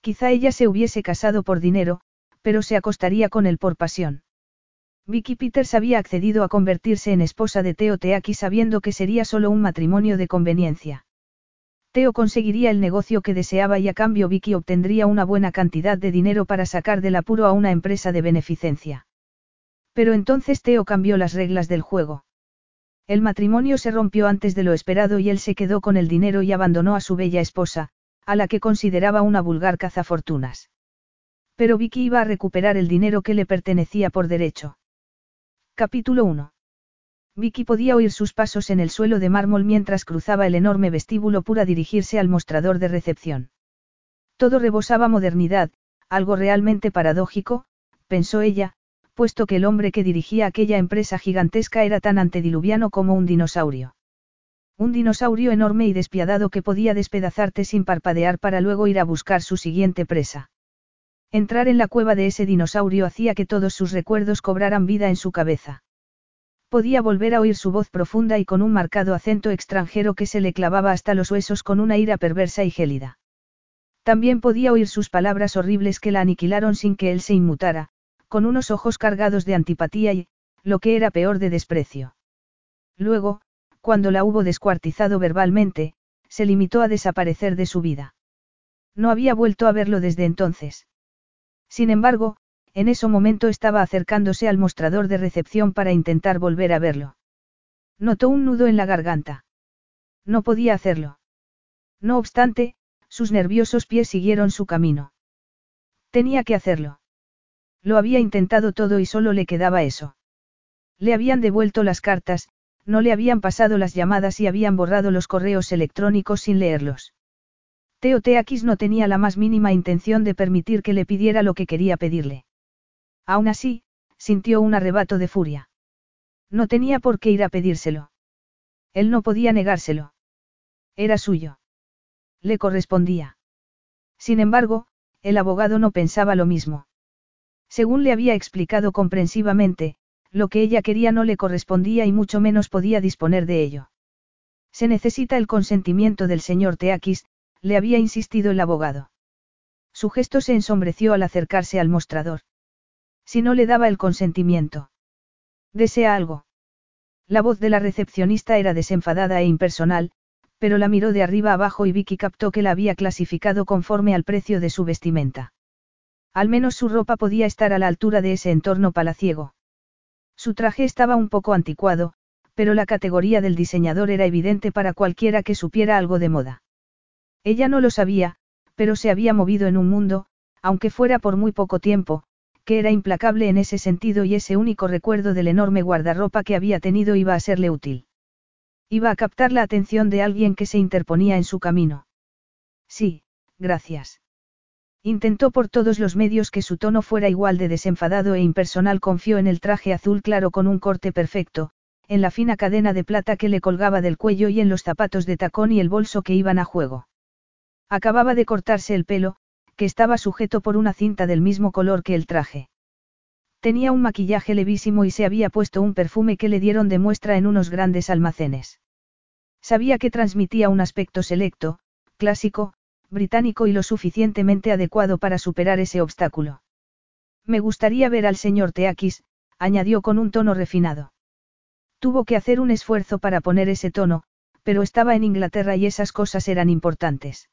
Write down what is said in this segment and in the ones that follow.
Quizá ella se hubiese casado por dinero, pero se acostaría con él por pasión. Vicky Peters había accedido a convertirse en esposa de Teo Teaki sabiendo que sería solo un matrimonio de conveniencia. Teo conseguiría el negocio que deseaba y a cambio Vicky obtendría una buena cantidad de dinero para sacar del apuro a una empresa de beneficencia. Pero entonces Teo cambió las reglas del juego. El matrimonio se rompió antes de lo esperado y él se quedó con el dinero y abandonó a su bella esposa, a la que consideraba una vulgar cazafortunas. Pero Vicky iba a recuperar el dinero que le pertenecía por derecho. Capítulo 1. Vicky podía oír sus pasos en el suelo de mármol mientras cruzaba el enorme vestíbulo para dirigirse al mostrador de recepción. Todo rebosaba modernidad, algo realmente paradójico, pensó ella, puesto que el hombre que dirigía aquella empresa gigantesca era tan antediluviano como un dinosaurio. Un dinosaurio enorme y despiadado que podía despedazarte sin parpadear para luego ir a buscar su siguiente presa. Entrar en la cueva de ese dinosaurio hacía que todos sus recuerdos cobraran vida en su cabeza. Podía volver a oír su voz profunda y con un marcado acento extranjero que se le clavaba hasta los huesos con una ira perversa y gélida. También podía oír sus palabras horribles que la aniquilaron sin que él se inmutara, con unos ojos cargados de antipatía y, lo que era peor de desprecio. Luego, cuando la hubo descuartizado verbalmente, se limitó a desaparecer de su vida. No había vuelto a verlo desde entonces. Sin embargo, en ese momento estaba acercándose al mostrador de recepción para intentar volver a verlo. Notó un nudo en la garganta. No podía hacerlo. No obstante, sus nerviosos pies siguieron su camino. Tenía que hacerlo. Lo había intentado todo y solo le quedaba eso. Le habían devuelto las cartas, no le habían pasado las llamadas y habían borrado los correos electrónicos sin leerlos. Teo Teakis no tenía la más mínima intención de permitir que le pidiera lo que quería pedirle. Aún así, sintió un arrebato de furia. No tenía por qué ir a pedírselo. Él no podía negárselo. Era suyo. Le correspondía. Sin embargo, el abogado no pensaba lo mismo. Según le había explicado comprensivamente, lo que ella quería no le correspondía y mucho menos podía disponer de ello. Se necesita el consentimiento del señor Teakis, le había insistido el abogado. Su gesto se ensombreció al acercarse al mostrador. Si no le daba el consentimiento. ¿Desea algo? La voz de la recepcionista era desenfadada e impersonal, pero la miró de arriba abajo y Vicky captó que la había clasificado conforme al precio de su vestimenta. Al menos su ropa podía estar a la altura de ese entorno palaciego. Su traje estaba un poco anticuado, pero la categoría del diseñador era evidente para cualquiera que supiera algo de moda. Ella no lo sabía, pero se había movido en un mundo, aunque fuera por muy poco tiempo, que era implacable en ese sentido y ese único recuerdo del enorme guardarropa que había tenido iba a serle útil. Iba a captar la atención de alguien que se interponía en su camino. Sí, gracias. Intentó por todos los medios que su tono fuera igual de desenfadado e impersonal. Confió en el traje azul claro con un corte perfecto, en la fina cadena de plata que le colgaba del cuello y en los zapatos de tacón y el bolso que iban a juego. Acababa de cortarse el pelo, que estaba sujeto por una cinta del mismo color que el traje. Tenía un maquillaje levísimo y se había puesto un perfume que le dieron de muestra en unos grandes almacenes. Sabía que transmitía un aspecto selecto, clásico, británico y lo suficientemente adecuado para superar ese obstáculo. Me gustaría ver al señor Teakis, añadió con un tono refinado. Tuvo que hacer un esfuerzo para poner ese tono, pero estaba en Inglaterra y esas cosas eran importantes.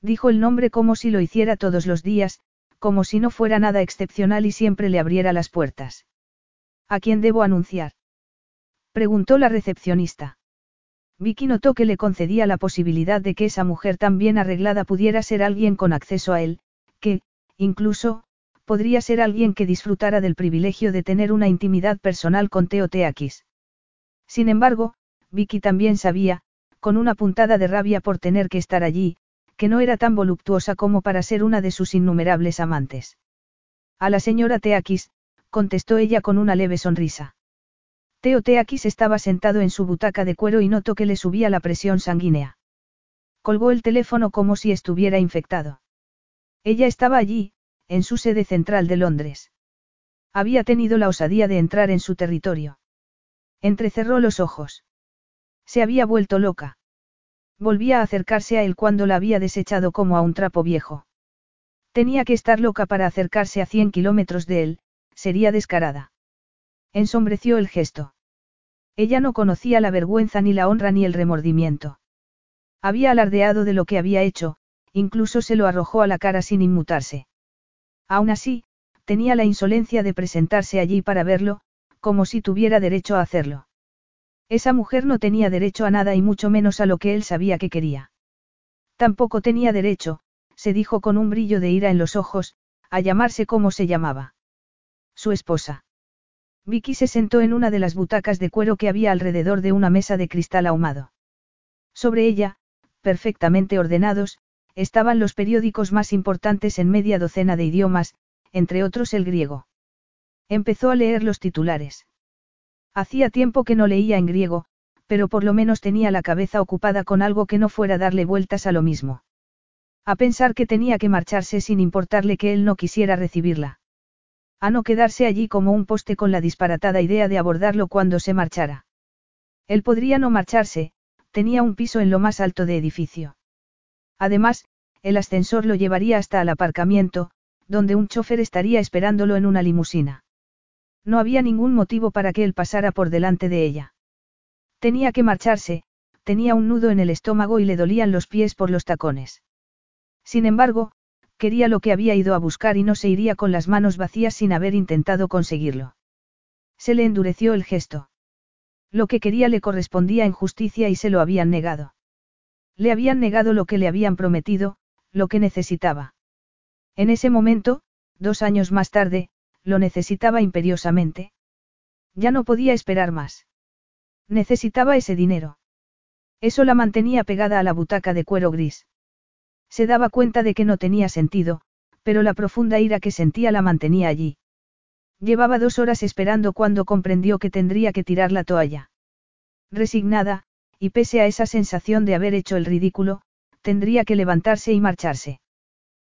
Dijo el nombre como si lo hiciera todos los días, como si no fuera nada excepcional y siempre le abriera las puertas. ¿A quién debo anunciar? Preguntó la recepcionista. Vicky notó que le concedía la posibilidad de que esa mujer tan bien arreglada pudiera ser alguien con acceso a él, que, incluso, podría ser alguien que disfrutara del privilegio de tener una intimidad personal con Teo Teakis. Sin embargo, Vicky también sabía, con una puntada de rabia por tener que estar allí, que no era tan voluptuosa como para ser una de sus innumerables amantes. A la señora Teakis, contestó ella con una leve sonrisa. Teo Teakis estaba sentado en su butaca de cuero y notó que le subía la presión sanguínea. Colgó el teléfono como si estuviera infectado. Ella estaba allí, en su sede central de Londres. Había tenido la osadía de entrar en su territorio. Entrecerró los ojos. Se había vuelto loca. Volvía a acercarse a él cuando la había desechado como a un trapo viejo. Tenía que estar loca para acercarse a cien kilómetros de él, sería descarada. Ensombreció el gesto. Ella no conocía la vergüenza ni la honra ni el remordimiento. Había alardeado de lo que había hecho, incluso se lo arrojó a la cara sin inmutarse. Aún así, tenía la insolencia de presentarse allí para verlo, como si tuviera derecho a hacerlo. Esa mujer no tenía derecho a nada y mucho menos a lo que él sabía que quería. Tampoco tenía derecho, se dijo con un brillo de ira en los ojos, a llamarse como se llamaba. Su esposa. Vicky se sentó en una de las butacas de cuero que había alrededor de una mesa de cristal ahumado. Sobre ella, perfectamente ordenados, estaban los periódicos más importantes en media docena de idiomas, entre otros el griego. Empezó a leer los titulares. Hacía tiempo que no leía en griego, pero por lo menos tenía la cabeza ocupada con algo que no fuera darle vueltas a lo mismo. A pensar que tenía que marcharse sin importarle que él no quisiera recibirla. A no quedarse allí como un poste con la disparatada idea de abordarlo cuando se marchara. Él podría no marcharse, tenía un piso en lo más alto de edificio. Además, el ascensor lo llevaría hasta el aparcamiento, donde un chofer estaría esperándolo en una limusina. No había ningún motivo para que él pasara por delante de ella. Tenía que marcharse, tenía un nudo en el estómago y le dolían los pies por los tacones. Sin embargo, quería lo que había ido a buscar y no se iría con las manos vacías sin haber intentado conseguirlo. Se le endureció el gesto. Lo que quería le correspondía en justicia y se lo habían negado. Le habían negado lo que le habían prometido, lo que necesitaba. En ese momento, dos años más tarde, lo necesitaba imperiosamente. Ya no podía esperar más. Necesitaba ese dinero. Eso la mantenía pegada a la butaca de cuero gris. Se daba cuenta de que no tenía sentido, pero la profunda ira que sentía la mantenía allí. Llevaba dos horas esperando cuando comprendió que tendría que tirar la toalla. Resignada, y pese a esa sensación de haber hecho el ridículo, tendría que levantarse y marcharse.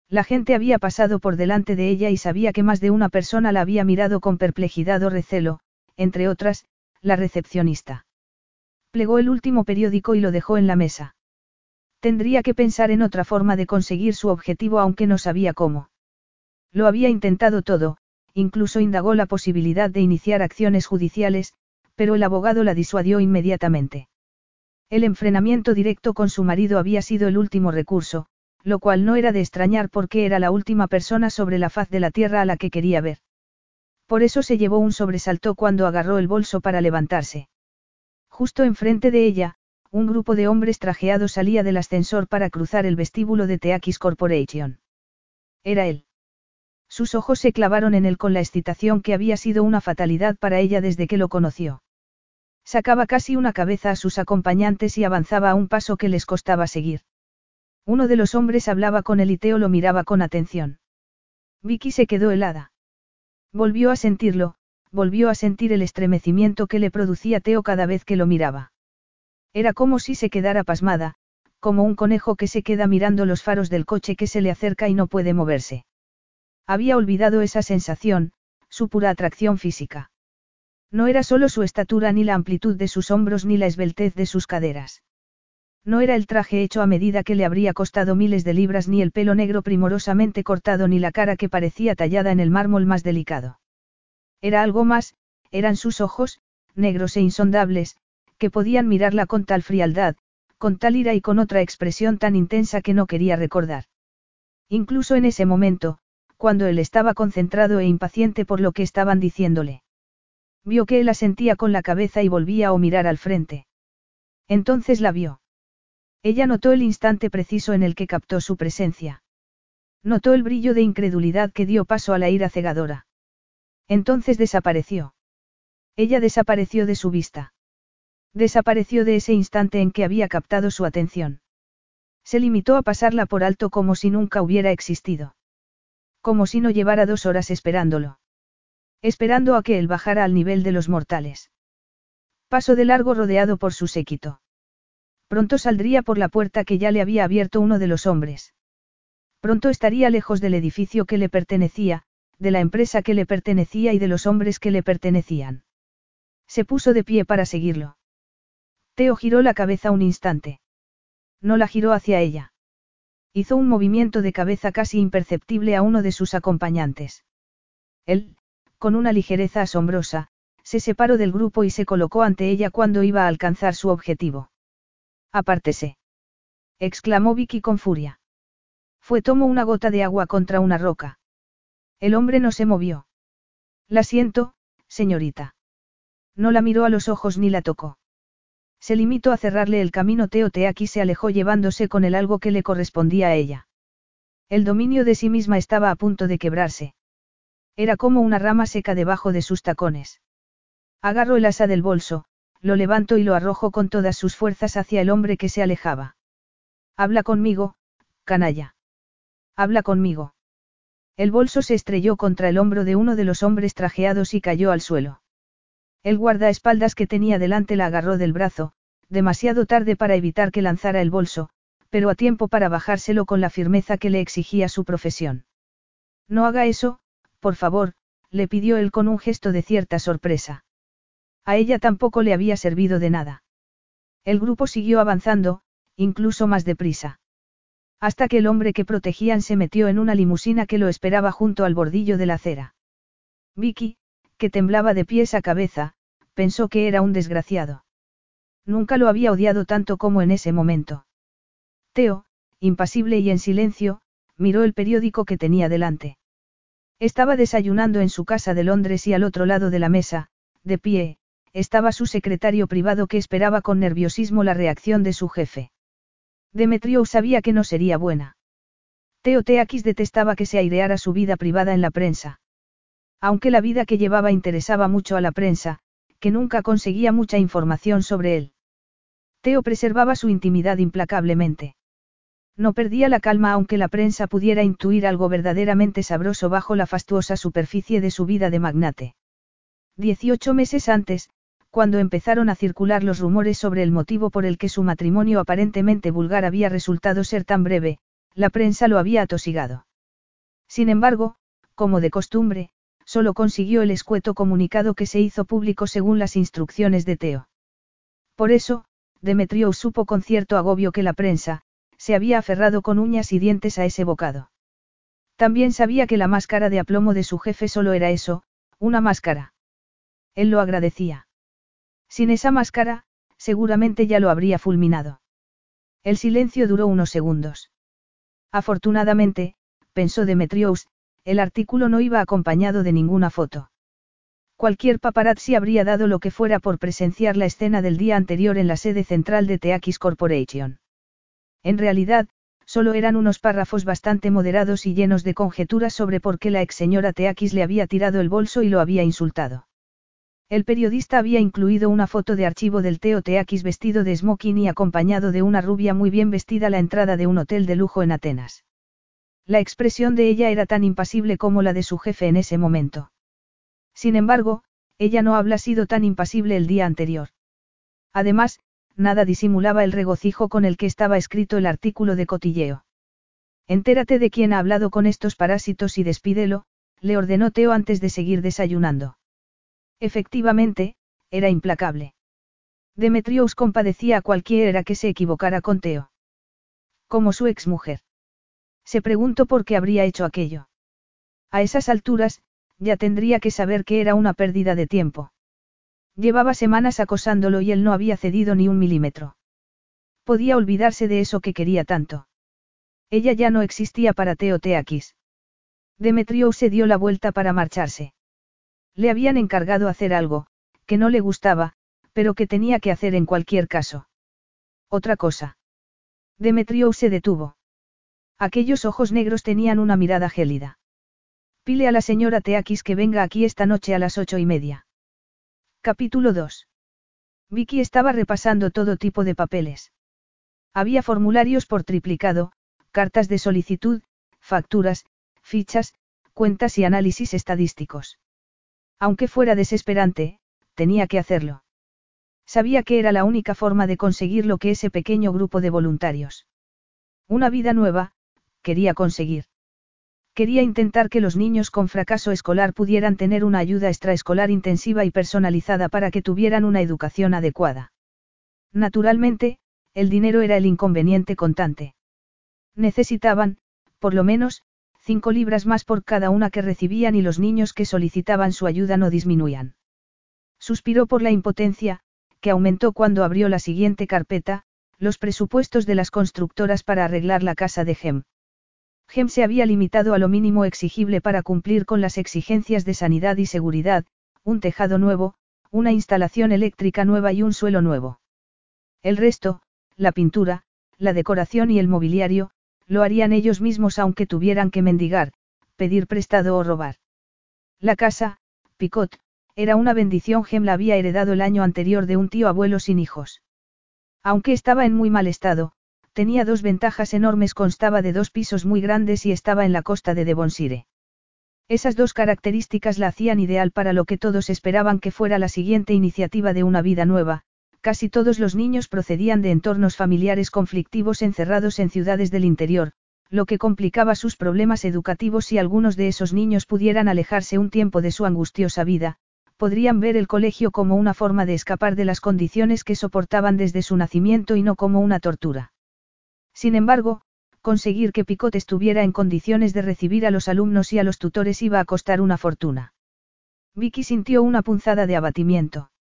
La gente había pasado por delante de ella y sabía que más de una persona la había mirado con perplejidad o recelo, entre otras, la recepcionista. Plegó el último periódico y lo dejó en la mesa. Tendría que pensar en otra forma de conseguir su objetivo aunque no sabía cómo. Lo había intentado todo, incluso indagó la posibilidad de iniciar acciones judiciales, pero el abogado la disuadió inmediatamente. El enfrenamiento directo con su marido había sido el último recurso, lo cual no era de extrañar porque era la última persona sobre la faz de la tierra a la que quería ver. Por eso se llevó un sobresalto cuando agarró el bolso para levantarse. Justo enfrente de ella, un grupo de hombres trajeados salía del ascensor para cruzar el vestíbulo de Teakis Corporation. Era él. Sus ojos se clavaron en él con la excitación que había sido una fatalidad para ella desde que lo conoció. Sacaba casi una cabeza a sus acompañantes y avanzaba a un paso que les costaba seguir. Uno de los hombres hablaba con él y Teo lo miraba con atención. Vicky se quedó helada. Volvió a sentirlo, volvió a sentir el estremecimiento que le producía Teo cada vez que lo miraba. Era como si se quedara pasmada, como un conejo que se queda mirando los faros del coche que se le acerca y no puede moverse. Había olvidado esa sensación, su pura atracción física. No era solo su estatura ni la amplitud de sus hombros ni la esbeltez de sus caderas. No era el traje hecho a medida que le habría costado miles de libras ni el pelo negro primorosamente cortado ni la cara que parecía tallada en el mármol más delicado. Era algo más, eran sus ojos, negros e insondables, que podían mirarla con tal frialdad, con tal ira y con otra expresión tan intensa que no quería recordar. Incluso en ese momento, cuando él estaba concentrado e impaciente por lo que estaban diciéndole. Vio que él asentía con la cabeza y volvía a mirar al frente. Entonces la vio. Ella notó el instante preciso en el que captó su presencia. Notó el brillo de incredulidad que dio paso a la ira cegadora. Entonces desapareció. Ella desapareció de su vista. Desapareció de ese instante en que había captado su atención. Se limitó a pasarla por alto como si nunca hubiera existido. Como si no llevara dos horas esperándolo. Esperando a que él bajara al nivel de los mortales. Pasó de largo rodeado por su séquito. Pronto saldría por la puerta que ya le había abierto uno de los hombres. Pronto estaría lejos del edificio que le pertenecía, de la empresa que le pertenecía y de los hombres que le pertenecían. Se puso de pie para seguirlo. Teo giró la cabeza un instante. No la giró hacia ella. Hizo un movimiento de cabeza casi imperceptible a uno de sus acompañantes. Él, con una ligereza asombrosa, se separó del grupo y se colocó ante ella cuando iba a alcanzar su objetivo. Apártese. exclamó Vicky con furia. Fue tomó una gota de agua contra una roca. El hombre no se movió. La siento, señorita. No la miró a los ojos ni la tocó. Se limitó a cerrarle el camino Teo Teaki se alejó llevándose con el algo que le correspondía a ella. El dominio de sí misma estaba a punto de quebrarse. Era como una rama seca debajo de sus tacones. Agarró el asa del bolso, lo levantó y lo arrojó con todas sus fuerzas hacia el hombre que se alejaba. Habla conmigo, canalla. Habla conmigo. El bolso se estrelló contra el hombro de uno de los hombres trajeados y cayó al suelo. El guardaespaldas que tenía delante la agarró del brazo, demasiado tarde para evitar que lanzara el bolso, pero a tiempo para bajárselo con la firmeza que le exigía su profesión. No haga eso, por favor, le pidió él con un gesto de cierta sorpresa. A ella tampoco le había servido de nada. El grupo siguió avanzando, incluso más deprisa. Hasta que el hombre que protegían se metió en una limusina que lo esperaba junto al bordillo de la acera. Vicky, que temblaba de pies a cabeza, pensó que era un desgraciado. Nunca lo había odiado tanto como en ese momento. Teo, impasible y en silencio, miró el periódico que tenía delante. Estaba desayunando en su casa de Londres y al otro lado de la mesa, de pie, estaba su secretario privado que esperaba con nerviosismo la reacción de su jefe. Demetrio sabía que no sería buena. Teo Teakis detestaba que se aireara su vida privada en la prensa. Aunque la vida que llevaba interesaba mucho a la prensa, que nunca conseguía mucha información sobre él. Teo preservaba su intimidad implacablemente. No perdía la calma aunque la prensa pudiera intuir algo verdaderamente sabroso bajo la fastuosa superficie de su vida de magnate. Dieciocho meses antes, cuando empezaron a circular los rumores sobre el motivo por el que su matrimonio aparentemente vulgar había resultado ser tan breve, la prensa lo había atosigado. Sin embargo, como de costumbre, solo consiguió el escueto comunicado que se hizo público según las instrucciones de Teo. Por eso, Demetrio supo con cierto agobio que la prensa, se había aferrado con uñas y dientes a ese bocado. También sabía que la máscara de aplomo de su jefe solo era eso, una máscara. Él lo agradecía. Sin esa máscara, seguramente ya lo habría fulminado. El silencio duró unos segundos. Afortunadamente, pensó Demetrios, el artículo no iba acompañado de ninguna foto. Cualquier paparazzi habría dado lo que fuera por presenciar la escena del día anterior en la sede central de Teakis Corporation. En realidad, solo eran unos párrafos bastante moderados y llenos de conjeturas sobre por qué la ex señora Teakis le había tirado el bolso y lo había insultado. El periodista había incluido una foto de archivo del Teo Teakis vestido de smoking y acompañado de una rubia muy bien vestida a la entrada de un hotel de lujo en Atenas. La expresión de ella era tan impasible como la de su jefe en ese momento. Sin embargo, ella no habla sido tan impasible el día anterior. Además, nada disimulaba el regocijo con el que estaba escrito el artículo de cotilleo. Entérate de quién ha hablado con estos parásitos y despídelo, le ordenó Teo antes de seguir desayunando. Efectivamente, era implacable. Demetrios compadecía a cualquiera que se equivocara con Teo. Como su exmujer. Se preguntó por qué habría hecho aquello. A esas alturas, ya tendría que saber que era una pérdida de tiempo. Llevaba semanas acosándolo y él no había cedido ni un milímetro. Podía olvidarse de eso que quería tanto. Ella ya no existía para Teo. Demetrio se dio la vuelta para marcharse. Le habían encargado hacer algo, que no le gustaba, pero que tenía que hacer en cualquier caso. Otra cosa. Demetrio se detuvo. Aquellos ojos negros tenían una mirada gélida. Pile a la señora Teakis que venga aquí esta noche a las ocho y media. Capítulo 2. Vicky estaba repasando todo tipo de papeles. Había formularios por triplicado, cartas de solicitud, facturas, fichas, cuentas y análisis estadísticos. Aunque fuera desesperante, tenía que hacerlo. Sabía que era la única forma de conseguir lo que ese pequeño grupo de voluntarios. Una vida nueva, quería conseguir. Quería intentar que los niños con fracaso escolar pudieran tener una ayuda extraescolar intensiva y personalizada para que tuvieran una educación adecuada. Naturalmente, el dinero era el inconveniente contante. Necesitaban, por lo menos, cinco libras más por cada una que recibían y los niños que solicitaban su ayuda no disminuían. Suspiró por la impotencia, que aumentó cuando abrió la siguiente carpeta, los presupuestos de las constructoras para arreglar la casa de Gem. Gem se había limitado a lo mínimo exigible para cumplir con las exigencias de sanidad y seguridad, un tejado nuevo, una instalación eléctrica nueva y un suelo nuevo. El resto, la pintura, la decoración y el mobiliario, lo harían ellos mismos aunque tuvieran que mendigar, pedir prestado o robar. La casa, Picot, era una bendición. Gem la había heredado el año anterior de un tío abuelo sin hijos. Aunque estaba en muy mal estado, tenía dos ventajas enormes. Constaba de dos pisos muy grandes y estaba en la costa de Devonshire. Esas dos características la hacían ideal para lo que todos esperaban que fuera la siguiente iniciativa de una vida nueva, Casi todos los niños procedían de entornos familiares conflictivos encerrados en ciudades del interior, lo que complicaba sus problemas educativos si algunos de esos niños pudieran alejarse un tiempo de su angustiosa vida, podrían ver el colegio como una forma de escapar de las condiciones que soportaban desde su nacimiento y no como una tortura. Sin embargo, conseguir que Picot estuviera en condiciones de recibir a los alumnos y a los tutores iba a costar una fortuna. Vicky sintió una punzada de abatimiento.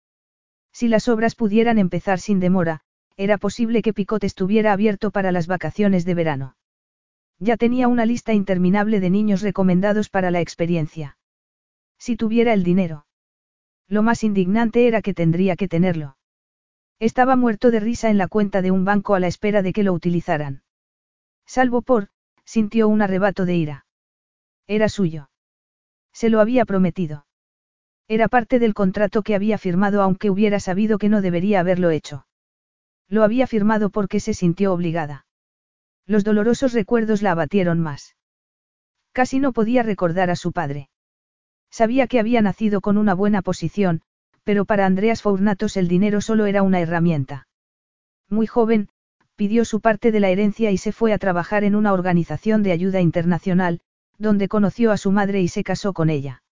Si las obras pudieran empezar sin demora, era posible que Picot estuviera abierto para las vacaciones de verano. Ya tenía una lista interminable de niños recomendados para la experiencia. Si tuviera el dinero. Lo más indignante era que tendría que tenerlo. Estaba muerto de risa en la cuenta de un banco a la espera de que lo utilizaran. Salvo por, sintió un arrebato de ira. Era suyo. Se lo había prometido. Era parte del contrato que había firmado aunque hubiera sabido que no debería haberlo hecho. Lo había firmado porque se sintió obligada. Los dolorosos recuerdos la abatieron más. Casi no podía recordar a su padre. Sabía que había nacido con una buena posición, pero para Andreas Fournatos el dinero solo era una herramienta. Muy joven, pidió su parte de la herencia y se fue a trabajar en una organización de ayuda internacional, donde conoció a su madre y se casó con ella.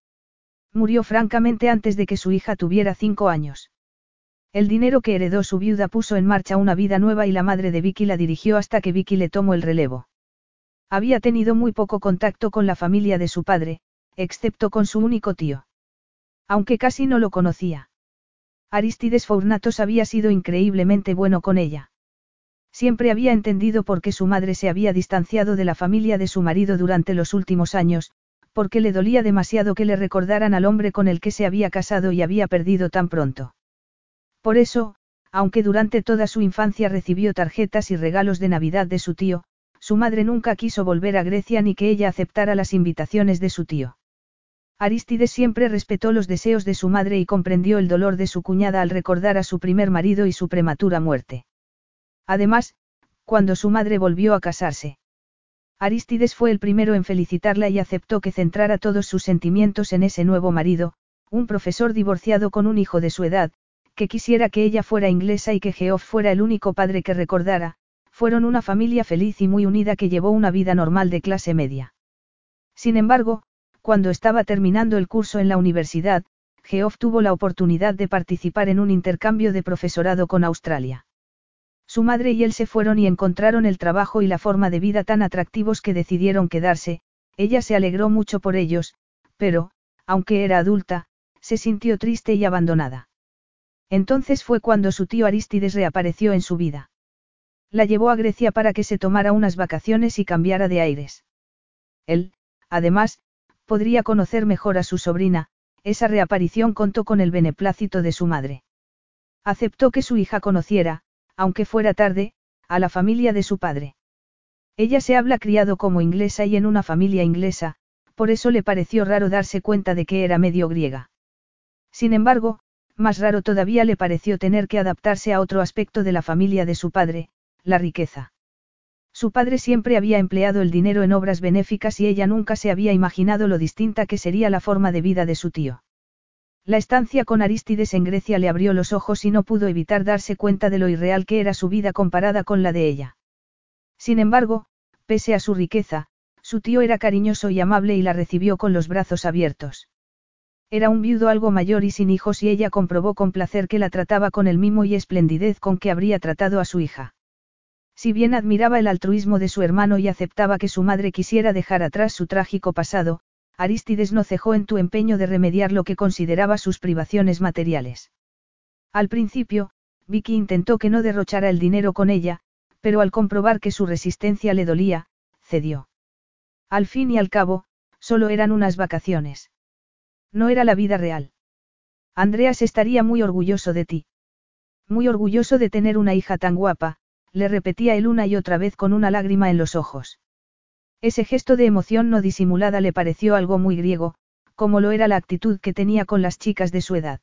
Murió francamente antes de que su hija tuviera cinco años. El dinero que heredó su viuda puso en marcha una vida nueva y la madre de Vicky la dirigió hasta que Vicky le tomó el relevo. Había tenido muy poco contacto con la familia de su padre, excepto con su único tío. Aunque casi no lo conocía. Aristides Fournatos había sido increíblemente bueno con ella. Siempre había entendido por qué su madre se había distanciado de la familia de su marido durante los últimos años, porque le dolía demasiado que le recordaran al hombre con el que se había casado y había perdido tan pronto. Por eso, aunque durante toda su infancia recibió tarjetas y regalos de Navidad de su tío, su madre nunca quiso volver a Grecia ni que ella aceptara las invitaciones de su tío. Aristides siempre respetó los deseos de su madre y comprendió el dolor de su cuñada al recordar a su primer marido y su prematura muerte. Además, cuando su madre volvió a casarse, Aristides fue el primero en felicitarla y aceptó que centrara todos sus sentimientos en ese nuevo marido, un profesor divorciado con un hijo de su edad, que quisiera que ella fuera inglesa y que Geoff fuera el único padre que recordara, fueron una familia feliz y muy unida que llevó una vida normal de clase media. Sin embargo, cuando estaba terminando el curso en la universidad, Geoff tuvo la oportunidad de participar en un intercambio de profesorado con Australia. Su madre y él se fueron y encontraron el trabajo y la forma de vida tan atractivos que decidieron quedarse, ella se alegró mucho por ellos, pero, aunque era adulta, se sintió triste y abandonada. Entonces fue cuando su tío Aristides reapareció en su vida. La llevó a Grecia para que se tomara unas vacaciones y cambiara de aires. Él, además, podría conocer mejor a su sobrina, esa reaparición contó con el beneplácito de su madre. Aceptó que su hija conociera, aunque fuera tarde, a la familia de su padre. Ella se habla criado como inglesa y en una familia inglesa, por eso le pareció raro darse cuenta de que era medio griega. Sin embargo, más raro todavía le pareció tener que adaptarse a otro aspecto de la familia de su padre, la riqueza. Su padre siempre había empleado el dinero en obras benéficas y ella nunca se había imaginado lo distinta que sería la forma de vida de su tío. La estancia con Aristides en Grecia le abrió los ojos y no pudo evitar darse cuenta de lo irreal que era su vida comparada con la de ella. Sin embargo, pese a su riqueza, su tío era cariñoso y amable y la recibió con los brazos abiertos. Era un viudo algo mayor y sin hijos y ella comprobó con placer que la trataba con el mimo y esplendidez con que habría tratado a su hija. Si bien admiraba el altruismo de su hermano y aceptaba que su madre quisiera dejar atrás su trágico pasado, Aristides no cejó en tu empeño de remediar lo que consideraba sus privaciones materiales. Al principio, Vicky intentó que no derrochara el dinero con ella, pero al comprobar que su resistencia le dolía, cedió. Al fin y al cabo, solo eran unas vacaciones. No era la vida real. Andreas estaría muy orgulloso de ti. Muy orgulloso de tener una hija tan guapa, le repetía él una y otra vez con una lágrima en los ojos. Ese gesto de emoción no disimulada le pareció algo muy griego, como lo era la actitud que tenía con las chicas de su edad.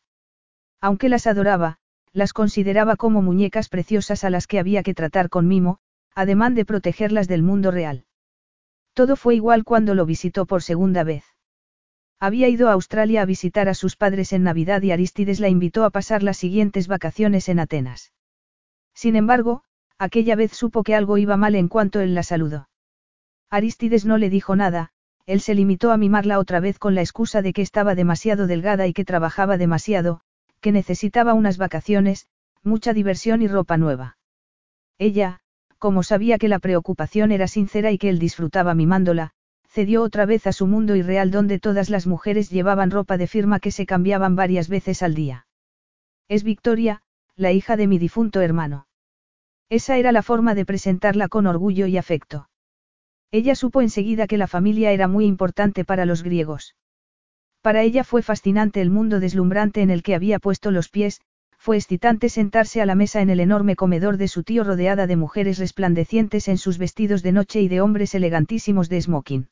Aunque las adoraba, las consideraba como muñecas preciosas a las que había que tratar con mimo, además de protegerlas del mundo real. Todo fue igual cuando lo visitó por segunda vez. Había ido a Australia a visitar a sus padres en Navidad y Aristides la invitó a pasar las siguientes vacaciones en Atenas. Sin embargo, aquella vez supo que algo iba mal en cuanto él la saludó. Aristides no le dijo nada, él se limitó a mimarla otra vez con la excusa de que estaba demasiado delgada y que trabajaba demasiado, que necesitaba unas vacaciones, mucha diversión y ropa nueva. Ella, como sabía que la preocupación era sincera y que él disfrutaba mimándola, cedió otra vez a su mundo irreal donde todas las mujeres llevaban ropa de firma que se cambiaban varias veces al día. Es Victoria, la hija de mi difunto hermano. Esa era la forma de presentarla con orgullo y afecto. Ella supo enseguida que la familia era muy importante para los griegos. Para ella fue fascinante el mundo deslumbrante en el que había puesto los pies, fue excitante sentarse a la mesa en el enorme comedor de su tío rodeada de mujeres resplandecientes en sus vestidos de noche y de hombres elegantísimos de smoking.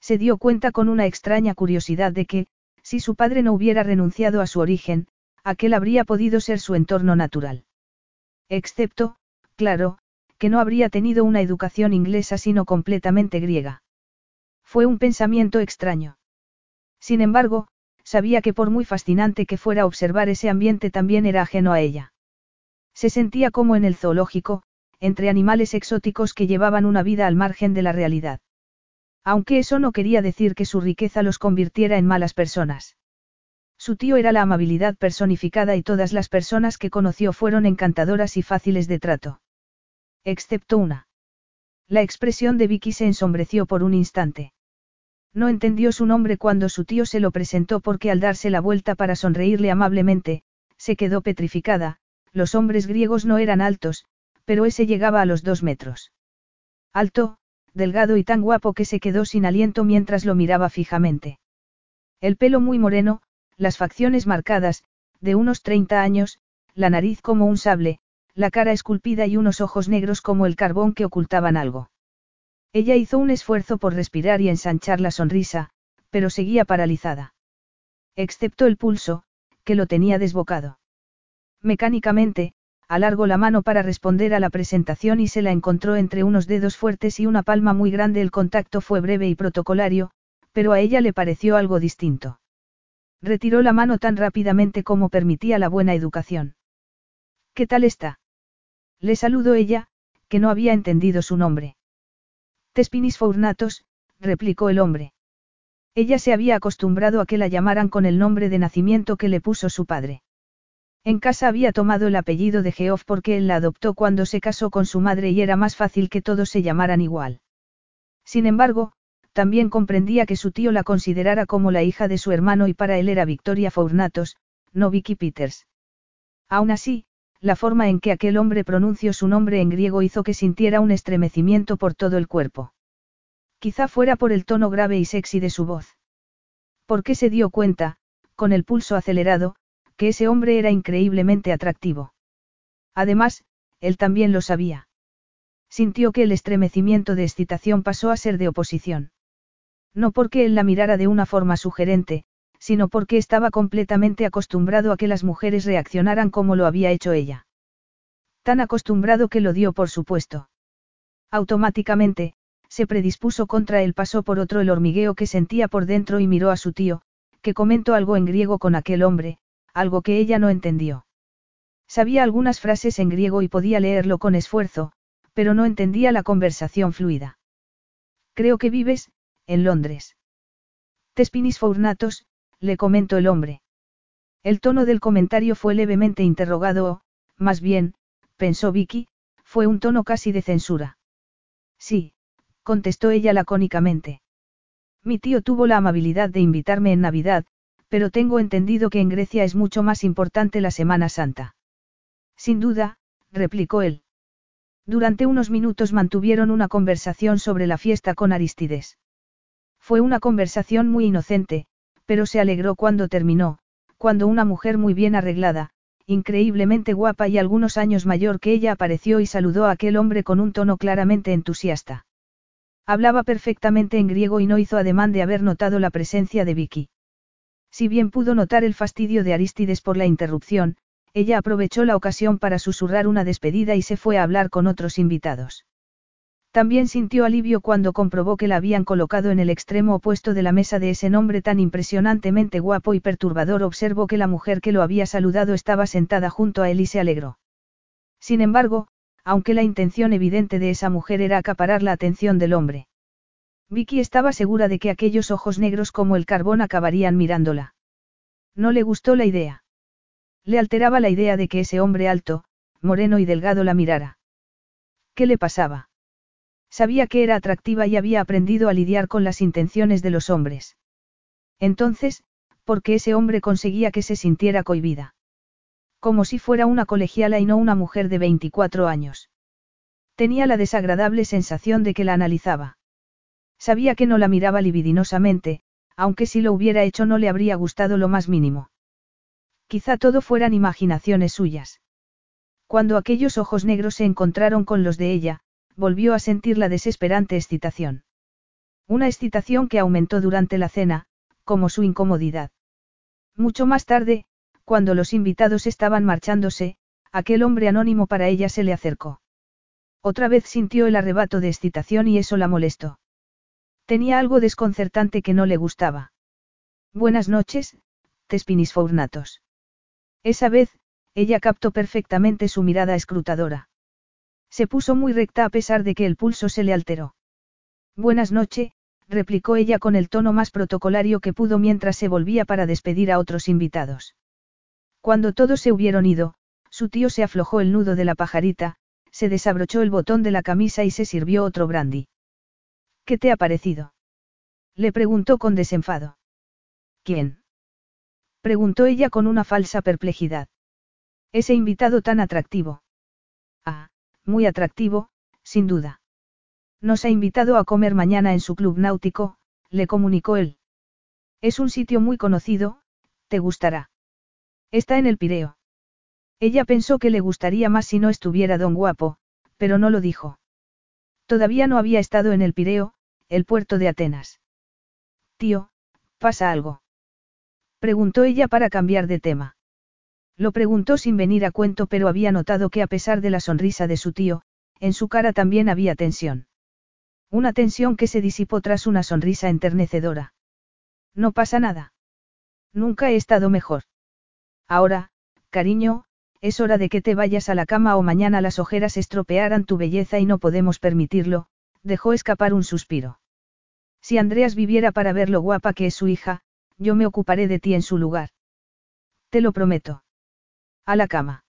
Se dio cuenta con una extraña curiosidad de que, si su padre no hubiera renunciado a su origen, aquel habría podido ser su entorno natural. Excepto, claro, que no habría tenido una educación inglesa sino completamente griega. Fue un pensamiento extraño. Sin embargo, sabía que por muy fascinante que fuera observar ese ambiente también era ajeno a ella. Se sentía como en el zoológico, entre animales exóticos que llevaban una vida al margen de la realidad. Aunque eso no quería decir que su riqueza los convirtiera en malas personas. Su tío era la amabilidad personificada y todas las personas que conoció fueron encantadoras y fáciles de trato. Excepto una. La expresión de Vicky se ensombreció por un instante. No entendió su nombre cuando su tío se lo presentó porque al darse la vuelta para sonreírle amablemente, se quedó petrificada, los hombres griegos no eran altos, pero ese llegaba a los dos metros. Alto, delgado y tan guapo que se quedó sin aliento mientras lo miraba fijamente. El pelo muy moreno, las facciones marcadas, de unos 30 años, la nariz como un sable, la cara esculpida y unos ojos negros como el carbón que ocultaban algo. Ella hizo un esfuerzo por respirar y ensanchar la sonrisa, pero seguía paralizada. Excepto el pulso, que lo tenía desbocado. Mecánicamente, alargó la mano para responder a la presentación y se la encontró entre unos dedos fuertes y una palma muy grande. El contacto fue breve y protocolario, pero a ella le pareció algo distinto. Retiró la mano tan rápidamente como permitía la buena educación. ¿Qué tal está? Le saludó ella, que no había entendido su nombre. Tespinis Fournatos, replicó el hombre. Ella se había acostumbrado a que la llamaran con el nombre de nacimiento que le puso su padre. En casa había tomado el apellido de Geoff porque él la adoptó cuando se casó con su madre y era más fácil que todos se llamaran igual. Sin embargo, también comprendía que su tío la considerara como la hija de su hermano y para él era Victoria Fournatos, no Vicky Peters. Aún así, la forma en que aquel hombre pronunció su nombre en griego hizo que sintiera un estremecimiento por todo el cuerpo. Quizá fuera por el tono grave y sexy de su voz. Porque se dio cuenta, con el pulso acelerado, que ese hombre era increíblemente atractivo. Además, él también lo sabía. Sintió que el estremecimiento de excitación pasó a ser de oposición. No porque él la mirara de una forma sugerente, sino porque estaba completamente acostumbrado a que las mujeres reaccionaran como lo había hecho ella. Tan acostumbrado que lo dio por supuesto. Automáticamente, se predispuso contra él, pasó por otro el hormigueo que sentía por dentro y miró a su tío, que comentó algo en griego con aquel hombre, algo que ella no entendió. Sabía algunas frases en griego y podía leerlo con esfuerzo, pero no entendía la conversación fluida. Creo que vives, en Londres. Tespinis Fournatos, le comentó el hombre. El tono del comentario fue levemente interrogado o, más bien, pensó Vicky, fue un tono casi de censura. Sí, contestó ella lacónicamente. Mi tío tuvo la amabilidad de invitarme en Navidad, pero tengo entendido que en Grecia es mucho más importante la Semana Santa. Sin duda, replicó él. Durante unos minutos mantuvieron una conversación sobre la fiesta con Aristides. Fue una conversación muy inocente, pero se alegró cuando terminó, cuando una mujer muy bien arreglada, increíblemente guapa y algunos años mayor que ella apareció y saludó a aquel hombre con un tono claramente entusiasta. Hablaba perfectamente en griego y no hizo ademán de haber notado la presencia de Vicky. Si bien pudo notar el fastidio de Aristides por la interrupción, ella aprovechó la ocasión para susurrar una despedida y se fue a hablar con otros invitados. También sintió alivio cuando comprobó que la habían colocado en el extremo opuesto de la mesa de ese nombre tan impresionantemente guapo y perturbador. Observó que la mujer que lo había saludado estaba sentada junto a él y se alegró. Sin embargo, aunque la intención evidente de esa mujer era acaparar la atención del hombre. Vicky estaba segura de que aquellos ojos negros como el carbón acabarían mirándola. No le gustó la idea. Le alteraba la idea de que ese hombre alto, moreno y delgado la mirara. ¿Qué le pasaba? Sabía que era atractiva y había aprendido a lidiar con las intenciones de los hombres. Entonces, ¿por qué ese hombre conseguía que se sintiera cohibida? Como si fuera una colegiala y no una mujer de 24 años. Tenía la desagradable sensación de que la analizaba. Sabía que no la miraba libidinosamente, aunque si lo hubiera hecho no le habría gustado lo más mínimo. Quizá todo fueran imaginaciones suyas. Cuando aquellos ojos negros se encontraron con los de ella, volvió a sentir la desesperante excitación. Una excitación que aumentó durante la cena, como su incomodidad. Mucho más tarde, cuando los invitados estaban marchándose, aquel hombre anónimo para ella se le acercó. Otra vez sintió el arrebato de excitación y eso la molestó. Tenía algo desconcertante que no le gustaba. Buenas noches, Tespinis Fournatos. Esa vez, ella captó perfectamente su mirada escrutadora. Se puso muy recta a pesar de que el pulso se le alteró. Buenas noches, replicó ella con el tono más protocolario que pudo mientras se volvía para despedir a otros invitados. Cuando todos se hubieron ido, su tío se aflojó el nudo de la pajarita, se desabrochó el botón de la camisa y se sirvió otro brandy. ¿Qué te ha parecido? Le preguntó con desenfado. ¿Quién? Preguntó ella con una falsa perplejidad. Ese invitado tan atractivo. Ah, muy atractivo, sin duda. Nos ha invitado a comer mañana en su club náutico, le comunicó él. Es un sitio muy conocido, te gustará. Está en el Pireo. Ella pensó que le gustaría más si no estuviera don guapo, pero no lo dijo. Todavía no había estado en el Pireo, el puerto de Atenas. Tío, ¿pasa algo? Preguntó ella para cambiar de tema. Lo preguntó sin venir a cuento, pero había notado que a pesar de la sonrisa de su tío, en su cara también había tensión. Una tensión que se disipó tras una sonrisa enternecedora. No pasa nada. Nunca he estado mejor. Ahora, cariño, es hora de que te vayas a la cama o mañana las ojeras estropearán tu belleza y no podemos permitirlo, dejó escapar un suspiro. Si Andreas viviera para ver lo guapa que es su hija, yo me ocuparé de ti en su lugar. Te lo prometo. A la cama.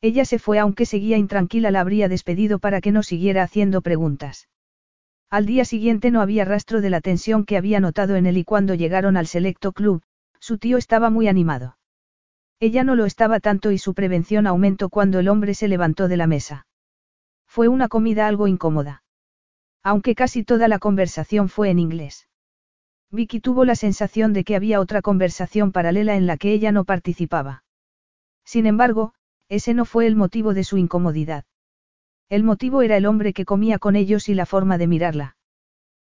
Ella se fue aunque seguía intranquila la habría despedido para que no siguiera haciendo preguntas. Al día siguiente no había rastro de la tensión que había notado en él y cuando llegaron al selecto club, su tío estaba muy animado. Ella no lo estaba tanto y su prevención aumentó cuando el hombre se levantó de la mesa. Fue una comida algo incómoda. Aunque casi toda la conversación fue en inglés. Vicky tuvo la sensación de que había otra conversación paralela en la que ella no participaba. Sin embargo, ese no fue el motivo de su incomodidad. El motivo era el hombre que comía con ellos y la forma de mirarla.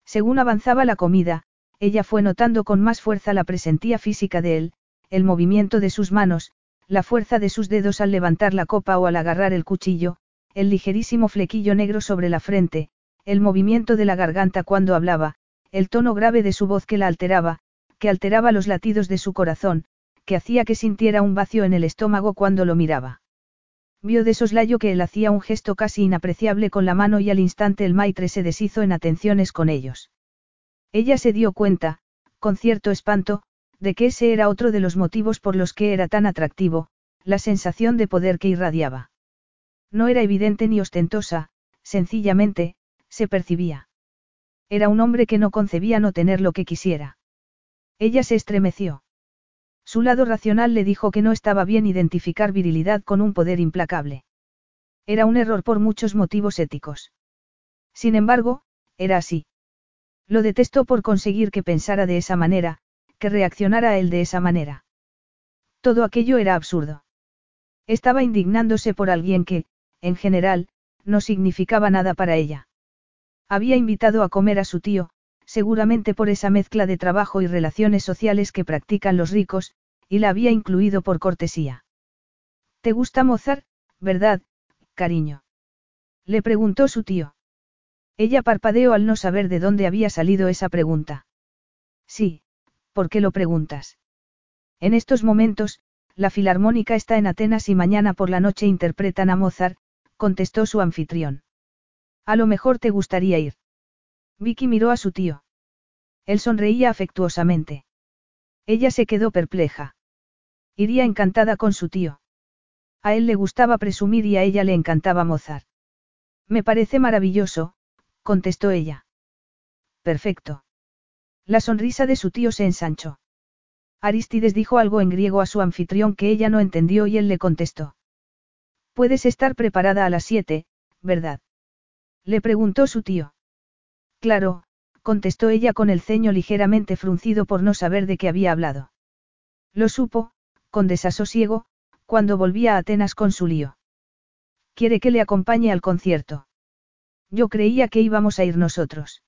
Según avanzaba la comida, ella fue notando con más fuerza la presentía física de él, el movimiento de sus manos, la fuerza de sus dedos al levantar la copa o al agarrar el cuchillo, el ligerísimo flequillo negro sobre la frente, el movimiento de la garganta cuando hablaba, el tono grave de su voz que la alteraba, que alteraba los latidos de su corazón, que hacía que sintiera un vacío en el estómago cuando lo miraba. Vio de soslayo que él hacía un gesto casi inapreciable con la mano y al instante el maitre se deshizo en atenciones con ellos. Ella se dio cuenta, con cierto espanto, de que ese era otro de los motivos por los que era tan atractivo, la sensación de poder que irradiaba. No era evidente ni ostentosa, sencillamente, se percibía. Era un hombre que no concebía no tener lo que quisiera. Ella se estremeció. Su lado racional le dijo que no estaba bien identificar virilidad con un poder implacable. Era un error por muchos motivos éticos. Sin embargo, era así. Lo detestó por conseguir que pensara de esa manera, que reaccionara a él de esa manera. Todo aquello era absurdo. Estaba indignándose por alguien que, en general, no significaba nada para ella. Había invitado a comer a su tío, seguramente por esa mezcla de trabajo y relaciones sociales que practican los ricos, y la había incluido por cortesía. ¿Te gusta Mozart, verdad, cariño? Le preguntó su tío. Ella parpadeó al no saber de dónde había salido esa pregunta. Sí, ¿por qué lo preguntas? En estos momentos, la filarmónica está en Atenas y mañana por la noche interpretan a Mozart, contestó su anfitrión. A lo mejor te gustaría ir. Vicky miró a su tío. Él sonreía afectuosamente. Ella se quedó perpleja. Iría encantada con su tío. A él le gustaba presumir y a ella le encantaba Mozart. Me parece maravilloso, contestó ella. Perfecto. La sonrisa de su tío se ensanchó. Aristides dijo algo en griego a su anfitrión que ella no entendió y él le contestó. Puedes estar preparada a las siete, ¿verdad? Le preguntó su tío. Claro, contestó ella con el ceño ligeramente fruncido por no saber de qué había hablado. Lo supo, con desasosiego, cuando volvía a Atenas con su lío. ¿Quiere que le acompañe al concierto? Yo creía que íbamos a ir nosotros.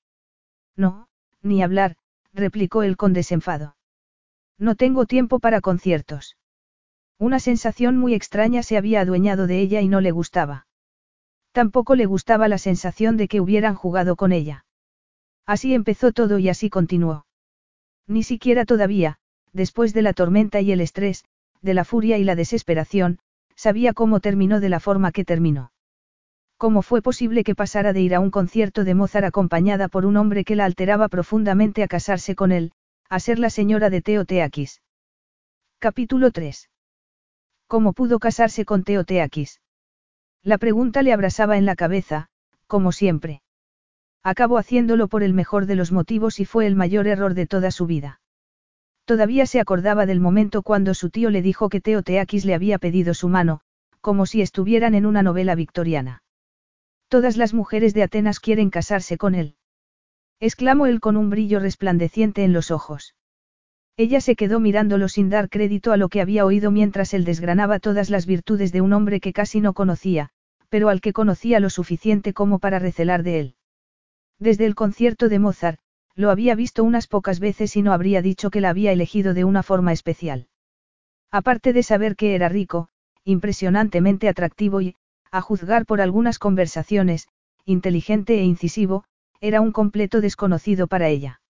No, ni hablar, replicó él con desenfado. No tengo tiempo para conciertos. Una sensación muy extraña se había adueñado de ella y no le gustaba. Tampoco le gustaba la sensación de que hubieran jugado con ella. Así empezó todo y así continuó. Ni siquiera todavía, después de la tormenta y el estrés, de la furia y la desesperación, sabía cómo terminó de la forma que terminó. ¿Cómo fue posible que pasara de ir a un concierto de Mozart acompañada por un hombre que la alteraba profundamente a casarse con él, a ser la señora de Teoteakis? Capítulo 3. ¿Cómo pudo casarse con Teoteakis? La pregunta le abrasaba en la cabeza, como siempre. Acabó haciéndolo por el mejor de los motivos y fue el mayor error de toda su vida. Todavía se acordaba del momento cuando su tío le dijo que Teoteakis le había pedido su mano, como si estuvieran en una novela victoriana. Todas las mujeres de Atenas quieren casarse con él. Exclamó él con un brillo resplandeciente en los ojos. Ella se quedó mirándolo sin dar crédito a lo que había oído mientras él desgranaba todas las virtudes de un hombre que casi no conocía, pero al que conocía lo suficiente como para recelar de él. Desde el concierto de Mozart, lo había visto unas pocas veces y no habría dicho que la había elegido de una forma especial. Aparte de saber que era rico, impresionantemente atractivo y, a juzgar por algunas conversaciones, inteligente e incisivo, era un completo desconocido para ella.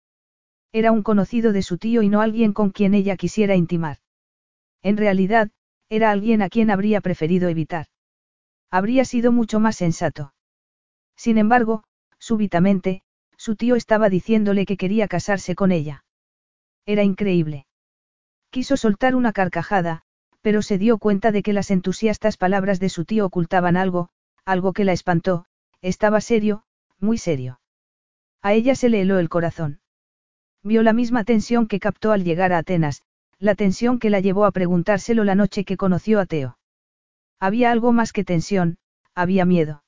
Era un conocido de su tío y no alguien con quien ella quisiera intimar. En realidad, era alguien a quien habría preferido evitar. Habría sido mucho más sensato. Sin embargo, súbitamente, su tío estaba diciéndole que quería casarse con ella. Era increíble. Quiso soltar una carcajada, pero se dio cuenta de que las entusiastas palabras de su tío ocultaban algo, algo que la espantó, estaba serio, muy serio. A ella se le heló el corazón. Vio la misma tensión que captó al llegar a Atenas, la tensión que la llevó a preguntárselo la noche que conoció a Teo. Había algo más que tensión, había miedo.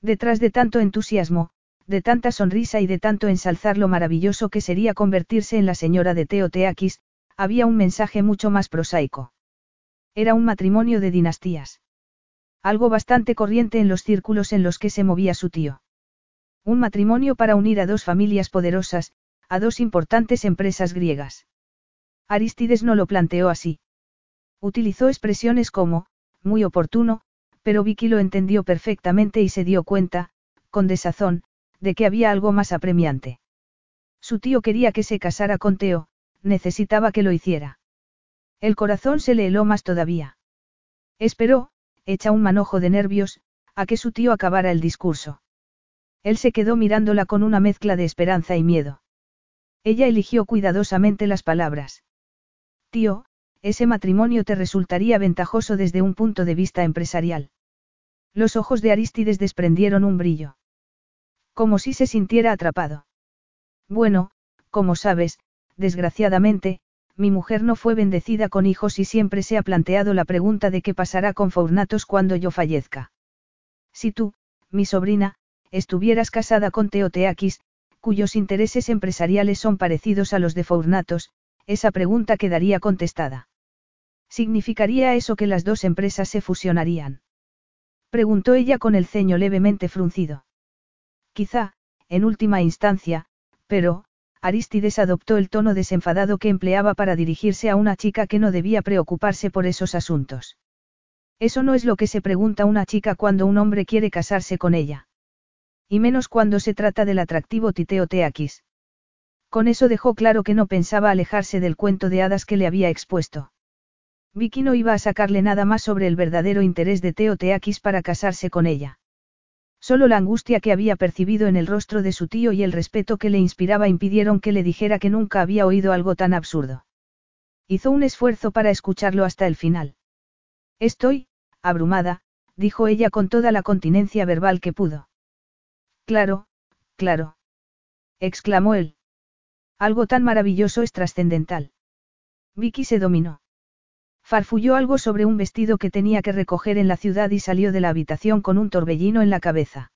Detrás de tanto entusiasmo, de tanta sonrisa y de tanto ensalzar lo maravilloso que sería convertirse en la señora de Teo Teakis, había un mensaje mucho más prosaico. Era un matrimonio de dinastías. Algo bastante corriente en los círculos en los que se movía su tío. Un matrimonio para unir a dos familias poderosas, a dos importantes empresas griegas. Aristides no lo planteó así. Utilizó expresiones como, muy oportuno, pero Vicky lo entendió perfectamente y se dio cuenta, con desazón, de que había algo más apremiante. Su tío quería que se casara con Teo, necesitaba que lo hiciera. El corazón se le heló más todavía. Esperó, hecha un manojo de nervios, a que su tío acabara el discurso. Él se quedó mirándola con una mezcla de esperanza y miedo. Ella eligió cuidadosamente las palabras. Tío, ese matrimonio te resultaría ventajoso desde un punto de vista empresarial. Los ojos de Aristides desprendieron un brillo. Como si se sintiera atrapado. Bueno, como sabes, desgraciadamente, mi mujer no fue bendecida con hijos y siempre se ha planteado la pregunta de qué pasará con Faurnatos cuando yo fallezca. Si tú, mi sobrina, estuvieras casada con Teoteakis, cuyos intereses empresariales son parecidos a los de Faurnatos, esa pregunta quedaría contestada. ¿Significaría eso que las dos empresas se fusionarían? Preguntó ella con el ceño levemente fruncido. Quizá, en última instancia, pero, Aristides adoptó el tono desenfadado que empleaba para dirigirse a una chica que no debía preocuparse por esos asuntos. Eso no es lo que se pregunta una chica cuando un hombre quiere casarse con ella. Y menos cuando se trata del atractivo Titeo Teakis. Con eso dejó claro que no pensaba alejarse del cuento de hadas que le había expuesto. Vicky no iba a sacarle nada más sobre el verdadero interés de Teo Teakis para casarse con ella. Solo la angustia que había percibido en el rostro de su tío y el respeto que le inspiraba impidieron que le dijera que nunca había oído algo tan absurdo. Hizo un esfuerzo para escucharlo hasta el final. Estoy, abrumada, dijo ella con toda la continencia verbal que pudo. Claro, claro. exclamó él. Algo tan maravilloso es trascendental. Vicky se dominó. Farfulló algo sobre un vestido que tenía que recoger en la ciudad y salió de la habitación con un torbellino en la cabeza.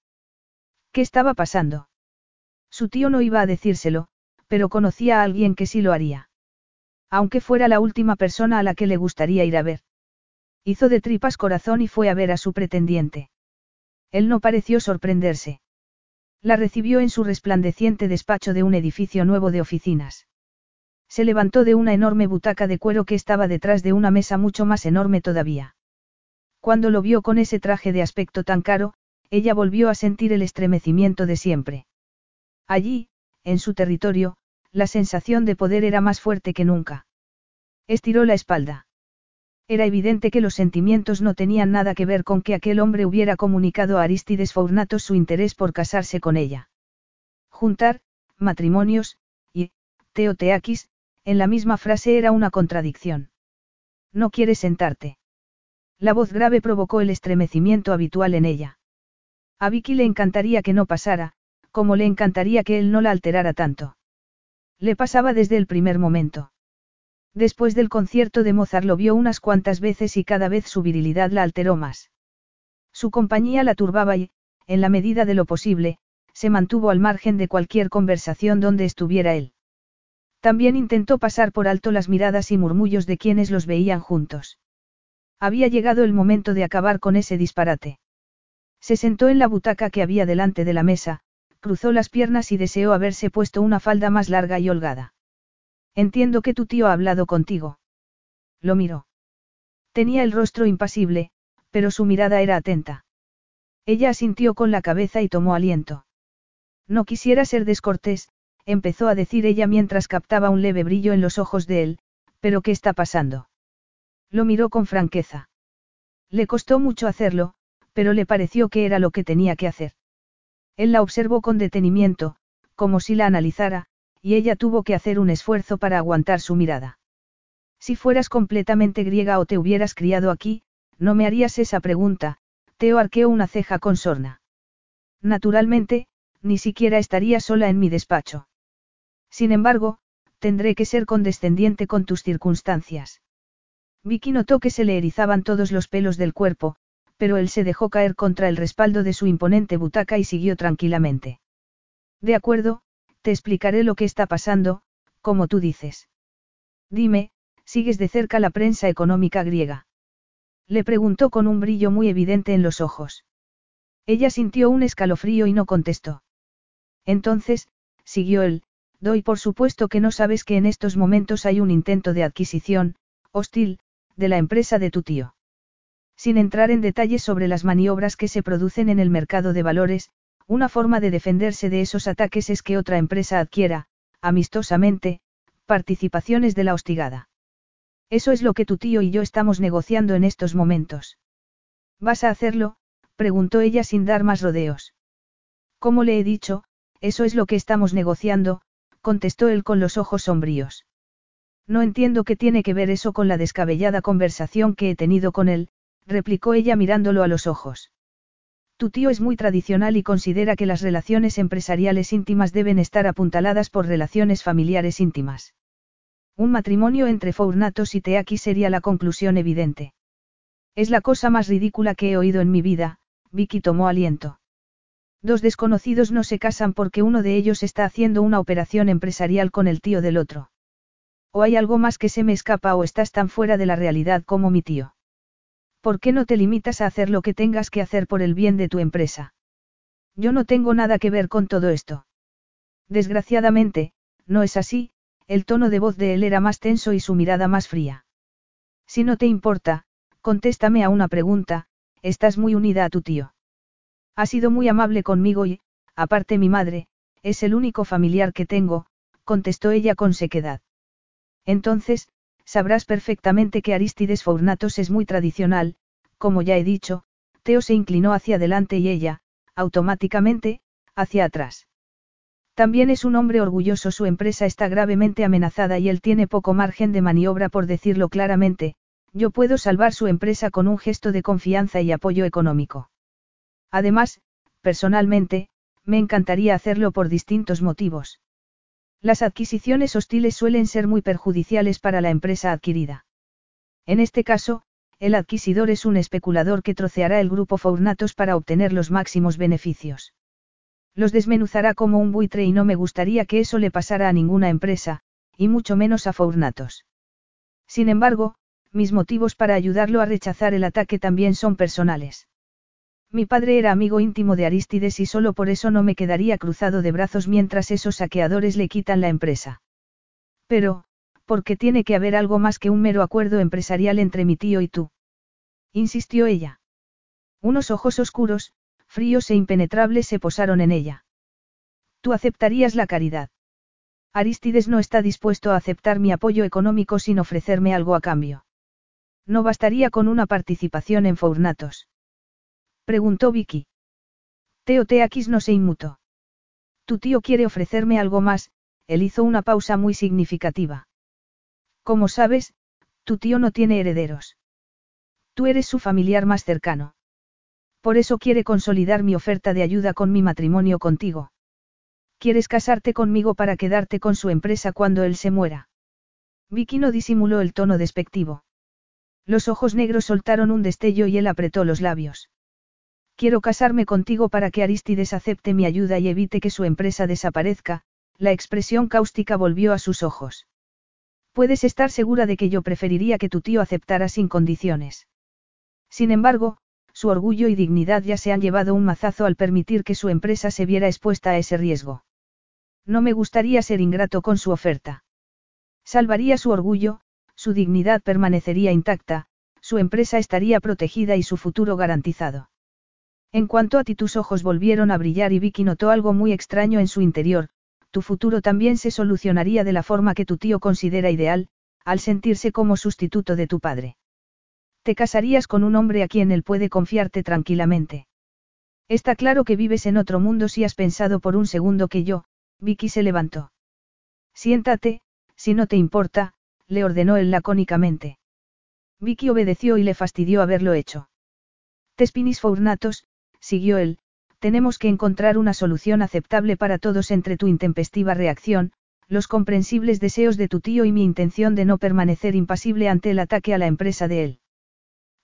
¿Qué estaba pasando? Su tío no iba a decírselo, pero conocía a alguien que sí lo haría. Aunque fuera la última persona a la que le gustaría ir a ver. Hizo de tripas corazón y fue a ver a su pretendiente. Él no pareció sorprenderse. La recibió en su resplandeciente despacho de un edificio nuevo de oficinas. Se levantó de una enorme butaca de cuero que estaba detrás de una mesa mucho más enorme todavía. Cuando lo vio con ese traje de aspecto tan caro, ella volvió a sentir el estremecimiento de siempre. Allí, en su territorio, la sensación de poder era más fuerte que nunca. Estiró la espalda. Era evidente que los sentimientos no tenían nada que ver con que aquel hombre hubiera comunicado a Aristides Fournatos su interés por casarse con ella. Juntar, matrimonios, y, Teoteakis, en la misma frase era una contradicción. No quieres sentarte. La voz grave provocó el estremecimiento habitual en ella. A Vicky le encantaría que no pasara, como le encantaría que él no la alterara tanto. Le pasaba desde el primer momento. Después del concierto de Mozart lo vio unas cuantas veces y cada vez su virilidad la alteró más. Su compañía la turbaba y, en la medida de lo posible, se mantuvo al margen de cualquier conversación donde estuviera él. También intentó pasar por alto las miradas y murmullos de quienes los veían juntos. Había llegado el momento de acabar con ese disparate. Se sentó en la butaca que había delante de la mesa, cruzó las piernas y deseó haberse puesto una falda más larga y holgada. Entiendo que tu tío ha hablado contigo. Lo miró. Tenía el rostro impasible, pero su mirada era atenta. Ella asintió con la cabeza y tomó aliento. No quisiera ser descortés, empezó a decir ella mientras captaba un leve brillo en los ojos de él, pero ¿qué está pasando? Lo miró con franqueza. Le costó mucho hacerlo, pero le pareció que era lo que tenía que hacer. Él la observó con detenimiento, como si la analizara, y ella tuvo que hacer un esfuerzo para aguantar su mirada. Si fueras completamente griega o te hubieras criado aquí, no me harías esa pregunta, Teo arqueó una ceja con sorna. Naturalmente, ni siquiera estaría sola en mi despacho. Sin embargo, tendré que ser condescendiente con tus circunstancias. Vicky notó que se le erizaban todos los pelos del cuerpo, pero él se dejó caer contra el respaldo de su imponente butaca y siguió tranquilamente. De acuerdo, te explicaré lo que está pasando, como tú dices. Dime, ¿sigues de cerca la prensa económica griega? Le preguntó con un brillo muy evidente en los ojos. Ella sintió un escalofrío y no contestó. Entonces, siguió él, doy por supuesto que no sabes que en estos momentos hay un intento de adquisición, hostil, de la empresa de tu tío. Sin entrar en detalles sobre las maniobras que se producen en el mercado de valores, una forma de defenderse de esos ataques es que otra empresa adquiera, amistosamente, participaciones de la hostigada. Eso es lo que tu tío y yo estamos negociando en estos momentos. ¿Vas a hacerlo? preguntó ella sin dar más rodeos. Como le he dicho, eso es lo que estamos negociando, contestó él con los ojos sombríos. No entiendo qué tiene que ver eso con la descabellada conversación que he tenido con él, replicó ella mirándolo a los ojos. Tu tío es muy tradicional y considera que las relaciones empresariales íntimas deben estar apuntaladas por relaciones familiares íntimas. Un matrimonio entre Fournatos y Teaki sería la conclusión evidente. Es la cosa más ridícula que he oído en mi vida, Vicky tomó aliento. Dos desconocidos no se casan porque uno de ellos está haciendo una operación empresarial con el tío del otro. O hay algo más que se me escapa o estás tan fuera de la realidad como mi tío. ¿Por qué no te limitas a hacer lo que tengas que hacer por el bien de tu empresa? Yo no tengo nada que ver con todo esto. Desgraciadamente, no es así, el tono de voz de él era más tenso y su mirada más fría. Si no te importa, contéstame a una pregunta, estás muy unida a tu tío. Ha sido muy amable conmigo y, aparte mi madre, es el único familiar que tengo, contestó ella con sequedad. Entonces, sabrás perfectamente que Aristides Fournatos es muy tradicional, como ya he dicho, Teo se inclinó hacia adelante y ella, automáticamente, hacia atrás. También es un hombre orgulloso, su empresa está gravemente amenazada y él tiene poco margen de maniobra por decirlo claramente, yo puedo salvar su empresa con un gesto de confianza y apoyo económico. Además, personalmente, me encantaría hacerlo por distintos motivos. Las adquisiciones hostiles suelen ser muy perjudiciales para la empresa adquirida. En este caso, el adquisidor es un especulador que troceará el grupo Fournatos para obtener los máximos beneficios. Los desmenuzará como un buitre y no me gustaría que eso le pasara a ninguna empresa, y mucho menos a Fournatos. Sin embargo, mis motivos para ayudarlo a rechazar el ataque también son personales. Mi padre era amigo íntimo de Aristides y solo por eso no me quedaría cruzado de brazos mientras esos saqueadores le quitan la empresa. Pero, ¿por qué tiene que haber algo más que un mero acuerdo empresarial entre mi tío y tú? insistió ella. Unos ojos oscuros, fríos e impenetrables se posaron en ella. Tú aceptarías la caridad. Aristides no está dispuesto a aceptar mi apoyo económico sin ofrecerme algo a cambio. No bastaría con una participación en Fournatos. Preguntó Vicky. Teoteakis no se inmutó. Tu tío quiere ofrecerme algo más, él hizo una pausa muy significativa. Como sabes, tu tío no tiene herederos. Tú eres su familiar más cercano. Por eso quiere consolidar mi oferta de ayuda con mi matrimonio contigo. ¿Quieres casarte conmigo para quedarte con su empresa cuando él se muera? Vicky no disimuló el tono despectivo. Los ojos negros soltaron un destello y él apretó los labios. Quiero casarme contigo para que Aristides acepte mi ayuda y evite que su empresa desaparezca, la expresión cáustica volvió a sus ojos. Puedes estar segura de que yo preferiría que tu tío aceptara sin condiciones. Sin embargo, su orgullo y dignidad ya se han llevado un mazazo al permitir que su empresa se viera expuesta a ese riesgo. No me gustaría ser ingrato con su oferta. Salvaría su orgullo, su dignidad permanecería intacta, su empresa estaría protegida y su futuro garantizado. En cuanto a ti tus ojos volvieron a brillar y Vicky notó algo muy extraño en su interior, tu futuro también se solucionaría de la forma que tu tío considera ideal, al sentirse como sustituto de tu padre. Te casarías con un hombre a quien él puede confiarte tranquilamente. Está claro que vives en otro mundo si has pensado por un segundo que yo, Vicky se levantó. Siéntate, si no te importa, le ordenó él lacónicamente. Vicky obedeció y le fastidió haberlo hecho. Tespinis Fournatos, siguió él, tenemos que encontrar una solución aceptable para todos entre tu intempestiva reacción, los comprensibles deseos de tu tío y mi intención de no permanecer impasible ante el ataque a la empresa de él.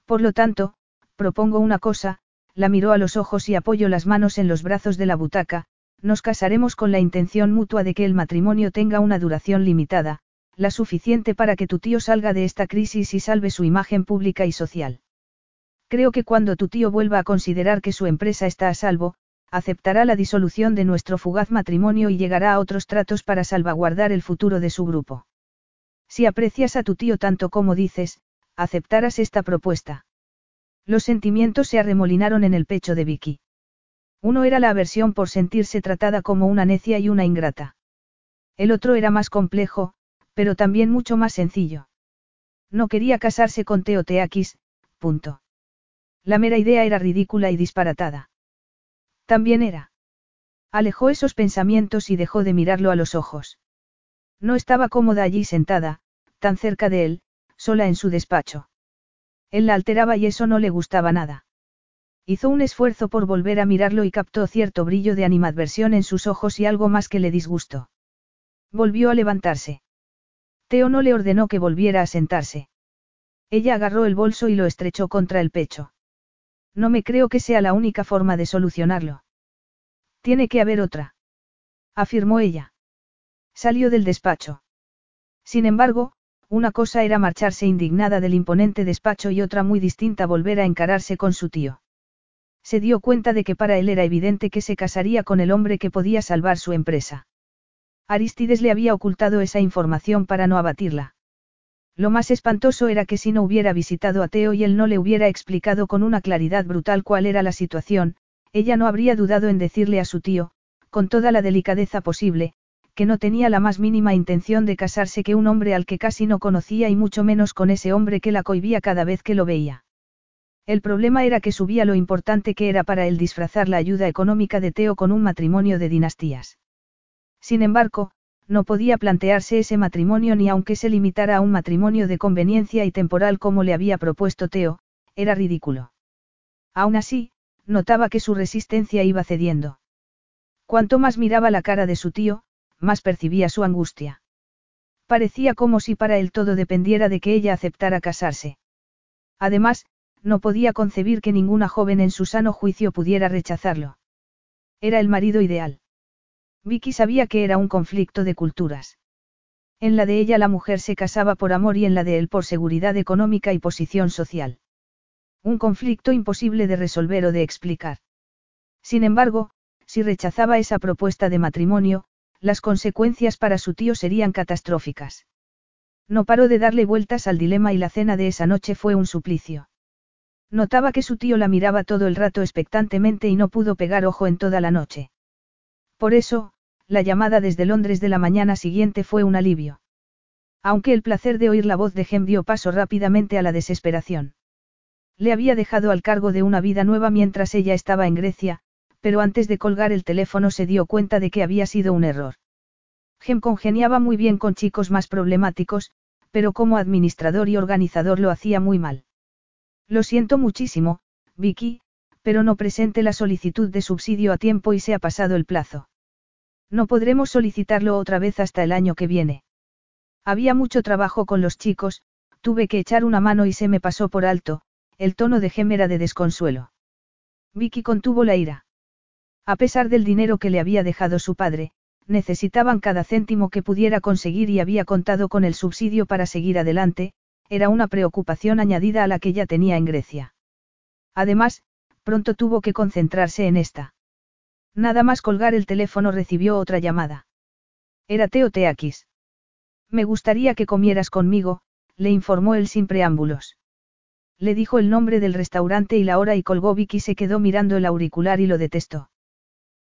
Por lo tanto, propongo una cosa, la miró a los ojos y apoyó las manos en los brazos de la butaca, nos casaremos con la intención mutua de que el matrimonio tenga una duración limitada, la suficiente para que tu tío salga de esta crisis y salve su imagen pública y social. Creo que cuando tu tío vuelva a considerar que su empresa está a salvo, aceptará la disolución de nuestro fugaz matrimonio y llegará a otros tratos para salvaguardar el futuro de su grupo. Si aprecias a tu tío tanto como dices, aceptaras esta propuesta. Los sentimientos se arremolinaron en el pecho de Vicky. Uno era la aversión por sentirse tratada como una necia y una ingrata. El otro era más complejo, pero también mucho más sencillo. No quería casarse con Teoteakis, punto. La mera idea era ridícula y disparatada. También era. Alejó esos pensamientos y dejó de mirarlo a los ojos. No estaba cómoda allí sentada, tan cerca de él, sola en su despacho. Él la alteraba y eso no le gustaba nada. Hizo un esfuerzo por volver a mirarlo y captó cierto brillo de animadversión en sus ojos y algo más que le disgustó. Volvió a levantarse. Teo no le ordenó que volviera a sentarse. Ella agarró el bolso y lo estrechó contra el pecho. No me creo que sea la única forma de solucionarlo. Tiene que haber otra. Afirmó ella. Salió del despacho. Sin embargo, una cosa era marcharse indignada del imponente despacho y otra muy distinta volver a encararse con su tío. Se dio cuenta de que para él era evidente que se casaría con el hombre que podía salvar su empresa. Aristides le había ocultado esa información para no abatirla. Lo más espantoso era que si no hubiera visitado a Teo y él no le hubiera explicado con una claridad brutal cuál era la situación, ella no habría dudado en decirle a su tío, con toda la delicadeza posible, que no tenía la más mínima intención de casarse que un hombre al que casi no conocía y mucho menos con ese hombre que la cohibía cada vez que lo veía. El problema era que subía lo importante que era para él disfrazar la ayuda económica de Teo con un matrimonio de dinastías. Sin embargo, no podía plantearse ese matrimonio ni aunque se limitara a un matrimonio de conveniencia y temporal como le había propuesto Teo, era ridículo. Aún así, notaba que su resistencia iba cediendo. Cuanto más miraba la cara de su tío, más percibía su angustia. Parecía como si para él todo dependiera de que ella aceptara casarse. Además, no podía concebir que ninguna joven en su sano juicio pudiera rechazarlo. Era el marido ideal. Vicky sabía que era un conflicto de culturas. En la de ella la mujer se casaba por amor y en la de él por seguridad económica y posición social. Un conflicto imposible de resolver o de explicar. Sin embargo, si rechazaba esa propuesta de matrimonio, las consecuencias para su tío serían catastróficas. No paró de darle vueltas al dilema y la cena de esa noche fue un suplicio. Notaba que su tío la miraba todo el rato expectantemente y no pudo pegar ojo en toda la noche. Por eso, la llamada desde Londres de la mañana siguiente fue un alivio. Aunque el placer de oír la voz de Gem dio paso rápidamente a la desesperación. Le había dejado al cargo de una vida nueva mientras ella estaba en Grecia, pero antes de colgar el teléfono se dio cuenta de que había sido un error. Gem congeniaba muy bien con chicos más problemáticos, pero como administrador y organizador lo hacía muy mal. Lo siento muchísimo, Vicky, pero no presente la solicitud de subsidio a tiempo y se ha pasado el plazo. No podremos solicitarlo otra vez hasta el año que viene. Había mucho trabajo con los chicos, tuve que echar una mano y se me pasó por alto, el tono de Gem era de desconsuelo. Vicky contuvo la ira. A pesar del dinero que le había dejado su padre, necesitaban cada céntimo que pudiera conseguir y había contado con el subsidio para seguir adelante, era una preocupación añadida a la que ya tenía en Grecia. Además, pronto tuvo que concentrarse en esta. Nada más colgar el teléfono recibió otra llamada. Era Teo Teakis. Me gustaría que comieras conmigo, le informó él sin preámbulos. Le dijo el nombre del restaurante y la hora y colgó Vicky se quedó mirando el auricular y lo detestó.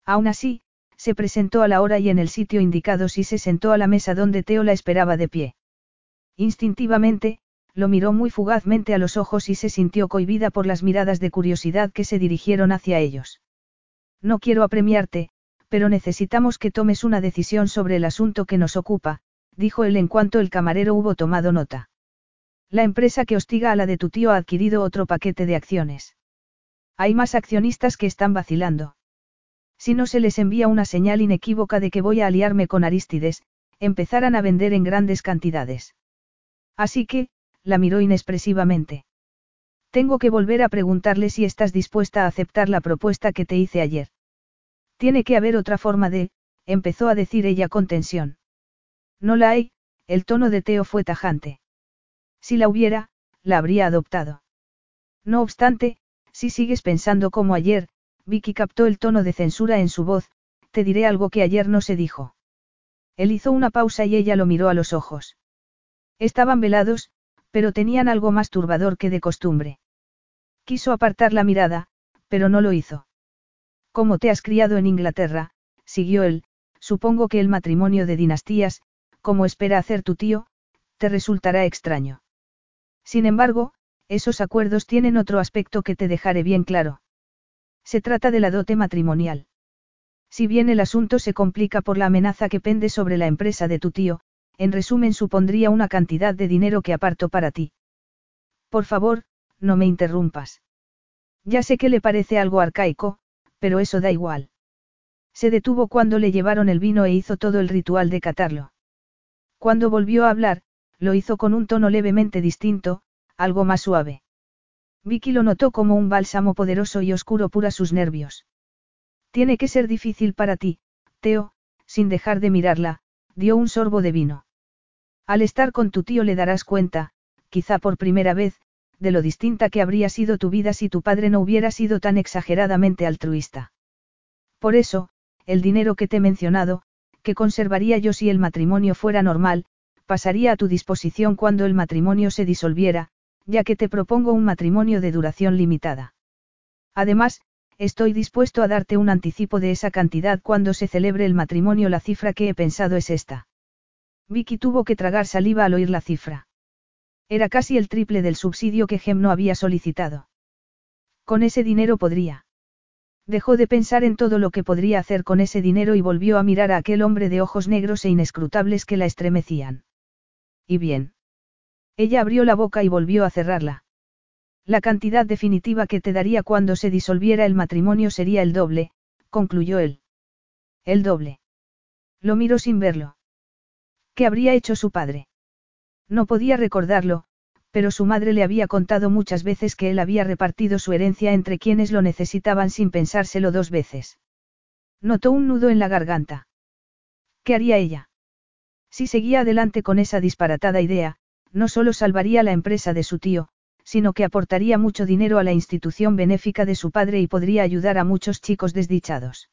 Aún así, se presentó a la hora y en el sitio indicado y se sentó a la mesa donde Teo la esperaba de pie. Instintivamente, lo miró muy fugazmente a los ojos y se sintió cohibida por las miradas de curiosidad que se dirigieron hacia ellos. No quiero apremiarte, pero necesitamos que tomes una decisión sobre el asunto que nos ocupa, dijo él en cuanto el camarero hubo tomado nota. La empresa que hostiga a la de tu tío ha adquirido otro paquete de acciones. Hay más accionistas que están vacilando. Si no se les envía una señal inequívoca de que voy a aliarme con Aristides, empezarán a vender en grandes cantidades. Así que, la miró inexpresivamente. Tengo que volver a preguntarle si estás dispuesta a aceptar la propuesta que te hice ayer. Tiene que haber otra forma de, empezó a decir ella con tensión. No la hay, el tono de Teo fue tajante. Si la hubiera, la habría adoptado. No obstante, si sigues pensando como ayer, Vicky captó el tono de censura en su voz, te diré algo que ayer no se dijo. Él hizo una pausa y ella lo miró a los ojos. Estaban velados, Pero tenían algo más turbador que de costumbre. Quiso apartar la mirada, pero no lo hizo. Como te has criado en Inglaterra, siguió él, supongo que el matrimonio de dinastías, como espera hacer tu tío, te resultará extraño. Sin embargo, esos acuerdos tienen otro aspecto que te dejaré bien claro. Se trata de la dote matrimonial. Si bien el asunto se complica por la amenaza que pende sobre la empresa de tu tío, en resumen supondría una cantidad de dinero que aparto para ti. Por favor, no me interrumpas. Ya sé que le parece algo arcaico, pero eso da igual. Se detuvo cuando le llevaron el vino e hizo todo el ritual de catarlo. Cuando volvió a hablar, lo hizo con un tono levemente distinto, algo más suave. Vicky lo notó como un bálsamo poderoso y oscuro pura sus nervios. Tiene que ser difícil para ti, Teo, sin dejar de mirarla, dio un sorbo de vino. Al estar con tu tío le darás cuenta, quizá por primera vez, de lo distinta que habría sido tu vida si tu padre no hubiera sido tan exageradamente altruista. Por eso, el dinero que te he mencionado, que conservaría yo si el matrimonio fuera normal, pasaría a tu disposición cuando el matrimonio se disolviera, ya que te propongo un matrimonio de duración limitada. Además, estoy dispuesto a darte un anticipo de esa cantidad cuando se celebre el matrimonio. La cifra que he pensado es esta. Vicky tuvo que tragar saliva al oír la cifra. Era casi el triple del subsidio que Gem no había solicitado. Con ese dinero podría. Dejó de pensar en todo lo que podría hacer con ese dinero y volvió a mirar a aquel hombre de ojos negros e inescrutables que la estremecían. ¿Y bien? Ella abrió la boca y volvió a cerrarla. La cantidad definitiva que te daría cuando se disolviera el matrimonio sería el doble, concluyó él. El doble. Lo miró sin verlo. ¿Qué habría hecho su padre? No podía recordarlo, pero su madre le había contado muchas veces que él había repartido su herencia entre quienes lo necesitaban sin pensárselo dos veces. Notó un nudo en la garganta. ¿Qué haría ella? Si seguía adelante con esa disparatada idea, no solo salvaría la empresa de su tío, sino que aportaría mucho dinero a la institución benéfica de su padre y podría ayudar a muchos chicos desdichados.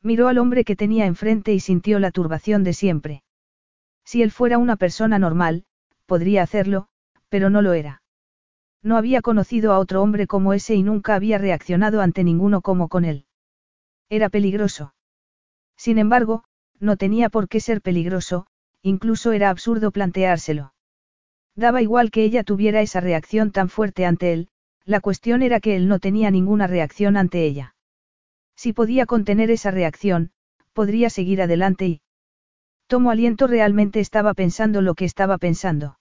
Miró al hombre que tenía enfrente y sintió la turbación de siempre. Si él fuera una persona normal, podría hacerlo, pero no lo era. No había conocido a otro hombre como ese y nunca había reaccionado ante ninguno como con él. Era peligroso. Sin embargo, no tenía por qué ser peligroso, incluso era absurdo planteárselo. Daba igual que ella tuviera esa reacción tan fuerte ante él, la cuestión era que él no tenía ninguna reacción ante ella. Si podía contener esa reacción, podría seguir adelante y... Tomo aliento realmente estaba pensando lo que estaba pensando.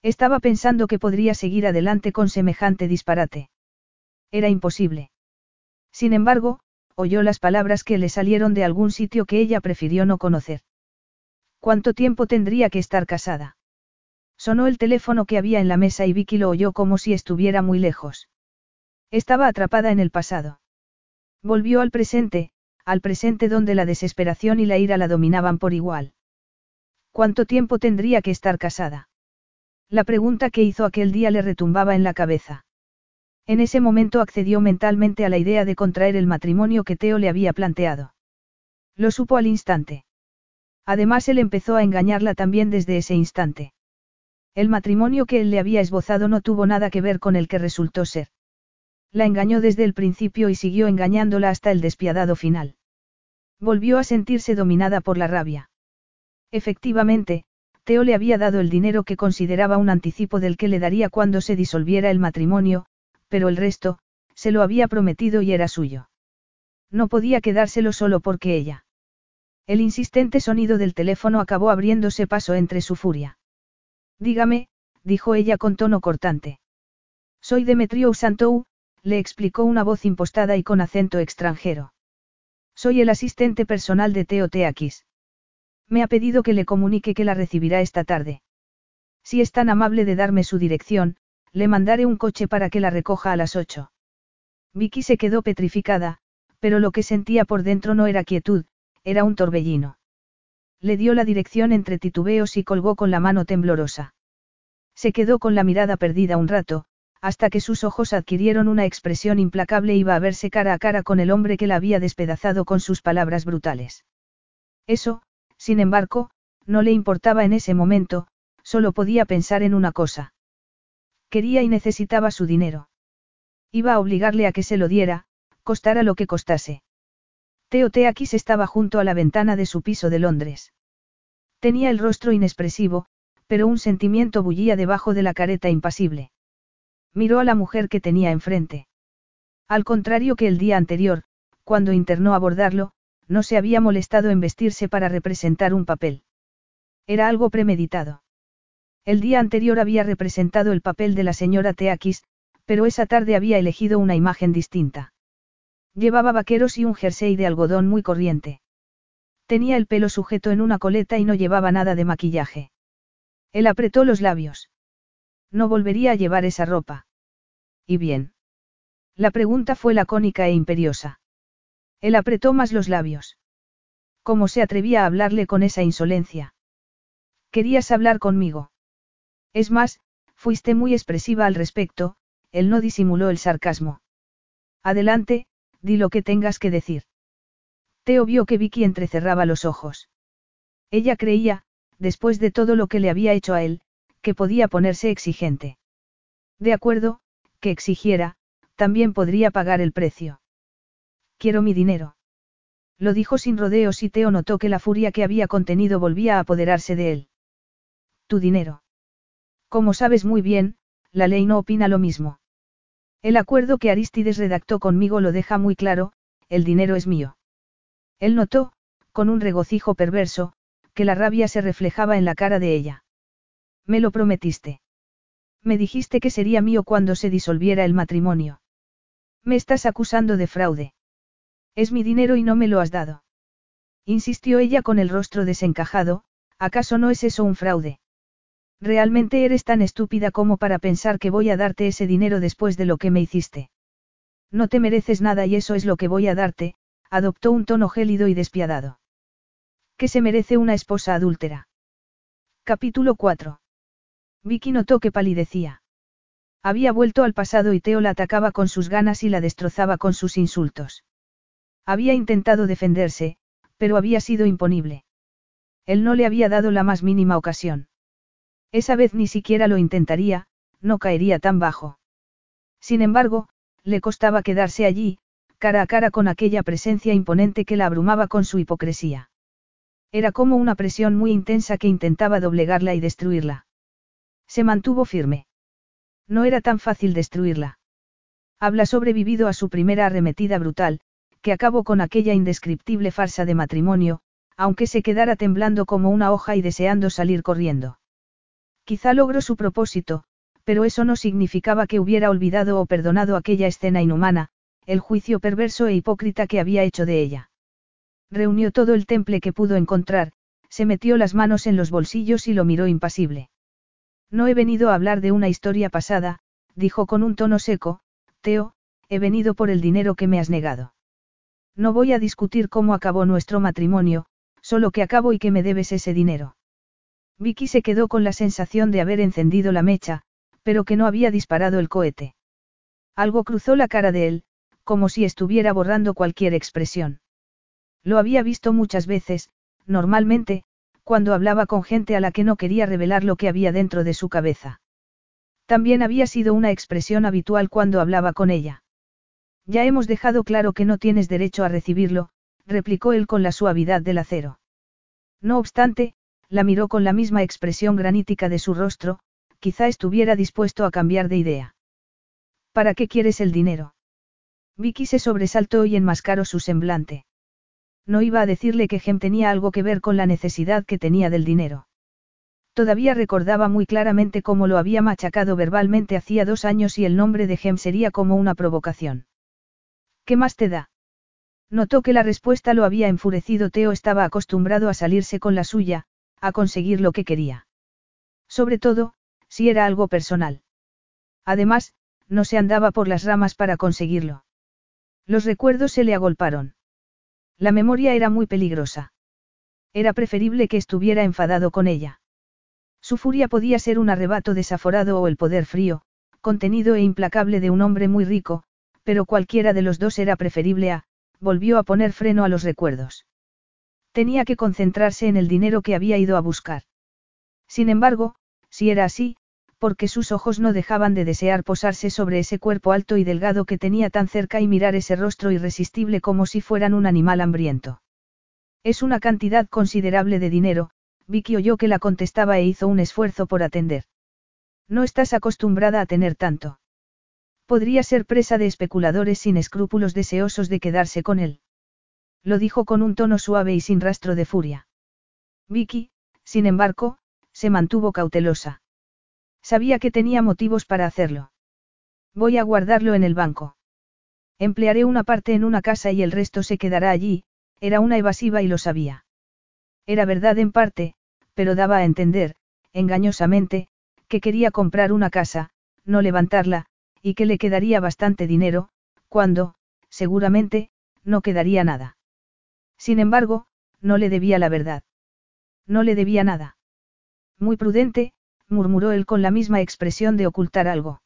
Estaba pensando que podría seguir adelante con semejante disparate. Era imposible. Sin embargo, oyó las palabras que le salieron de algún sitio que ella prefirió no conocer. ¿Cuánto tiempo tendría que estar casada? Sonó el teléfono que había en la mesa y Vicky lo oyó como si estuviera muy lejos. Estaba atrapada en el pasado. Volvió al presente, al presente donde la desesperación y la ira la dominaban por igual. ¿Cuánto tiempo tendría que estar casada? La pregunta que hizo aquel día le retumbaba en la cabeza. En ese momento accedió mentalmente a la idea de contraer el matrimonio que Teo le había planteado. Lo supo al instante. Además él empezó a engañarla también desde ese instante. El matrimonio que él le había esbozado no tuvo nada que ver con el que resultó ser. La engañó desde el principio y siguió engañándola hasta el despiadado final. Volvió a sentirse dominada por la rabia. Efectivamente, Teo le había dado el dinero que consideraba un anticipo del que le daría cuando se disolviera el matrimonio, pero el resto, se lo había prometido y era suyo. No podía quedárselo solo porque ella. El insistente sonido del teléfono acabó abriéndose paso entre su furia. Dígame, dijo ella con tono cortante. Soy Demetrio Santou, le explicó una voz impostada y con acento extranjero. Soy el asistente personal de Teo Teakis. Me ha pedido que le comunique que la recibirá esta tarde. Si es tan amable de darme su dirección, le mandaré un coche para que la recoja a las ocho. Vicky se quedó petrificada, pero lo que sentía por dentro no era quietud, era un torbellino. Le dio la dirección entre titubeos y colgó con la mano temblorosa. Se quedó con la mirada perdida un rato, hasta que sus ojos adquirieron una expresión implacable y iba a verse cara a cara con el hombre que la había despedazado con sus palabras brutales. Eso, sin embargo, no le importaba en ese momento, solo podía pensar en una cosa. Quería y necesitaba su dinero. Iba a obligarle a que se lo diera, costara lo que costase. Teo Teakis estaba junto a la ventana de su piso de Londres. Tenía el rostro inexpresivo, pero un sentimiento bullía debajo de la careta impasible. Miró a la mujer que tenía enfrente. Al contrario que el día anterior, cuando internó abordarlo, no se había molestado en vestirse para representar un papel. Era algo premeditado. El día anterior había representado el papel de la señora Teakis, pero esa tarde había elegido una imagen distinta. Llevaba vaqueros y un jersey de algodón muy corriente. Tenía el pelo sujeto en una coleta y no llevaba nada de maquillaje. Él apretó los labios. No volvería a llevar esa ropa. ¿Y bien? La pregunta fue lacónica e imperiosa. Él apretó más los labios. ¿Cómo se atrevía a hablarle con esa insolencia? Querías hablar conmigo. Es más, fuiste muy expresiva al respecto, él no disimuló el sarcasmo. Adelante, di lo que tengas que decir. Teo vio que Vicky entrecerraba los ojos. Ella creía, después de todo lo que le había hecho a él, que podía ponerse exigente. De acuerdo, que exigiera, también podría pagar el precio. Quiero mi dinero. Lo dijo sin rodeos y Teo notó que la furia que había contenido volvía a apoderarse de él. Tu dinero. Como sabes muy bien, la ley no opina lo mismo. El acuerdo que Aristides redactó conmigo lo deja muy claro, el dinero es mío. Él notó, con un regocijo perverso, que la rabia se reflejaba en la cara de ella. Me lo prometiste. Me dijiste que sería mío cuando se disolviera el matrimonio. Me estás acusando de fraude. Es mi dinero y no me lo has dado. Insistió ella con el rostro desencajado, ¿acaso no es eso un fraude? Realmente eres tan estúpida como para pensar que voy a darte ese dinero después de lo que me hiciste. No te mereces nada y eso es lo que voy a darte, adoptó un tono gélido y despiadado. ¿Qué se merece una esposa adúltera? Capítulo 4. Vicky notó que palidecía. Había vuelto al pasado y Teo la atacaba con sus ganas y la destrozaba con sus insultos. Había intentado defenderse, pero había sido imponible. Él no le había dado la más mínima ocasión. Esa vez ni siquiera lo intentaría, no caería tan bajo. Sin embargo, le costaba quedarse allí, cara a cara con aquella presencia imponente que la abrumaba con su hipocresía. Era como una presión muy intensa que intentaba doblegarla y destruirla. Se mantuvo firme. No era tan fácil destruirla. Habla sobrevivido a su primera arremetida brutal, que acabó con aquella indescriptible farsa de matrimonio, aunque se quedara temblando como una hoja y deseando salir corriendo. Quizá logró su propósito, pero eso no significaba que hubiera olvidado o perdonado aquella escena inhumana, el juicio perverso e hipócrita que había hecho de ella. Reunió todo el temple que pudo encontrar, se metió las manos en los bolsillos y lo miró impasible. No he venido a hablar de una historia pasada, dijo con un tono seco, Teo, he venido por el dinero que me has negado. No voy a discutir cómo acabó nuestro matrimonio, solo que acabo y que me debes ese dinero. Vicky se quedó con la sensación de haber encendido la mecha, pero que no había disparado el cohete. Algo cruzó la cara de él, como si estuviera borrando cualquier expresión. Lo había visto muchas veces, normalmente, cuando hablaba con gente a la que no quería revelar lo que había dentro de su cabeza. También había sido una expresión habitual cuando hablaba con ella. Ya hemos dejado claro que no tienes derecho a recibirlo, replicó él con la suavidad del acero. No obstante, la miró con la misma expresión granítica de su rostro, quizá estuviera dispuesto a cambiar de idea. ¿Para qué quieres el dinero? Vicky se sobresaltó y enmascaró su semblante. No iba a decirle que Gem tenía algo que ver con la necesidad que tenía del dinero. Todavía recordaba muy claramente cómo lo había machacado verbalmente hacía dos años y el nombre de Gem sería como una provocación. ¿Qué más te da? Notó que la respuesta lo había enfurecido. Teo estaba acostumbrado a salirse con la suya, a conseguir lo que quería. Sobre todo, si era algo personal. Además, no se andaba por las ramas para conseguirlo. Los recuerdos se le agolparon. La memoria era muy peligrosa. Era preferible que estuviera enfadado con ella. Su furia podía ser un arrebato desaforado o el poder frío, contenido e implacable de un hombre muy rico, pero cualquiera de los dos era preferible a, volvió a poner freno a los recuerdos. Tenía que concentrarse en el dinero que había ido a buscar. Sin embargo, si era así, porque sus ojos no dejaban de desear posarse sobre ese cuerpo alto y delgado que tenía tan cerca y mirar ese rostro irresistible como si fueran un animal hambriento. Es una cantidad considerable de dinero, Vicky oyó que la contestaba e hizo un esfuerzo por atender. No estás acostumbrada a tener tanto. Podría ser presa de especuladores sin escrúpulos deseosos de quedarse con él. Lo dijo con un tono suave y sin rastro de furia. Vicky, sin embargo, se mantuvo cautelosa. Sabía que tenía motivos para hacerlo. Voy a guardarlo en el banco. Emplearé una parte en una casa y el resto se quedará allí, era una evasiva y lo sabía. Era verdad en parte, pero daba a entender, engañosamente, que quería comprar una casa, no levantarla, y que le quedaría bastante dinero, cuando, seguramente, no quedaría nada. Sin embargo, no le debía la verdad. No le debía nada. Muy prudente, murmuró él con la misma expresión de ocultar algo.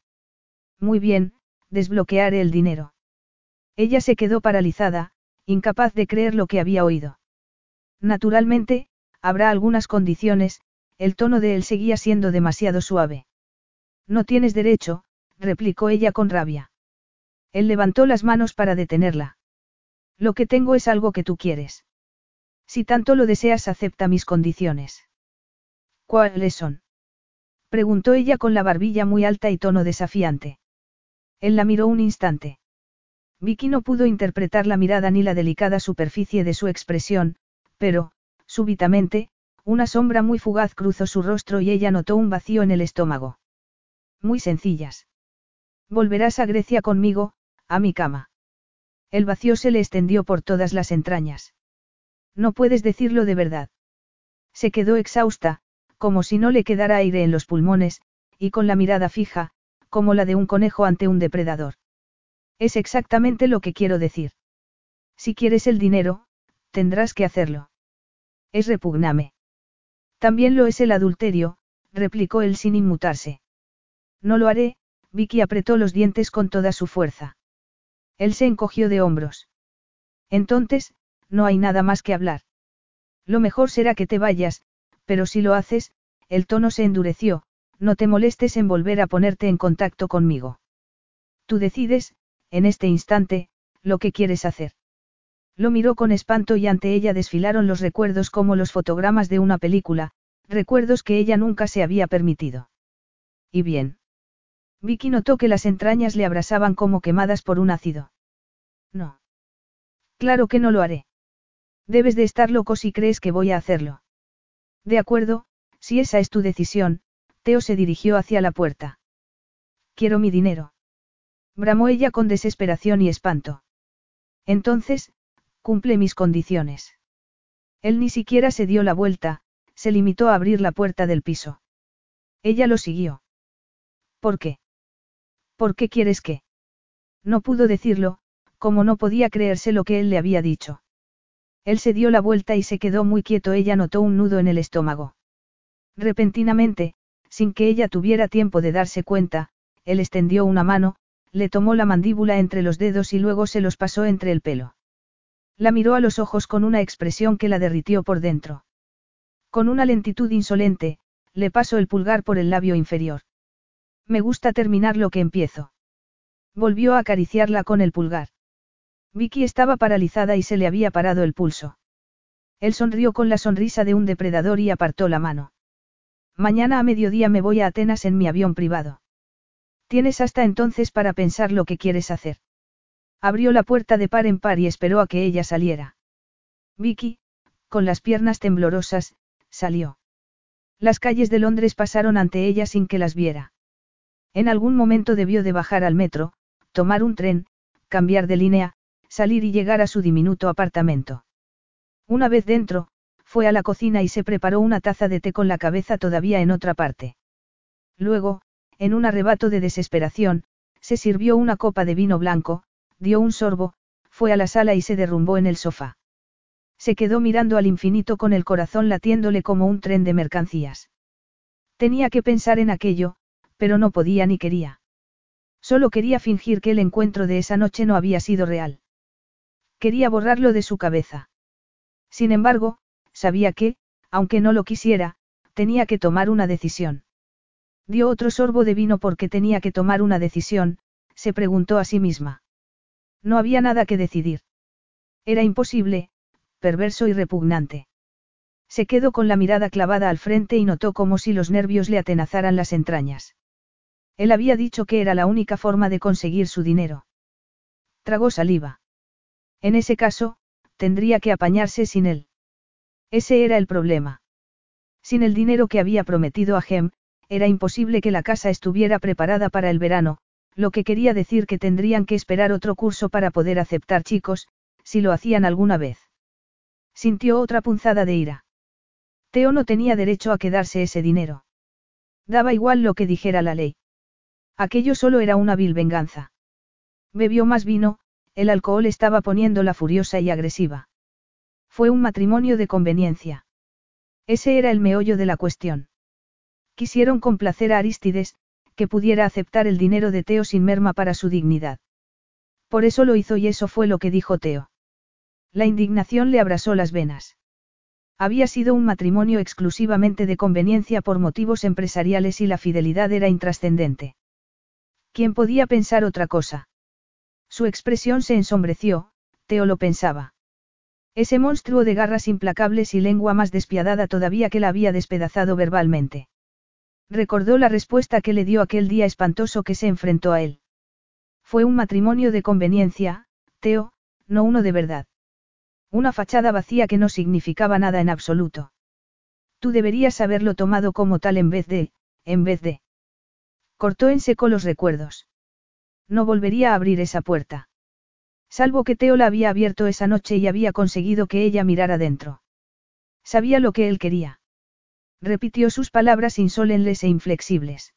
Muy bien, desbloquearé el dinero. Ella se quedó paralizada, incapaz de creer lo que había oído. Naturalmente, habrá algunas condiciones, el tono de él seguía siendo demasiado suave. No tienes derecho, replicó ella con rabia. Él levantó las manos para detenerla. Lo que tengo es algo que tú quieres. Si tanto lo deseas, acepta mis condiciones. ¿Cuáles son? Preguntó ella con la barbilla muy alta y tono desafiante. Él la miró un instante. Vicky no pudo interpretar la mirada ni la delicada superficie de su expresión, pero, súbitamente, una sombra muy fugaz cruzó su rostro y ella notó un vacío en el estómago. Muy sencillas. Volverás a Grecia conmigo, a mi cama. El vacío se le extendió por todas las entrañas. No puedes decirlo de verdad. Se quedó exhausta, como si no le quedara aire en los pulmones, y con la mirada fija, como la de un conejo ante un depredador. Es exactamente lo que quiero decir. Si quieres el dinero, tendrás que hacerlo. Es repugname. También lo es el adulterio, replicó él sin inmutarse. No lo haré, Vicky apretó los dientes con toda su fuerza. Él se encogió de hombros. Entonces, no hay nada más que hablar. Lo mejor será que te vayas, pero si lo haces, el tono se endureció, no te molestes en volver a ponerte en contacto conmigo. Tú decides, en este instante, lo que quieres hacer. Lo miró con espanto y ante ella desfilaron los recuerdos como los fotogramas de una película, recuerdos que ella nunca se había permitido. ¿Y bien? Vicky notó que las entrañas le abrasaban como quemadas por un ácido. No. Claro que no lo haré. Debes de estar loco si crees que voy a hacerlo. De acuerdo, si esa es tu decisión, Teo se dirigió hacia la puerta. Quiero mi dinero. Bramó ella con desesperación y espanto. Entonces, cumple mis condiciones. Él ni siquiera se dio la vuelta, se limitó a abrir la puerta del piso. Ella lo siguió. ¿Por qué? ¿Por qué quieres que? No pudo decirlo, como no podía creerse lo que él le había dicho. Él se dio la vuelta y se quedó muy quieto. Ella notó un nudo en el estómago. Repentinamente, sin que ella tuviera tiempo de darse cuenta, él extendió una mano, le tomó la mandíbula entre los dedos y luego se los pasó entre el pelo. La miró a los ojos con una expresión que la derritió por dentro. Con una lentitud insolente, le pasó el pulgar por el labio inferior. Me gusta terminar lo que empiezo. Volvió a acariciarla con el pulgar. Vicky estaba paralizada y se le había parado el pulso. Él sonrió con la sonrisa de un depredador y apartó la mano. Mañana a mediodía me voy a Atenas en mi avión privado. Tienes hasta entonces para pensar lo que quieres hacer. Abrió la puerta de par en par y esperó a que ella saliera. Vicky, con las piernas temblorosas, salió. Las calles de Londres pasaron ante ella sin que las viera. En algún momento debió de bajar al metro, tomar un tren, cambiar de línea, salir y llegar a su diminuto apartamento. Una vez dentro, fue a la cocina y se preparó una taza de té con la cabeza todavía en otra parte. Luego, en un arrebato de desesperación, se sirvió una copa de vino blanco, dio un sorbo, fue a la sala y se derrumbó en el sofá. Se quedó mirando al infinito con el corazón latiéndole como un tren de mercancías. Tenía que pensar en aquello, pero no podía ni quería. Solo quería fingir que el encuentro de esa noche no había sido real. Quería borrarlo de su cabeza. Sin embargo, sabía que, aunque no lo quisiera, tenía que tomar una decisión. Dio otro sorbo de vino porque tenía que tomar una decisión, se preguntó a sí misma. No había nada que decidir. Era imposible, perverso y repugnante. Se quedó con la mirada clavada al frente y notó como si los nervios le atenazaran las entrañas. Él había dicho que era la única forma de conseguir su dinero. Tragó saliva. En ese caso, tendría que apañarse sin él. Ese era el problema. Sin el dinero que había prometido a Gem, era imposible que la casa estuviera preparada para el verano, lo que quería decir que tendrían que esperar otro curso para poder aceptar chicos, si lo hacían alguna vez. Sintió otra punzada de ira. Teo no tenía derecho a quedarse ese dinero. Daba igual lo que dijera la ley. Aquello solo era una vil venganza. Bebió más vino, el alcohol estaba poniéndola furiosa y agresiva. Fue un matrimonio de conveniencia. Ese era el meollo de la cuestión. Quisieron complacer a Aristides, que pudiera aceptar el dinero de Teo sin merma para su dignidad. Por eso lo hizo y eso fue lo que dijo Teo. La indignación le abrasó las venas. Había sido un matrimonio exclusivamente de conveniencia por motivos empresariales y la fidelidad era intrascendente. ¿Quién podía pensar otra cosa? Su expresión se ensombreció, Teo lo pensaba. Ese monstruo de garras implacables y lengua más despiadada todavía que la había despedazado verbalmente. Recordó la respuesta que le dio aquel día espantoso que se enfrentó a él. Fue un matrimonio de conveniencia, Teo, no uno de verdad. Una fachada vacía que no significaba nada en absoluto. Tú deberías haberlo tomado como tal en vez de, en vez de. Cortó en seco los recuerdos. No volvería a abrir esa puerta. Salvo que Teo la había abierto esa noche y había conseguido que ella mirara dentro. Sabía lo que él quería. Repitió sus palabras insolenles e inflexibles.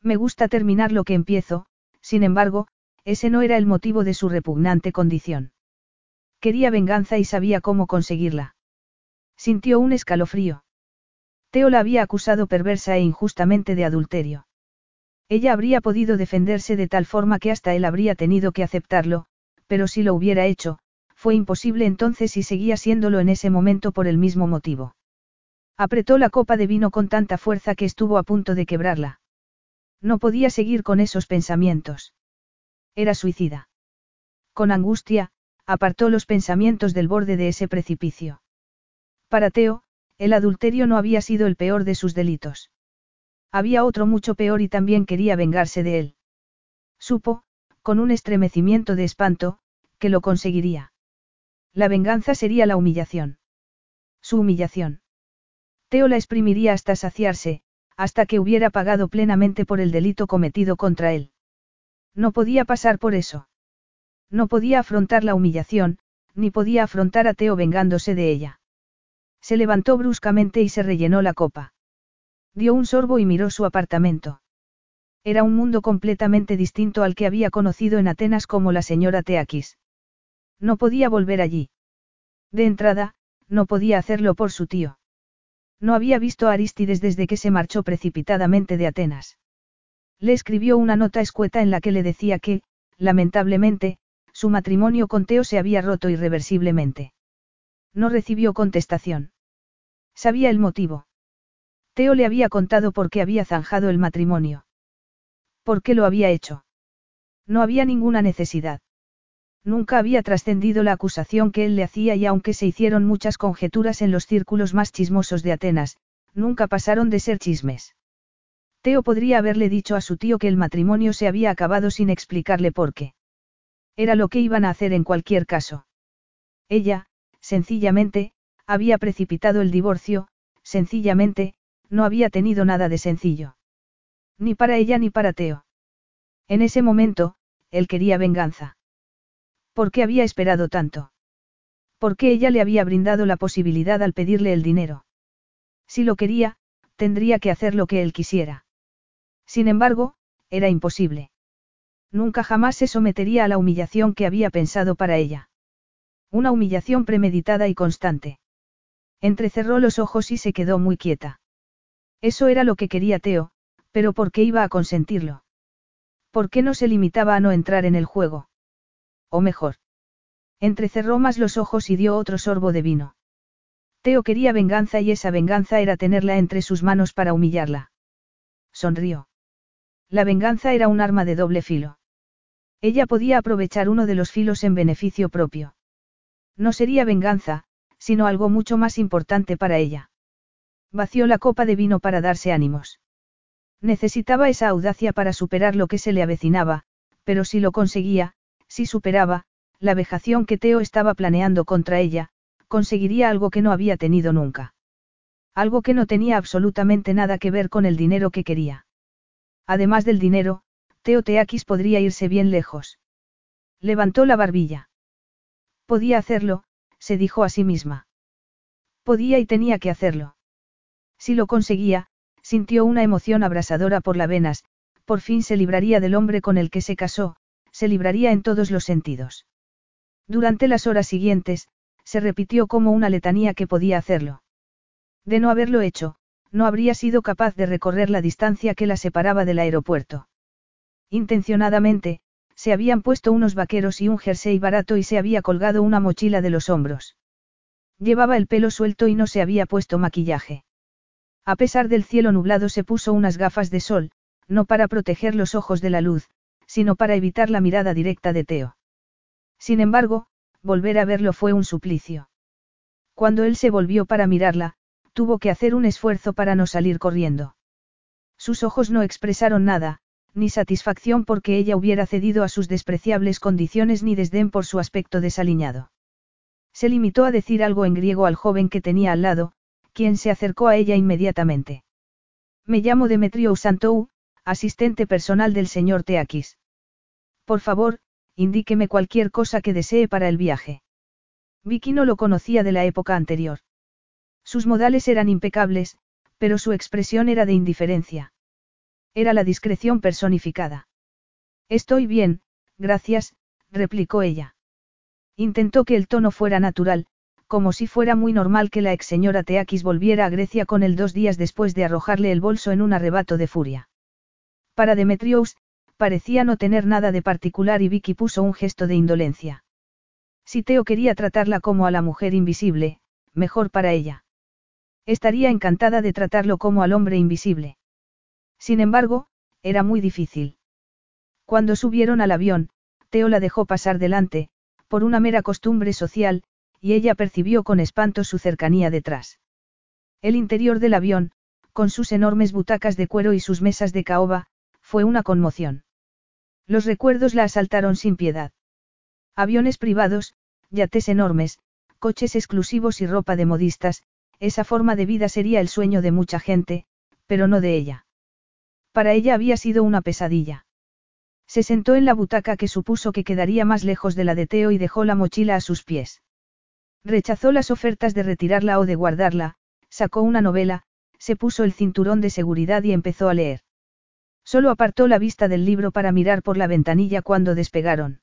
Me gusta terminar lo que empiezo, sin embargo, ese no era el motivo de su repugnante condición. Quería venganza y sabía cómo conseguirla. Sintió un escalofrío. Teo la había acusado perversa e injustamente de adulterio. Ella habría podido defenderse de tal forma que hasta él habría tenido que aceptarlo, pero si lo hubiera hecho, fue imposible entonces y seguía siéndolo en ese momento por el mismo motivo. Apretó la copa de vino con tanta fuerza que estuvo a punto de quebrarla. No podía seguir con esos pensamientos. Era suicida. Con angustia, apartó los pensamientos del borde de ese precipicio. Para Teo, el adulterio no había sido el peor de sus delitos. Había otro mucho peor y también quería vengarse de él. Supo, con un estremecimiento de espanto, que lo conseguiría. La venganza sería la humillación. Su humillación. Teo la exprimiría hasta saciarse, hasta que hubiera pagado plenamente por el delito cometido contra él. No podía pasar por eso. No podía afrontar la humillación, ni podía afrontar a Teo vengándose de ella. Se levantó bruscamente y se rellenó la copa. Dio un sorbo y miró su apartamento. Era un mundo completamente distinto al que había conocido en Atenas como la señora Teakis. No podía volver allí. De entrada, no podía hacerlo por su tío. No había visto a Aristides desde que se marchó precipitadamente de Atenas. Le escribió una nota escueta en la que le decía que, lamentablemente, su matrimonio con Teo se había roto irreversiblemente. No recibió contestación. Sabía el motivo. Teo le había contado por qué había zanjado el matrimonio. ¿Por qué lo había hecho? No había ninguna necesidad. Nunca había trascendido la acusación que él le hacía y aunque se hicieron muchas conjeturas en los círculos más chismosos de Atenas, nunca pasaron de ser chismes. Teo podría haberle dicho a su tío que el matrimonio se había acabado sin explicarle por qué. Era lo que iban a hacer en cualquier caso. Ella, sencillamente, había precipitado el divorcio, sencillamente, no había tenido nada de sencillo. Ni para ella ni para Teo. En ese momento, él quería venganza. ¿Por qué había esperado tanto? ¿Por qué ella le había brindado la posibilidad al pedirle el dinero? Si lo quería, tendría que hacer lo que él quisiera. Sin embargo, era imposible. Nunca jamás se sometería a la humillación que había pensado para ella. Una humillación premeditada y constante. Entrecerró los ojos y se quedó muy quieta. Eso era lo que quería Teo, pero ¿por qué iba a consentirlo? ¿Por qué no se limitaba a no entrar en el juego? O mejor. Entrecerró más los ojos y dio otro sorbo de vino. Teo quería venganza y esa venganza era tenerla entre sus manos para humillarla. sonrió. La venganza era un arma de doble filo. Ella podía aprovechar uno de los filos en beneficio propio. No sería venganza, sino algo mucho más importante para ella. Vació la copa de vino para darse ánimos. Necesitaba esa audacia para superar lo que se le avecinaba, pero si lo conseguía, si superaba, la vejación que Teo estaba planeando contra ella, conseguiría algo que no había tenido nunca. Algo que no tenía absolutamente nada que ver con el dinero que quería. Además del dinero, Teo Teakis podría irse bien lejos. Levantó la barbilla. Podía hacerlo, se dijo a sí misma. Podía y tenía que hacerlo. Si lo conseguía, sintió una emoción abrasadora por las venas, por fin se libraría del hombre con el que se casó, se libraría en todos los sentidos. Durante las horas siguientes, se repitió como una letanía que podía hacerlo. De no haberlo hecho, no habría sido capaz de recorrer la distancia que la separaba del aeropuerto. Intencionadamente, se habían puesto unos vaqueros y un jersey barato y se había colgado una mochila de los hombros. Llevaba el pelo suelto y no se había puesto maquillaje. A pesar del cielo nublado se puso unas gafas de sol, no para proteger los ojos de la luz, sino para evitar la mirada directa de Teo. Sin embargo, volver a verlo fue un suplicio. Cuando él se volvió para mirarla, tuvo que hacer un esfuerzo para no salir corriendo. Sus ojos no expresaron nada, ni satisfacción porque ella hubiera cedido a sus despreciables condiciones ni desdén por su aspecto desaliñado. Se limitó a decir algo en griego al joven que tenía al lado, quien se acercó a ella inmediatamente. Me llamo Demetrio Santou, asistente personal del señor Teakis. Por favor, indíqueme cualquier cosa que desee para el viaje. Vicky no lo conocía de la época anterior. Sus modales eran impecables, pero su expresión era de indiferencia. Era la discreción personificada. Estoy bien, gracias, replicó ella. Intentó que el tono fuera natural, como si fuera muy normal que la ex señora Teakis volviera a Grecia con él dos días después de arrojarle el bolso en un arrebato de furia. Para Demetrios, parecía no tener nada de particular y Vicky puso un gesto de indolencia. Si Teo quería tratarla como a la mujer invisible, mejor para ella. Estaría encantada de tratarlo como al hombre invisible. Sin embargo, era muy difícil. Cuando subieron al avión, Teo la dejó pasar delante, por una mera costumbre social, y ella percibió con espanto su cercanía detrás. El interior del avión, con sus enormes butacas de cuero y sus mesas de caoba, fue una conmoción. Los recuerdos la asaltaron sin piedad. Aviones privados, yates enormes, coches exclusivos y ropa de modistas, esa forma de vida sería el sueño de mucha gente, pero no de ella. Para ella había sido una pesadilla. Se sentó en la butaca que supuso que quedaría más lejos de la de Teo y dejó la mochila a sus pies. Rechazó las ofertas de retirarla o de guardarla, sacó una novela, se puso el cinturón de seguridad y empezó a leer. Solo apartó la vista del libro para mirar por la ventanilla cuando despegaron.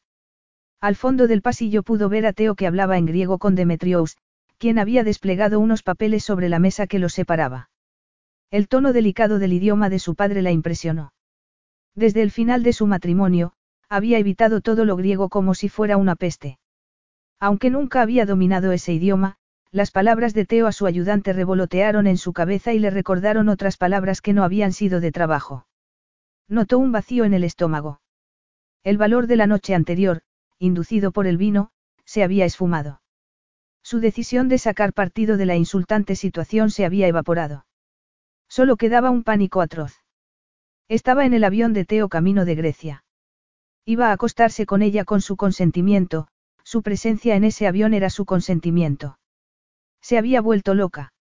Al fondo del pasillo pudo ver a Teo que hablaba en griego con Demetrios, quien había desplegado unos papeles sobre la mesa que los separaba. El tono delicado del idioma de su padre la impresionó. Desde el final de su matrimonio, había evitado todo lo griego como si fuera una peste. Aunque nunca había dominado ese idioma, las palabras de Teo a su ayudante revolotearon en su cabeza y le recordaron otras palabras que no habían sido de trabajo. Notó un vacío en el estómago. El valor de la noche anterior, inducido por el vino, se había esfumado. Su decisión de sacar partido de la insultante situación se había evaporado. Solo quedaba un pánico atroz. Estaba en el avión de Teo camino de Grecia. Iba a acostarse con ella con su consentimiento, su presencia en ese avión era su consentimiento. Se había vuelto loca.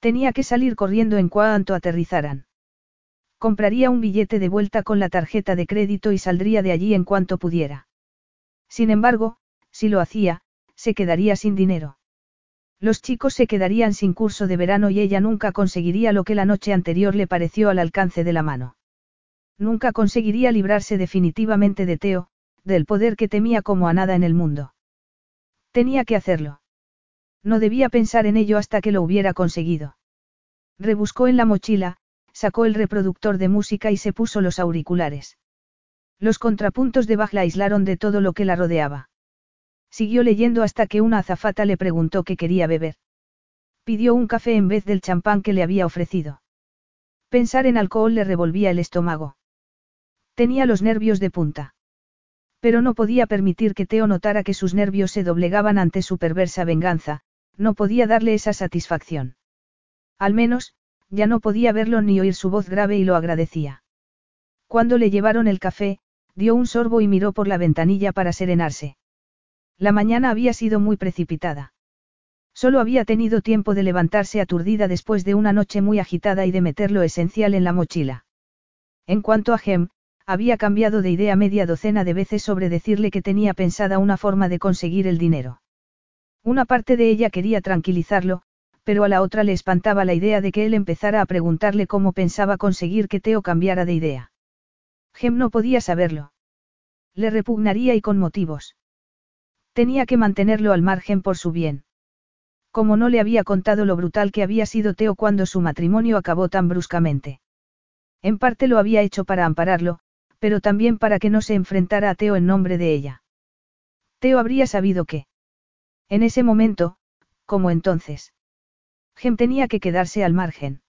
Tenía que salir corriendo en cuanto aterrizaran. Compraría un billete de vuelta con la tarjeta de crédito y saldría de allí en cuanto pudiera. Sin embargo, si lo hacía, se quedaría sin dinero. Los chicos se quedarían sin curso de verano y ella nunca conseguiría lo que la noche anterior le pareció al alcance de la mano. Nunca conseguiría librarse definitivamente de Teo, del poder que temía como a nada en el mundo. Tenía que hacerlo. No debía pensar en ello hasta que lo hubiera conseguido. Rebuscó en la mochila, sacó el reproductor de música y se puso los auriculares. Los contrapuntos de Bach la aislaron de todo lo que la rodeaba. Siguió leyendo hasta que una azafata le preguntó qué quería beber. Pidió un café en vez del champán que le había ofrecido. Pensar en alcohol le revolvía el estómago. Tenía los nervios de punta. Pero no podía permitir que Teo notara que sus nervios se doblegaban ante su perversa venganza, no podía darle esa satisfacción. Al menos, ya no podía verlo ni oír su voz grave y lo agradecía. Cuando le llevaron el café, dio un sorbo y miró por la ventanilla para serenarse. La mañana había sido muy precipitada. Solo había tenido tiempo de levantarse aturdida después de una noche muy agitada y de meter lo esencial en la mochila. En cuanto a Gem, había cambiado de idea media docena de veces sobre decirle que tenía pensada una forma de conseguir el dinero. Una parte de ella quería tranquilizarlo, pero a la otra le espantaba la idea de que él empezara a preguntarle cómo pensaba conseguir que Teo cambiara de idea. Gem no podía saberlo. Le repugnaría y con motivos. Tenía que mantenerlo al margen por su bien. Como no le había contado lo brutal que había sido Teo cuando su matrimonio acabó tan bruscamente. En parte lo había hecho para ampararlo, pero también para que no se enfrentara a Teo en nombre de ella. Teo habría sabido que. En ese momento, como entonces. Gem tenía que quedarse al margen.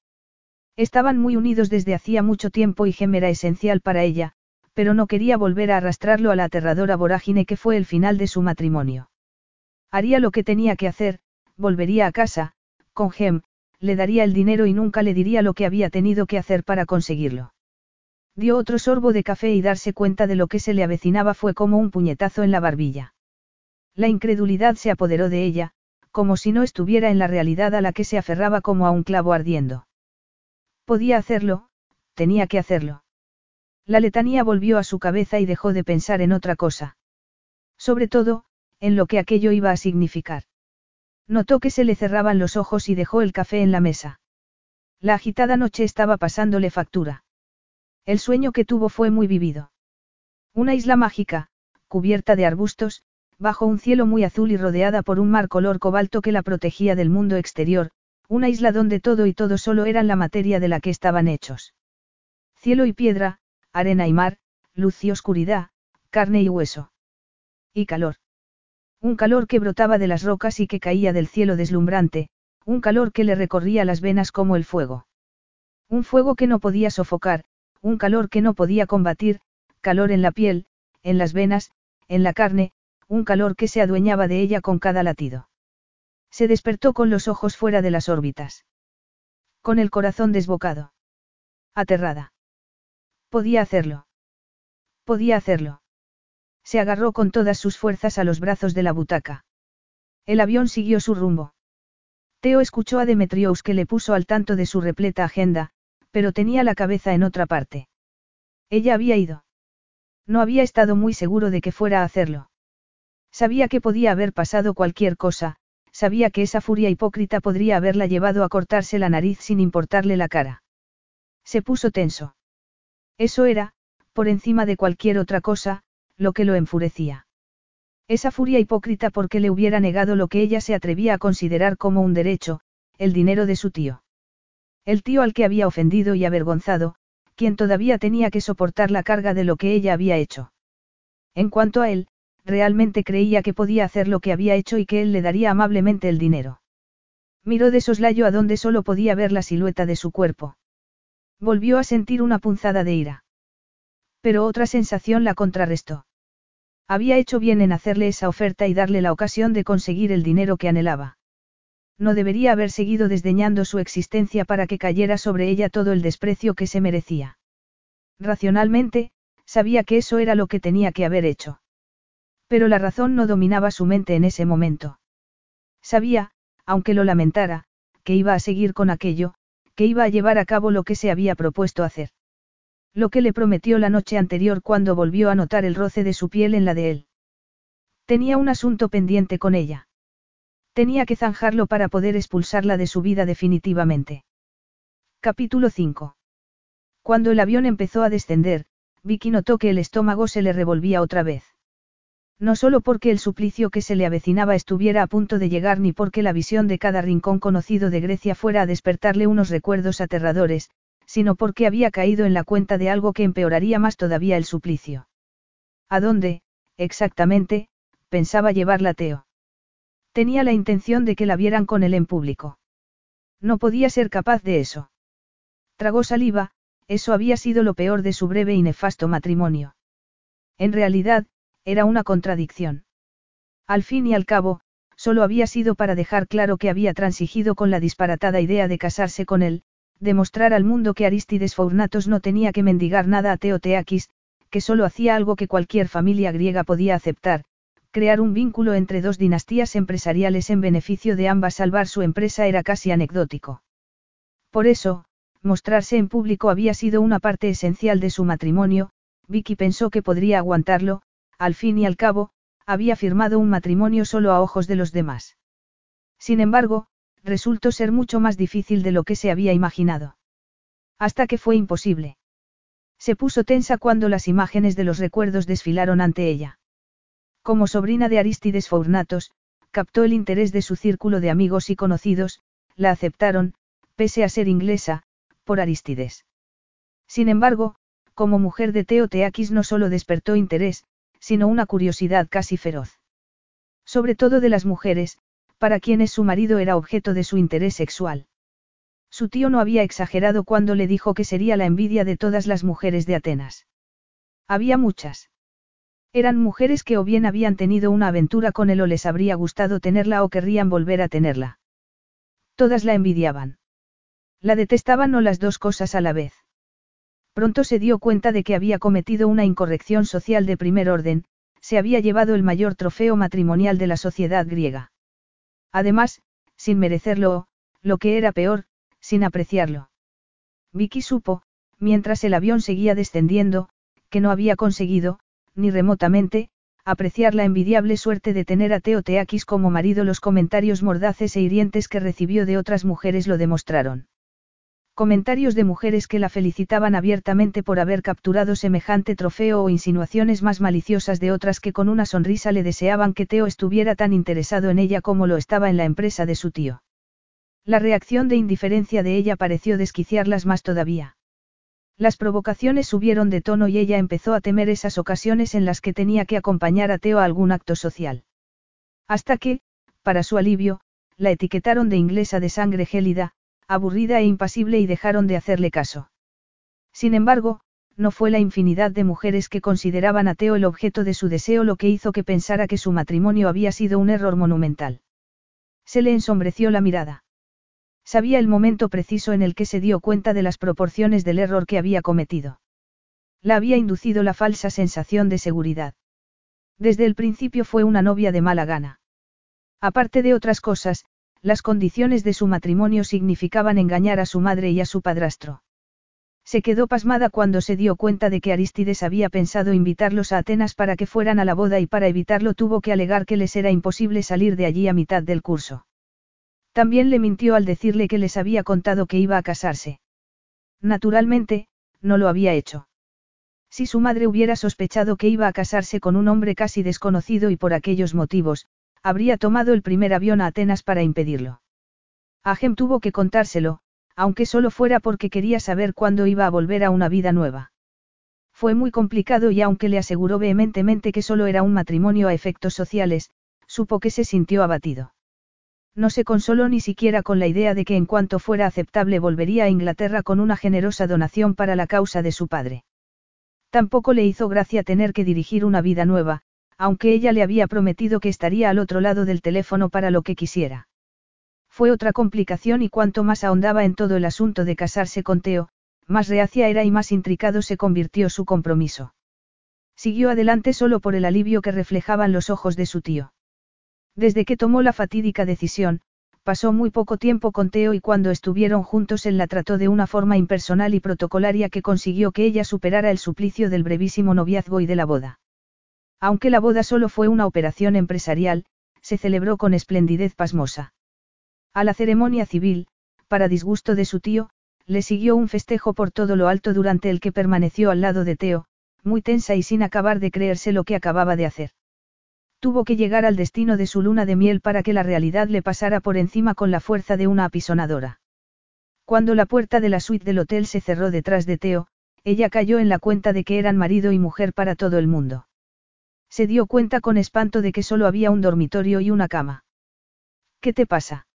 Estaban muy unidos desde hacía mucho tiempo y Gem era esencial para ella, pero no quería volver a arrastrarlo a la aterradora vorágine que fue el final de su matrimonio. Haría lo que tenía que hacer, volvería a casa, con Gem, le daría el dinero y nunca le diría lo que había tenido que hacer para conseguirlo. Dio otro sorbo de café y darse cuenta de lo que se le avecinaba fue como un puñetazo en la barbilla. La incredulidad se apoderó de ella, como si no estuviera en la realidad a la que se aferraba como a un clavo ardiendo. Podía hacerlo, tenía que hacerlo. La letanía volvió a su cabeza y dejó de pensar en otra cosa. Sobre todo, en lo que aquello iba a significar. Notó que se le cerraban los ojos y dejó el café en la mesa. La agitada noche estaba pasándole factura. El sueño que tuvo fue muy vivido. Una isla mágica, cubierta de arbustos, bajo un cielo muy azul y rodeada por un mar color cobalto que la protegía del mundo exterior, una isla donde todo y todo solo eran la materia de la que estaban hechos. Cielo y piedra, arena y mar, luz y oscuridad, carne y hueso. Y calor. Un calor que brotaba de las rocas y que caía del cielo deslumbrante, un calor que le recorría las venas como el fuego. Un fuego que no podía sofocar, un calor que no podía combatir, calor en la piel, en las venas, en la carne, un calor que se adueñaba de ella con cada latido. Se despertó con los ojos fuera de las órbitas. Con el corazón desbocado. Aterrada. Podía hacerlo. Podía hacerlo. Se agarró con todas sus fuerzas a los brazos de la butaca. El avión siguió su rumbo. Teo escuchó a Demetrios que le puso al tanto de su repleta agenda, pero tenía la cabeza en otra parte. Ella había ido. No había estado muy seguro de que fuera a hacerlo. Sabía que podía haber pasado cualquier cosa, sabía que esa furia hipócrita podría haberla llevado a cortarse la nariz sin importarle la cara. Se puso tenso. Eso era, por encima de cualquier otra cosa, lo que lo enfurecía. Esa furia hipócrita porque le hubiera negado lo que ella se atrevía a considerar como un derecho, el dinero de su tío. El tío al que había ofendido y avergonzado, quien todavía tenía que soportar la carga de lo que ella había hecho. En cuanto a él, realmente creía que podía hacer lo que había hecho y que él le daría amablemente el dinero. Miró de soslayo a donde solo podía ver la silueta de su cuerpo. Volvió a sentir una punzada de ira. Pero otra sensación la contrarrestó. Había hecho bien en hacerle esa oferta y darle la ocasión de conseguir el dinero que anhelaba. No debería haber seguido desdeñando su existencia para que cayera sobre ella todo el desprecio que se merecía. Racionalmente, sabía que eso era lo que tenía que haber hecho. Pero la razón no dominaba su mente en ese momento. Sabía, aunque lo lamentara, que iba a seguir con aquello, que iba a llevar a cabo lo que se había propuesto hacer. Lo que le prometió la noche anterior cuando volvió a notar el roce de su piel en la de él. Tenía un asunto pendiente con ella. Tenía que zanjarlo para poder expulsarla de su vida definitivamente. Capítulo 5. Cuando el avión empezó a descender, Vicky notó que el estómago se le revolvía otra vez. No solo porque el suplicio que se le avecinaba estuviera a punto de llegar ni porque la visión de cada rincón conocido de Grecia fuera a despertarle unos recuerdos aterradores, sino porque había caído en la cuenta de algo que empeoraría más todavía el suplicio. ¿A dónde, exactamente, pensaba llevarla Teo? Tenía la intención de que la vieran con él en público. No podía ser capaz de eso. Tragó saliva, eso había sido lo peor de su breve y nefasto matrimonio. En realidad, era una contradicción. Al fin y al cabo, solo había sido para dejar claro que había transigido con la disparatada idea de casarse con él, demostrar al mundo que Aristides Fournatos no tenía que mendigar nada a Teoteakis, que solo hacía algo que cualquier familia griega podía aceptar, crear un vínculo entre dos dinastías empresariales en beneficio de ambas. Salvar su empresa era casi anecdótico. Por eso, mostrarse en público había sido una parte esencial de su matrimonio, Vicky pensó que podría aguantarlo, al fin y al cabo, había firmado un matrimonio solo a ojos de los demás. Sin embargo, resultó ser mucho más difícil de lo que se había imaginado. Hasta que fue imposible. Se puso tensa cuando las imágenes de los recuerdos desfilaron ante ella. Como sobrina de Aristides Fournatos, captó el interés de su círculo de amigos y conocidos, la aceptaron, pese a ser inglesa, por Aristides. Sin embargo, como mujer de Teo Teakis no solo despertó interés, sino una curiosidad casi feroz. Sobre todo de las mujeres, para quienes su marido era objeto de su interés sexual. Su tío no había exagerado cuando le dijo que sería la envidia de todas las mujeres de Atenas. Había muchas. Eran mujeres que o bien habían tenido una aventura con él o les habría gustado tenerla o querrían volver a tenerla. Todas la envidiaban. La detestaban o las dos cosas a la vez. Pronto se dio cuenta de que había cometido una incorrección social de primer orden, se había llevado el mayor trofeo matrimonial de la sociedad griega. Además, sin merecerlo lo que era peor, sin apreciarlo. Vicky supo, mientras el avión seguía descendiendo, que no había conseguido, ni remotamente, apreciar la envidiable suerte de tener a Teo Teakis como marido. Los comentarios mordaces e hirientes que recibió de otras mujeres lo demostraron. Comentarios de mujeres que la felicitaban abiertamente por haber capturado semejante trofeo o insinuaciones más maliciosas de otras que con una sonrisa le deseaban que Teo estuviera tan interesado en ella como lo estaba en la empresa de su tío. La reacción de indiferencia de ella pareció desquiciarlas más todavía. Las provocaciones subieron de tono y ella empezó a temer esas ocasiones en las que tenía que acompañar a Teo a algún acto social. Hasta que, para su alivio, la etiquetaron de inglesa de sangre gélida, aburrida e impasible y dejaron de hacerle caso. Sin embargo, no fue la infinidad de mujeres que consideraban a Teo el objeto de su deseo lo que hizo que pensara que su matrimonio había sido un error monumental. Se le ensombreció la mirada. Sabía el momento preciso en el que se dio cuenta de las proporciones del error que había cometido. La había inducido la falsa sensación de seguridad. Desde el principio fue una novia de mala gana. Aparte de otras cosas, las condiciones de su matrimonio significaban engañar a su madre y a su padrastro. Se quedó pasmada cuando se dio cuenta de que Aristides había pensado invitarlos a Atenas para que fueran a la boda y para evitarlo tuvo que alegar que les era imposible salir de allí a mitad del curso. También le mintió al decirle que les había contado que iba a casarse. Naturalmente, no lo había hecho. Si su madre hubiera sospechado que iba a casarse con un hombre casi desconocido y por aquellos motivos, habría tomado el primer avión a Atenas para impedirlo. Agem tuvo que contárselo, aunque solo fuera porque quería saber cuándo iba a volver a una vida nueva. Fue muy complicado y aunque le aseguró vehementemente que solo era un matrimonio a efectos sociales, supo que se sintió abatido. No se consoló ni siquiera con la idea de que en cuanto fuera aceptable volvería a Inglaterra con una generosa donación para la causa de su padre. Tampoco le hizo gracia tener que dirigir una vida nueva, aunque ella le había prometido que estaría al otro lado del teléfono para lo que quisiera. Fue otra complicación y cuanto más ahondaba en todo el asunto de casarse con Teo, más reacia era y más intricado se convirtió su compromiso. Siguió adelante solo por el alivio que reflejaban los ojos de su tío. Desde que tomó la fatídica decisión, pasó muy poco tiempo con Teo y cuando estuvieron juntos él la trató de una forma impersonal y protocolaria que consiguió que ella superara el suplicio del brevísimo noviazgo y de la boda. Aunque la boda solo fue una operación empresarial, se celebró con esplendidez pasmosa. A la ceremonia civil, para disgusto de su tío, le siguió un festejo por todo lo alto durante el que permaneció al lado de Teo, muy tensa y sin acabar de creerse lo que acababa de hacer. Tuvo que llegar al destino de su luna de miel para que la realidad le pasara por encima con la fuerza de una apisonadora. Cuando la puerta de la suite del hotel se cerró detrás de Teo, ella cayó en la cuenta de que eran marido y mujer para todo el mundo. Se dio cuenta con espanto de que solo había un dormitorio y una cama. ¿Qué te pasa?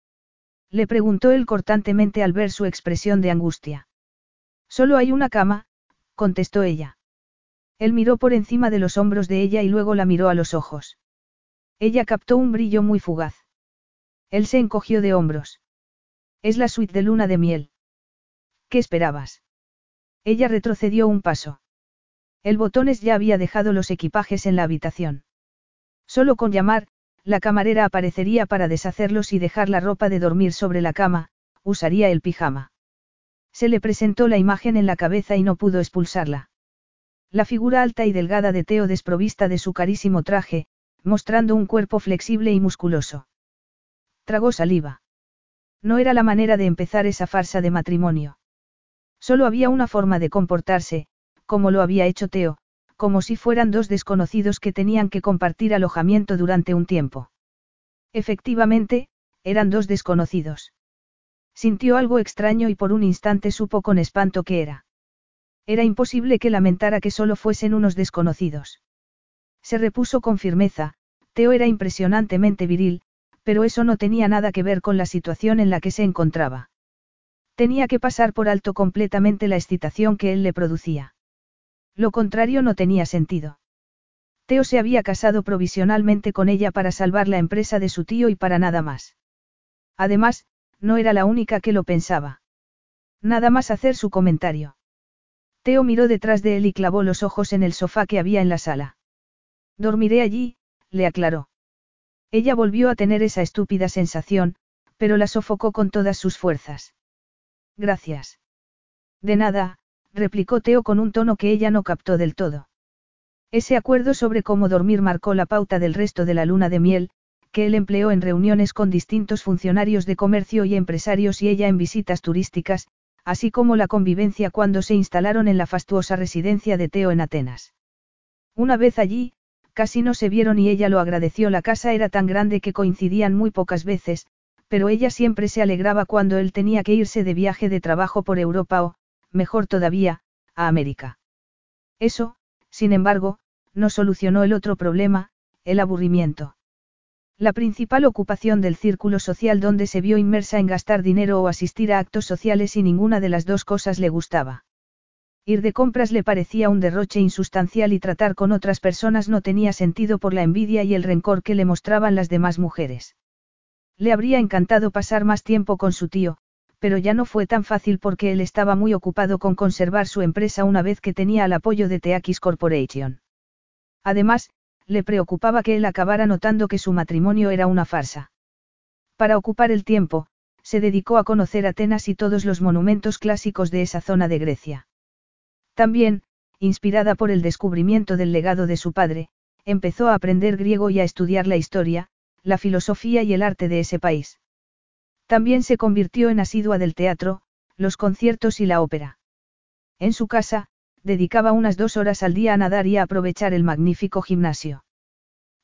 Le preguntó él cortantemente al ver su expresión de angustia. Solo hay una cama, contestó ella. Él miró por encima de los hombros de ella y luego la miró a los ojos. Ella captó un brillo muy fugaz. Él se encogió de hombros. Es la suite de luna de miel. ¿Qué esperabas? Ella retrocedió un paso. El botones ya había dejado los equipajes en la habitación. Solo con llamar, la camarera aparecería para deshacerlos y dejar la ropa de dormir sobre la cama, usaría el pijama. Se le presentó la imagen en la cabeza y no pudo expulsarla. La figura alta y delgada de Teo desprovista de su carísimo traje, mostrando un cuerpo flexible y musculoso. Tragó saliva. No era la manera de empezar esa farsa de matrimonio. Solo había una forma de comportarse, como lo había hecho Teo, como si fueran dos desconocidos que tenían que compartir alojamiento durante un tiempo. Efectivamente, eran dos desconocidos. Sintió algo extraño y por un instante supo con espanto qué era. Era imposible que lamentara que solo fuesen unos desconocidos. Se repuso con firmeza, Teo era impresionantemente viril, pero eso no tenía nada que ver con la situación en la que se encontraba. Tenía que pasar por alto completamente la excitación que él le producía. Lo contrario no tenía sentido. Teo se había casado provisionalmente con ella para salvar la empresa de su tío y para nada más. Además, no era la única que lo pensaba. Nada más hacer su comentario. Teo miró detrás de él y clavó los ojos en el sofá que había en la sala. Dormiré allí, le aclaró. Ella volvió a tener esa estúpida sensación, pero la sofocó con todas sus fuerzas. Gracias. De nada, replicó Teo con un tono que ella no captó del todo. Ese acuerdo sobre cómo dormir marcó la pauta del resto de la luna de miel, que él empleó en reuniones con distintos funcionarios de comercio y empresarios y ella en visitas turísticas, así como la convivencia cuando se instalaron en la fastuosa residencia de Teo en Atenas. Una vez allí, casi no se vieron y ella lo agradeció. La casa era tan grande que coincidían muy pocas veces, pero ella siempre se alegraba cuando él tenía que irse de viaje de trabajo por Europa o, mejor todavía, a América. Eso, sin embargo, no solucionó el otro problema, el aburrimiento. La principal ocupación del círculo social donde se vio inmersa en gastar dinero o asistir a actos sociales y ninguna de las dos cosas le gustaba. Ir de compras le parecía un derroche insustancial y tratar con otras personas no tenía sentido por la envidia y el rencor que le mostraban las demás mujeres. Le habría encantado pasar más tiempo con su tío, pero ya no fue tan fácil porque él estaba muy ocupado con conservar su empresa una vez que tenía el apoyo de Teakis Corporation. Además, le preocupaba que él acabara notando que su matrimonio era una farsa. Para ocupar el tiempo, se dedicó a conocer Atenas y todos los monumentos clásicos de esa zona de Grecia. También, inspirada por el descubrimiento del legado de su padre, empezó a aprender griego y a estudiar la historia, la filosofía y el arte de ese país. También se convirtió en asidua del teatro, los conciertos y la ópera. En su casa, dedicaba unas dos horas al día a nadar y a aprovechar el magnífico gimnasio.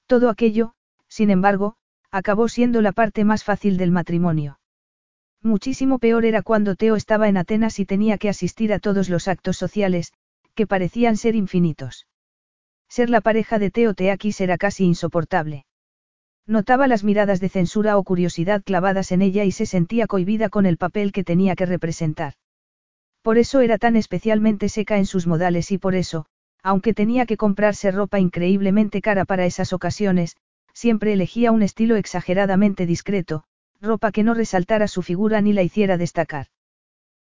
Todo aquello, sin embargo, acabó siendo la parte más fácil del matrimonio. Muchísimo peor era cuando Teo estaba en Atenas y tenía que asistir a todos los actos sociales, que parecían ser infinitos. Ser la pareja de Teo Teakis era casi insoportable. Notaba las miradas de censura o curiosidad clavadas en ella y se sentía cohibida con el papel que tenía que representar. Por eso era tan especialmente seca en sus modales y por eso, aunque tenía que comprarse ropa increíblemente cara para esas ocasiones, siempre elegía un estilo exageradamente discreto, ropa que no resaltara su figura ni la hiciera destacar.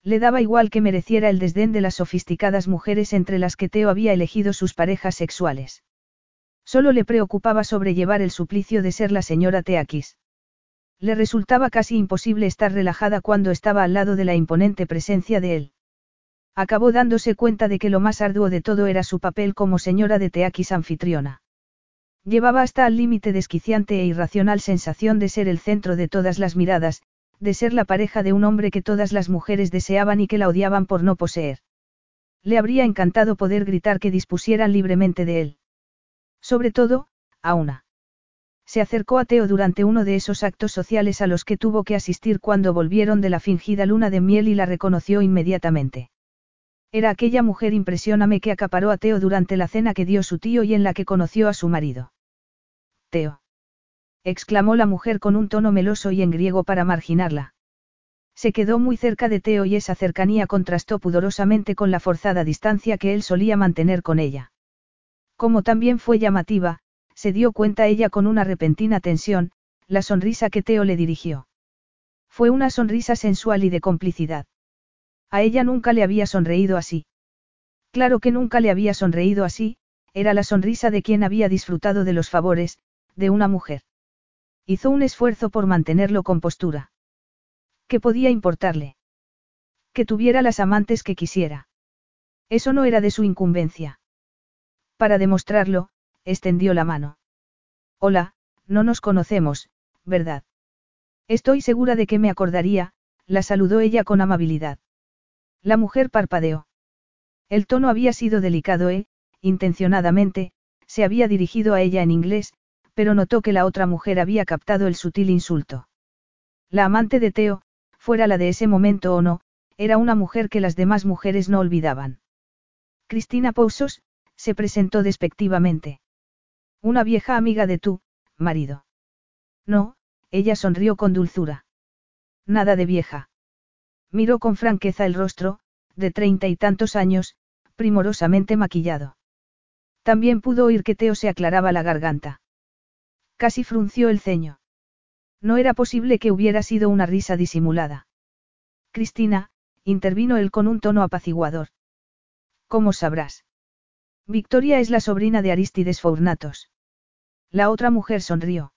Le daba igual que mereciera el desdén de las sofisticadas mujeres entre las que Teo había elegido sus parejas sexuales. Solo le preocupaba sobrellevar el suplicio de ser la señora Teakis. Le resultaba casi imposible estar relajada cuando estaba al lado de la imponente presencia de él. Acabó dándose cuenta de que lo más arduo de todo era su papel como señora de Teakis anfitriona. Llevaba hasta al límite desquiciante e irracional sensación de ser el centro de todas las miradas, de ser la pareja de un hombre que todas las mujeres deseaban y que la odiaban por no poseer. Le habría encantado poder gritar que dispusieran libremente de él. Sobre todo, a una. Se acercó a Teo durante uno de esos actos sociales a los que tuvo que asistir cuando volvieron de la fingida luna de miel y la reconoció inmediatamente. Era aquella mujer impresióname que acaparó a Teo durante la cena que dio su tío y en la que conoció a su marido. Teo. exclamó la mujer con un tono meloso y en griego para marginarla. Se quedó muy cerca de Teo y esa cercanía contrastó pudorosamente con la forzada distancia que él solía mantener con ella. Como también fue llamativa, se dio cuenta ella con una repentina tensión, la sonrisa que Teo le dirigió. Fue una sonrisa sensual y de complicidad. A ella nunca le había sonreído así. Claro que nunca le había sonreído así, era la sonrisa de quien había disfrutado de los favores, de una mujer. Hizo un esfuerzo por mantenerlo con postura. ¿Qué podía importarle? Que tuviera las amantes que quisiera. Eso no era de su incumbencia. Para demostrarlo, extendió la mano. Hola, no nos conocemos, ¿verdad? Estoy segura de que me acordaría, la saludó ella con amabilidad. La mujer parpadeó. El tono había sido delicado e, intencionadamente, se había dirigido a ella en inglés, pero notó que la otra mujer había captado el sutil insulto. La amante de Teo, fuera la de ese momento o no, era una mujer que las demás mujeres no olvidaban. Cristina Pousos, se presentó despectivamente. Una vieja amiga de tu, marido. No, ella sonrió con dulzura. Nada de vieja. Miró con franqueza el rostro, de treinta y tantos años, primorosamente maquillado. También pudo oír que Teo se aclaraba la garganta. Casi frunció el ceño. No era posible que hubiera sido una risa disimulada. Cristina, intervino él con un tono apaciguador. ¿Cómo sabrás? Victoria es la sobrina de Aristides Fournatos. La otra mujer sonrió.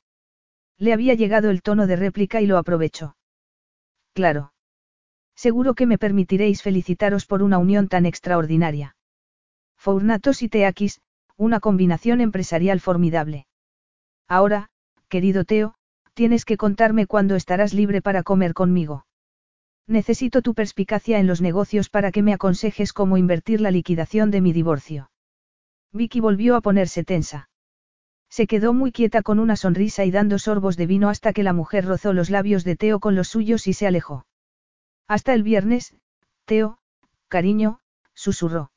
Le había llegado el tono de réplica y lo aprovechó. Claro. Seguro que me permitiréis felicitaros por una unión tan extraordinaria. Fournatos y Teakis, una combinación empresarial formidable. Ahora, querido Teo, tienes que contarme cuándo estarás libre para comer conmigo. Necesito tu perspicacia en los negocios para que me aconsejes cómo invertir la liquidación de mi divorcio. Vicky volvió a ponerse tensa. Se quedó muy quieta con una sonrisa y dando sorbos de vino hasta que la mujer rozó los labios de Teo con los suyos y se alejó. Hasta el viernes, Teo, cariño, susurró.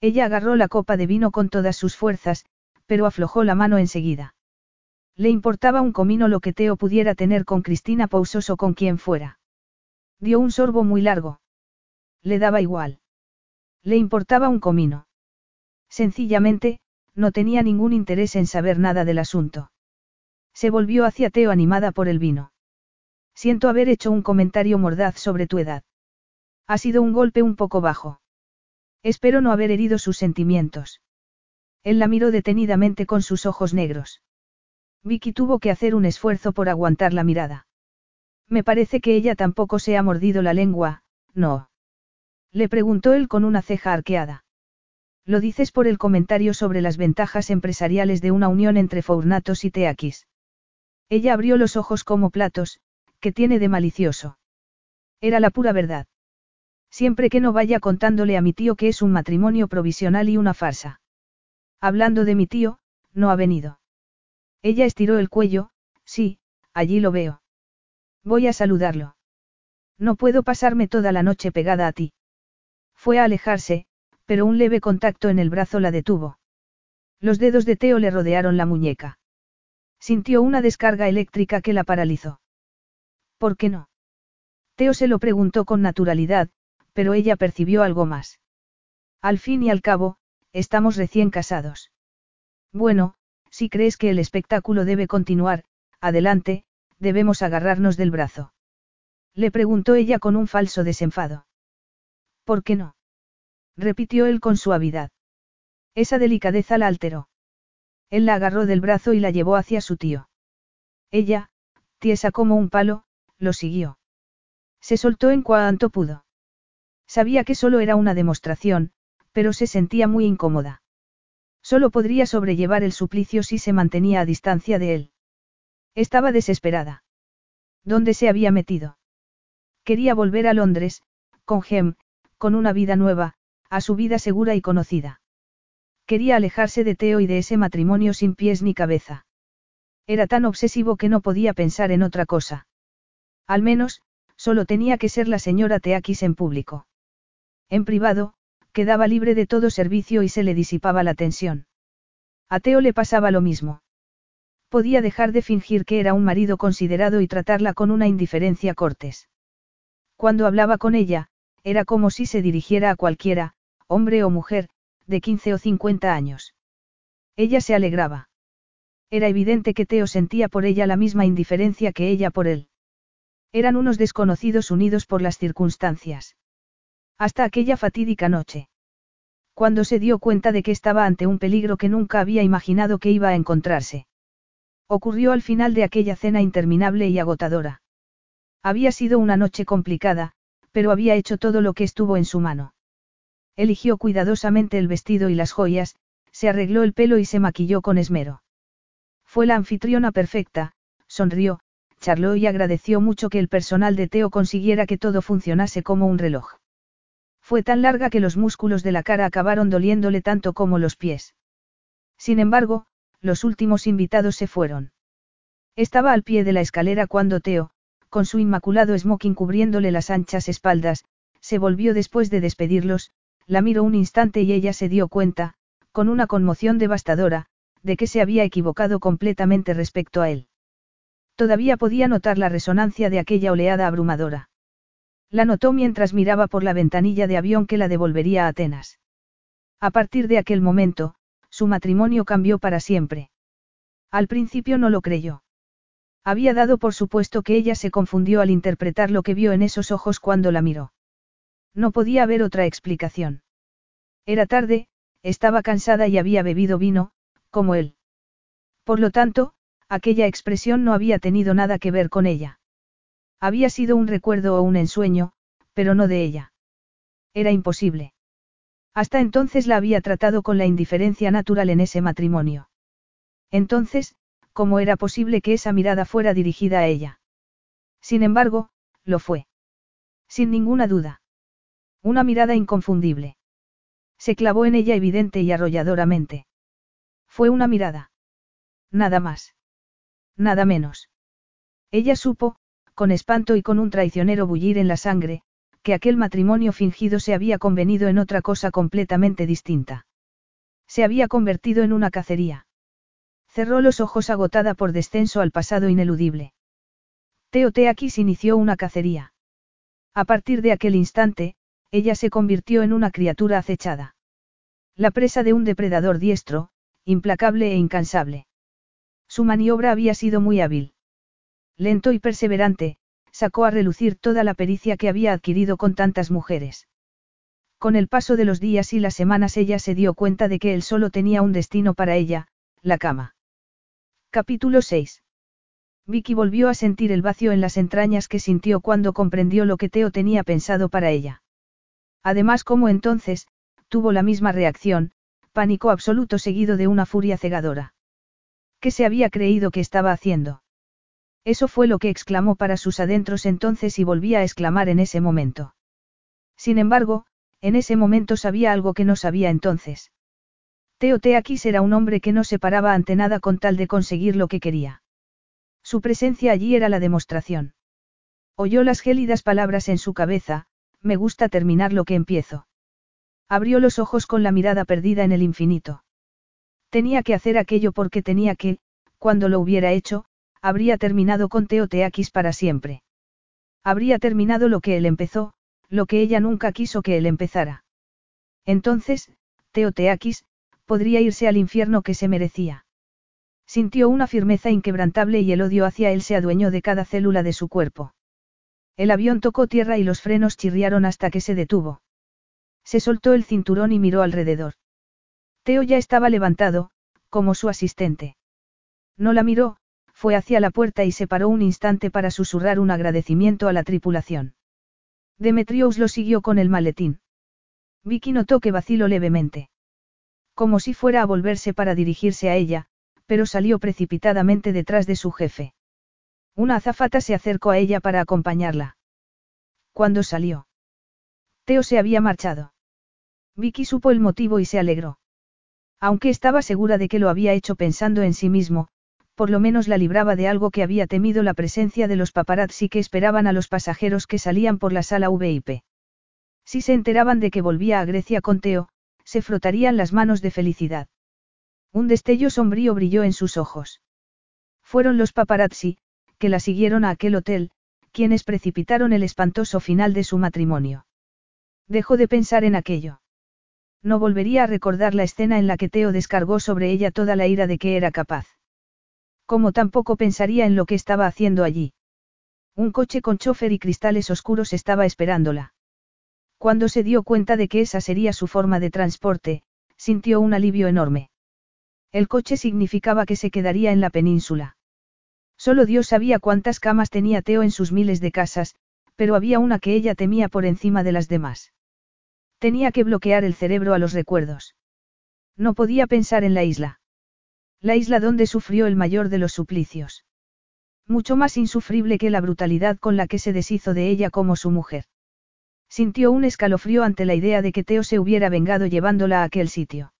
Ella agarró la copa de vino con todas sus fuerzas, pero aflojó la mano enseguida. Le importaba un comino lo que Teo pudiera tener con Cristina Pousos o con quien fuera. Dio un sorbo muy largo. Le daba igual. Le importaba un comino. Sencillamente, no tenía ningún interés en saber nada del asunto. Se volvió hacia Teo animada por el vino. Siento haber hecho un comentario mordaz sobre tu edad. Ha sido un golpe un poco bajo. Espero no haber herido sus sentimientos. Él la miró detenidamente con sus ojos negros. Vicky tuvo que hacer un esfuerzo por aguantar la mirada. Me parece que ella tampoco se ha mordido la lengua, ¿no? Le preguntó él con una ceja arqueada. Lo dices por el comentario sobre las ventajas empresariales de una unión entre Fournatos y Teakis. Ella abrió los ojos como platos, que tiene de malicioso. Era la pura verdad. Siempre que no vaya contándole a mi tío que es un matrimonio provisional y una farsa. Hablando de mi tío, no ha venido. Ella estiró el cuello, sí, allí lo veo. Voy a saludarlo. No puedo pasarme toda la noche pegada a ti. Fue a alejarse, pero un leve contacto en el brazo la detuvo. Los dedos de Teo le rodearon la muñeca. Sintió una descarga eléctrica que la paralizó. ¿Por qué no? Teo se lo preguntó con naturalidad, pero ella percibió algo más. Al fin y al cabo, estamos recién casados. Bueno, si crees que el espectáculo debe continuar, adelante, debemos agarrarnos del brazo. Le preguntó ella con un falso desenfado. ¿Por qué no? repitió él con suavidad. Esa delicadeza la alteró. Él la agarró del brazo y la llevó hacia su tío. Ella, tiesa como un palo, lo siguió. Se soltó en cuanto pudo. Sabía que solo era una demostración, pero se sentía muy incómoda. Solo podría sobrellevar el suplicio si se mantenía a distancia de él. Estaba desesperada. ¿Dónde se había metido? Quería volver a Londres, con Gem, con una vida nueva, a su vida segura y conocida. Quería alejarse de Teo y de ese matrimonio sin pies ni cabeza. Era tan obsesivo que no podía pensar en otra cosa. Al menos, solo tenía que ser la señora Teakis en público. En privado, quedaba libre de todo servicio y se le disipaba la tensión. A Teo le pasaba lo mismo. Podía dejar de fingir que era un marido considerado y tratarla con una indiferencia cortés. Cuando hablaba con ella, era como si se dirigiera a cualquiera, hombre o mujer, de 15 o 50 años. Ella se alegraba. Era evidente que Teo sentía por ella la misma indiferencia que ella por él. Eran unos desconocidos unidos por las circunstancias. Hasta aquella fatídica noche. Cuando se dio cuenta de que estaba ante un peligro que nunca había imaginado que iba a encontrarse. Ocurrió al final de aquella cena interminable y agotadora. Había sido una noche complicada, pero había hecho todo lo que estuvo en su mano. Eligió cuidadosamente el vestido y las joyas, se arregló el pelo y se maquilló con esmero. Fue la anfitriona perfecta, sonrió, charló y agradeció mucho que el personal de Teo consiguiera que todo funcionase como un reloj. Fue tan larga que los músculos de la cara acabaron doliéndole tanto como los pies. Sin embargo, los últimos invitados se fueron. Estaba al pie de la escalera cuando Teo, con su inmaculado smoking cubriéndole las anchas espaldas, se volvió después de despedirlos, la miró un instante y ella se dio cuenta, con una conmoción devastadora, de que se había equivocado completamente respecto a él. Todavía podía notar la resonancia de aquella oleada abrumadora. La notó mientras miraba por la ventanilla de avión que la devolvería a Atenas. A partir de aquel momento, su matrimonio cambió para siempre. Al principio no lo creyó. Había dado por supuesto que ella se confundió al interpretar lo que vio en esos ojos cuando la miró. No podía haber otra explicación. Era tarde, estaba cansada y había bebido vino, como él. Por lo tanto, aquella expresión no había tenido nada que ver con ella. Había sido un recuerdo o un ensueño, pero no de ella. Era imposible. Hasta entonces la había tratado con la indiferencia natural en ese matrimonio. Entonces, ¿cómo era posible que esa mirada fuera dirigida a ella? Sin embargo, lo fue. Sin ninguna duda. Una mirada inconfundible. Se clavó en ella evidente y arrolladoramente. Fue una mirada. Nada más. Nada menos. Ella supo, con espanto y con un traicionero bullir en la sangre, que aquel matrimonio fingido se había convenido en otra cosa completamente distinta. Se había convertido en una cacería. Cerró los ojos agotada por descenso al pasado ineludible. Teoteakis inició una cacería. A partir de aquel instante, ella se convirtió en una criatura acechada. La presa de un depredador diestro, implacable e incansable. Su maniobra había sido muy hábil. Lento y perseverante, sacó a relucir toda la pericia que había adquirido con tantas mujeres. Con el paso de los días y las semanas ella se dio cuenta de que él solo tenía un destino para ella, la cama. Capítulo 6. Vicky volvió a sentir el vacío en las entrañas que sintió cuando comprendió lo que Teo tenía pensado para ella. Además, como entonces, tuvo la misma reacción, pánico absoluto seguido de una furia cegadora. ¿Qué se había creído que estaba haciendo? Eso fue lo que exclamó para sus adentros entonces y volvía a exclamar en ese momento. Sin embargo, en ese momento sabía algo que no sabía entonces. Teo Teakis era un hombre que no se paraba ante nada con tal de conseguir lo que quería. Su presencia allí era la demostración. Oyó las gélidas palabras en su cabeza, me gusta terminar lo que empiezo. Abrió los ojos con la mirada perdida en el infinito. Tenía que hacer aquello porque tenía que, cuando lo hubiera hecho, habría terminado con Teoteakis para siempre. Habría terminado lo que él empezó, lo que ella nunca quiso que él empezara. Entonces, Teoteakis, podría irse al infierno que se merecía. Sintió una firmeza inquebrantable y el odio hacia él se adueñó de cada célula de su cuerpo. El avión tocó tierra y los frenos chirriaron hasta que se detuvo. Se soltó el cinturón y miró alrededor. Teo ya estaba levantado, como su asistente. No la miró, fue hacia la puerta y se paró un instante para susurrar un agradecimiento a la tripulación. Demetrius lo siguió con el maletín. Vicky notó que vaciló levemente. Como si fuera a volverse para dirigirse a ella, pero salió precipitadamente detrás de su jefe. Una azafata se acercó a ella para acompañarla. Cuando salió? Teo se había marchado. Vicky supo el motivo y se alegró. Aunque estaba segura de que lo había hecho pensando en sí mismo, por lo menos la libraba de algo que había temido la presencia de los paparazzi que esperaban a los pasajeros que salían por la sala VIP. Si se enteraban de que volvía a Grecia con Teo, se frotarían las manos de felicidad. Un destello sombrío brilló en sus ojos. Fueron los paparazzi, que la siguieron a aquel hotel, quienes precipitaron el espantoso final de su matrimonio. Dejó de pensar en aquello. No volvería a recordar la escena en la que Teo descargó sobre ella toda la ira de que era capaz. Como tampoco pensaría en lo que estaba haciendo allí. Un coche con chofer y cristales oscuros estaba esperándola. Cuando se dio cuenta de que esa sería su forma de transporte, sintió un alivio enorme. El coche significaba que se quedaría en la península. Solo Dios sabía cuántas camas tenía Teo en sus miles de casas, pero había una que ella temía por encima de las demás. Tenía que bloquear el cerebro a los recuerdos. No podía pensar en la isla. La isla donde sufrió el mayor de los suplicios. Mucho más insufrible que la brutalidad con la que se deshizo de ella como su mujer. Sintió un escalofrío ante la idea de que Teo se hubiera vengado llevándola a aquel sitio.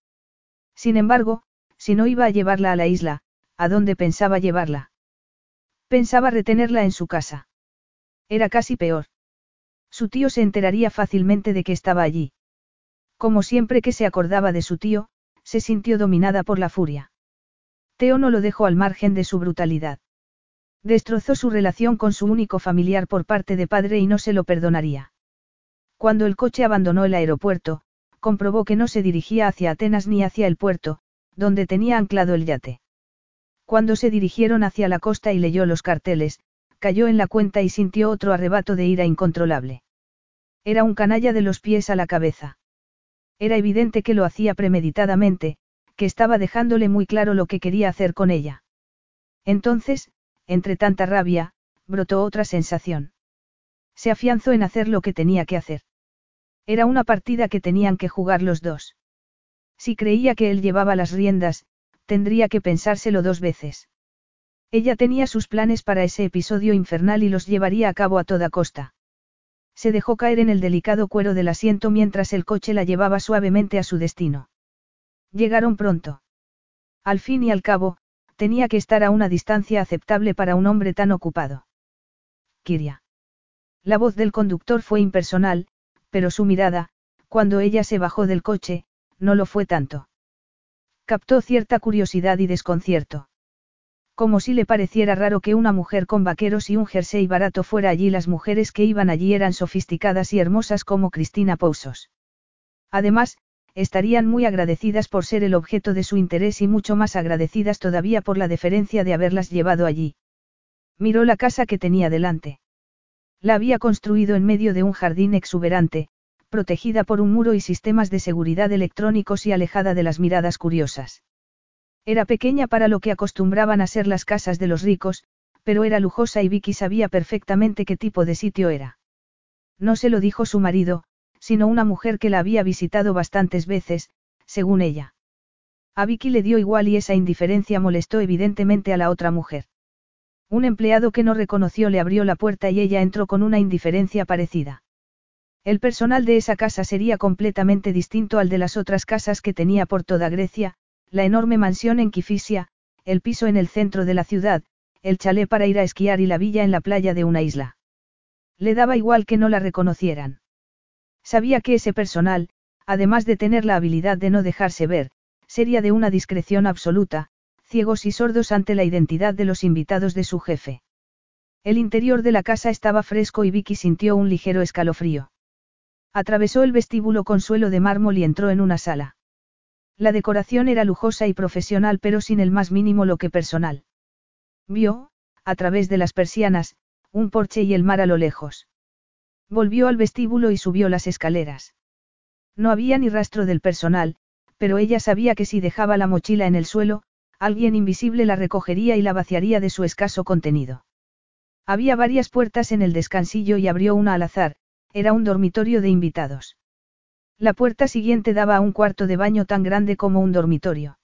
Sin embargo, si no iba a llevarla a la isla, ¿a dónde pensaba llevarla? Pensaba retenerla en su casa. Era casi peor. Su tío se enteraría fácilmente de que estaba allí. Como siempre que se acordaba de su tío, se sintió dominada por la furia. Teo no lo dejó al margen de su brutalidad. Destrozó su relación con su único familiar por parte de padre y no se lo perdonaría. Cuando el coche abandonó el aeropuerto, comprobó que no se dirigía hacia Atenas ni hacia el puerto, donde tenía anclado el yate. Cuando se dirigieron hacia la costa y leyó los carteles, cayó en la cuenta y sintió otro arrebato de ira incontrolable. Era un canalla de los pies a la cabeza. Era evidente que lo hacía premeditadamente, que estaba dejándole muy claro lo que quería hacer con ella. Entonces, entre tanta rabia, brotó otra sensación. Se afianzó en hacer lo que tenía que hacer. Era una partida que tenían que jugar los dos. Si creía que él llevaba las riendas, tendría que pensárselo dos veces. Ella tenía sus planes para ese episodio infernal y los llevaría a cabo a toda costa. Se dejó caer en el delicado cuero del asiento mientras el coche la llevaba suavemente a su destino. Llegaron pronto. Al fin y al cabo, tenía que estar a una distancia aceptable para un hombre tan ocupado. Kiria. La voz del conductor fue impersonal, pero su mirada, cuando ella se bajó del coche, no lo fue tanto. Captó cierta curiosidad y desconcierto. Como si le pareciera raro que una mujer con vaqueros y un jersey barato fuera allí, las mujeres que iban allí eran sofisticadas y hermosas como Cristina Pousos. Además, estarían muy agradecidas por ser el objeto de su interés y mucho más agradecidas todavía por la deferencia de haberlas llevado allí. Miró la casa que tenía delante. La había construido en medio de un jardín exuberante, protegida por un muro y sistemas de seguridad electrónicos y alejada de las miradas curiosas. Era pequeña para lo que acostumbraban a ser las casas de los ricos, pero era lujosa y Vicky sabía perfectamente qué tipo de sitio era. No se lo dijo su marido, sino una mujer que la había visitado bastantes veces, según ella. A Vicky le dio igual y esa indiferencia molestó evidentemente a la otra mujer. Un empleado que no reconoció le abrió la puerta y ella entró con una indiferencia parecida. El personal de esa casa sería completamente distinto al de las otras casas que tenía por toda Grecia, la enorme mansión en Kifisia, el piso en el centro de la ciudad, el chalet para ir a esquiar y la villa en la playa de una isla. Le daba igual que no la reconocieran. Sabía que ese personal, además de tener la habilidad de no dejarse ver, sería de una discreción absoluta, ciegos y sordos ante la identidad de los invitados de su jefe. El interior de la casa estaba fresco y Vicky sintió un ligero escalofrío. Atravesó el vestíbulo con suelo de mármol y entró en una sala. La decoración era lujosa y profesional pero sin el más mínimo lo que personal. Vio, a través de las persianas, un porche y el mar a lo lejos. Volvió al vestíbulo y subió las escaleras. No había ni rastro del personal, pero ella sabía que si dejaba la mochila en el suelo, alguien invisible la recogería y la vaciaría de su escaso contenido. Había varias puertas en el descansillo y abrió una al azar, era un dormitorio de invitados. La puerta siguiente daba a un cuarto de baño tan grande como un dormitorio.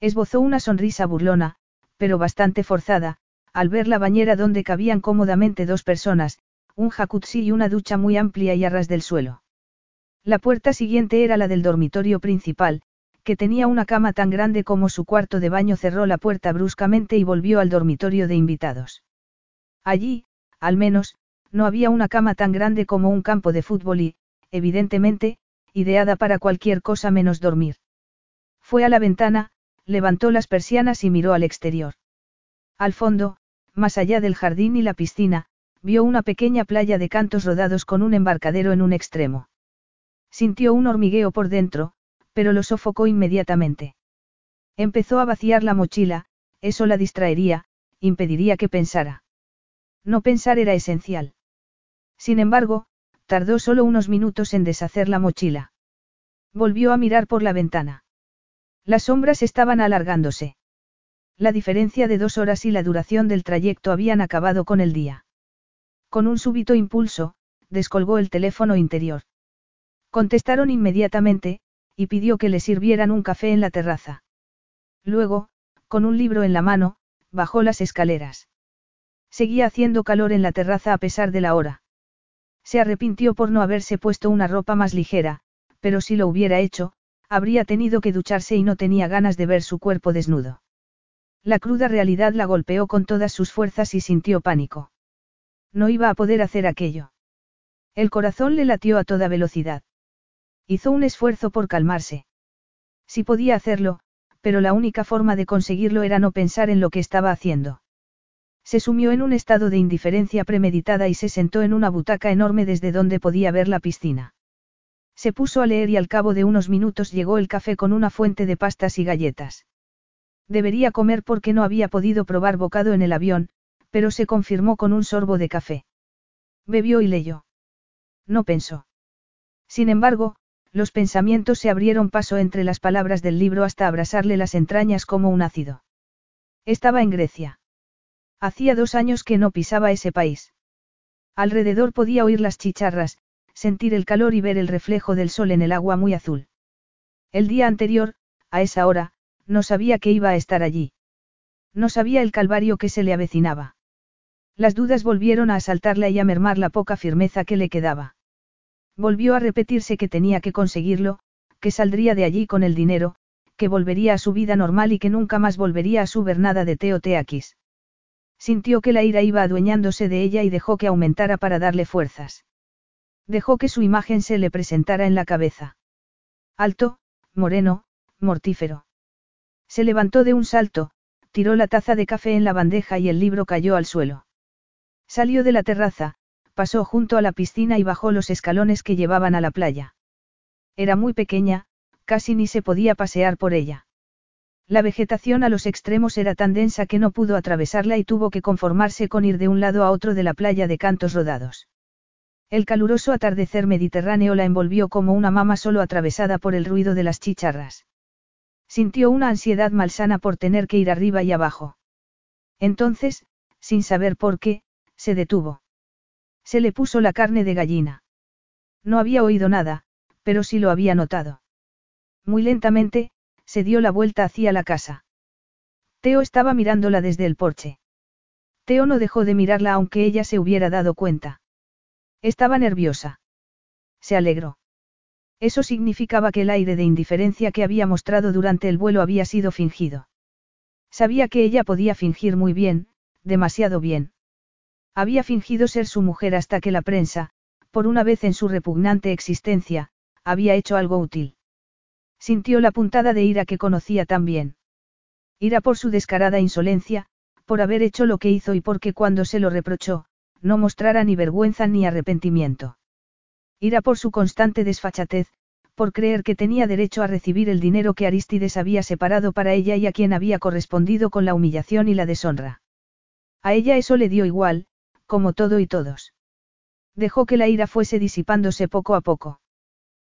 Esbozó una sonrisa burlona, pero bastante forzada, al ver la bañera donde cabían cómodamente dos personas, un jacuzzi y una ducha muy amplia y a ras del suelo. La puerta siguiente era la del dormitorio principal, que tenía una cama tan grande como su cuarto de baño cerró la puerta bruscamente y volvió al dormitorio de invitados. Allí, al menos, no había una cama tan grande como un campo de fútbol y, evidentemente, ideada para cualquier cosa menos dormir. Fue a la ventana, levantó las persianas y miró al exterior. Al fondo, más allá del jardín y la piscina, vio una pequeña playa de cantos rodados con un embarcadero en un extremo. Sintió un hormigueo por dentro, pero lo sofocó inmediatamente. Empezó a vaciar la mochila, eso la distraería, impediría que pensara. No pensar era esencial. Sin embargo, tardó solo unos minutos en deshacer la mochila. Volvió a mirar por la ventana. Las sombras estaban alargándose. La diferencia de dos horas y la duración del trayecto habían acabado con el día. Con un súbito impulso, descolgó el teléfono interior. Contestaron inmediatamente, y pidió que le sirvieran un café en la terraza. Luego, con un libro en la mano, bajó las escaleras. Seguía haciendo calor en la terraza a pesar de la hora. Se arrepintió por no haberse puesto una ropa más ligera, pero si lo hubiera hecho, habría tenido que ducharse y no tenía ganas de ver su cuerpo desnudo. La cruda realidad la golpeó con todas sus fuerzas y sintió pánico. No iba a poder hacer aquello. El corazón le latió a toda velocidad. Hizo un esfuerzo por calmarse. Sí podía hacerlo, pero la única forma de conseguirlo era no pensar en lo que estaba haciendo. Se sumió en un estado de indiferencia premeditada y se sentó en una butaca enorme desde donde podía ver la piscina. Se puso a leer y al cabo de unos minutos llegó el café con una fuente de pastas y galletas. Debería comer porque no había podido probar bocado en el avión, pero se confirmó con un sorbo de café. Bebió y leyó. No pensó. Sin embargo, los pensamientos se abrieron paso entre las palabras del libro hasta abrasarle las entrañas como un ácido. Estaba en Grecia. Hacía dos años que no pisaba ese país. Alrededor podía oír las chicharras, sentir el calor y ver el reflejo del sol en el agua muy azul. El día anterior, a esa hora, no sabía que iba a estar allí. No sabía el calvario que se le avecinaba. Las dudas volvieron a asaltarla y a mermar la poca firmeza que le quedaba. Volvió a repetirse que tenía que conseguirlo, que saldría de allí con el dinero, que volvería a su vida normal y que nunca más volvería a su nada de Teoteakis. Sintió que la ira iba adueñándose de ella y dejó que aumentara para darle fuerzas. Dejó que su imagen se le presentara en la cabeza. Alto, moreno, mortífero. Se levantó de un salto, tiró la taza de café en la bandeja y el libro cayó al suelo. Salió de la terraza, pasó junto a la piscina y bajó los escalones que llevaban a la playa. Era muy pequeña, casi ni se podía pasear por ella. La vegetación a los extremos era tan densa que no pudo atravesarla y tuvo que conformarse con ir de un lado a otro de la playa de cantos rodados. El caluroso atardecer mediterráneo la envolvió como una mama solo atravesada por el ruido de las chicharras. Sintió una ansiedad malsana por tener que ir arriba y abajo. Entonces, sin saber por qué, se detuvo. Se le puso la carne de gallina. No había oído nada, pero sí lo había notado. Muy lentamente, se dio la vuelta hacia la casa. Teo estaba mirándola desde el porche. Teo no dejó de mirarla aunque ella se hubiera dado cuenta. Estaba nerviosa. Se alegró. Eso significaba que el aire de indiferencia que había mostrado durante el vuelo había sido fingido. Sabía que ella podía fingir muy bien, demasiado bien. Había fingido ser su mujer hasta que la prensa, por una vez en su repugnante existencia, había hecho algo útil. Sintió la puntada de ira que conocía tan bien. Ira por su descarada insolencia, por haber hecho lo que hizo y porque cuando se lo reprochó, no mostrara ni vergüenza ni arrepentimiento. Ira por su constante desfachatez, por creer que tenía derecho a recibir el dinero que Aristides había separado para ella y a quien había correspondido con la humillación y la deshonra. A ella eso le dio igual, como todo y todos. Dejó que la ira fuese disipándose poco a poco.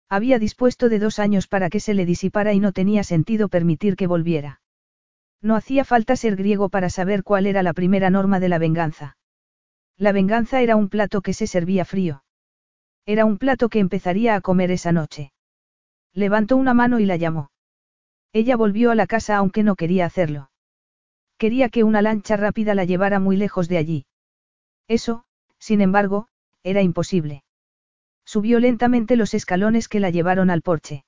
Había dispuesto de dos años para que se le disipara y no tenía sentido permitir que volviera. No hacía falta ser griego para saber cuál era la primera norma de la venganza. La venganza era un plato que se servía frío. Era un plato que empezaría a comer esa noche. Levantó una mano y la llamó. Ella volvió a la casa aunque no quería hacerlo. Quería que una lancha rápida la llevara muy lejos de allí. Eso, sin embargo, era imposible. Subió lentamente los escalones que la llevaron al porche.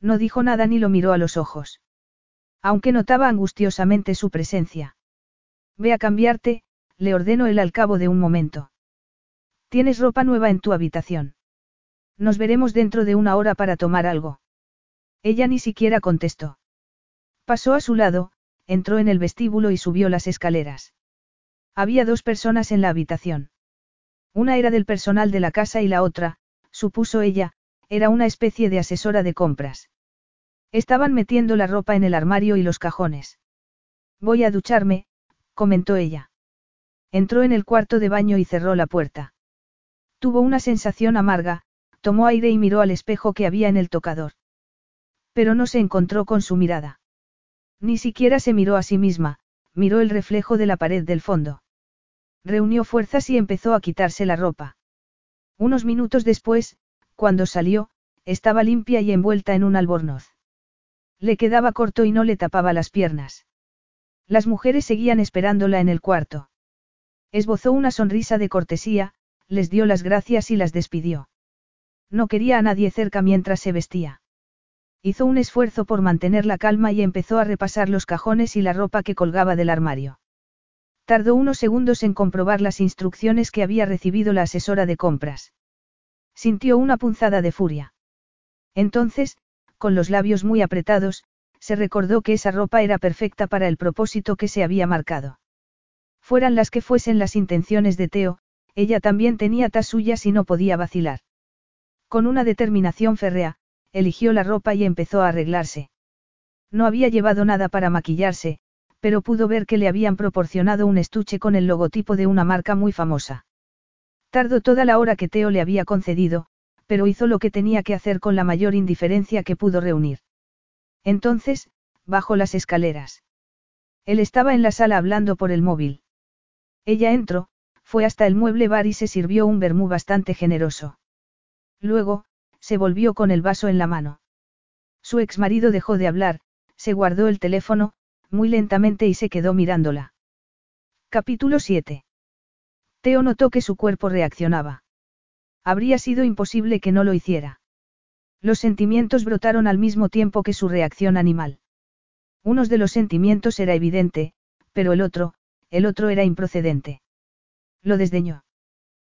No dijo nada ni lo miró a los ojos. Aunque notaba angustiosamente su presencia. Ve a cambiarte, le ordenó él al cabo de un momento. Tienes ropa nueva en tu habitación. Nos veremos dentro de una hora para tomar algo. Ella ni siquiera contestó. Pasó a su lado, entró en el vestíbulo y subió las escaleras. Había dos personas en la habitación. Una era del personal de la casa y la otra, supuso ella, era una especie de asesora de compras. Estaban metiendo la ropa en el armario y los cajones. Voy a ducharme, comentó ella. Entró en el cuarto de baño y cerró la puerta. Tuvo una sensación amarga, tomó aire y miró al espejo que había en el tocador. Pero no se encontró con su mirada. Ni siquiera se miró a sí misma, miró el reflejo de la pared del fondo. Reunió fuerzas y empezó a quitarse la ropa. Unos minutos después, cuando salió, estaba limpia y envuelta en un albornoz. Le quedaba corto y no le tapaba las piernas. Las mujeres seguían esperándola en el cuarto. Esbozó una sonrisa de cortesía, les dio las gracias y las despidió. No quería a nadie cerca mientras se vestía. Hizo un esfuerzo por mantener la calma y empezó a repasar los cajones y la ropa que colgaba del armario. Tardó unos segundos en comprobar las instrucciones que había recibido la asesora de compras. Sintió una punzada de furia. Entonces, con los labios muy apretados, se recordó que esa ropa era perfecta para el propósito que se había marcado. Fueran las que fuesen las intenciones de Teo, ella también tenía tas suyas y no podía vacilar. Con una determinación férrea, eligió la ropa y empezó a arreglarse. No había llevado nada para maquillarse, pero pudo ver que le habían proporcionado un estuche con el logotipo de una marca muy famosa. Tardó toda la hora que Teo le había concedido, pero hizo lo que tenía que hacer con la mayor indiferencia que pudo reunir. Entonces, bajó las escaleras. Él estaba en la sala hablando por el móvil. Ella entró, fue hasta el mueble bar y se sirvió un vermú bastante generoso. Luego, se volvió con el vaso en la mano. Su ex marido dejó de hablar, se guardó el teléfono, muy lentamente y se quedó mirándola. Capítulo 7. Teo notó que su cuerpo reaccionaba. Habría sido imposible que no lo hiciera. Los sentimientos brotaron al mismo tiempo que su reacción animal. Uno de los sentimientos era evidente, pero el otro, el otro era improcedente. Lo desdeñó.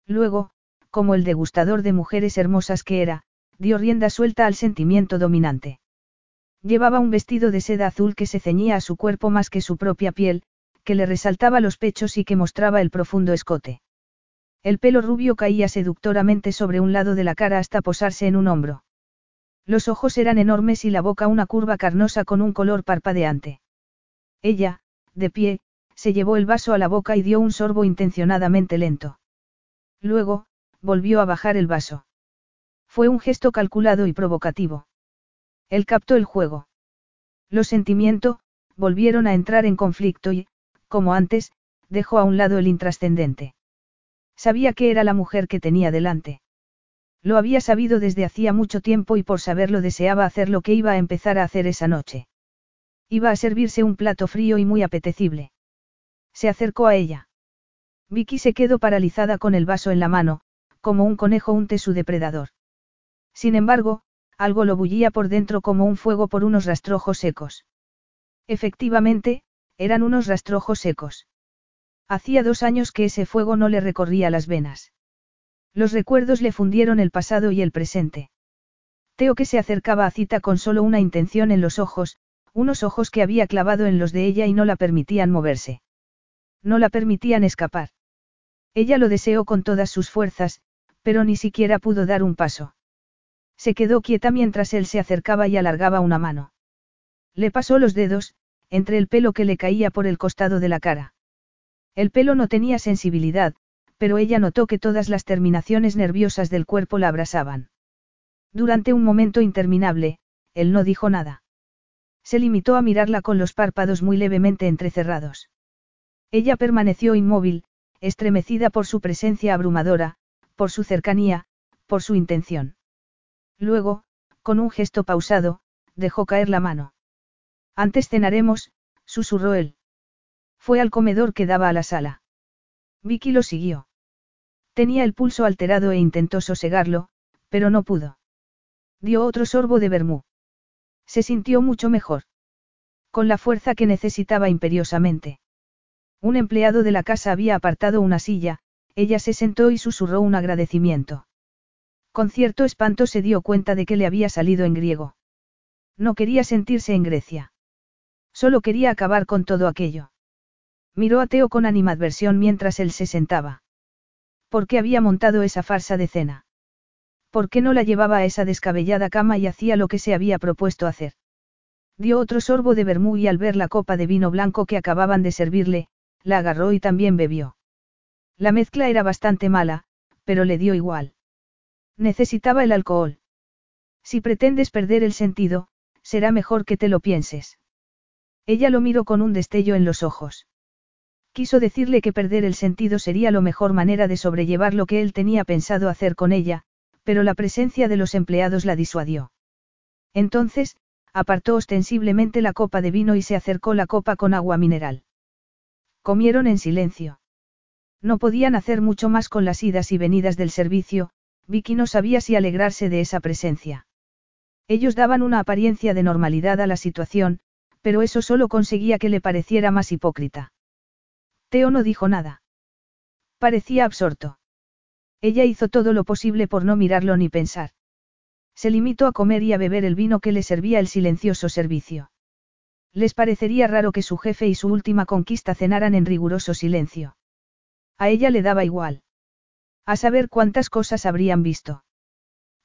Luego, como el degustador de mujeres hermosas que era, dio rienda suelta al sentimiento dominante. Llevaba un vestido de seda azul que se ceñía a su cuerpo más que su propia piel, que le resaltaba los pechos y que mostraba el profundo escote. El pelo rubio caía seductoramente sobre un lado de la cara hasta posarse en un hombro. Los ojos eran enormes y la boca una curva carnosa con un color parpadeante. Ella, de pie, se llevó el vaso a la boca y dio un sorbo intencionadamente lento. Luego, volvió a bajar el vaso. Fue un gesto calculado y provocativo. Él captó el juego. Los sentimientos, volvieron a entrar en conflicto y, como antes, dejó a un lado el intrascendente. Sabía que era la mujer que tenía delante. Lo había sabido desde hacía mucho tiempo y por saberlo deseaba hacer lo que iba a empezar a hacer esa noche. Iba a servirse un plato frío y muy apetecible. Se acercó a ella. Vicky se quedó paralizada con el vaso en la mano, como un conejo unte su depredador. Sin embargo, algo lo bullía por dentro como un fuego por unos rastrojos secos. Efectivamente, eran unos rastrojos secos. Hacía dos años que ese fuego no le recorría las venas. Los recuerdos le fundieron el pasado y el presente. Teo que se acercaba a cita con solo una intención en los ojos, unos ojos que había clavado en los de ella y no la permitían moverse. No la permitían escapar. Ella lo deseó con todas sus fuerzas, pero ni siquiera pudo dar un paso. Se quedó quieta mientras él se acercaba y alargaba una mano. Le pasó los dedos, entre el pelo que le caía por el costado de la cara. El pelo no tenía sensibilidad, pero ella notó que todas las terminaciones nerviosas del cuerpo la abrasaban. Durante un momento interminable, él no dijo nada. Se limitó a mirarla con los párpados muy levemente entrecerrados. Ella permaneció inmóvil, estremecida por su presencia abrumadora, por su cercanía, por su intención. Luego, con un gesto pausado, dejó caer la mano. Antes cenaremos, susurró él. Fue al comedor que daba a la sala. Vicky lo siguió. Tenía el pulso alterado e intentó sosegarlo, pero no pudo. Dio otro sorbo de vermú. Se sintió mucho mejor. Con la fuerza que necesitaba imperiosamente. Un empleado de la casa había apartado una silla, ella se sentó y susurró un agradecimiento. Con cierto espanto se dio cuenta de que le había salido en griego. No quería sentirse en Grecia. Solo quería acabar con todo aquello. Miró a Teo con animadversión mientras él se sentaba. ¿Por qué había montado esa farsa de cena? ¿Por qué no la llevaba a esa descabellada cama y hacía lo que se había propuesto hacer? Dio otro sorbo de vermú y al ver la copa de vino blanco que acababan de servirle, la agarró y también bebió. La mezcla era bastante mala, pero le dio igual. Necesitaba el alcohol. Si pretendes perder el sentido, será mejor que te lo pienses. Ella lo miró con un destello en los ojos. Quiso decirle que perder el sentido sería la mejor manera de sobrellevar lo que él tenía pensado hacer con ella, pero la presencia de los empleados la disuadió. Entonces, apartó ostensiblemente la copa de vino y se acercó la copa con agua mineral. Comieron en silencio. No podían hacer mucho más con las idas y venidas del servicio, Vicky no sabía si alegrarse de esa presencia. Ellos daban una apariencia de normalidad a la situación, pero eso solo conseguía que le pareciera más hipócrita. Teo no dijo nada. Parecía absorto. Ella hizo todo lo posible por no mirarlo ni pensar. Se limitó a comer y a beber el vino que le servía el silencioso servicio. Les parecería raro que su jefe y su última conquista cenaran en riguroso silencio. A ella le daba igual. A saber cuántas cosas habrían visto.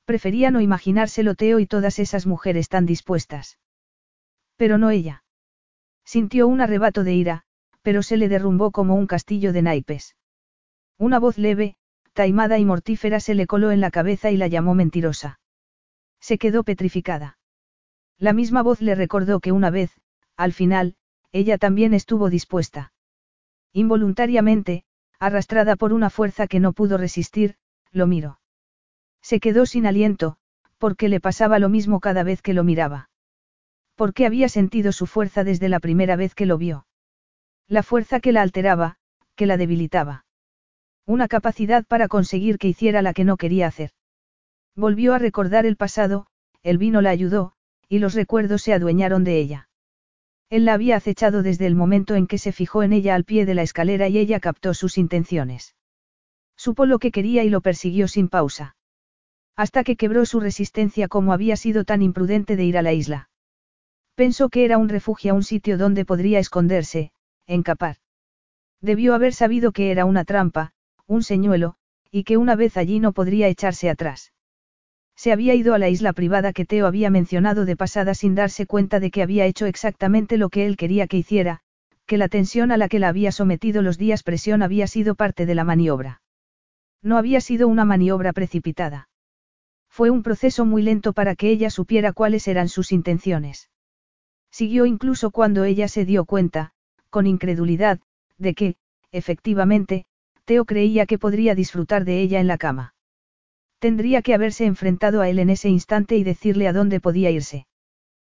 Prefería no imaginárselo Teo y todas esas mujeres tan dispuestas. Pero no ella. Sintió un arrebato de ira, pero se le derrumbó como un castillo de naipes. Una voz leve, taimada y mortífera se le coló en la cabeza y la llamó mentirosa. Se quedó petrificada. La misma voz le recordó que una vez, al final, ella también estuvo dispuesta. Involuntariamente, arrastrada por una fuerza que no pudo resistir, lo miró. Se quedó sin aliento, porque le pasaba lo mismo cada vez que lo miraba porque había sentido su fuerza desde la primera vez que lo vio. La fuerza que la alteraba, que la debilitaba. Una capacidad para conseguir que hiciera la que no quería hacer. Volvió a recordar el pasado, el vino la ayudó, y los recuerdos se adueñaron de ella. Él la había acechado desde el momento en que se fijó en ella al pie de la escalera y ella captó sus intenciones. Supo lo que quería y lo persiguió sin pausa. Hasta que quebró su resistencia como había sido tan imprudente de ir a la isla. Pensó que era un refugio, un sitio donde podría esconderse, encapar. Debió haber sabido que era una trampa, un señuelo, y que una vez allí no podría echarse atrás. Se había ido a la isla privada que Teo había mencionado de pasada sin darse cuenta de que había hecho exactamente lo que él quería que hiciera, que la tensión a la que la había sometido los días presión había sido parte de la maniobra. No había sido una maniobra precipitada. Fue un proceso muy lento para que ella supiera cuáles eran sus intenciones. Siguió incluso cuando ella se dio cuenta, con incredulidad, de que, efectivamente, Teo creía que podría disfrutar de ella en la cama. Tendría que haberse enfrentado a él en ese instante y decirle a dónde podía irse.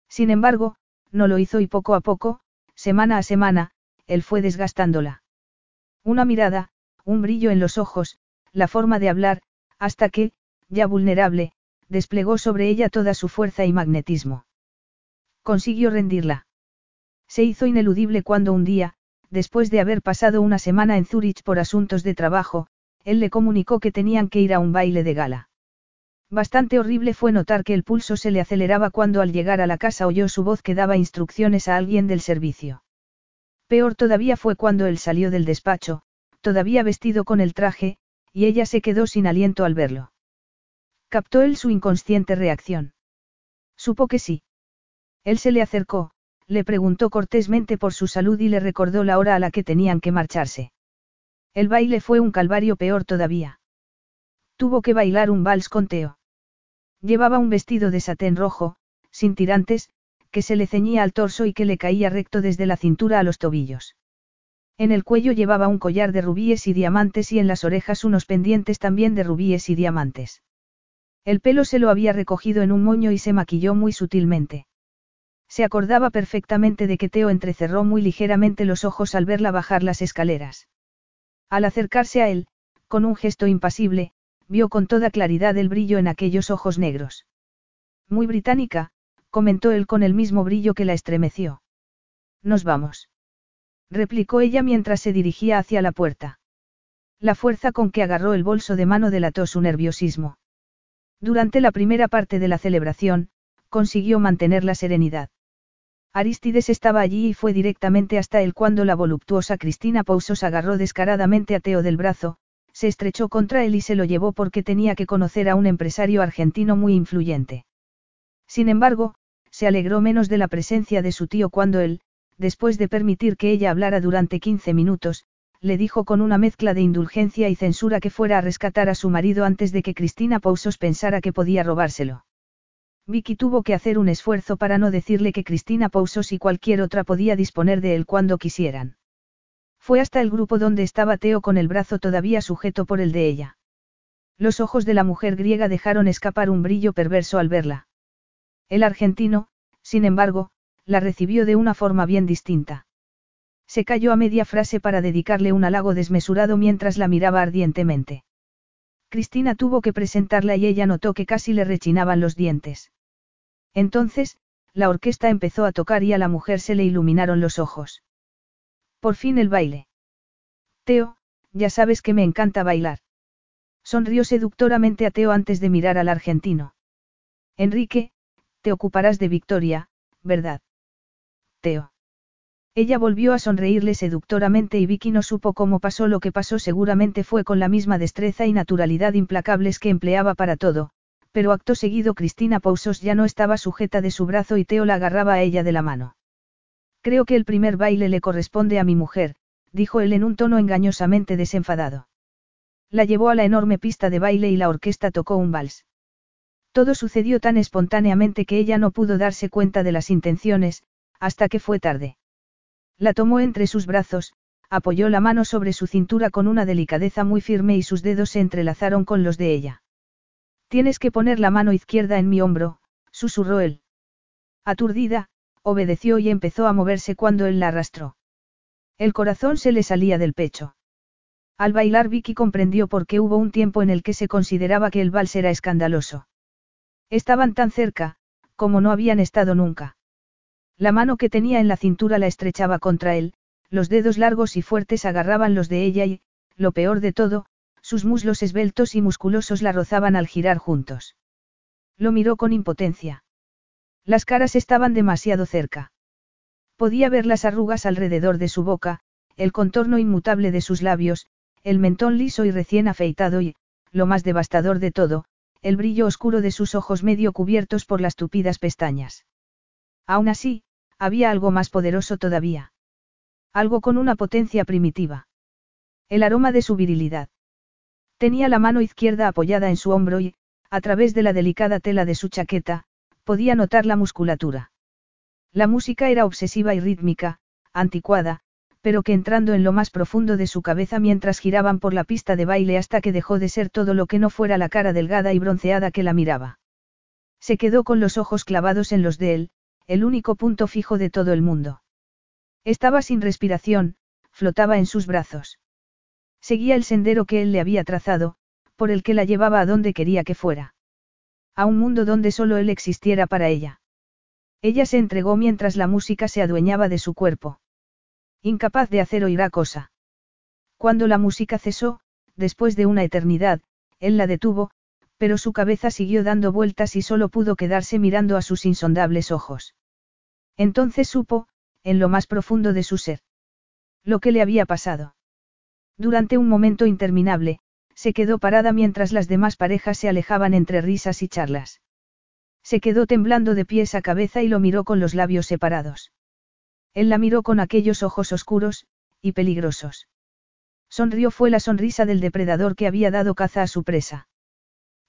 Sin embargo, no lo hizo y poco a poco, semana a semana, él fue desgastándola. Una mirada, un brillo en los ojos, la forma de hablar, hasta que, ya vulnerable, desplegó sobre ella toda su fuerza y magnetismo. Consiguió rendirla. Se hizo ineludible cuando un día, después de haber pasado una semana en Zúrich por asuntos de trabajo, él le comunicó que tenían que ir a un baile de gala. Bastante horrible fue notar que el pulso se le aceleraba cuando al llegar a la casa oyó su voz que daba instrucciones a alguien del servicio. Peor todavía fue cuando él salió del despacho, todavía vestido con el traje, y ella se quedó sin aliento al verlo. Captó él su inconsciente reacción. Supo que sí. Él se le acercó, le preguntó cortésmente por su salud y le recordó la hora a la que tenían que marcharse. El baile fue un calvario peor todavía. Tuvo que bailar un vals con Teo. Llevaba un vestido de satén rojo, sin tirantes, que se le ceñía al torso y que le caía recto desde la cintura a los tobillos. En el cuello llevaba un collar de rubíes y diamantes y en las orejas unos pendientes también de rubíes y diamantes. El pelo se lo había recogido en un moño y se maquilló muy sutilmente. Se acordaba perfectamente de que Teo entrecerró muy ligeramente los ojos al verla bajar las escaleras. Al acercarse a él, con un gesto impasible, vio con toda claridad el brillo en aquellos ojos negros. Muy británica, comentó él con el mismo brillo que la estremeció. Nos vamos. Replicó ella mientras se dirigía hacia la puerta. La fuerza con que agarró el bolso de mano delató su nerviosismo. Durante la primera parte de la celebración, consiguió mantener la serenidad. Aristides estaba allí y fue directamente hasta él cuando la voluptuosa Cristina Pousos agarró descaradamente a Teo del brazo, se estrechó contra él y se lo llevó porque tenía que conocer a un empresario argentino muy influyente. Sin embargo, se alegró menos de la presencia de su tío cuando él, después de permitir que ella hablara durante 15 minutos, le dijo con una mezcla de indulgencia y censura que fuera a rescatar a su marido antes de que Cristina Pausos pensara que podía robárselo. Vicky tuvo que hacer un esfuerzo para no decirle que Cristina Pausos y cualquier otra podía disponer de él cuando quisieran. Fue hasta el grupo donde estaba Teo con el brazo todavía sujeto por el de ella. Los ojos de la mujer griega dejaron escapar un brillo perverso al verla. El argentino, sin embargo, la recibió de una forma bien distinta. Se cayó a media frase para dedicarle un halago desmesurado mientras la miraba ardientemente. Cristina tuvo que presentarla y ella notó que casi le rechinaban los dientes. Entonces, la orquesta empezó a tocar y a la mujer se le iluminaron los ojos. Por fin el baile. Teo, ya sabes que me encanta bailar. Sonrió seductoramente a Teo antes de mirar al argentino. Enrique, te ocuparás de Victoria, ¿verdad? Teo. Ella volvió a sonreírle seductoramente y Vicky no supo cómo pasó lo que pasó seguramente fue con la misma destreza y naturalidad implacables que empleaba para todo, pero acto seguido Cristina Pausos ya no estaba sujeta de su brazo y Teo la agarraba a ella de la mano. Creo que el primer baile le corresponde a mi mujer, dijo él en un tono engañosamente desenfadado. La llevó a la enorme pista de baile y la orquesta tocó un vals. Todo sucedió tan espontáneamente que ella no pudo darse cuenta de las intenciones, hasta que fue tarde. La tomó entre sus brazos, apoyó la mano sobre su cintura con una delicadeza muy firme y sus dedos se entrelazaron con los de ella. Tienes que poner la mano izquierda en mi hombro, susurró él. Aturdida, obedeció y empezó a moverse cuando él la arrastró. El corazón se le salía del pecho. Al bailar Vicky comprendió por qué hubo un tiempo en el que se consideraba que el vals era escandaloso. Estaban tan cerca, como no habían estado nunca. La mano que tenía en la cintura la estrechaba contra él, los dedos largos y fuertes agarraban los de ella y, lo peor de todo, sus muslos esbeltos y musculosos la rozaban al girar juntos. Lo miró con impotencia. Las caras estaban demasiado cerca. Podía ver las arrugas alrededor de su boca, el contorno inmutable de sus labios, el mentón liso y recién afeitado y, lo más devastador de todo, el brillo oscuro de sus ojos medio cubiertos por las tupidas pestañas. Aún así, había algo más poderoso todavía. Algo con una potencia primitiva. El aroma de su virilidad. Tenía la mano izquierda apoyada en su hombro y, a través de la delicada tela de su chaqueta, podía notar la musculatura. La música era obsesiva y rítmica, anticuada, pero que entrando en lo más profundo de su cabeza mientras giraban por la pista de baile hasta que dejó de ser todo lo que no fuera la cara delgada y bronceada que la miraba. Se quedó con los ojos clavados en los de él, el único punto fijo de todo el mundo. Estaba sin respiración, flotaba en sus brazos. Seguía el sendero que él le había trazado, por el que la llevaba a donde quería que fuera. A un mundo donde solo él existiera para ella. Ella se entregó mientras la música se adueñaba de su cuerpo. Incapaz de hacer oír cosa. Cuando la música cesó, después de una eternidad, él la detuvo, pero su cabeza siguió dando vueltas y solo pudo quedarse mirando a sus insondables ojos. Entonces supo, en lo más profundo de su ser, lo que le había pasado. Durante un momento interminable, se quedó parada mientras las demás parejas se alejaban entre risas y charlas. Se quedó temblando de pies a cabeza y lo miró con los labios separados. Él la miró con aquellos ojos oscuros, y peligrosos. Sonrió fue la sonrisa del depredador que había dado caza a su presa.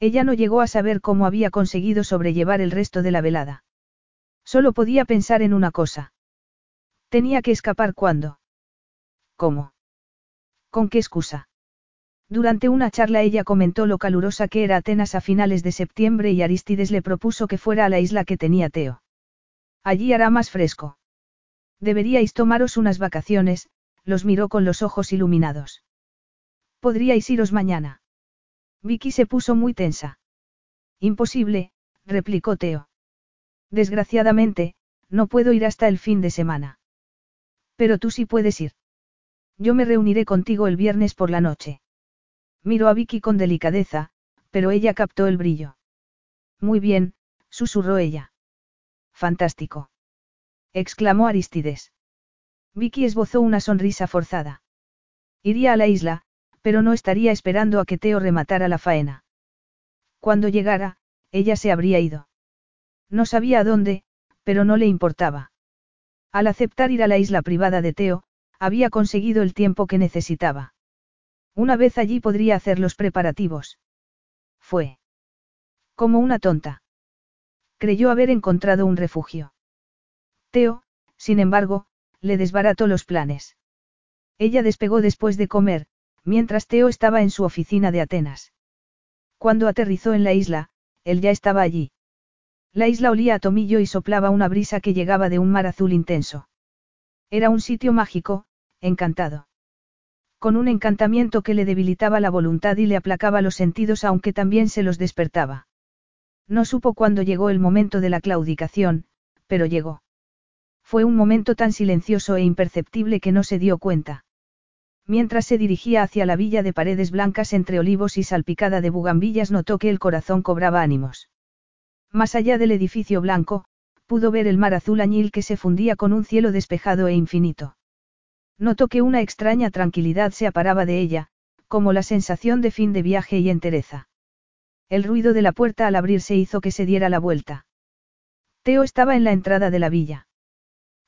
Ella no llegó a saber cómo había conseguido sobrellevar el resto de la velada. Solo podía pensar en una cosa. Tenía que escapar cuando. ¿Cómo? ¿Con qué excusa? Durante una charla ella comentó lo calurosa que era Atenas a finales de septiembre y Aristides le propuso que fuera a la isla que tenía Teo. Allí hará más fresco. Deberíais tomaros unas vacaciones, los miró con los ojos iluminados. Podríais iros mañana. Vicky se puso muy tensa. Imposible, replicó Teo. Desgraciadamente, no puedo ir hasta el fin de semana. Pero tú sí puedes ir. Yo me reuniré contigo el viernes por la noche. Miró a Vicky con delicadeza, pero ella captó el brillo. Muy bien, susurró ella. Fantástico. exclamó Aristides. Vicky esbozó una sonrisa forzada. Iría a la isla, pero no estaría esperando a que Teo rematara la faena. Cuando llegara, ella se habría ido. No sabía a dónde, pero no le importaba. Al aceptar ir a la isla privada de Teo, había conseguido el tiempo que necesitaba. Una vez allí podría hacer los preparativos. Fue. Como una tonta. Creyó haber encontrado un refugio. Teo, sin embargo, le desbarató los planes. Ella despegó después de comer, mientras Teo estaba en su oficina de Atenas. Cuando aterrizó en la isla, él ya estaba allí. La isla olía a tomillo y soplaba una brisa que llegaba de un mar azul intenso. Era un sitio mágico, encantado. Con un encantamiento que le debilitaba la voluntad y le aplacaba los sentidos aunque también se los despertaba. No supo cuándo llegó el momento de la claudicación, pero llegó. Fue un momento tan silencioso e imperceptible que no se dio cuenta. Mientras se dirigía hacia la villa de paredes blancas entre olivos y salpicada de bugambillas notó que el corazón cobraba ánimos. Más allá del edificio blanco, pudo ver el mar azul añil que se fundía con un cielo despejado e infinito. Notó que una extraña tranquilidad se aparaba de ella, como la sensación de fin de viaje y entereza. El ruido de la puerta al abrirse hizo que se diera la vuelta. Teo estaba en la entrada de la villa.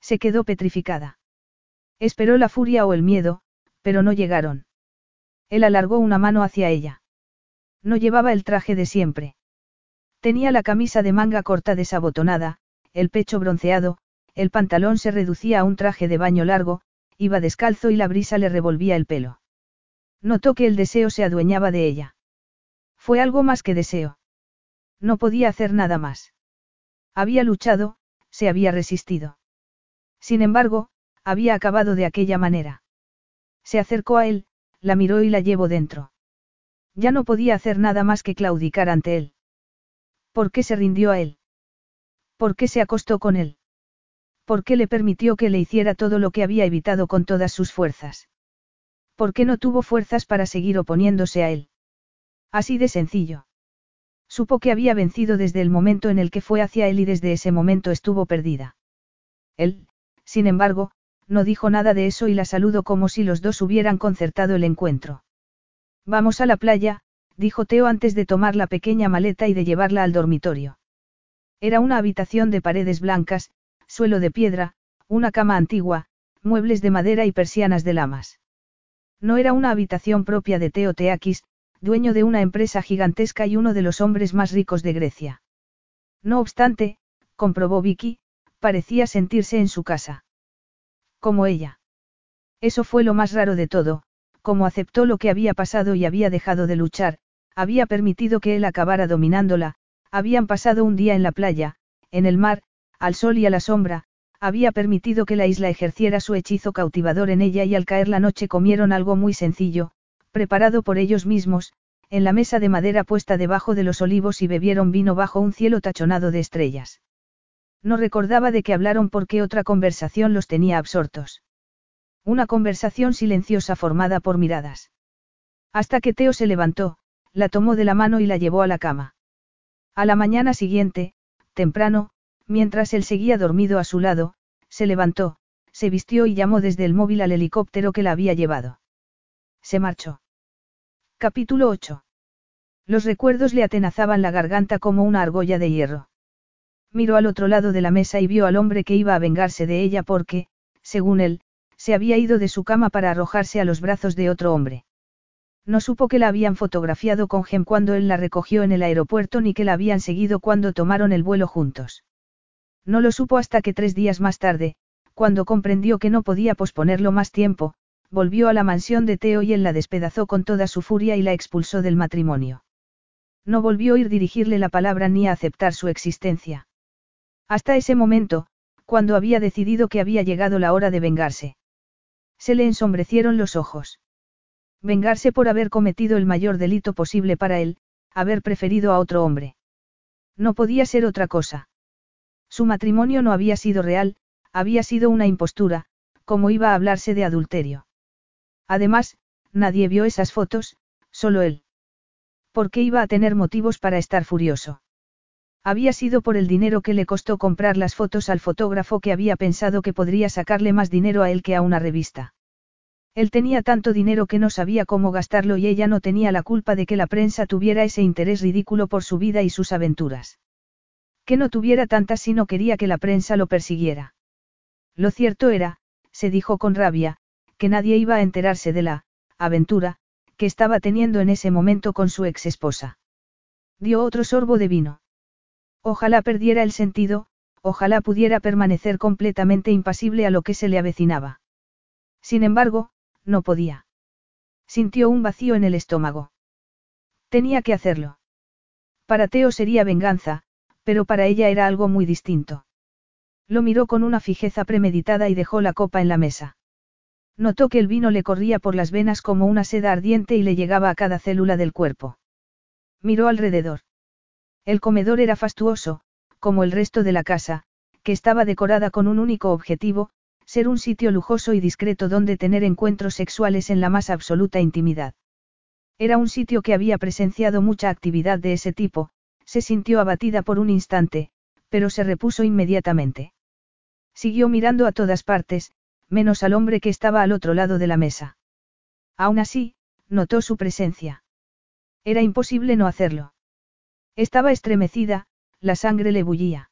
Se quedó petrificada. Esperó la furia o el miedo, pero no llegaron. Él alargó una mano hacia ella. No llevaba el traje de siempre. Tenía la camisa de manga corta desabotonada, el pecho bronceado, el pantalón se reducía a un traje de baño largo, iba descalzo y la brisa le revolvía el pelo. Notó que el deseo se adueñaba de ella. Fue algo más que deseo. No podía hacer nada más. Había luchado, se había resistido. Sin embargo, había acabado de aquella manera. Se acercó a él, la miró y la llevó dentro. Ya no podía hacer nada más que claudicar ante él. ¿Por qué se rindió a él? ¿Por qué se acostó con él? ¿Por qué le permitió que le hiciera todo lo que había evitado con todas sus fuerzas? ¿Por qué no tuvo fuerzas para seguir oponiéndose a él? Así de sencillo. Supo que había vencido desde el momento en el que fue hacia él y desde ese momento estuvo perdida. Él, sin embargo, no dijo nada de eso y la saludó como si los dos hubieran concertado el encuentro. Vamos a la playa, dijo Teo antes de tomar la pequeña maleta y de llevarla al dormitorio. Era una habitación de paredes blancas, suelo de piedra, una cama antigua, muebles de madera y persianas de lamas. No era una habitación propia de Teo Teakis, dueño de una empresa gigantesca y uno de los hombres más ricos de Grecia. No obstante, comprobó Vicky, parecía sentirse en su casa. Como ella. Eso fue lo más raro de todo, como aceptó lo que había pasado y había dejado de luchar, había permitido que él acabara dominándola, habían pasado un día en la playa, en el mar, al sol y a la sombra, había permitido que la isla ejerciera su hechizo cautivador en ella y al caer la noche comieron algo muy sencillo, preparado por ellos mismos, en la mesa de madera puesta debajo de los olivos y bebieron vino bajo un cielo tachonado de estrellas. No recordaba de qué hablaron porque otra conversación los tenía absortos. Una conversación silenciosa formada por miradas. Hasta que Teo se levantó, la tomó de la mano y la llevó a la cama. A la mañana siguiente, temprano, mientras él seguía dormido a su lado, se levantó, se vistió y llamó desde el móvil al helicóptero que la había llevado. Se marchó. Capítulo 8. Los recuerdos le atenazaban la garganta como una argolla de hierro miró al otro lado de la mesa y vio al hombre que iba a vengarse de ella porque, según él, se había ido de su cama para arrojarse a los brazos de otro hombre. No supo que la habían fotografiado con Gem cuando él la recogió en el aeropuerto ni que la habían seguido cuando tomaron el vuelo juntos. No lo supo hasta que tres días más tarde, cuando comprendió que no podía posponerlo más tiempo, volvió a la mansión de Teo y él la despedazó con toda su furia y la expulsó del matrimonio. No volvió a ir dirigirle la palabra ni a aceptar su existencia. Hasta ese momento, cuando había decidido que había llegado la hora de vengarse. Se le ensombrecieron los ojos. Vengarse por haber cometido el mayor delito posible para él, haber preferido a otro hombre. No podía ser otra cosa. Su matrimonio no había sido real, había sido una impostura, como iba a hablarse de adulterio. Además, nadie vio esas fotos, solo él. ¿Por qué iba a tener motivos para estar furioso? Había sido por el dinero que le costó comprar las fotos al fotógrafo que había pensado que podría sacarle más dinero a él que a una revista. Él tenía tanto dinero que no sabía cómo gastarlo y ella no tenía la culpa de que la prensa tuviera ese interés ridículo por su vida y sus aventuras. Que no tuviera tantas si no quería que la prensa lo persiguiera. Lo cierto era, se dijo con rabia, que nadie iba a enterarse de la aventura que estaba teniendo en ese momento con su ex esposa. Dio otro sorbo de vino. Ojalá perdiera el sentido, ojalá pudiera permanecer completamente impasible a lo que se le avecinaba. Sin embargo, no podía. Sintió un vacío en el estómago. Tenía que hacerlo. Para Teo sería venganza, pero para ella era algo muy distinto. Lo miró con una fijeza premeditada y dejó la copa en la mesa. Notó que el vino le corría por las venas como una seda ardiente y le llegaba a cada célula del cuerpo. Miró alrededor. El comedor era fastuoso, como el resto de la casa, que estaba decorada con un único objetivo, ser un sitio lujoso y discreto donde tener encuentros sexuales en la más absoluta intimidad. Era un sitio que había presenciado mucha actividad de ese tipo, se sintió abatida por un instante, pero se repuso inmediatamente. Siguió mirando a todas partes, menos al hombre que estaba al otro lado de la mesa. Aún así, notó su presencia. Era imposible no hacerlo. Estaba estremecida, la sangre le bullía.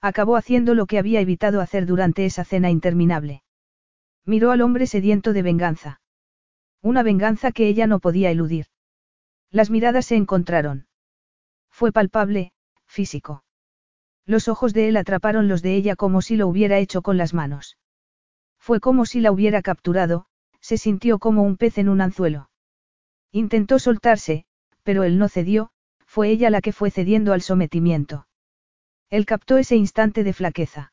Acabó haciendo lo que había evitado hacer durante esa cena interminable. Miró al hombre sediento de venganza. Una venganza que ella no podía eludir. Las miradas se encontraron. Fue palpable, físico. Los ojos de él atraparon los de ella como si lo hubiera hecho con las manos. Fue como si la hubiera capturado, se sintió como un pez en un anzuelo. Intentó soltarse, pero él no cedió, fue ella la que fue cediendo al sometimiento. Él captó ese instante de flaqueza.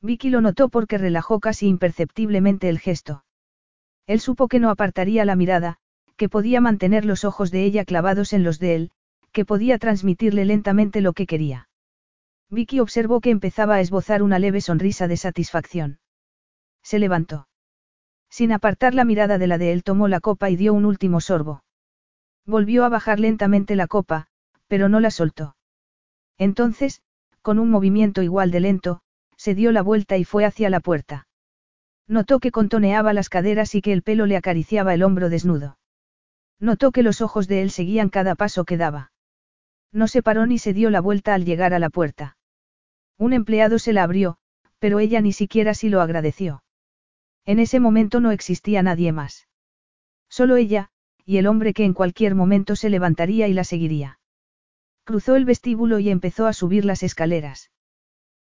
Vicky lo notó porque relajó casi imperceptiblemente el gesto. Él supo que no apartaría la mirada, que podía mantener los ojos de ella clavados en los de él, que podía transmitirle lentamente lo que quería. Vicky observó que empezaba a esbozar una leve sonrisa de satisfacción. Se levantó. Sin apartar la mirada de la de él tomó la copa y dio un último sorbo. Volvió a bajar lentamente la copa, pero no la soltó. Entonces, con un movimiento igual de lento, se dio la vuelta y fue hacia la puerta. Notó que contoneaba las caderas y que el pelo le acariciaba el hombro desnudo. Notó que los ojos de él seguían cada paso que daba. No se paró ni se dio la vuelta al llegar a la puerta. Un empleado se la abrió, pero ella ni siquiera sí lo agradeció. En ese momento no existía nadie más. Solo ella, y el hombre que en cualquier momento se levantaría y la seguiría. Cruzó el vestíbulo y empezó a subir las escaleras.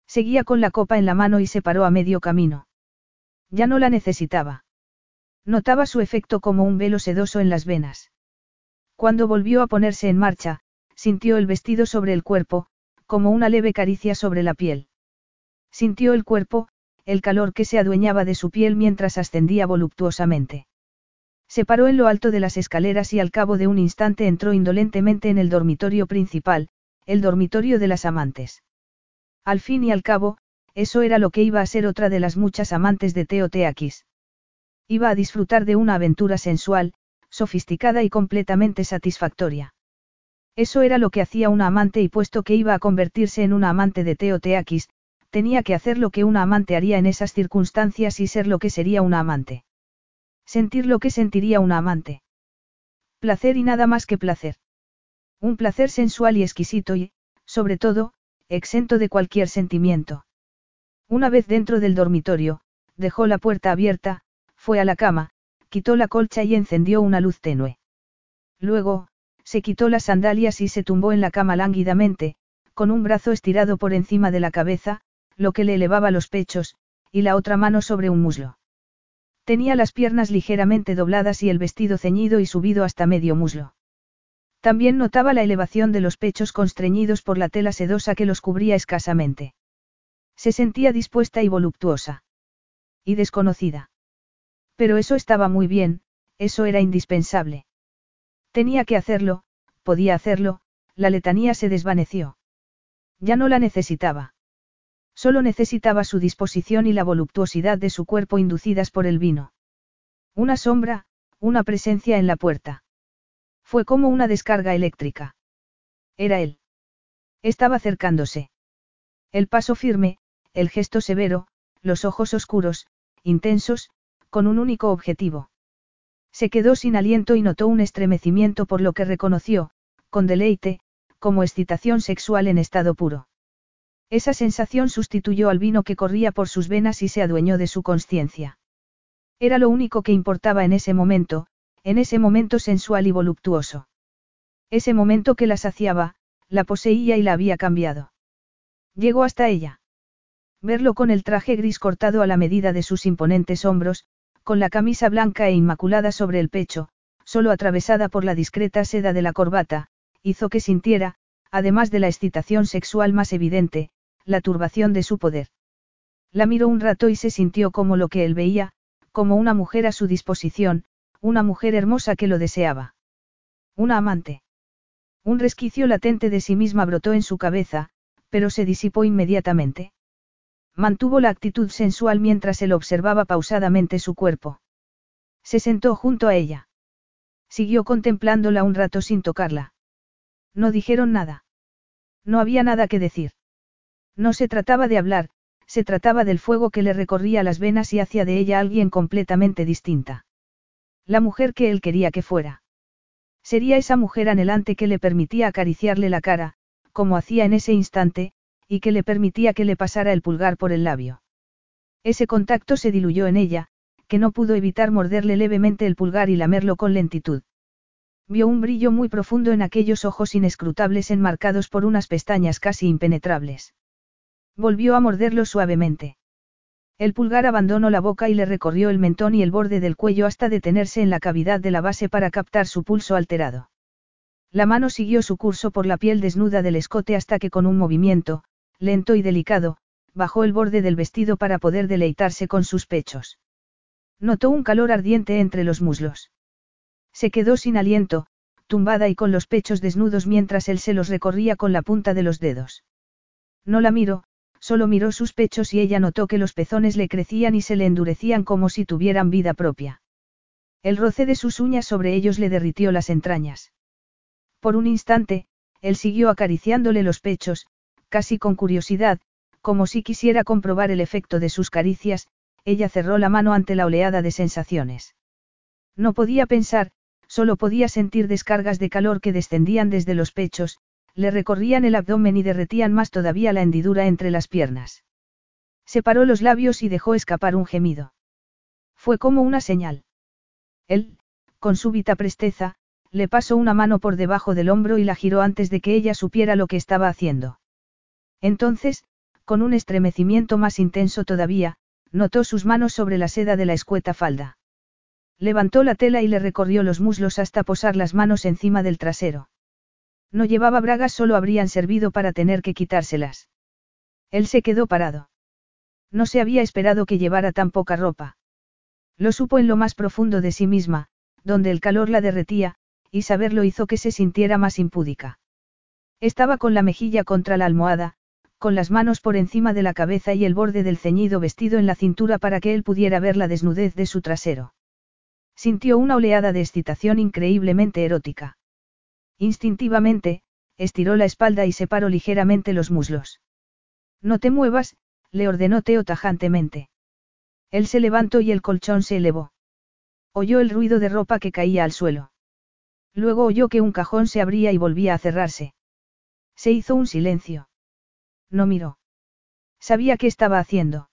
Seguía con la copa en la mano y se paró a medio camino. Ya no la necesitaba. Notaba su efecto como un velo sedoso en las venas. Cuando volvió a ponerse en marcha, sintió el vestido sobre el cuerpo, como una leve caricia sobre la piel. Sintió el cuerpo, el calor que se adueñaba de su piel mientras ascendía voluptuosamente. Se paró en lo alto de las escaleras y al cabo de un instante entró indolentemente en el dormitorio principal, el dormitorio de las amantes. Al fin y al cabo, eso era lo que iba a ser otra de las muchas amantes de Teo Teakis. Iba a disfrutar de una aventura sensual, sofisticada y completamente satisfactoria. Eso era lo que hacía una amante y puesto que iba a convertirse en una amante de Teo Teakis, tenía que hacer lo que una amante haría en esas circunstancias y ser lo que sería una amante. Sentir lo que sentiría una amante. Placer y nada más que placer. Un placer sensual y exquisito y, sobre todo, exento de cualquier sentimiento. Una vez dentro del dormitorio, dejó la puerta abierta, fue a la cama, quitó la colcha y encendió una luz tenue. Luego, se quitó las sandalias y se tumbó en la cama lánguidamente, con un brazo estirado por encima de la cabeza, lo que le elevaba los pechos, y la otra mano sobre un muslo. Tenía las piernas ligeramente dobladas y el vestido ceñido y subido hasta medio muslo. También notaba la elevación de los pechos constreñidos por la tela sedosa que los cubría escasamente. Se sentía dispuesta y voluptuosa. Y desconocida. Pero eso estaba muy bien, eso era indispensable. Tenía que hacerlo, podía hacerlo, la letanía se desvaneció. Ya no la necesitaba. Solo necesitaba su disposición y la voluptuosidad de su cuerpo inducidas por el vino. Una sombra, una presencia en la puerta. Fue como una descarga eléctrica. Era él. Estaba acercándose. El paso firme, el gesto severo, los ojos oscuros, intensos, con un único objetivo. Se quedó sin aliento y notó un estremecimiento por lo que reconoció, con deleite, como excitación sexual en estado puro. Esa sensación sustituyó al vino que corría por sus venas y se adueñó de su conciencia. Era lo único que importaba en ese momento, en ese momento sensual y voluptuoso. Ese momento que la saciaba, la poseía y la había cambiado. Llegó hasta ella. Verlo con el traje gris cortado a la medida de sus imponentes hombros, con la camisa blanca e inmaculada sobre el pecho, solo atravesada por la discreta seda de la corbata, hizo que sintiera, además de la excitación sexual más evidente, la turbación de su poder. La miró un rato y se sintió como lo que él veía, como una mujer a su disposición, una mujer hermosa que lo deseaba. Una amante. Un resquicio latente de sí misma brotó en su cabeza, pero se disipó inmediatamente. Mantuvo la actitud sensual mientras él observaba pausadamente su cuerpo. Se sentó junto a ella. Siguió contemplándola un rato sin tocarla. No dijeron nada. No había nada que decir. No se trataba de hablar, se trataba del fuego que le recorría las venas y hacía de ella alguien completamente distinta. La mujer que él quería que fuera. Sería esa mujer anhelante que le permitía acariciarle la cara, como hacía en ese instante, y que le permitía que le pasara el pulgar por el labio. Ese contacto se diluyó en ella, que no pudo evitar morderle levemente el pulgar y lamerlo con lentitud. Vio un brillo muy profundo en aquellos ojos inescrutables enmarcados por unas pestañas casi impenetrables. Volvió a morderlo suavemente. El pulgar abandonó la boca y le recorrió el mentón y el borde del cuello hasta detenerse en la cavidad de la base para captar su pulso alterado. La mano siguió su curso por la piel desnuda del escote hasta que con un movimiento, lento y delicado, bajó el borde del vestido para poder deleitarse con sus pechos. Notó un calor ardiente entre los muslos. Se quedó sin aliento, tumbada y con los pechos desnudos mientras él se los recorría con la punta de los dedos. No la miró, Solo miró sus pechos y ella notó que los pezones le crecían y se le endurecían como si tuvieran vida propia. El roce de sus uñas sobre ellos le derritió las entrañas. Por un instante, él siguió acariciándole los pechos, casi con curiosidad, como si quisiera comprobar el efecto de sus caricias, ella cerró la mano ante la oleada de sensaciones. No podía pensar, solo podía sentir descargas de calor que descendían desde los pechos, le recorrían el abdomen y derretían más todavía la hendidura entre las piernas. Separó los labios y dejó escapar un gemido. Fue como una señal. Él, con súbita presteza, le pasó una mano por debajo del hombro y la giró antes de que ella supiera lo que estaba haciendo. Entonces, con un estremecimiento más intenso todavía, notó sus manos sobre la seda de la escueta falda. Levantó la tela y le recorrió los muslos hasta posar las manos encima del trasero. No llevaba bragas, solo habrían servido para tener que quitárselas. Él se quedó parado. No se había esperado que llevara tan poca ropa. Lo supo en lo más profundo de sí misma, donde el calor la derretía, y saberlo hizo que se sintiera más impúdica. Estaba con la mejilla contra la almohada, con las manos por encima de la cabeza y el borde del ceñido vestido en la cintura para que él pudiera ver la desnudez de su trasero. Sintió una oleada de excitación increíblemente erótica. Instintivamente, estiró la espalda y separó ligeramente los muslos. No te muevas, le ordenó Teo tajantemente. Él se levantó y el colchón se elevó. Oyó el ruido de ropa que caía al suelo. Luego oyó que un cajón se abría y volvía a cerrarse. Se hizo un silencio. No miró. Sabía qué estaba haciendo.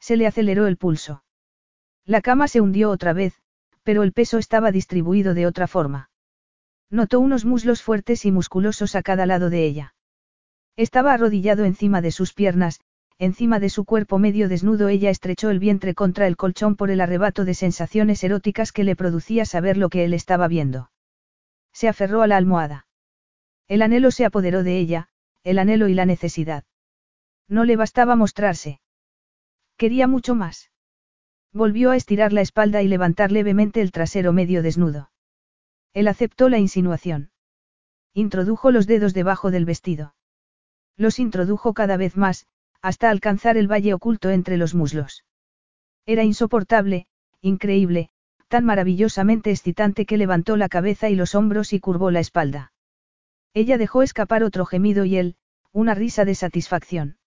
Se le aceleró el pulso. La cama se hundió otra vez, pero el peso estaba distribuido de otra forma. Notó unos muslos fuertes y musculosos a cada lado de ella. Estaba arrodillado encima de sus piernas, encima de su cuerpo medio desnudo ella estrechó el vientre contra el colchón por el arrebato de sensaciones eróticas que le producía saber lo que él estaba viendo. Se aferró a la almohada. El anhelo se apoderó de ella, el anhelo y la necesidad. No le bastaba mostrarse. Quería mucho más. Volvió a estirar la espalda y levantar levemente el trasero medio desnudo. Él aceptó la insinuación. Introdujo los dedos debajo del vestido. Los introdujo cada vez más, hasta alcanzar el valle oculto entre los muslos. Era insoportable, increíble, tan maravillosamente excitante que levantó la cabeza y los hombros y curvó la espalda. Ella dejó escapar otro gemido y él, una risa de satisfacción.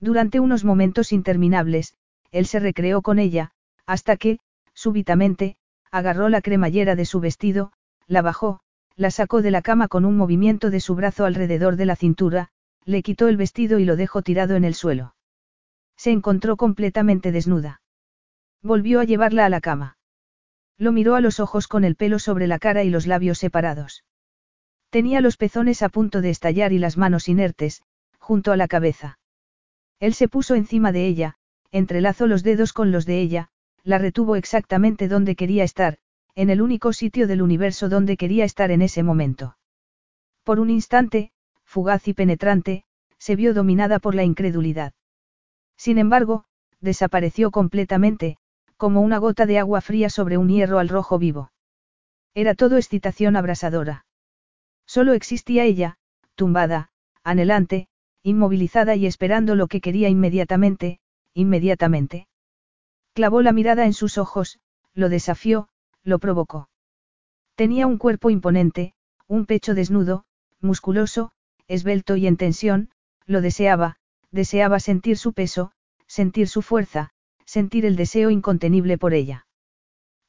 Durante unos momentos interminables, él se recreó con ella, hasta que, súbitamente, agarró la cremallera de su vestido, la bajó, la sacó de la cama con un movimiento de su brazo alrededor de la cintura, le quitó el vestido y lo dejó tirado en el suelo. Se encontró completamente desnuda. Volvió a llevarla a la cama. Lo miró a los ojos con el pelo sobre la cara y los labios separados. Tenía los pezones a punto de estallar y las manos inertes, junto a la cabeza. Él se puso encima de ella, entrelazó los dedos con los de ella, la retuvo exactamente donde quería estar, en el único sitio del universo donde quería estar en ese momento. Por un instante, fugaz y penetrante, se vio dominada por la incredulidad. Sin embargo, desapareció completamente, como una gota de agua fría sobre un hierro al rojo vivo. Era todo excitación abrasadora. Solo existía ella, tumbada, anhelante, inmovilizada y esperando lo que quería inmediatamente, inmediatamente. Clavó la mirada en sus ojos, lo desafió, lo provocó. Tenía un cuerpo imponente, un pecho desnudo, musculoso, esbelto y en tensión, lo deseaba, deseaba sentir su peso, sentir su fuerza, sentir el deseo incontenible por ella.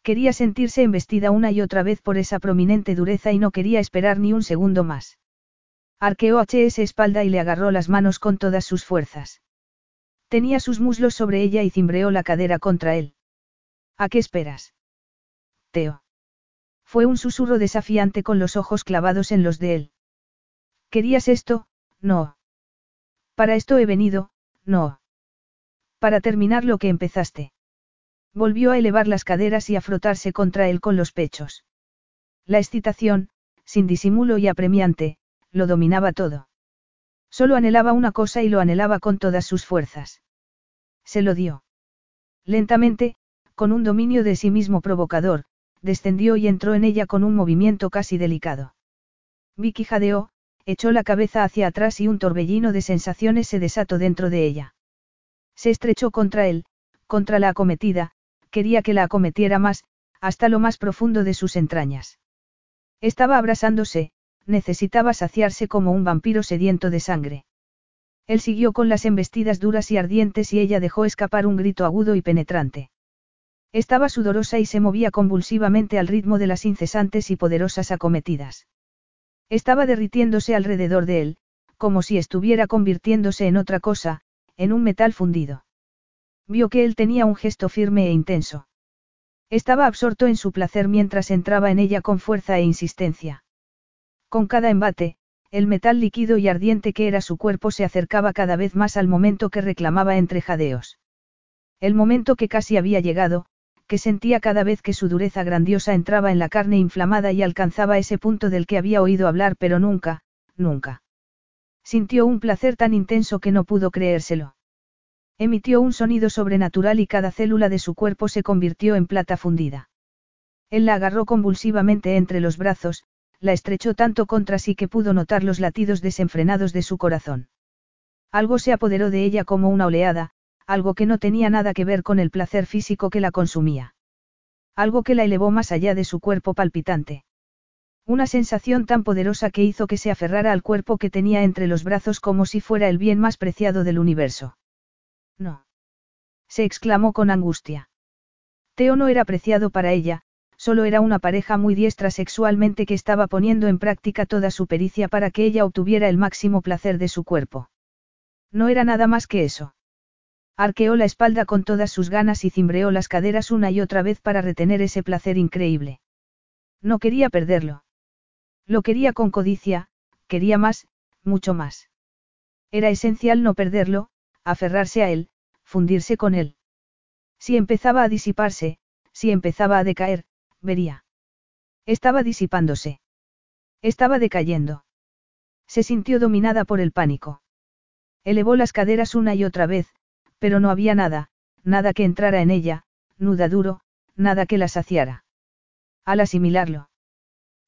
Quería sentirse embestida una y otra vez por esa prominente dureza y no quería esperar ni un segundo más. Arqueó esa espalda y le agarró las manos con todas sus fuerzas. Tenía sus muslos sobre ella y cimbreó la cadera contra él. ¿A qué esperas? Fue un susurro desafiante con los ojos clavados en los de él. ¿Querías esto? No. Para esto he venido, no. Para terminar lo que empezaste. Volvió a elevar las caderas y a frotarse contra él con los pechos. La excitación, sin disimulo y apremiante, lo dominaba todo. Solo anhelaba una cosa y lo anhelaba con todas sus fuerzas. Se lo dio. Lentamente, con un dominio de sí mismo provocador, descendió y entró en ella con un movimiento casi delicado. Vicky jadeó, echó la cabeza hacia atrás y un torbellino de sensaciones se desató dentro de ella. Se estrechó contra él, contra la acometida, quería que la acometiera más, hasta lo más profundo de sus entrañas. Estaba abrasándose, necesitaba saciarse como un vampiro sediento de sangre. Él siguió con las embestidas duras y ardientes y ella dejó escapar un grito agudo y penetrante. Estaba sudorosa y se movía convulsivamente al ritmo de las incesantes y poderosas acometidas. Estaba derritiéndose alrededor de él, como si estuviera convirtiéndose en otra cosa, en un metal fundido. Vio que él tenía un gesto firme e intenso. Estaba absorto en su placer mientras entraba en ella con fuerza e insistencia. Con cada embate, el metal líquido y ardiente que era su cuerpo se acercaba cada vez más al momento que reclamaba entre jadeos. El momento que casi había llegado, que sentía cada vez que su dureza grandiosa entraba en la carne inflamada y alcanzaba ese punto del que había oído hablar pero nunca, nunca. Sintió un placer tan intenso que no pudo creérselo. Emitió un sonido sobrenatural y cada célula de su cuerpo se convirtió en plata fundida. Él la agarró convulsivamente entre los brazos, la estrechó tanto contra sí que pudo notar los latidos desenfrenados de su corazón. Algo se apoderó de ella como una oleada, algo que no tenía nada que ver con el placer físico que la consumía. Algo que la elevó más allá de su cuerpo palpitante. Una sensación tan poderosa que hizo que se aferrara al cuerpo que tenía entre los brazos como si fuera el bien más preciado del universo. No. Se exclamó con angustia. Teo no era preciado para ella, solo era una pareja muy diestra sexualmente que estaba poniendo en práctica toda su pericia para que ella obtuviera el máximo placer de su cuerpo. No era nada más que eso. Arqueó la espalda con todas sus ganas y cimbreó las caderas una y otra vez para retener ese placer increíble. No quería perderlo. Lo quería con codicia, quería más, mucho más. Era esencial no perderlo, aferrarse a él, fundirse con él. Si empezaba a disiparse, si empezaba a decaer, vería. Estaba disipándose. Estaba decayendo. Se sintió dominada por el pánico. Elevó las caderas una y otra vez, pero no había nada, nada que entrara en ella, nuda duro, nada que la saciara. Al asimilarlo.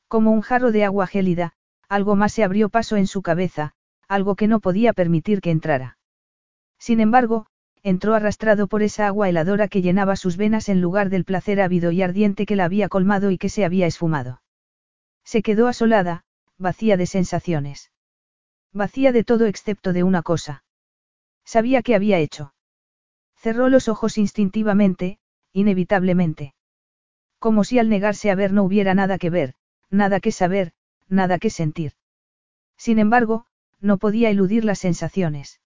Como un jarro de agua gélida, algo más se abrió paso en su cabeza, algo que no podía permitir que entrara. Sin embargo, entró arrastrado por esa agua heladora que llenaba sus venas en lugar del placer ávido y ardiente que la había colmado y que se había esfumado. Se quedó asolada, vacía de sensaciones. Vacía de todo excepto de una cosa. Sabía qué había hecho. Cerró los ojos instintivamente, inevitablemente. Como si al negarse a ver no hubiera nada que ver, nada que saber, nada que sentir. Sin embargo, no podía eludir las sensaciones.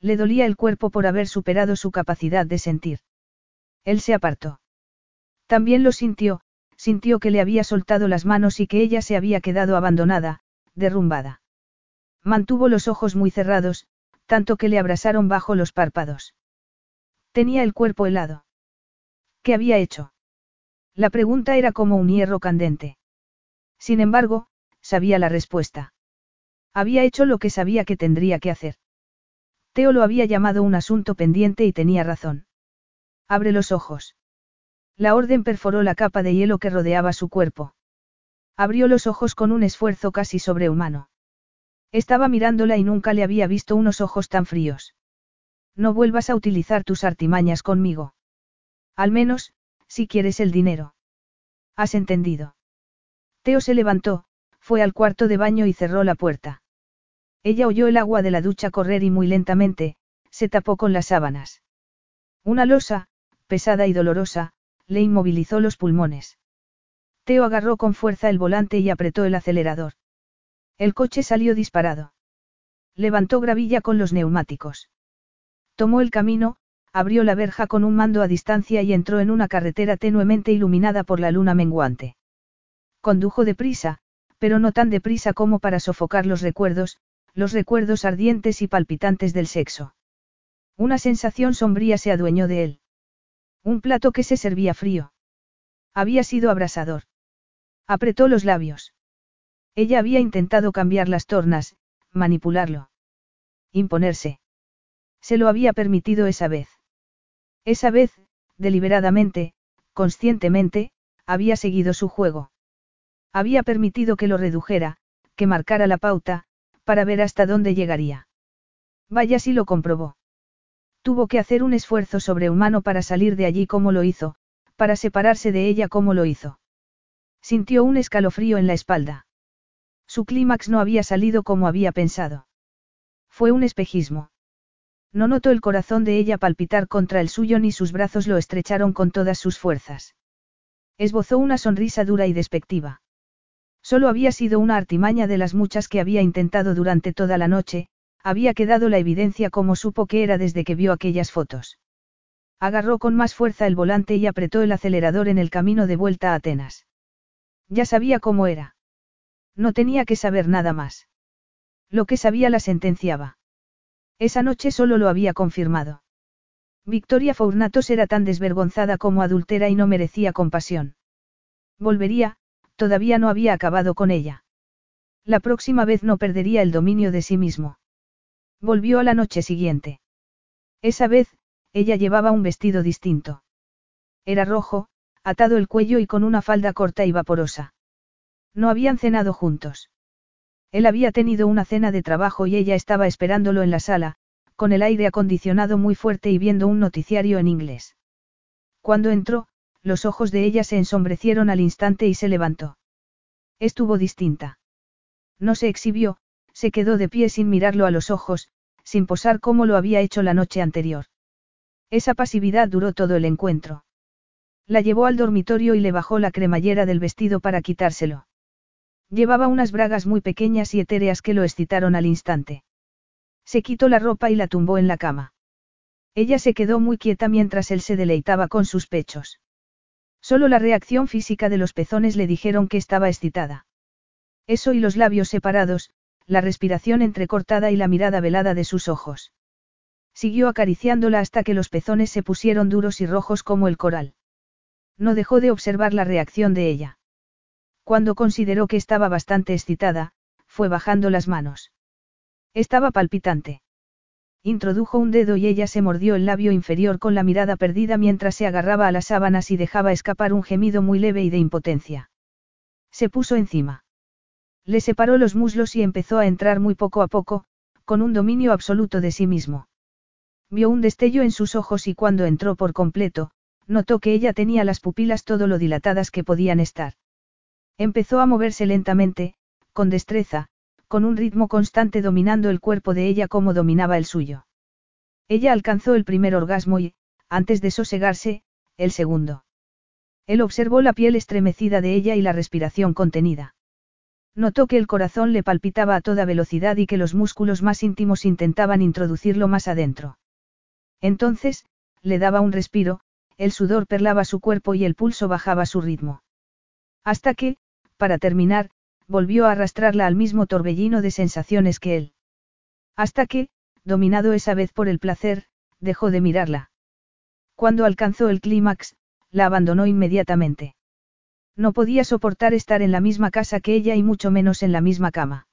Le dolía el cuerpo por haber superado su capacidad de sentir. Él se apartó. También lo sintió, sintió que le había soltado las manos y que ella se había quedado abandonada, derrumbada. Mantuvo los ojos muy cerrados, tanto que le abrasaron bajo los párpados. Tenía el cuerpo helado. ¿Qué había hecho? La pregunta era como un hierro candente. Sin embargo, sabía la respuesta. Había hecho lo que sabía que tendría que hacer. Teo lo había llamado un asunto pendiente y tenía razón. Abre los ojos. La orden perforó la capa de hielo que rodeaba su cuerpo. Abrió los ojos con un esfuerzo casi sobrehumano. Estaba mirándola y nunca le había visto unos ojos tan fríos. No vuelvas a utilizar tus artimañas conmigo. Al menos, si quieres el dinero. ¿Has entendido? Teo se levantó, fue al cuarto de baño y cerró la puerta. Ella oyó el agua de la ducha correr y muy lentamente, se tapó con las sábanas. Una losa, pesada y dolorosa, le inmovilizó los pulmones. Teo agarró con fuerza el volante y apretó el acelerador. El coche salió disparado. Levantó gravilla con los neumáticos. Tomó el camino, abrió la verja con un mando a distancia y entró en una carretera tenuemente iluminada por la luna menguante. Condujo deprisa, pero no tan deprisa como para sofocar los recuerdos, los recuerdos ardientes y palpitantes del sexo. Una sensación sombría se adueñó de él. Un plato que se servía frío. Había sido abrasador. Apretó los labios. Ella había intentado cambiar las tornas, manipularlo. Imponerse. Se lo había permitido esa vez. Esa vez, deliberadamente, conscientemente, había seguido su juego. Había permitido que lo redujera, que marcara la pauta, para ver hasta dónde llegaría. Vaya si lo comprobó. Tuvo que hacer un esfuerzo sobrehumano para salir de allí como lo hizo, para separarse de ella como lo hizo. Sintió un escalofrío en la espalda. Su clímax no había salido como había pensado. Fue un espejismo. No notó el corazón de ella palpitar contra el suyo ni sus brazos lo estrecharon con todas sus fuerzas. Esbozó una sonrisa dura y despectiva. Solo había sido una artimaña de las muchas que había intentado durante toda la noche, había quedado la evidencia como supo que era desde que vio aquellas fotos. Agarró con más fuerza el volante y apretó el acelerador en el camino de vuelta a Atenas. Ya sabía cómo era. No tenía que saber nada más. Lo que sabía la sentenciaba. Esa noche solo lo había confirmado. Victoria Fournatos era tan desvergonzada como adultera y no merecía compasión. Volvería, todavía no había acabado con ella. La próxima vez no perdería el dominio de sí mismo. Volvió a la noche siguiente. Esa vez, ella llevaba un vestido distinto. Era rojo, atado el cuello y con una falda corta y vaporosa. No habían cenado juntos. Él había tenido una cena de trabajo y ella estaba esperándolo en la sala, con el aire acondicionado muy fuerte y viendo un noticiario en inglés. Cuando entró, los ojos de ella se ensombrecieron al instante y se levantó. Estuvo distinta. No se exhibió, se quedó de pie sin mirarlo a los ojos, sin posar como lo había hecho la noche anterior. Esa pasividad duró todo el encuentro. La llevó al dormitorio y le bajó la cremallera del vestido para quitárselo. Llevaba unas bragas muy pequeñas y etéreas que lo excitaron al instante. Se quitó la ropa y la tumbó en la cama. Ella se quedó muy quieta mientras él se deleitaba con sus pechos. Solo la reacción física de los pezones le dijeron que estaba excitada. Eso y los labios separados, la respiración entrecortada y la mirada velada de sus ojos. Siguió acariciándola hasta que los pezones se pusieron duros y rojos como el coral. No dejó de observar la reacción de ella. Cuando consideró que estaba bastante excitada, fue bajando las manos. Estaba palpitante. Introdujo un dedo y ella se mordió el labio inferior con la mirada perdida mientras se agarraba a las sábanas y dejaba escapar un gemido muy leve y de impotencia. Se puso encima. Le separó los muslos y empezó a entrar muy poco a poco, con un dominio absoluto de sí mismo. Vio un destello en sus ojos y cuando entró por completo, notó que ella tenía las pupilas todo lo dilatadas que podían estar. Empezó a moverse lentamente, con destreza, con un ritmo constante dominando el cuerpo de ella como dominaba el suyo. Ella alcanzó el primer orgasmo y, antes de sosegarse, el segundo. Él observó la piel estremecida de ella y la respiración contenida. Notó que el corazón le palpitaba a toda velocidad y que los músculos más íntimos intentaban introducirlo más adentro. Entonces, le daba un respiro, el sudor perlaba su cuerpo y el pulso bajaba su ritmo. Hasta que, para terminar, volvió a arrastrarla al mismo torbellino de sensaciones que él. Hasta que, dominado esa vez por el placer, dejó de mirarla. Cuando alcanzó el clímax, la abandonó inmediatamente. No podía soportar estar en la misma casa que ella y mucho menos en la misma cama.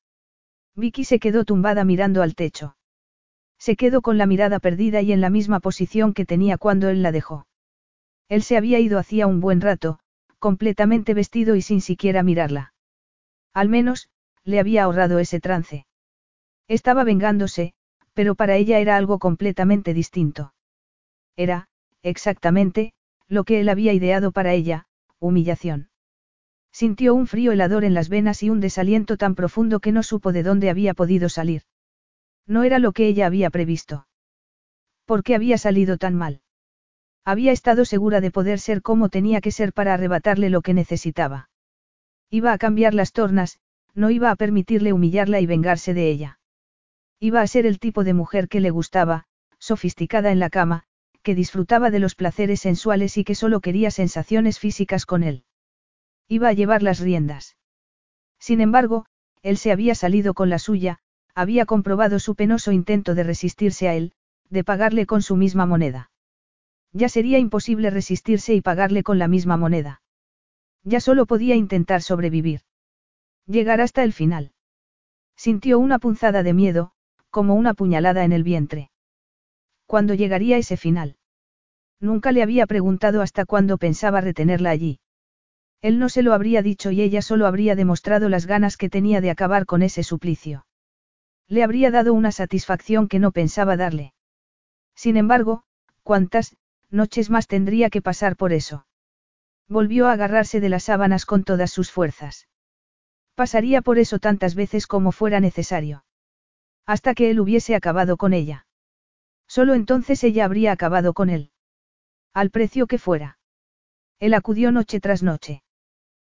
Vicky se quedó tumbada mirando al techo. Se quedó con la mirada perdida y en la misma posición que tenía cuando él la dejó. Él se había ido hacía un buen rato, completamente vestido y sin siquiera mirarla. Al menos, le había ahorrado ese trance. Estaba vengándose, pero para ella era algo completamente distinto. Era, exactamente, lo que él había ideado para ella, humillación. Sintió un frío helador en las venas y un desaliento tan profundo que no supo de dónde había podido salir. No era lo que ella había previsto. ¿Por qué había salido tan mal? Había estado segura de poder ser como tenía que ser para arrebatarle lo que necesitaba. Iba a cambiar las tornas, no iba a permitirle humillarla y vengarse de ella. Iba a ser el tipo de mujer que le gustaba, sofisticada en la cama, que disfrutaba de los placeres sensuales y que solo quería sensaciones físicas con él. Iba a llevar las riendas. Sin embargo, él se había salido con la suya, había comprobado su penoso intento de resistirse a él, de pagarle con su misma moneda. Ya sería imposible resistirse y pagarle con la misma moneda. Ya solo podía intentar sobrevivir. Llegar hasta el final. Sintió una punzada de miedo, como una puñalada en el vientre. ¿Cuándo llegaría ese final? Nunca le había preguntado hasta cuándo pensaba retenerla allí. Él no se lo habría dicho y ella solo habría demostrado las ganas que tenía de acabar con ese suplicio. Le habría dado una satisfacción que no pensaba darle. Sin embargo, ¿cuántas noches más tendría que pasar por eso? Volvió a agarrarse de las sábanas con todas sus fuerzas. Pasaría por eso tantas veces como fuera necesario. Hasta que él hubiese acabado con ella. Solo entonces ella habría acabado con él. Al precio que fuera. Él acudió noche tras noche.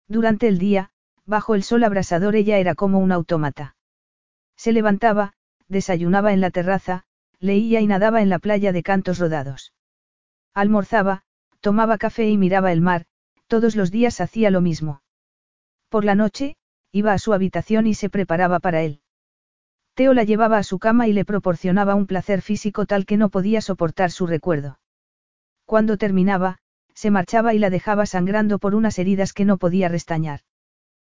Durante el día, bajo el sol abrasador ella era como un autómata. Se levantaba, desayunaba en la terraza, leía y nadaba en la playa de cantos rodados. Almorzaba, tomaba café y miraba el mar, todos los días hacía lo mismo. Por la noche, iba a su habitación y se preparaba para él. Teo la llevaba a su cama y le proporcionaba un placer físico tal que no podía soportar su recuerdo. Cuando terminaba, se marchaba y la dejaba sangrando por unas heridas que no podía restañar.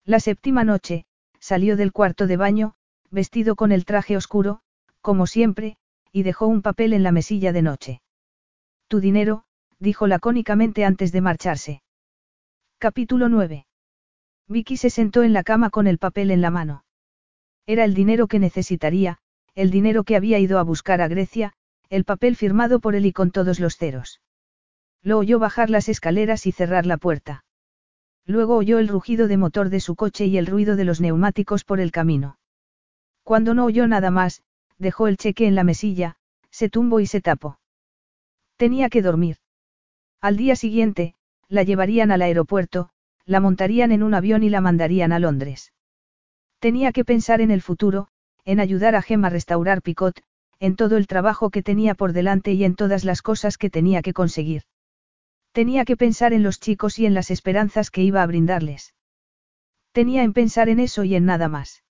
La séptima noche, salió del cuarto de baño, vestido con el traje oscuro, como siempre, y dejó un papel en la mesilla de noche. Tu dinero, dijo lacónicamente antes de marcharse. Capítulo 9. Vicky se sentó en la cama con el papel en la mano. Era el dinero que necesitaría, el dinero que había ido a buscar a Grecia, el papel firmado por él y con todos los ceros. Lo oyó bajar las escaleras y cerrar la puerta. Luego oyó el rugido de motor de su coche y el ruido de los neumáticos por el camino. Cuando no oyó nada más, dejó el cheque en la mesilla, se tumbó y se tapó. Tenía que dormir. Al día siguiente, la llevarían al aeropuerto, la montarían en un avión y la mandarían a Londres. Tenía que pensar en el futuro, en ayudar a Gem a restaurar Picot, en todo el trabajo que tenía por delante y en todas las cosas que tenía que conseguir. Tenía que pensar en los chicos y en las esperanzas que iba a brindarles. Tenía en pensar en eso y en nada más.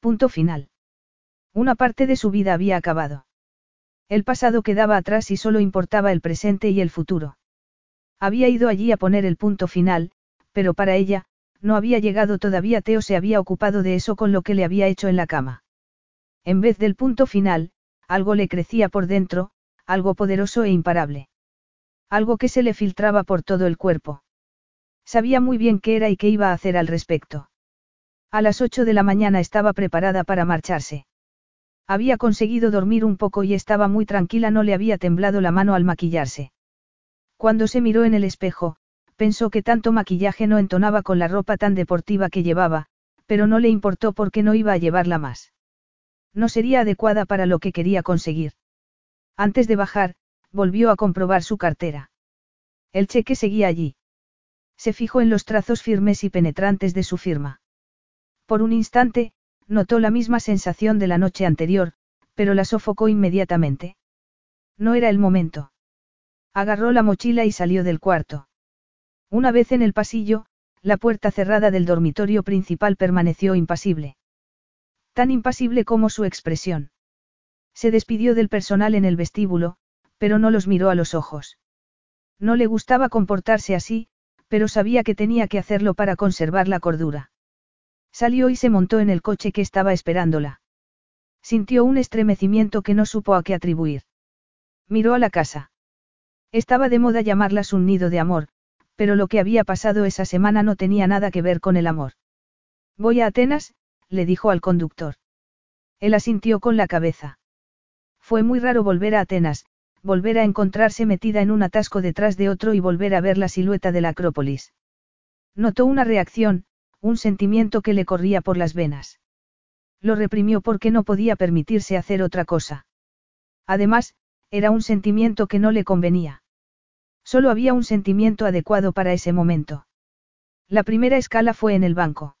Punto final. Una parte de su vida había acabado. El pasado quedaba atrás y solo importaba el presente y el futuro. Había ido allí a poner el punto final, pero para ella, no había llegado todavía. Teo se había ocupado de eso con lo que le había hecho en la cama. En vez del punto final, algo le crecía por dentro, algo poderoso e imparable. Algo que se le filtraba por todo el cuerpo. Sabía muy bien qué era y qué iba a hacer al respecto. A las ocho de la mañana estaba preparada para marcharse. Había conseguido dormir un poco y estaba muy tranquila, no le había temblado la mano al maquillarse. Cuando se miró en el espejo, pensó que tanto maquillaje no entonaba con la ropa tan deportiva que llevaba, pero no le importó porque no iba a llevarla más. No sería adecuada para lo que quería conseguir. Antes de bajar, volvió a comprobar su cartera. El cheque seguía allí. Se fijó en los trazos firmes y penetrantes de su firma. Por un instante, notó la misma sensación de la noche anterior, pero la sofocó inmediatamente. No era el momento. Agarró la mochila y salió del cuarto. Una vez en el pasillo, la puerta cerrada del dormitorio principal permaneció impasible. Tan impasible como su expresión. Se despidió del personal en el vestíbulo, pero no los miró a los ojos. No le gustaba comportarse así, pero sabía que tenía que hacerlo para conservar la cordura. Salió y se montó en el coche que estaba esperándola. Sintió un estremecimiento que no supo a qué atribuir. Miró a la casa. Estaba de moda llamarlas un nido de amor, pero lo que había pasado esa semana no tenía nada que ver con el amor. Voy a Atenas, le dijo al conductor. Él asintió con la cabeza. Fue muy raro volver a Atenas, volver a encontrarse metida en un atasco detrás de otro y volver a ver la silueta de la Acrópolis. Notó una reacción, un sentimiento que le corría por las venas. Lo reprimió porque no podía permitirse hacer otra cosa. Además, era un sentimiento que no le convenía. Solo había un sentimiento adecuado para ese momento. La primera escala fue en el banco.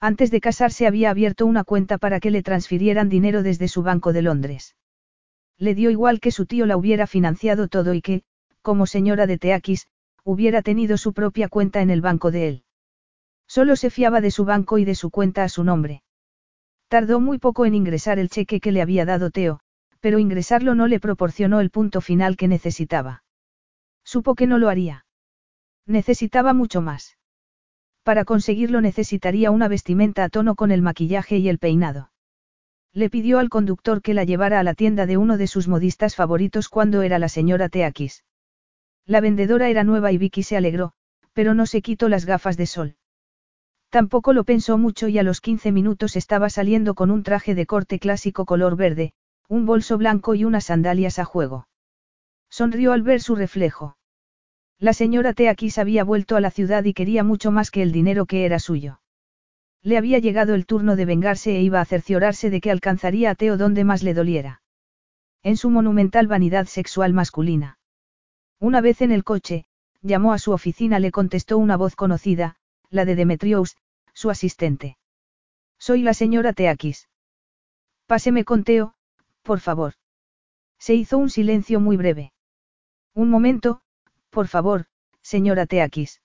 Antes de casarse había abierto una cuenta para que le transfirieran dinero desde su banco de Londres. Le dio igual que su tío la hubiera financiado todo y que, como señora de Teakis, hubiera tenido su propia cuenta en el banco de él. Solo se fiaba de su banco y de su cuenta a su nombre. Tardó muy poco en ingresar el cheque que le había dado Teo, pero ingresarlo no le proporcionó el punto final que necesitaba. Supo que no lo haría. Necesitaba mucho más. Para conseguirlo necesitaría una vestimenta a tono con el maquillaje y el peinado. Le pidió al conductor que la llevara a la tienda de uno de sus modistas favoritos cuando era la señora Teakis. La vendedora era nueva y Vicky se alegró, pero no se quitó las gafas de sol. Tampoco lo pensó mucho y a los 15 minutos estaba saliendo con un traje de corte clásico color verde, un bolso blanco y unas sandalias a juego. Sonrió al ver su reflejo. La señora Teakis había vuelto a la ciudad y quería mucho más que el dinero que era suyo. Le había llegado el turno de vengarse e iba a cerciorarse de que alcanzaría a Teo donde más le doliera. En su monumental vanidad sexual masculina. Una vez en el coche, llamó a su oficina, le contestó una voz conocida, la de Demetrios, su asistente. Soy la señora Teakis. Páseme con Teo, por favor. Se hizo un silencio muy breve. Un momento, por favor, señora Teakis.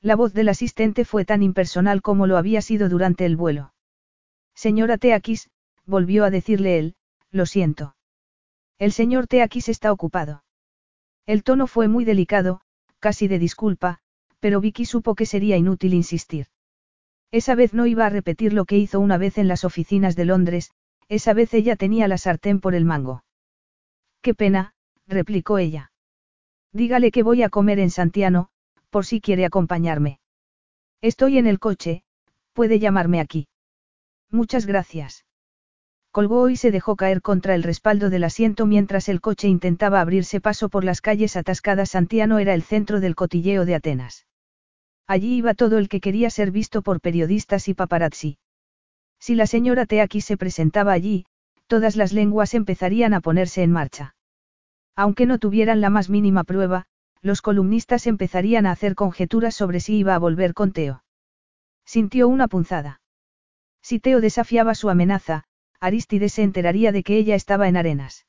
La voz del asistente fue tan impersonal como lo había sido durante el vuelo. Señora Teakis, volvió a decirle él, lo siento. El señor Teakis está ocupado. El tono fue muy delicado, casi de disculpa, pero Vicky supo que sería inútil insistir. Esa vez no iba a repetir lo que hizo una vez en las oficinas de Londres, esa vez ella tenía la sartén por el mango. Qué pena, replicó ella. Dígale que voy a comer en Santiano, por si quiere acompañarme. Estoy en el coche, puede llamarme aquí. Muchas gracias. Colgó y se dejó caer contra el respaldo del asiento mientras el coche intentaba abrirse paso por las calles atascadas. Santiano era el centro del cotilleo de Atenas. Allí iba todo el que quería ser visto por periodistas y paparazzi. Si la señora Teaki se presentaba allí, todas las lenguas empezarían a ponerse en marcha. Aunque no tuvieran la más mínima prueba, los columnistas empezarían a hacer conjeturas sobre si iba a volver con Teo. Sintió una punzada. Si Teo desafiaba su amenaza, Aristides se enteraría de que ella estaba en arenas.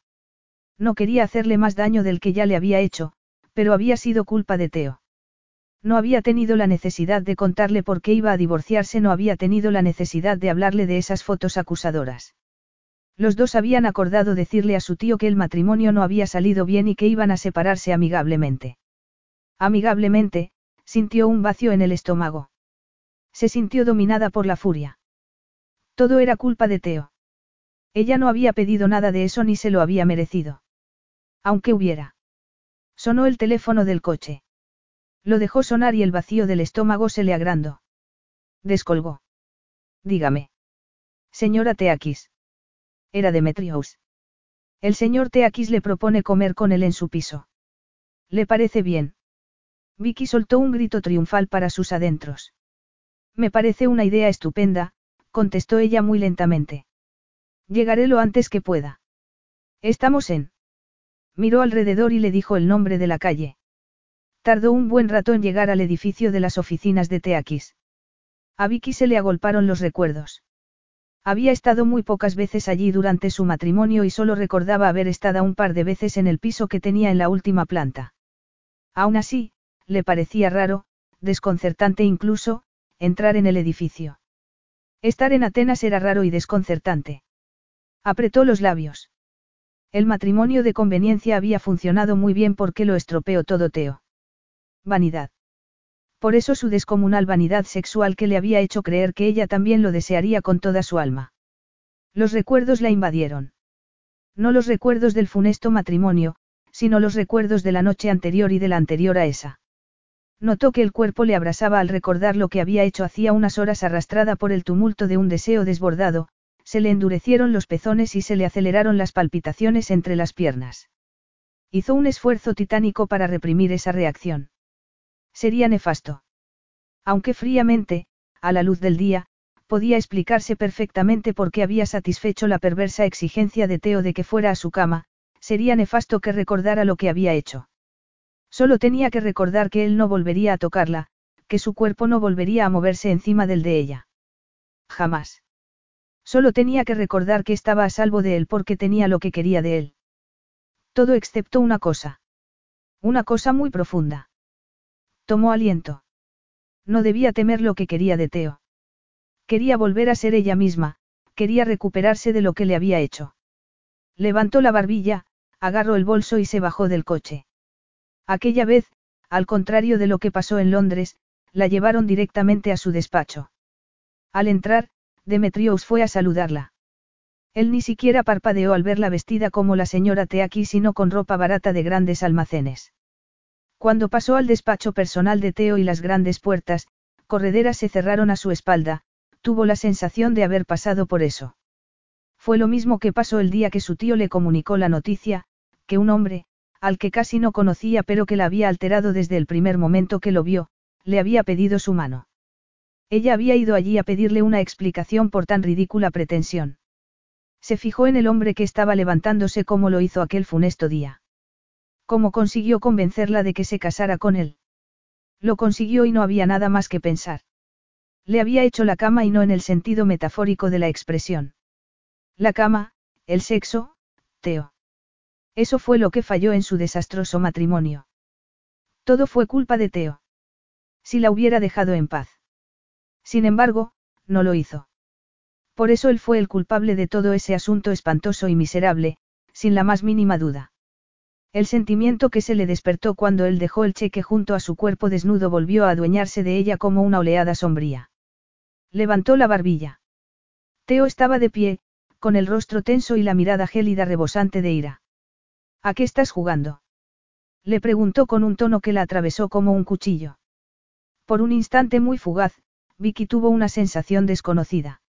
No quería hacerle más daño del que ya le había hecho, pero había sido culpa de Teo. No había tenido la necesidad de contarle por qué iba a divorciarse, no había tenido la necesidad de hablarle de esas fotos acusadoras. Los dos habían acordado decirle a su tío que el matrimonio no había salido bien y que iban a separarse amigablemente. Amigablemente, sintió un vacío en el estómago. Se sintió dominada por la furia. Todo era culpa de Teo. Ella no había pedido nada de eso ni se lo había merecido. Aunque hubiera. Sonó el teléfono del coche. Lo dejó sonar y el vacío del estómago se le agrandó. Descolgó. Dígame. Señora Teakis. Era Demetrios. El señor Teakis le propone comer con él en su piso. ¿Le parece bien? Vicky soltó un grito triunfal para sus adentros. Me parece una idea estupenda, contestó ella muy lentamente. Llegaré lo antes que pueda. Estamos en. Miró alrededor y le dijo el nombre de la calle. Tardó un buen rato en llegar al edificio de las oficinas de Teakis. A Vicky se le agolparon los recuerdos. Había estado muy pocas veces allí durante su matrimonio y solo recordaba haber estado un par de veces en el piso que tenía en la última planta. Aún así, le parecía raro, desconcertante incluso, entrar en el edificio. Estar en Atenas era raro y desconcertante. Apretó los labios. El matrimonio de conveniencia había funcionado muy bien porque lo estropeó todo Teo. Vanidad. Por eso su descomunal vanidad sexual que le había hecho creer que ella también lo desearía con toda su alma. Los recuerdos la invadieron. No los recuerdos del funesto matrimonio, sino los recuerdos de la noche anterior y de la anterior a esa. Notó que el cuerpo le abrasaba al recordar lo que había hecho hacía unas horas arrastrada por el tumulto de un deseo desbordado, se le endurecieron los pezones y se le aceleraron las palpitaciones entre las piernas. Hizo un esfuerzo titánico para reprimir esa reacción. Sería nefasto. Aunque fríamente, a la luz del día, podía explicarse perfectamente por qué había satisfecho la perversa exigencia de Teo de que fuera a su cama, sería nefasto que recordara lo que había hecho. Solo tenía que recordar que él no volvería a tocarla, que su cuerpo no volvería a moverse encima del de ella. Jamás. Solo tenía que recordar que estaba a salvo de él porque tenía lo que quería de él. Todo excepto una cosa. Una cosa muy profunda. Tomó aliento. No debía temer lo que quería de Teo. Quería volver a ser ella misma, quería recuperarse de lo que le había hecho. Levantó la barbilla, agarró el bolso y se bajó del coche. Aquella vez, al contrario de lo que pasó en Londres, la llevaron directamente a su despacho. Al entrar, Demetrios fue a saludarla. Él ni siquiera parpadeó al verla vestida como la señora Teaki sino con ropa barata de grandes almacenes. Cuando pasó al despacho personal de Teo y las grandes puertas, correderas se cerraron a su espalda, tuvo la sensación de haber pasado por eso. Fue lo mismo que pasó el día que su tío le comunicó la noticia, que un hombre, al que casi no conocía pero que la había alterado desde el primer momento que lo vio, le había pedido su mano. Ella había ido allí a pedirle una explicación por tan ridícula pretensión. Se fijó en el hombre que estaba levantándose como lo hizo aquel funesto día. ¿Cómo consiguió convencerla de que se casara con él? Lo consiguió y no había nada más que pensar. Le había hecho la cama y no en el sentido metafórico de la expresión. La cama, el sexo, Teo. Eso fue lo que falló en su desastroso matrimonio. Todo fue culpa de Teo. Si la hubiera dejado en paz. Sin embargo, no lo hizo. Por eso él fue el culpable de todo ese asunto espantoso y miserable, sin la más mínima duda. El sentimiento que se le despertó cuando él dejó el cheque junto a su cuerpo desnudo volvió a adueñarse de ella como una oleada sombría. Levantó la barbilla. Teo estaba de pie, con el rostro tenso y la mirada gélida rebosante de ira. ¿A qué estás jugando? Le preguntó con un tono que la atravesó como un cuchillo. Por un instante muy fugaz, Vicky tuvo una sensación desconocida.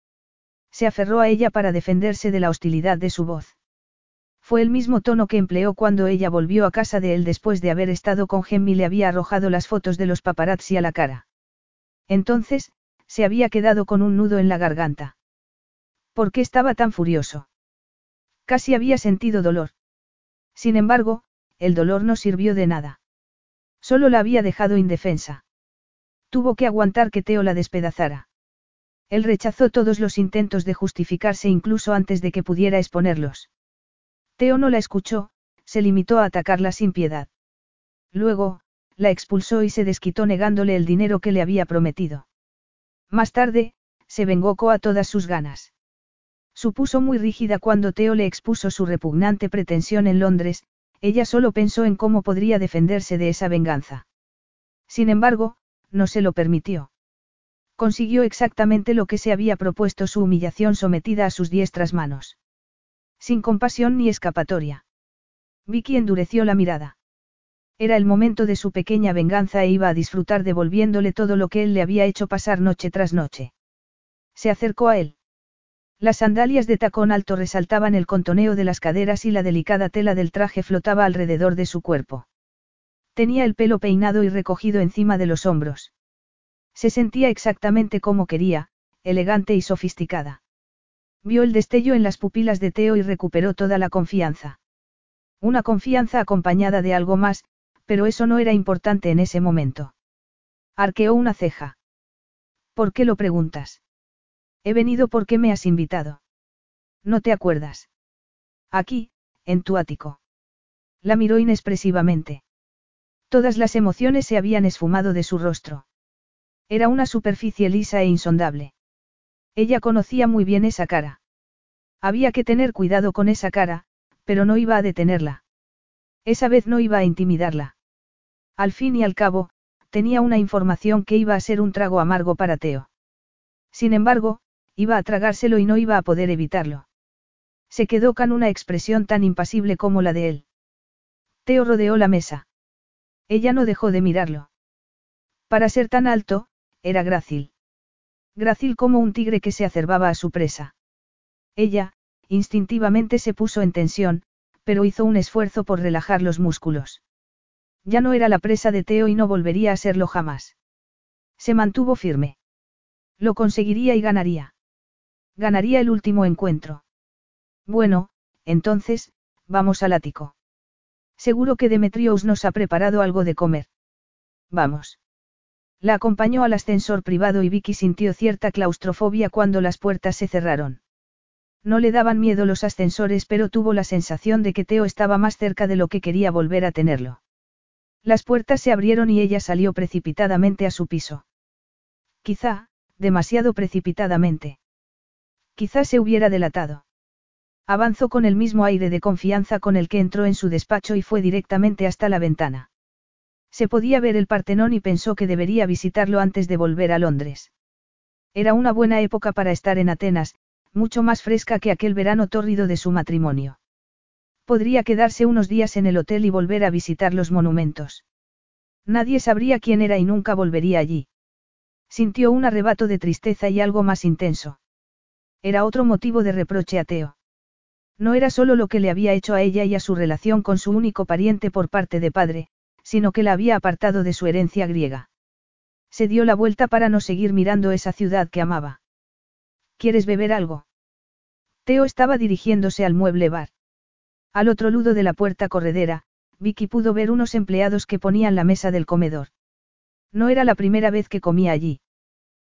Se aferró a ella para defenderse de la hostilidad de su voz. Fue el mismo tono que empleó cuando ella volvió a casa de él después de haber estado con Gemmi y le había arrojado las fotos de los paparazzi a la cara. Entonces, se había quedado con un nudo en la garganta. ¿Por qué estaba tan furioso? Casi había sentido dolor. Sin embargo, el dolor no sirvió de nada. Solo la había dejado indefensa. Tuvo que aguantar que Teo la despedazara. Él rechazó todos los intentos de justificarse incluso antes de que pudiera exponerlos. Teo no la escuchó, se limitó a atacarla sin piedad. Luego, la expulsó y se desquitó negándole el dinero que le había prometido. Más tarde, se vengó a todas sus ganas. Supuso muy rígida cuando Teo le expuso su repugnante pretensión en Londres, ella solo pensó en cómo podría defenderse de esa venganza. Sin embargo, no se lo permitió. Consiguió exactamente lo que se había propuesto su humillación sometida a sus diestras manos. Sin compasión ni escapatoria. Vicky endureció la mirada. Era el momento de su pequeña venganza e iba a disfrutar devolviéndole todo lo que él le había hecho pasar noche tras noche. Se acercó a él. Las sandalias de tacón alto resaltaban el contoneo de las caderas y la delicada tela del traje flotaba alrededor de su cuerpo. Tenía el pelo peinado y recogido encima de los hombros. Se sentía exactamente como quería, elegante y sofisticada. Vio el destello en las pupilas de Teo y recuperó toda la confianza. Una confianza acompañada de algo más, pero eso no era importante en ese momento. Arqueó una ceja. ¿Por qué lo preguntas? He venido porque me has invitado. ¿No te acuerdas? Aquí, en tu ático. La miró inexpresivamente. Todas las emociones se habían esfumado de su rostro. Era una superficie lisa e insondable. Ella conocía muy bien esa cara. Había que tener cuidado con esa cara, pero no iba a detenerla. Esa vez no iba a intimidarla. Al fin y al cabo, tenía una información que iba a ser un trago amargo para Teo. Sin embargo, iba a tragárselo y no iba a poder evitarlo. Se quedó con una expresión tan impasible como la de él. Teo rodeó la mesa. Ella no dejó de mirarlo. Para ser tan alto, era grácil. Grácil como un tigre que se acervaba a su presa. Ella, instintivamente se puso en tensión, pero hizo un esfuerzo por relajar los músculos. Ya no era la presa de Teo y no volvería a serlo jamás. Se mantuvo firme. Lo conseguiría y ganaría. Ganaría el último encuentro. Bueno, entonces, vamos al ático. Seguro que Demetrios nos ha preparado algo de comer. Vamos. La acompañó al ascensor privado y Vicky sintió cierta claustrofobia cuando las puertas se cerraron. No le daban miedo los ascensores, pero tuvo la sensación de que Teo estaba más cerca de lo que quería volver a tenerlo. Las puertas se abrieron y ella salió precipitadamente a su piso. Quizá, demasiado precipitadamente. Quizá se hubiera delatado. Avanzó con el mismo aire de confianza con el que entró en su despacho y fue directamente hasta la ventana. Se podía ver el Partenón y pensó que debería visitarlo antes de volver a Londres. Era una buena época para estar en Atenas, mucho más fresca que aquel verano tórrido de su matrimonio. Podría quedarse unos días en el hotel y volver a visitar los monumentos. Nadie sabría quién era y nunca volvería allí. Sintió un arrebato de tristeza y algo más intenso. Era otro motivo de reproche a Teo. No era solo lo que le había hecho a ella y a su relación con su único pariente por parte de padre, sino que la había apartado de su herencia griega. Se dio la vuelta para no seguir mirando esa ciudad que amaba. ¿Quieres beber algo? Teo estaba dirigiéndose al mueble bar. Al otro lado de la puerta corredera, Vicky pudo ver unos empleados que ponían la mesa del comedor. No era la primera vez que comía allí.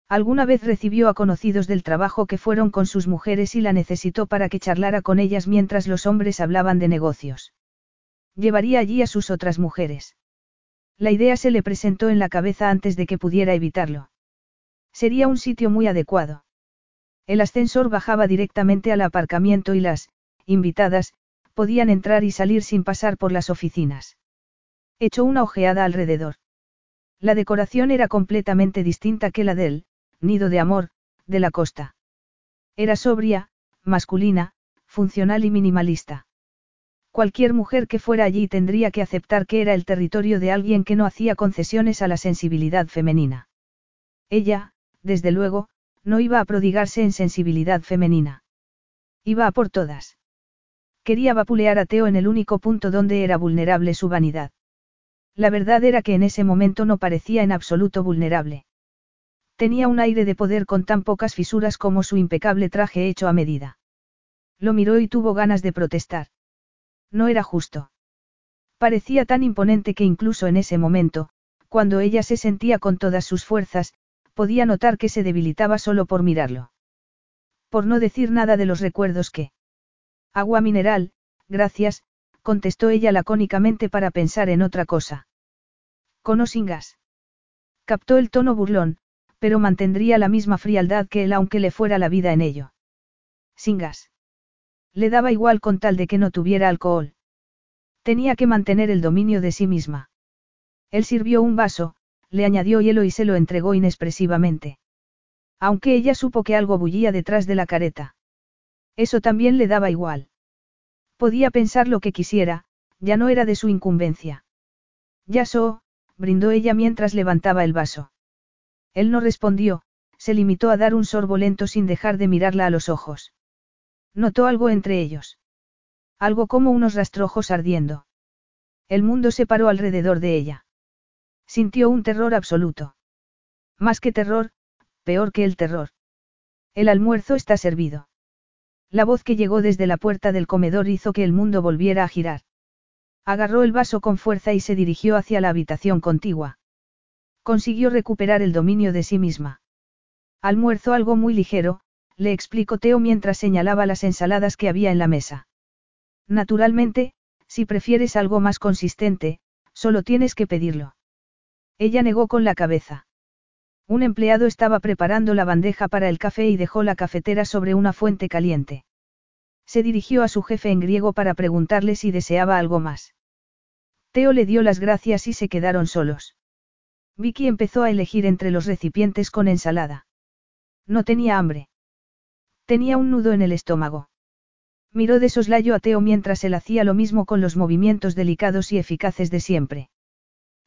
Alguna vez recibió a conocidos del trabajo que fueron con sus mujeres y la necesitó para que charlara con ellas mientras los hombres hablaban de negocios. Llevaría allí a sus otras mujeres. La idea se le presentó en la cabeza antes de que pudiera evitarlo. Sería un sitio muy adecuado. El ascensor bajaba directamente al aparcamiento y las, invitadas, podían entrar y salir sin pasar por las oficinas. Echó una ojeada alrededor. La decoración era completamente distinta que la del, nido de amor, de la costa. Era sobria, masculina, funcional y minimalista. Cualquier mujer que fuera allí tendría que aceptar que era el territorio de alguien que no hacía concesiones a la sensibilidad femenina. Ella, desde luego, no iba a prodigarse en sensibilidad femenina. Iba a por todas. Quería vapulear a Teo en el único punto donde era vulnerable su vanidad. La verdad era que en ese momento no parecía en absoluto vulnerable. Tenía un aire de poder con tan pocas fisuras como su impecable traje hecho a medida. Lo miró y tuvo ganas de protestar. No era justo. Parecía tan imponente que incluso en ese momento, cuando ella se sentía con todas sus fuerzas, podía notar que se debilitaba solo por mirarlo. Por no decir nada de los recuerdos que. Agua mineral, gracias, contestó ella lacónicamente para pensar en otra cosa. Con o sin gas. Captó el tono burlón, pero mantendría la misma frialdad que él aunque le fuera la vida en ello. Sin gas. Le daba igual con tal de que no tuviera alcohol. Tenía que mantener el dominio de sí misma. Él sirvió un vaso, le añadió hielo y se lo entregó inexpresivamente. Aunque ella supo que algo bullía detrás de la careta. Eso también le daba igual. Podía pensar lo que quisiera, ya no era de su incumbencia. Ya so, brindó ella mientras levantaba el vaso. Él no respondió, se limitó a dar un sorbo lento sin dejar de mirarla a los ojos. Notó algo entre ellos. Algo como unos rastrojos ardiendo. El mundo se paró alrededor de ella. Sintió un terror absoluto. Más que terror, peor que el terror. El almuerzo está servido. La voz que llegó desde la puerta del comedor hizo que el mundo volviera a girar. Agarró el vaso con fuerza y se dirigió hacia la habitación contigua. Consiguió recuperar el dominio de sí misma. Almuerzo algo muy ligero, le explicó Teo mientras señalaba las ensaladas que había en la mesa. Naturalmente, si prefieres algo más consistente, solo tienes que pedirlo. Ella negó con la cabeza. Un empleado estaba preparando la bandeja para el café y dejó la cafetera sobre una fuente caliente. Se dirigió a su jefe en griego para preguntarle si deseaba algo más. Teo le dio las gracias y se quedaron solos. Vicky empezó a elegir entre los recipientes con ensalada. No tenía hambre. Tenía un nudo en el estómago. Miró de soslayo a Teo mientras él hacía lo mismo con los movimientos delicados y eficaces de siempre.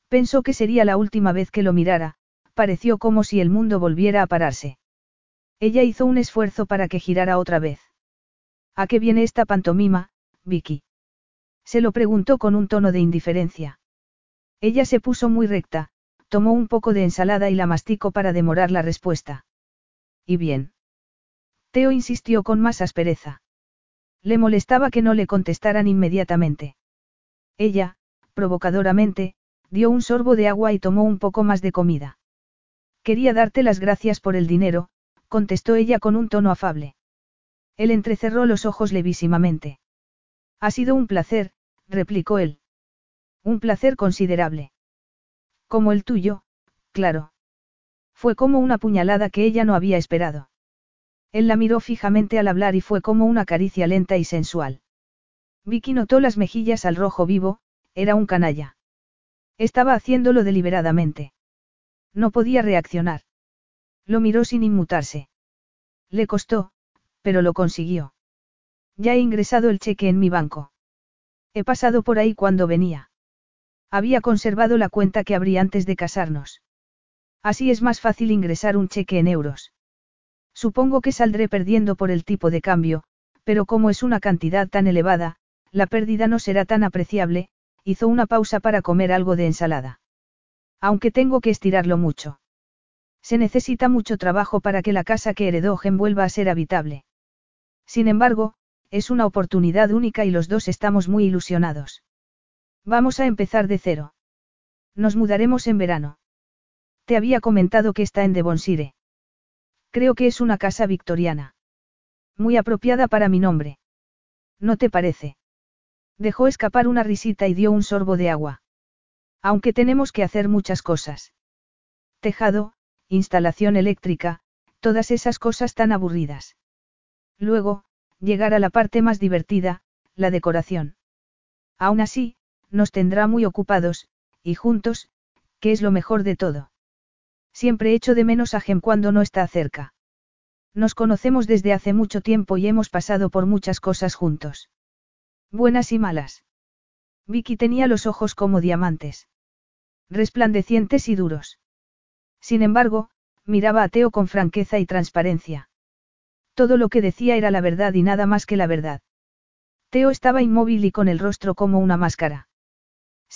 Pensó que sería la última vez que lo mirara, pareció como si el mundo volviera a pararse. Ella hizo un esfuerzo para que girara otra vez. ¿A qué viene esta pantomima, Vicky? Se lo preguntó con un tono de indiferencia. Ella se puso muy recta, tomó un poco de ensalada y la masticó para demorar la respuesta. ¿Y bien? Teo insistió con más aspereza. Le molestaba que no le contestaran inmediatamente. Ella, provocadoramente, dio un sorbo de agua y tomó un poco más de comida. Quería darte las gracias por el dinero, contestó ella con un tono afable. Él entrecerró los ojos levísimamente. Ha sido un placer, replicó él. Un placer considerable. Como el tuyo, claro. Fue como una puñalada que ella no había esperado. Él la miró fijamente al hablar y fue como una caricia lenta y sensual. Vicky notó las mejillas al rojo vivo, era un canalla. Estaba haciéndolo deliberadamente. No podía reaccionar. Lo miró sin inmutarse. Le costó, pero lo consiguió. Ya he ingresado el cheque en mi banco. He pasado por ahí cuando venía. Había conservado la cuenta que abrí antes de casarnos. Así es más fácil ingresar un cheque en euros. Supongo que saldré perdiendo por el tipo de cambio, pero como es una cantidad tan elevada, la pérdida no será tan apreciable, hizo una pausa para comer algo de ensalada. Aunque tengo que estirarlo mucho. Se necesita mucho trabajo para que la casa que heredó Gen vuelva a ser habitable. Sin embargo, es una oportunidad única y los dos estamos muy ilusionados. Vamos a empezar de cero. Nos mudaremos en verano. Te había comentado que está en Devonshire. Creo que es una casa victoriana. Muy apropiada para mi nombre. ¿No te parece? Dejó escapar una risita y dio un sorbo de agua. Aunque tenemos que hacer muchas cosas. Tejado, instalación eléctrica, todas esas cosas tan aburridas. Luego, llegar a la parte más divertida, la decoración. Aún así, nos tendrá muy ocupados, y juntos, que es lo mejor de todo. Siempre echo de menos a Gem cuando no está cerca. Nos conocemos desde hace mucho tiempo y hemos pasado por muchas cosas juntos. Buenas y malas. Vicky tenía los ojos como diamantes. Resplandecientes y duros. Sin embargo, miraba a Teo con franqueza y transparencia. Todo lo que decía era la verdad y nada más que la verdad. Teo estaba inmóvil y con el rostro como una máscara.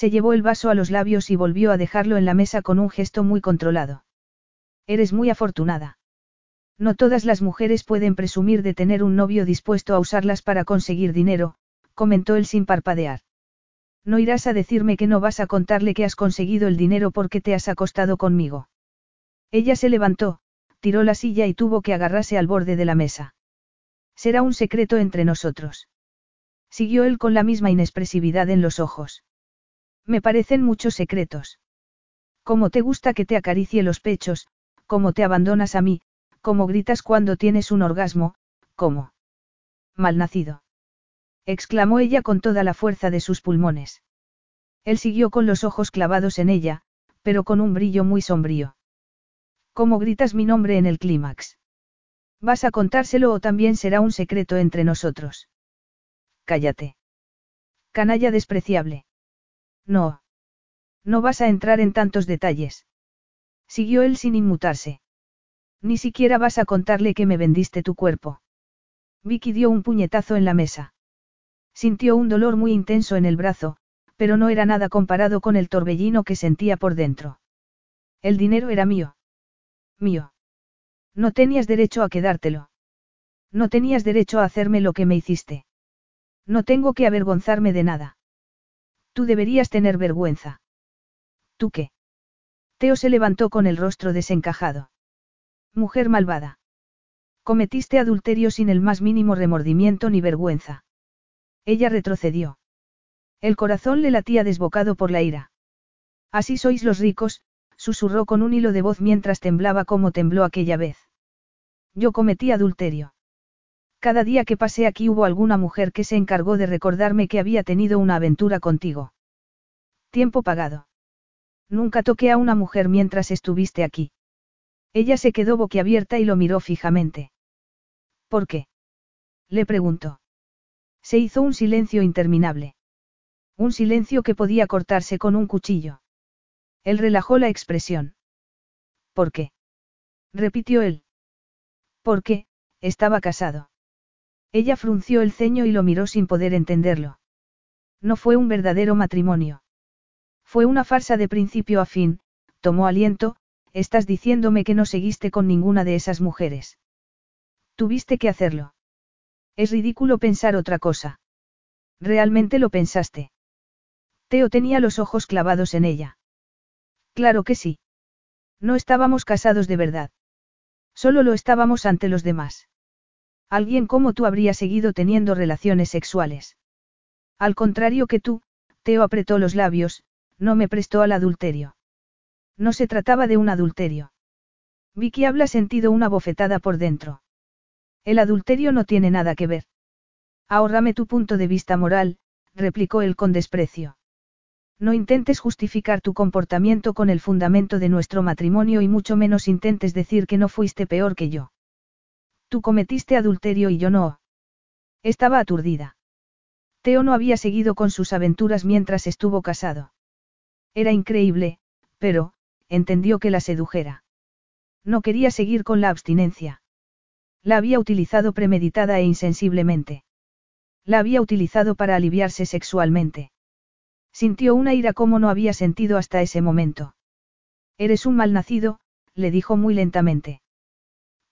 Se llevó el vaso a los labios y volvió a dejarlo en la mesa con un gesto muy controlado. Eres muy afortunada. No todas las mujeres pueden presumir de tener un novio dispuesto a usarlas para conseguir dinero, comentó él sin parpadear. No irás a decirme que no vas a contarle que has conseguido el dinero porque te has acostado conmigo. Ella se levantó, tiró la silla y tuvo que agarrarse al borde de la mesa. Será un secreto entre nosotros. Siguió él con la misma inexpresividad en los ojos. Me parecen muchos secretos. Cómo te gusta que te acaricie los pechos, cómo te abandonas a mí, cómo gritas cuando tienes un orgasmo, cómo. Malnacido exclamó ella con toda la fuerza de sus pulmones. Él siguió con los ojos clavados en ella, pero con un brillo muy sombrío. ¿Cómo gritas mi nombre en el clímax? ¿Vas a contárselo o también será un secreto entre nosotros? Cállate. Canalla despreciable. No. No vas a entrar en tantos detalles. Siguió él sin inmutarse. Ni siquiera vas a contarle que me vendiste tu cuerpo. Vicky dio un puñetazo en la mesa. Sintió un dolor muy intenso en el brazo, pero no era nada comparado con el torbellino que sentía por dentro. El dinero era mío. Mío. No tenías derecho a quedártelo. No tenías derecho a hacerme lo que me hiciste. No tengo que avergonzarme de nada. Tú deberías tener vergüenza. ¿Tú qué? Teo se levantó con el rostro desencajado. Mujer malvada. Cometiste adulterio sin el más mínimo remordimiento ni vergüenza. Ella retrocedió. El corazón le latía desbocado por la ira. Así sois los ricos, susurró con un hilo de voz mientras temblaba como tembló aquella vez. Yo cometí adulterio. Cada día que pasé aquí hubo alguna mujer que se encargó de recordarme que había tenido una aventura contigo. Tiempo pagado. Nunca toqué a una mujer mientras estuviste aquí. Ella se quedó boquiabierta y lo miró fijamente. ¿Por qué? Le preguntó. Se hizo un silencio interminable. Un silencio que podía cortarse con un cuchillo. Él relajó la expresión. ¿Por qué? repitió él. Porque, estaba casado. Ella frunció el ceño y lo miró sin poder entenderlo. No fue un verdadero matrimonio. Fue una farsa de principio a fin, tomó aliento, estás diciéndome que no seguiste con ninguna de esas mujeres. Tuviste que hacerlo. Es ridículo pensar otra cosa. ¿Realmente lo pensaste? Teo tenía los ojos clavados en ella. Claro que sí. No estábamos casados de verdad. Solo lo estábamos ante los demás. Alguien como tú habría seguido teniendo relaciones sexuales. Al contrario que tú, Teo apretó los labios, no me prestó al adulterio. No se trataba de un adulterio. Vicky habla sentido una bofetada por dentro. El adulterio no tiene nada que ver. Ahórrame tu punto de vista moral, replicó él con desprecio. No intentes justificar tu comportamiento con el fundamento de nuestro matrimonio y mucho menos intentes decir que no fuiste peor que yo. Tú cometiste adulterio y yo no. Estaba aturdida. Teo no había seguido con sus aventuras mientras estuvo casado. Era increíble, pero, entendió que la sedujera. No quería seguir con la abstinencia. La había utilizado premeditada e insensiblemente. La había utilizado para aliviarse sexualmente. Sintió una ira como no había sentido hasta ese momento. Eres un malnacido, le dijo muy lentamente.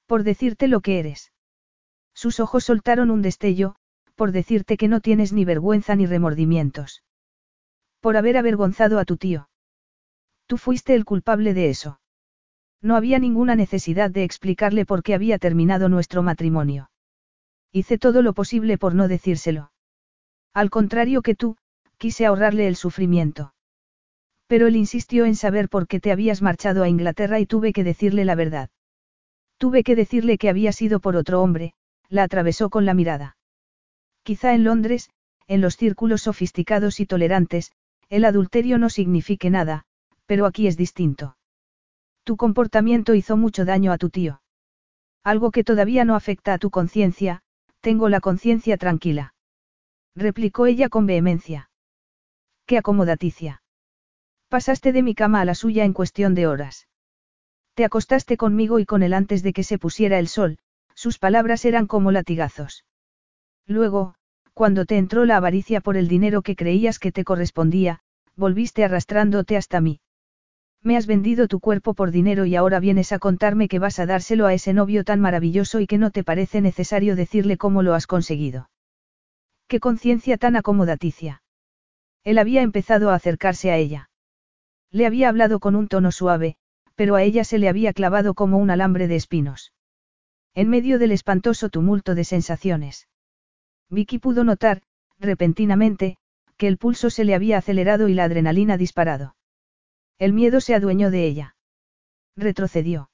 Por decirte lo que eres. Sus ojos soltaron un destello, por decirte que no tienes ni vergüenza ni remordimientos. Por haber avergonzado a tu tío. Tú fuiste el culpable de eso. No había ninguna necesidad de explicarle por qué había terminado nuestro matrimonio. Hice todo lo posible por no decírselo. Al contrario que tú, quise ahorrarle el sufrimiento. Pero él insistió en saber por qué te habías marchado a Inglaterra y tuve que decirle la verdad. Tuve que decirle que había sido por otro hombre, la atravesó con la mirada. Quizá en Londres, en los círculos sofisticados y tolerantes, el adulterio no signifique nada, pero aquí es distinto. Tu comportamiento hizo mucho daño a tu tío. Algo que todavía no afecta a tu conciencia, tengo la conciencia tranquila. Replicó ella con vehemencia. Qué acomodaticia. Pasaste de mi cama a la suya en cuestión de horas. Te acostaste conmigo y con él antes de que se pusiera el sol, sus palabras eran como latigazos. Luego, cuando te entró la avaricia por el dinero que creías que te correspondía, volviste arrastrándote hasta mí. Me has vendido tu cuerpo por dinero y ahora vienes a contarme que vas a dárselo a ese novio tan maravilloso y que no te parece necesario decirle cómo lo has conseguido. Qué conciencia tan acomodaticia. Él había empezado a acercarse a ella. Le había hablado con un tono suave, pero a ella se le había clavado como un alambre de espinos. En medio del espantoso tumulto de sensaciones. Vicky pudo notar, repentinamente, que el pulso se le había acelerado y la adrenalina disparado. El miedo se adueñó de ella. Retrocedió.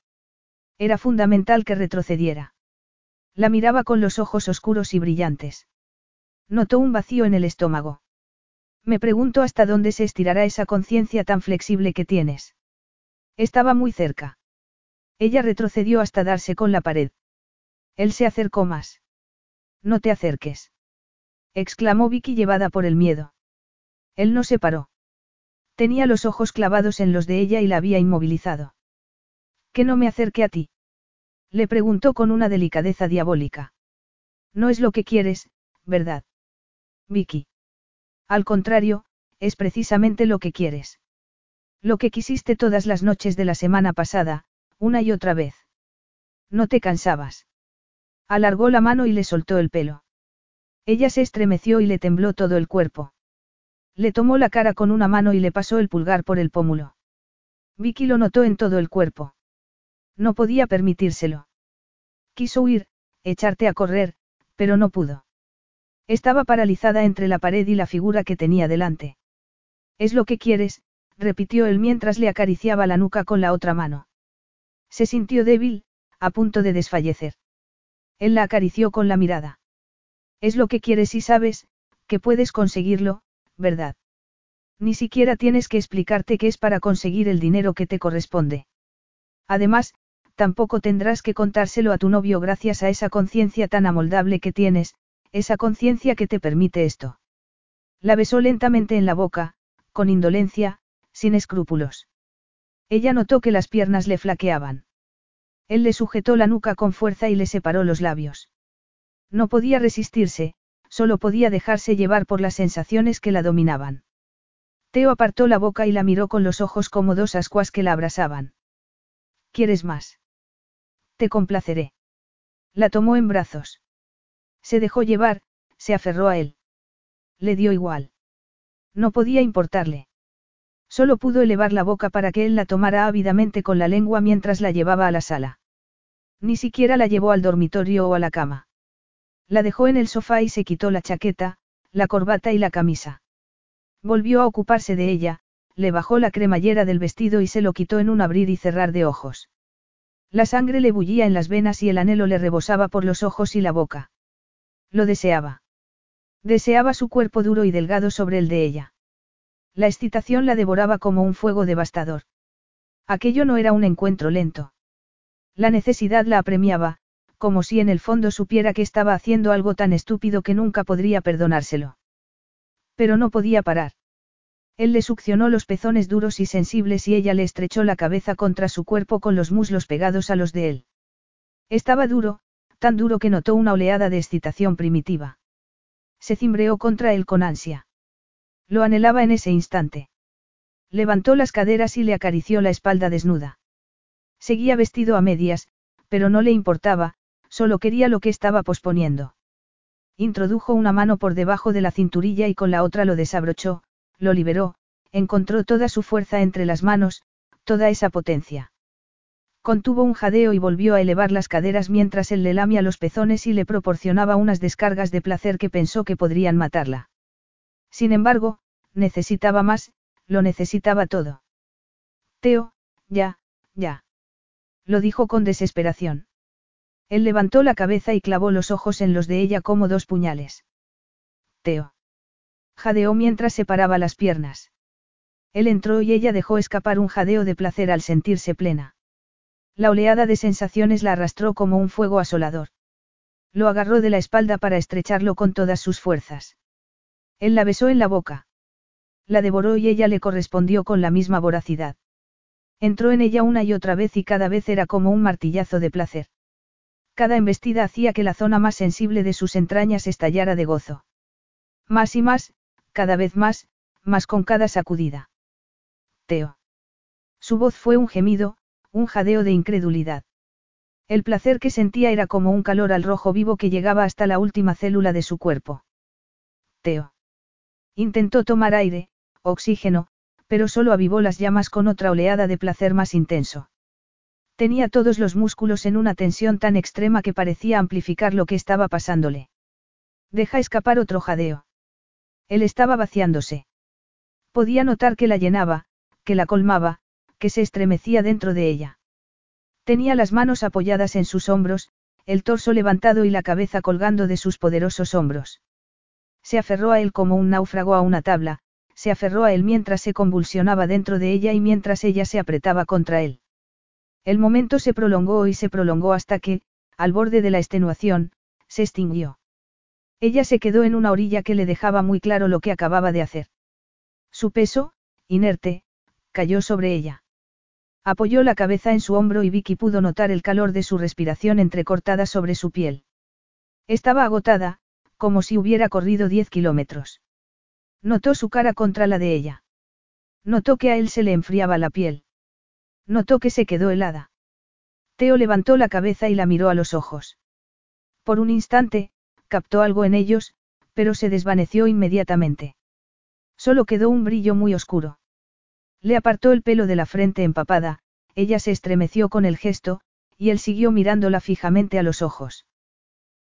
Era fundamental que retrocediera. La miraba con los ojos oscuros y brillantes. Notó un vacío en el estómago. Me pregunto hasta dónde se estirará esa conciencia tan flexible que tienes. Estaba muy cerca. Ella retrocedió hasta darse con la pared. Él se acercó más. No te acerques. exclamó Vicky llevada por el miedo. Él no se paró. Tenía los ojos clavados en los de ella y la había inmovilizado. ¿Que no me acerque a ti? Le preguntó con una delicadeza diabólica. No es lo que quieres, ¿verdad? Vicky. Al contrario, es precisamente lo que quieres. Lo que quisiste todas las noches de la semana pasada, una y otra vez. No te cansabas. Alargó la mano y le soltó el pelo. Ella se estremeció y le tembló todo el cuerpo. Le tomó la cara con una mano y le pasó el pulgar por el pómulo. Vicky lo notó en todo el cuerpo. No podía permitírselo. Quiso huir, echarte a correr, pero no pudo. Estaba paralizada entre la pared y la figura que tenía delante. Es lo que quieres, repitió él mientras le acariciaba la nuca con la otra mano. Se sintió débil, a punto de desfallecer. Él la acarició con la mirada. Es lo que quieres y sabes, que puedes conseguirlo, ¿verdad? Ni siquiera tienes que explicarte que es para conseguir el dinero que te corresponde. Además, tampoco tendrás que contárselo a tu novio gracias a esa conciencia tan amoldable que tienes, esa conciencia que te permite esto. La besó lentamente en la boca, con indolencia, sin escrúpulos. Ella notó que las piernas le flaqueaban. Él le sujetó la nuca con fuerza y le separó los labios. No podía resistirse, solo podía dejarse llevar por las sensaciones que la dominaban. Teo apartó la boca y la miró con los ojos como dos ascuas que la abrasaban. ¿Quieres más? Te complaceré. La tomó en brazos. Se dejó llevar, se aferró a él. Le dio igual. No podía importarle. Solo pudo elevar la boca para que él la tomara ávidamente con la lengua mientras la llevaba a la sala. Ni siquiera la llevó al dormitorio o a la cama. La dejó en el sofá y se quitó la chaqueta, la corbata y la camisa. Volvió a ocuparse de ella, le bajó la cremallera del vestido y se lo quitó en un abrir y cerrar de ojos. La sangre le bullía en las venas y el anhelo le rebosaba por los ojos y la boca. Lo deseaba. Deseaba su cuerpo duro y delgado sobre el de ella. La excitación la devoraba como un fuego devastador. Aquello no era un encuentro lento. La necesidad la apremiaba, como si en el fondo supiera que estaba haciendo algo tan estúpido que nunca podría perdonárselo. Pero no podía parar. Él le succionó los pezones duros y sensibles y ella le estrechó la cabeza contra su cuerpo con los muslos pegados a los de él. Estaba duro, tan duro que notó una oleada de excitación primitiva. Se cimbreó contra él con ansia. Lo anhelaba en ese instante. Levantó las caderas y le acarició la espalda desnuda. Seguía vestido a medias, pero no le importaba, Solo quería lo que estaba posponiendo. Introdujo una mano por debajo de la cinturilla y con la otra lo desabrochó, lo liberó, encontró toda su fuerza entre las manos, toda esa potencia. Contuvo un jadeo y volvió a elevar las caderas mientras él le lamía los pezones y le proporcionaba unas descargas de placer que pensó que podrían matarla. Sin embargo, necesitaba más, lo necesitaba todo. Teo, ya, ya. Lo dijo con desesperación. Él levantó la cabeza y clavó los ojos en los de ella como dos puñales. Teo. Jadeó mientras separaba las piernas. Él entró y ella dejó escapar un jadeo de placer al sentirse plena. La oleada de sensaciones la arrastró como un fuego asolador. Lo agarró de la espalda para estrecharlo con todas sus fuerzas. Él la besó en la boca. La devoró y ella le correspondió con la misma voracidad. Entró en ella una y otra vez y cada vez era como un martillazo de placer. Cada embestida hacía que la zona más sensible de sus entrañas estallara de gozo. Más y más, cada vez más, más con cada sacudida. Teo. Su voz fue un gemido, un jadeo de incredulidad. El placer que sentía era como un calor al rojo vivo que llegaba hasta la última célula de su cuerpo. Teo. Intentó tomar aire, oxígeno, pero solo avivó las llamas con otra oleada de placer más intenso. Tenía todos los músculos en una tensión tan extrema que parecía amplificar lo que estaba pasándole. Deja escapar otro jadeo. Él estaba vaciándose. Podía notar que la llenaba, que la colmaba, que se estremecía dentro de ella. Tenía las manos apoyadas en sus hombros, el torso levantado y la cabeza colgando de sus poderosos hombros. Se aferró a él como un náufrago a una tabla, se aferró a él mientras se convulsionaba dentro de ella y mientras ella se apretaba contra él. El momento se prolongó y se prolongó hasta que, al borde de la extenuación, se extinguió. Ella se quedó en una orilla que le dejaba muy claro lo que acababa de hacer. Su peso, inerte, cayó sobre ella. Apoyó la cabeza en su hombro y Vicky pudo notar el calor de su respiración entrecortada sobre su piel. Estaba agotada, como si hubiera corrido diez kilómetros. Notó su cara contra la de ella. Notó que a él se le enfriaba la piel. Notó que se quedó helada. Teo levantó la cabeza y la miró a los ojos. Por un instante, captó algo en ellos, pero se desvaneció inmediatamente. Solo quedó un brillo muy oscuro. Le apartó el pelo de la frente empapada, ella se estremeció con el gesto, y él siguió mirándola fijamente a los ojos.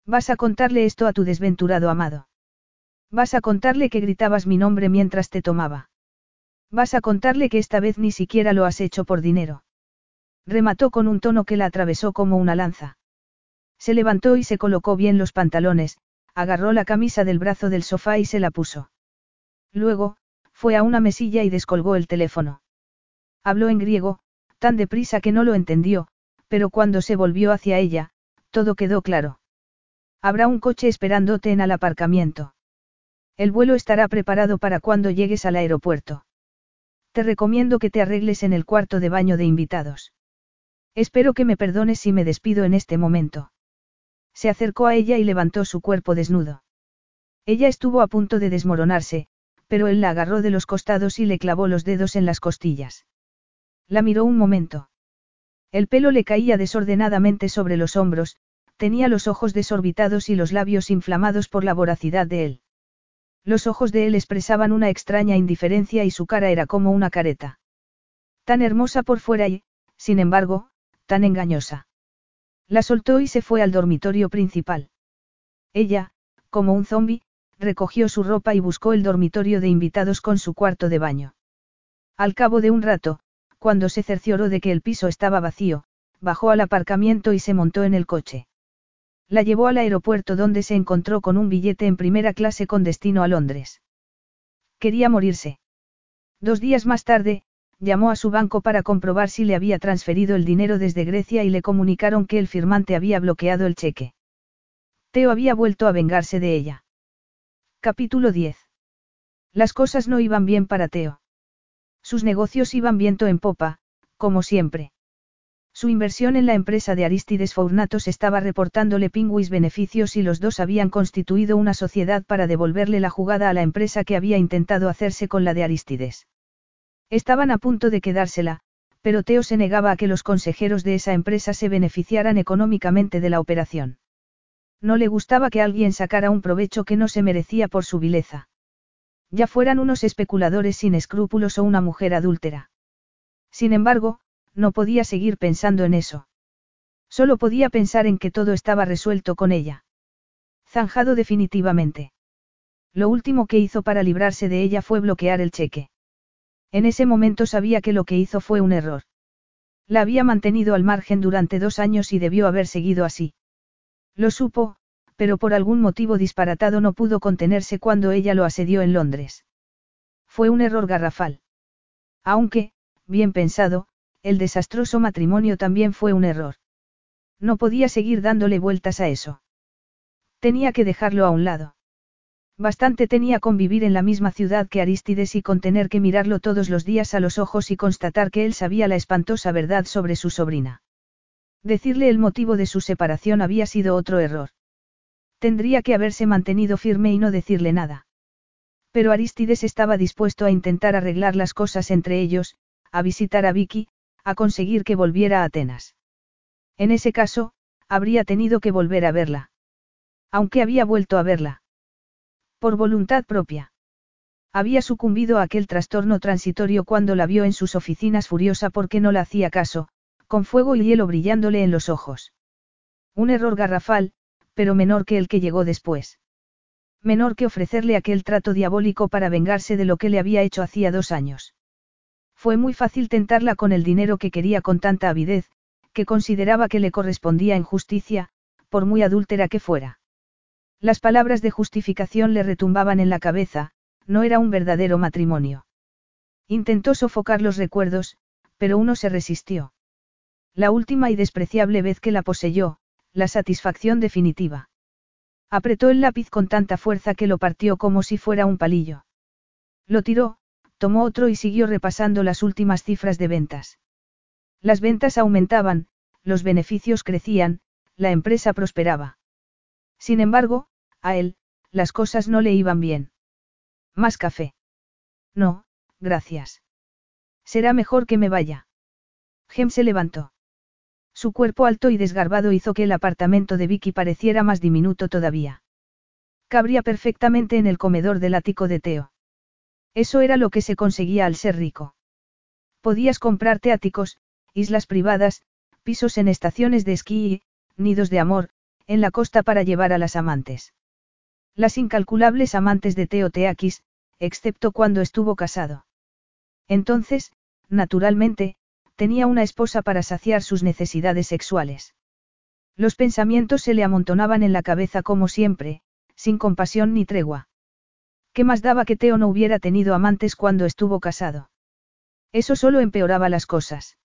Vas a contarle esto a tu desventurado amado. Vas a contarle que gritabas mi nombre mientras te tomaba. Vas a contarle que esta vez ni siquiera lo has hecho por dinero. Remató con un tono que la atravesó como una lanza. Se levantó y se colocó bien los pantalones, agarró la camisa del brazo del sofá y se la puso. Luego, fue a una mesilla y descolgó el teléfono. Habló en griego, tan deprisa que no lo entendió, pero cuando se volvió hacia ella, todo quedó claro. Habrá un coche esperándote en el aparcamiento. El vuelo estará preparado para cuando llegues al aeropuerto. Te recomiendo que te arregles en el cuarto de baño de invitados. Espero que me perdones si me despido en este momento. Se acercó a ella y levantó su cuerpo desnudo. Ella estuvo a punto de desmoronarse, pero él la agarró de los costados y le clavó los dedos en las costillas. La miró un momento. El pelo le caía desordenadamente sobre los hombros, tenía los ojos desorbitados y los labios inflamados por la voracidad de él. Los ojos de él expresaban una extraña indiferencia y su cara era como una careta. Tan hermosa por fuera y, sin embargo, tan engañosa. La soltó y se fue al dormitorio principal. Ella, como un zombi, recogió su ropa y buscó el dormitorio de invitados con su cuarto de baño. Al cabo de un rato, cuando se cercioró de que el piso estaba vacío, bajó al aparcamiento y se montó en el coche. La llevó al aeropuerto donde se encontró con un billete en primera clase con destino a Londres. Quería morirse. Dos días más tarde, llamó a su banco para comprobar si le había transferido el dinero desde Grecia y le comunicaron que el firmante había bloqueado el cheque. Teo había vuelto a vengarse de ella. Capítulo 10. Las cosas no iban bien para Teo. Sus negocios iban viento en popa, como siempre. Su inversión en la empresa de Aristides Fournatos estaba reportándole pingüis beneficios y los dos habían constituido una sociedad para devolverle la jugada a la empresa que había intentado hacerse con la de Aristides. Estaban a punto de quedársela, pero Teo se negaba a que los consejeros de esa empresa se beneficiaran económicamente de la operación. No le gustaba que alguien sacara un provecho que no se merecía por su vileza. Ya fueran unos especuladores sin escrúpulos o una mujer adúltera. Sin embargo, no podía seguir pensando en eso. Solo podía pensar en que todo estaba resuelto con ella. Zanjado definitivamente. Lo último que hizo para librarse de ella fue bloquear el cheque. En ese momento sabía que lo que hizo fue un error. La había mantenido al margen durante dos años y debió haber seguido así. Lo supo, pero por algún motivo disparatado no pudo contenerse cuando ella lo asedió en Londres. Fue un error garrafal. Aunque, bien pensado, el desastroso matrimonio también fue un error. No podía seguir dándole vueltas a eso. Tenía que dejarlo a un lado. Bastante tenía con vivir en la misma ciudad que Aristides y con tener que mirarlo todos los días a los ojos y constatar que él sabía la espantosa verdad sobre su sobrina. Decirle el motivo de su separación había sido otro error. Tendría que haberse mantenido firme y no decirle nada. Pero Aristides estaba dispuesto a intentar arreglar las cosas entre ellos, a visitar a Vicky, a conseguir que volviera a Atenas. En ese caso, habría tenido que volver a verla. Aunque había vuelto a verla. Por voluntad propia. Había sucumbido a aquel trastorno transitorio cuando la vio en sus oficinas furiosa porque no la hacía caso, con fuego y hielo brillándole en los ojos. Un error garrafal, pero menor que el que llegó después. Menor que ofrecerle aquel trato diabólico para vengarse de lo que le había hecho hacía dos años. Fue muy fácil tentarla con el dinero que quería con tanta avidez, que consideraba que le correspondía en justicia, por muy adúltera que fuera. Las palabras de justificación le retumbaban en la cabeza, no era un verdadero matrimonio. Intentó sofocar los recuerdos, pero uno se resistió. La última y despreciable vez que la poseyó, la satisfacción definitiva. Apretó el lápiz con tanta fuerza que lo partió como si fuera un palillo. Lo tiró, tomó otro y siguió repasando las últimas cifras de ventas. Las ventas aumentaban, los beneficios crecían, la empresa prosperaba. Sin embargo, a él, las cosas no le iban bien. ¿Más café? No, gracias. Será mejor que me vaya. Gem se levantó. Su cuerpo alto y desgarbado hizo que el apartamento de Vicky pareciera más diminuto todavía. Cabría perfectamente en el comedor del ático de Teo. Eso era lo que se conseguía al ser rico. Podías comprarte áticos, islas privadas, pisos en estaciones de esquí y, nidos de amor, en la costa para llevar a las amantes. Las incalculables amantes de Teoteakis, excepto cuando estuvo casado. Entonces, naturalmente, tenía una esposa para saciar sus necesidades sexuales. Los pensamientos se le amontonaban en la cabeza como siempre, sin compasión ni tregua. ¿Qué más daba que Teo no hubiera tenido amantes cuando estuvo casado? Eso solo empeoraba las cosas.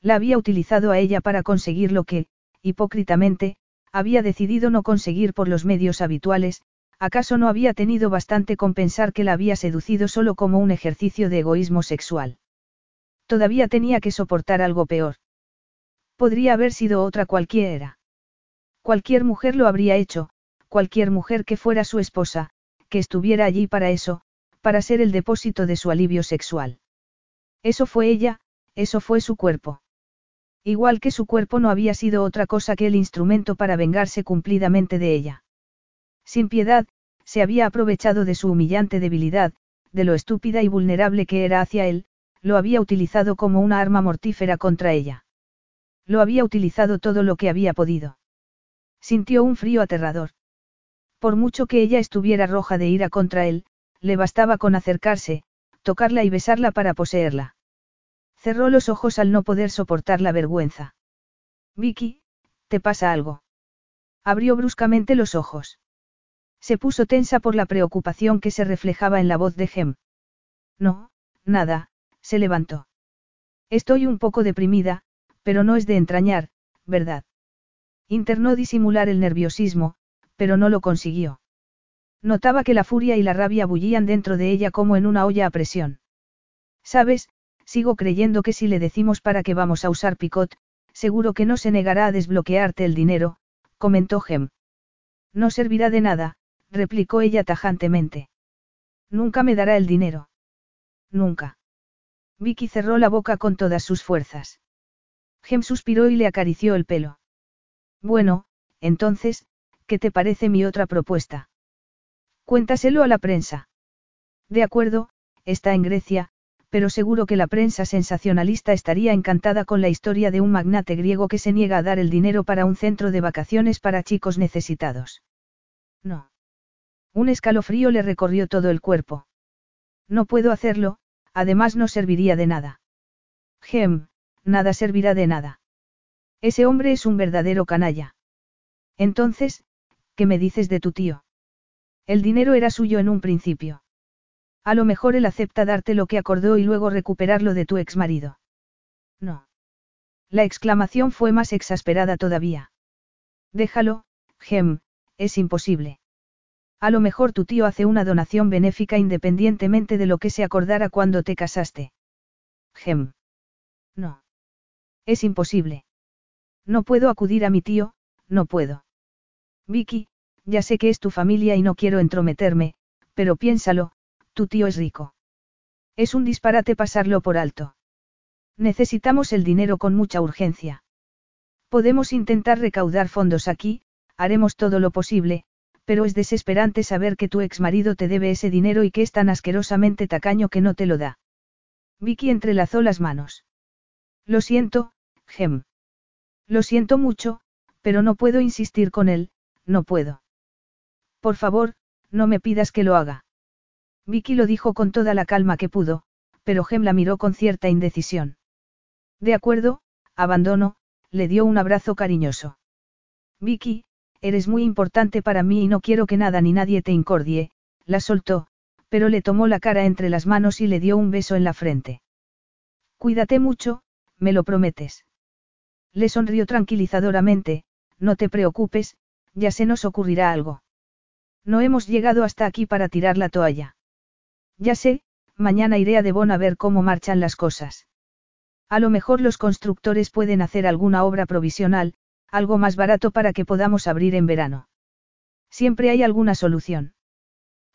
La había utilizado a ella para conseguir lo que, hipócritamente, había decidido no conseguir por los medios habituales, ¿acaso no había tenido bastante con pensar que la había seducido solo como un ejercicio de egoísmo sexual? Todavía tenía que soportar algo peor. Podría haber sido otra cualquiera. Cualquier mujer lo habría hecho, cualquier mujer que fuera su esposa, que estuviera allí para eso, para ser el depósito de su alivio sexual. Eso fue ella, eso fue su cuerpo. Igual que su cuerpo no había sido otra cosa que el instrumento para vengarse cumplidamente de ella. Sin piedad, se había aprovechado de su humillante debilidad, de lo estúpida y vulnerable que era hacia él, lo había utilizado como una arma mortífera contra ella. Lo había utilizado todo lo que había podido. Sintió un frío aterrador. Por mucho que ella estuviera roja de ira contra él, le bastaba con acercarse, tocarla y besarla para poseerla. Cerró los ojos al no poder soportar la vergüenza. Vicky, ¿te pasa algo? Abrió bruscamente los ojos. Se puso tensa por la preocupación que se reflejaba en la voz de Gem. No, nada, se levantó. Estoy un poco deprimida, pero no es de entrañar, ¿verdad? Internó disimular el nerviosismo, pero no lo consiguió. Notaba que la furia y la rabia bullían dentro de ella como en una olla a presión. Sabes, Sigo creyendo que si le decimos para qué vamos a usar Picot, seguro que no se negará a desbloquearte el dinero, comentó Gem. No servirá de nada, replicó ella tajantemente. Nunca me dará el dinero. Nunca. Vicky cerró la boca con todas sus fuerzas. Gem suspiró y le acarició el pelo. Bueno, entonces, ¿qué te parece mi otra propuesta? Cuéntaselo a la prensa. De acuerdo, está en Grecia, pero seguro que la prensa sensacionalista estaría encantada con la historia de un magnate griego que se niega a dar el dinero para un centro de vacaciones para chicos necesitados. No. Un escalofrío le recorrió todo el cuerpo. No puedo hacerlo, además no serviría de nada. Gem, nada servirá de nada. Ese hombre es un verdadero canalla. Entonces, ¿qué me dices de tu tío? El dinero era suyo en un principio. A lo mejor él acepta darte lo que acordó y luego recuperarlo de tu exmarido. No. La exclamación fue más exasperada todavía. Déjalo, Gem, es imposible. A lo mejor tu tío hace una donación benéfica independientemente de lo que se acordara cuando te casaste. Gem. No. Es imposible. No puedo acudir a mi tío, no puedo. Vicky, ya sé que es tu familia y no quiero entrometerme, pero piénsalo, tu tío es rico. Es un disparate pasarlo por alto. Necesitamos el dinero con mucha urgencia. Podemos intentar recaudar fondos aquí, haremos todo lo posible, pero es desesperante saber que tu exmarido te debe ese dinero y que es tan asquerosamente tacaño que no te lo da. Vicky entrelazó las manos. Lo siento, Gem. Lo siento mucho, pero no puedo insistir con él, no puedo. Por favor, no me pidas que lo haga. Vicky lo dijo con toda la calma que pudo, pero Gem la miró con cierta indecisión. De acuerdo, abandono, le dio un abrazo cariñoso. Vicky, eres muy importante para mí y no quiero que nada ni nadie te incordie, la soltó, pero le tomó la cara entre las manos y le dio un beso en la frente. Cuídate mucho, me lo prometes. Le sonrió tranquilizadoramente, no te preocupes, ya se nos ocurrirá algo. No hemos llegado hasta aquí para tirar la toalla. Ya sé, mañana iré a Devon a ver cómo marchan las cosas. A lo mejor los constructores pueden hacer alguna obra provisional, algo más barato para que podamos abrir en verano. Siempre hay alguna solución.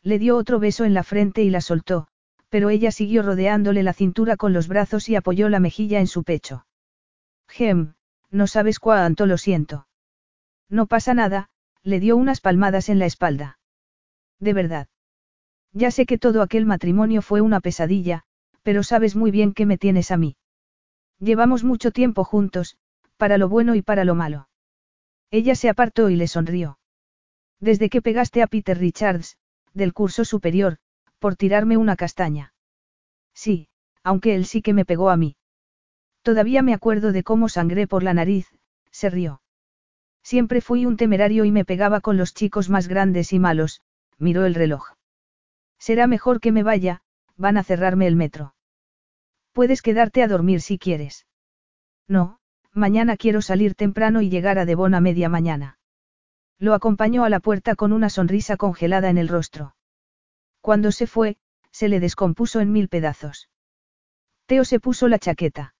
Le dio otro beso en la frente y la soltó, pero ella siguió rodeándole la cintura con los brazos y apoyó la mejilla en su pecho. Gem, no sabes cuánto lo siento. No pasa nada, le dio unas palmadas en la espalda. De verdad. Ya sé que todo aquel matrimonio fue una pesadilla, pero sabes muy bien que me tienes a mí. Llevamos mucho tiempo juntos, para lo bueno y para lo malo. Ella se apartó y le sonrió. Desde que pegaste a Peter Richards, del curso superior, por tirarme una castaña. Sí, aunque él sí que me pegó a mí. Todavía me acuerdo de cómo sangré por la nariz, se rió. Siempre fui un temerario y me pegaba con los chicos más grandes y malos, miró el reloj. Será mejor que me vaya, van a cerrarme el metro. Puedes quedarte a dormir si quieres. No, mañana quiero salir temprano y llegar a Devon a media mañana. Lo acompañó a la puerta con una sonrisa congelada en el rostro. Cuando se fue, se le descompuso en mil pedazos. Teo se puso la chaqueta.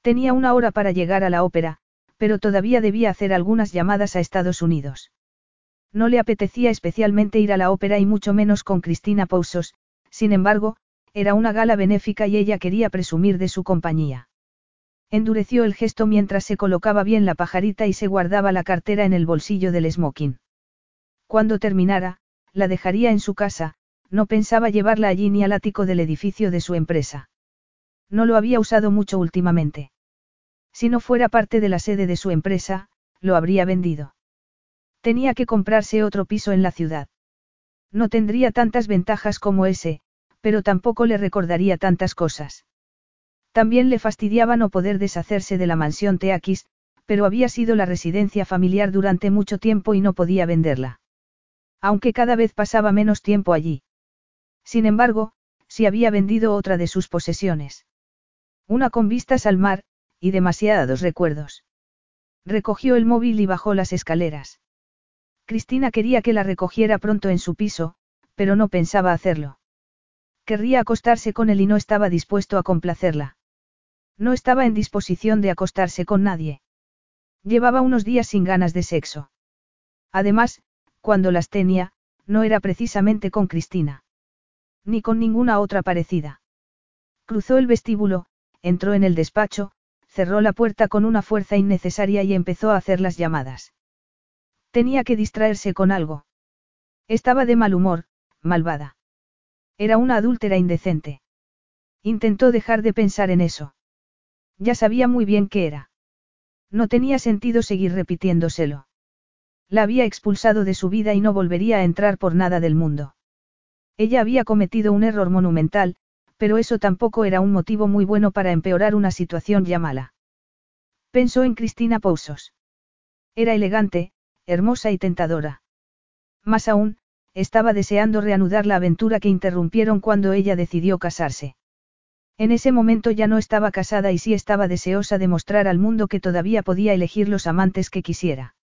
Tenía una hora para llegar a la ópera, pero todavía debía hacer algunas llamadas a Estados Unidos. No le apetecía especialmente ir a la ópera y mucho menos con Cristina Pousos, sin embargo, era una gala benéfica y ella quería presumir de su compañía. Endureció el gesto mientras se colocaba bien la pajarita y se guardaba la cartera en el bolsillo del smoking. Cuando terminara, la dejaría en su casa, no pensaba llevarla allí ni al ático del edificio de su empresa. No lo había usado mucho últimamente. Si no fuera parte de la sede de su empresa, lo habría vendido. Tenía que comprarse otro piso en la ciudad. No tendría tantas ventajas como ese, pero tampoco le recordaría tantas cosas. También le fastidiaba no poder deshacerse de la mansión Teakis, pero había sido la residencia familiar durante mucho tiempo y no podía venderla. Aunque cada vez pasaba menos tiempo allí. Sin embargo, sí había vendido otra de sus posesiones. Una con vistas al mar, y demasiados recuerdos. Recogió el móvil y bajó las escaleras. Cristina quería que la recogiera pronto en su piso, pero no pensaba hacerlo. Querría acostarse con él y no estaba dispuesto a complacerla. No estaba en disposición de acostarse con nadie. Llevaba unos días sin ganas de sexo. Además, cuando las tenía, no era precisamente con Cristina. Ni con ninguna otra parecida. Cruzó el vestíbulo, entró en el despacho, cerró la puerta con una fuerza innecesaria y empezó a hacer las llamadas. Tenía que distraerse con algo. Estaba de mal humor, malvada. Era una adúltera indecente. Intentó dejar de pensar en eso. Ya sabía muy bien qué era. No tenía sentido seguir repitiéndoselo. La había expulsado de su vida y no volvería a entrar por nada del mundo. Ella había cometido un error monumental, pero eso tampoco era un motivo muy bueno para empeorar una situación ya mala. Pensó en Cristina Pousos. Era elegante, hermosa y tentadora. Más aún, estaba deseando reanudar la aventura que interrumpieron cuando ella decidió casarse. En ese momento ya no estaba casada y sí estaba deseosa de mostrar al mundo que todavía podía elegir los amantes que quisiera.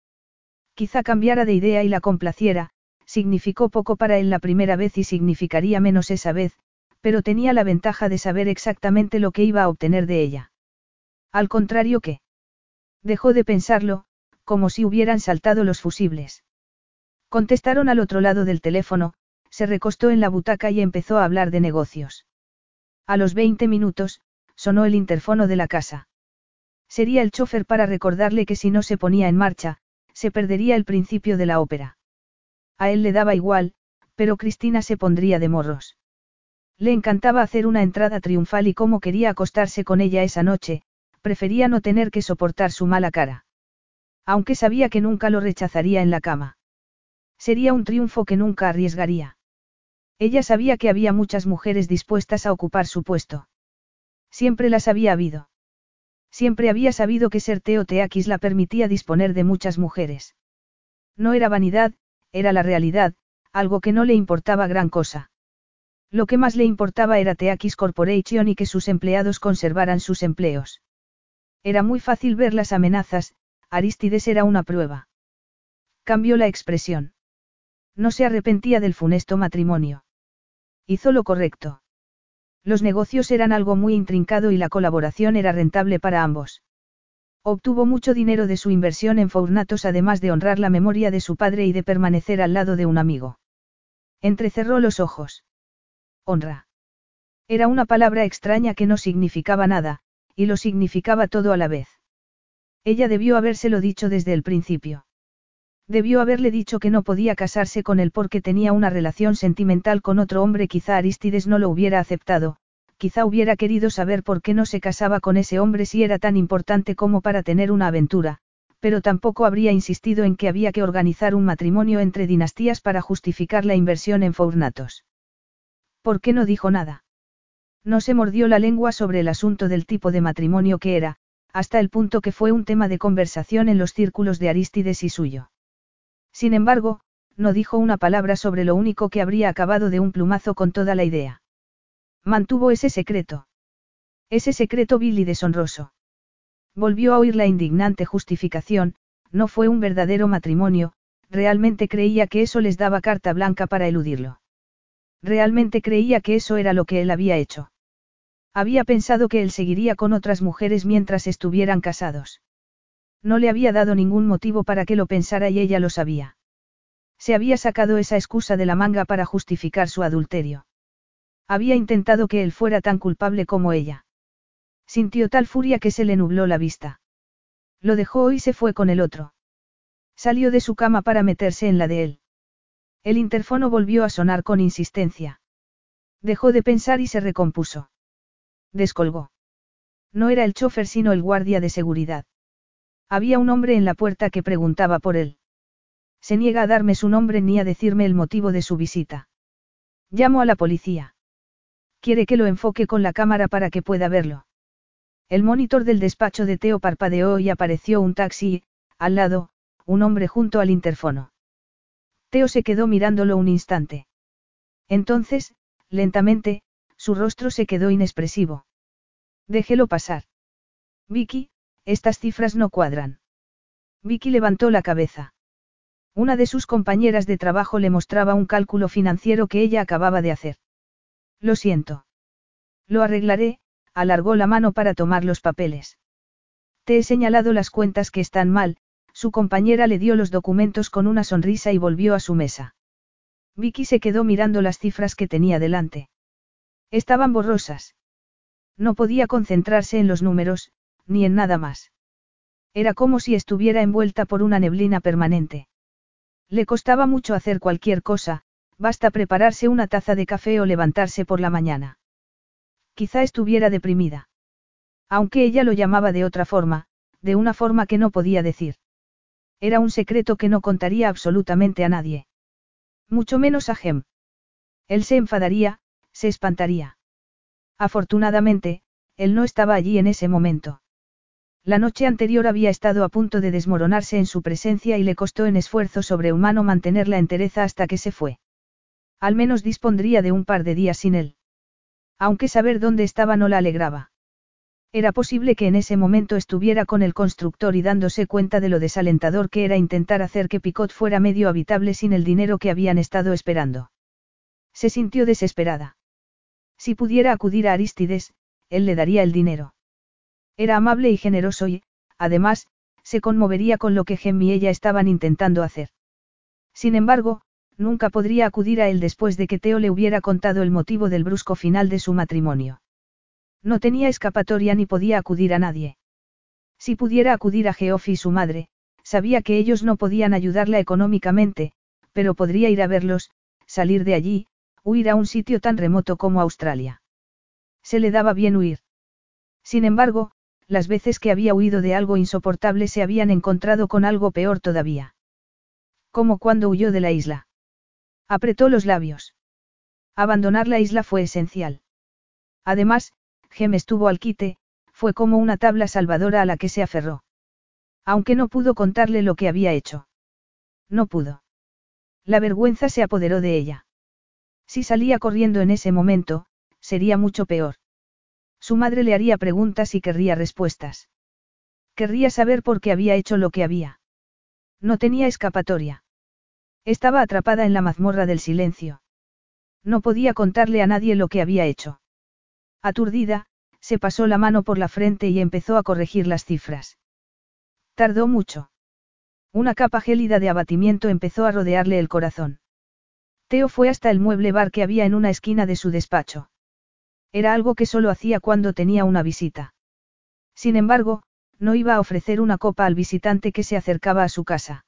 Quizá cambiara de idea y la complaciera, significó poco para él la primera vez y significaría menos esa vez, pero tenía la ventaja de saber exactamente lo que iba a obtener de ella. Al contrario que. Dejó de pensarlo, como si hubieran saltado los fusibles. Contestaron al otro lado del teléfono, se recostó en la butaca y empezó a hablar de negocios. A los 20 minutos, sonó el interfono de la casa. Sería el chofer para recordarle que si no se ponía en marcha, se perdería el principio de la ópera. A él le daba igual, pero Cristina se pondría de morros. Le encantaba hacer una entrada triunfal y como quería acostarse con ella esa noche, prefería no tener que soportar su mala cara. Aunque sabía que nunca lo rechazaría en la cama. Sería un triunfo que nunca arriesgaría. Ella sabía que había muchas mujeres dispuestas a ocupar su puesto. Siempre las había habido. Siempre había sabido que ser Teo Teakis la permitía disponer de muchas mujeres. No era vanidad, era la realidad, algo que no le importaba gran cosa. Lo que más le importaba era Teakis Corporation y que sus empleados conservaran sus empleos. Era muy fácil ver las amenazas, Aristides era una prueba. Cambió la expresión. No se arrepentía del funesto matrimonio. Hizo lo correcto. Los negocios eran algo muy intrincado y la colaboración era rentable para ambos. Obtuvo mucho dinero de su inversión en Fournatos además de honrar la memoria de su padre y de permanecer al lado de un amigo. Entrecerró los ojos. Honra. Era una palabra extraña que no significaba nada, y lo significaba todo a la vez. Ella debió habérselo dicho desde el principio. Debió haberle dicho que no podía casarse con él porque tenía una relación sentimental con otro hombre, quizá Aristides no lo hubiera aceptado, quizá hubiera querido saber por qué no se casaba con ese hombre si era tan importante como para tener una aventura, pero tampoco habría insistido en que había que organizar un matrimonio entre dinastías para justificar la inversión en Fournatos. ¿Por qué no dijo nada? No se mordió la lengua sobre el asunto del tipo de matrimonio que era, hasta el punto que fue un tema de conversación en los círculos de Aristides y suyo. Sin embargo, no dijo una palabra sobre lo único que habría acabado de un plumazo con toda la idea. Mantuvo ese secreto. Ese secreto vil y deshonroso. Volvió a oír la indignante justificación, no fue un verdadero matrimonio, realmente creía que eso les daba carta blanca para eludirlo. Realmente creía que eso era lo que él había hecho. Había pensado que él seguiría con otras mujeres mientras estuvieran casados. No le había dado ningún motivo para que lo pensara y ella lo sabía. Se había sacado esa excusa de la manga para justificar su adulterio. Había intentado que él fuera tan culpable como ella. Sintió tal furia que se le nubló la vista. Lo dejó y se fue con el otro. Salió de su cama para meterse en la de él. El interfono volvió a sonar con insistencia. Dejó de pensar y se recompuso. Descolgó. No era el chofer sino el guardia de seguridad. Había un hombre en la puerta que preguntaba por él. Se niega a darme su nombre ni a decirme el motivo de su visita. Llamo a la policía. Quiere que lo enfoque con la cámara para que pueda verlo. El monitor del despacho de Teo parpadeó y apareció un taxi al lado, un hombre junto al interfono. Se quedó mirándolo un instante. Entonces, lentamente, su rostro se quedó inexpresivo. Déjelo pasar. Vicky, estas cifras no cuadran. Vicky levantó la cabeza. Una de sus compañeras de trabajo le mostraba un cálculo financiero que ella acababa de hacer. Lo siento. Lo arreglaré, alargó la mano para tomar los papeles. Te he señalado las cuentas que están mal, su compañera le dio los documentos con una sonrisa y volvió a su mesa. Vicky se quedó mirando las cifras que tenía delante. Estaban borrosas. No podía concentrarse en los números, ni en nada más. Era como si estuviera envuelta por una neblina permanente. Le costaba mucho hacer cualquier cosa, basta prepararse una taza de café o levantarse por la mañana. Quizá estuviera deprimida. Aunque ella lo llamaba de otra forma, de una forma que no podía decir. Era un secreto que no contaría absolutamente a nadie. Mucho menos a Gem. Él se enfadaría, se espantaría. Afortunadamente, él no estaba allí en ese momento. La noche anterior había estado a punto de desmoronarse en su presencia y le costó en esfuerzo sobrehumano mantener la entereza hasta que se fue. Al menos dispondría de un par de días sin él. Aunque saber dónde estaba no la alegraba. Era posible que en ese momento estuviera con el constructor y dándose cuenta de lo desalentador que era intentar hacer que Picot fuera medio habitable sin el dinero que habían estado esperando. Se sintió desesperada. Si pudiera acudir a Aristides, él le daría el dinero. Era amable y generoso y, además, se conmovería con lo que Gem y ella estaban intentando hacer. Sin embargo, nunca podría acudir a él después de que Teo le hubiera contado el motivo del brusco final de su matrimonio. No tenía escapatoria ni podía acudir a nadie. Si pudiera acudir a Geoff y su madre, sabía que ellos no podían ayudarla económicamente, pero podría ir a verlos, salir de allí, huir a un sitio tan remoto como Australia. Se le daba bien huir. Sin embargo, las veces que había huido de algo insoportable se habían encontrado con algo peor todavía. Como cuando huyó de la isla. Apretó los labios. Abandonar la isla fue esencial. Además, Gem estuvo al quite, fue como una tabla salvadora a la que se aferró. Aunque no pudo contarle lo que había hecho. No pudo. La vergüenza se apoderó de ella. Si salía corriendo en ese momento, sería mucho peor. Su madre le haría preguntas y querría respuestas. Querría saber por qué había hecho lo que había. No tenía escapatoria. Estaba atrapada en la mazmorra del silencio. No podía contarle a nadie lo que había hecho. Aturdida, se pasó la mano por la frente y empezó a corregir las cifras. Tardó mucho. Una capa gélida de abatimiento empezó a rodearle el corazón. Teo fue hasta el mueble bar que había en una esquina de su despacho. Era algo que solo hacía cuando tenía una visita. Sin embargo, no iba a ofrecer una copa al visitante que se acercaba a su casa.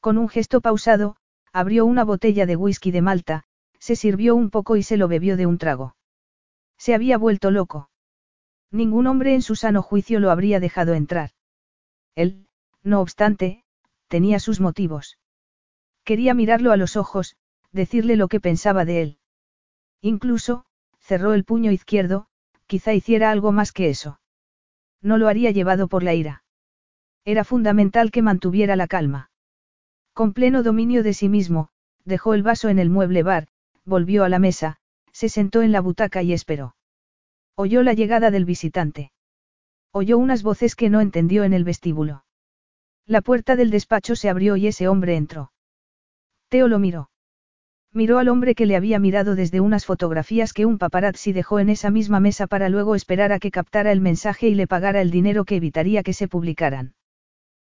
Con un gesto pausado, abrió una botella de whisky de Malta, se sirvió un poco y se lo bebió de un trago. Se había vuelto loco. Ningún hombre en su sano juicio lo habría dejado entrar. Él, no obstante, tenía sus motivos. Quería mirarlo a los ojos, decirle lo que pensaba de él. Incluso, cerró el puño izquierdo, quizá hiciera algo más que eso. No lo haría llevado por la ira. Era fundamental que mantuviera la calma. Con pleno dominio de sí mismo, dejó el vaso en el mueble bar, volvió a la mesa, se sentó en la butaca y esperó. Oyó la llegada del visitante. Oyó unas voces que no entendió en el vestíbulo. La puerta del despacho se abrió y ese hombre entró. Teo lo miró. Miró al hombre que le había mirado desde unas fotografías que un paparazzi dejó en esa misma mesa para luego esperar a que captara el mensaje y le pagara el dinero que evitaría que se publicaran.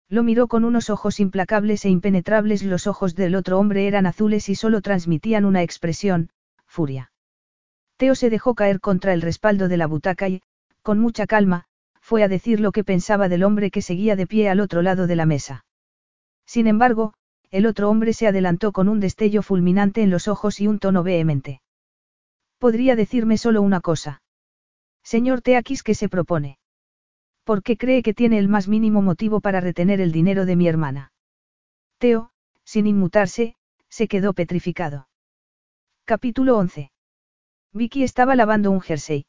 Lo miró con unos ojos implacables e impenetrables, los ojos del otro hombre eran azules y solo transmitían una expresión, furia. Teo se dejó caer contra el respaldo de la butaca y, con mucha calma, fue a decir lo que pensaba del hombre que seguía de pie al otro lado de la mesa. Sin embargo, el otro hombre se adelantó con un destello fulminante en los ojos y un tono vehemente. Podría decirme solo una cosa. Señor Teakis, ¿qué se propone? ¿Por qué cree que tiene el más mínimo motivo para retener el dinero de mi hermana? Teo, sin inmutarse, se quedó petrificado. Capítulo 11. Vicky estaba lavando un jersey.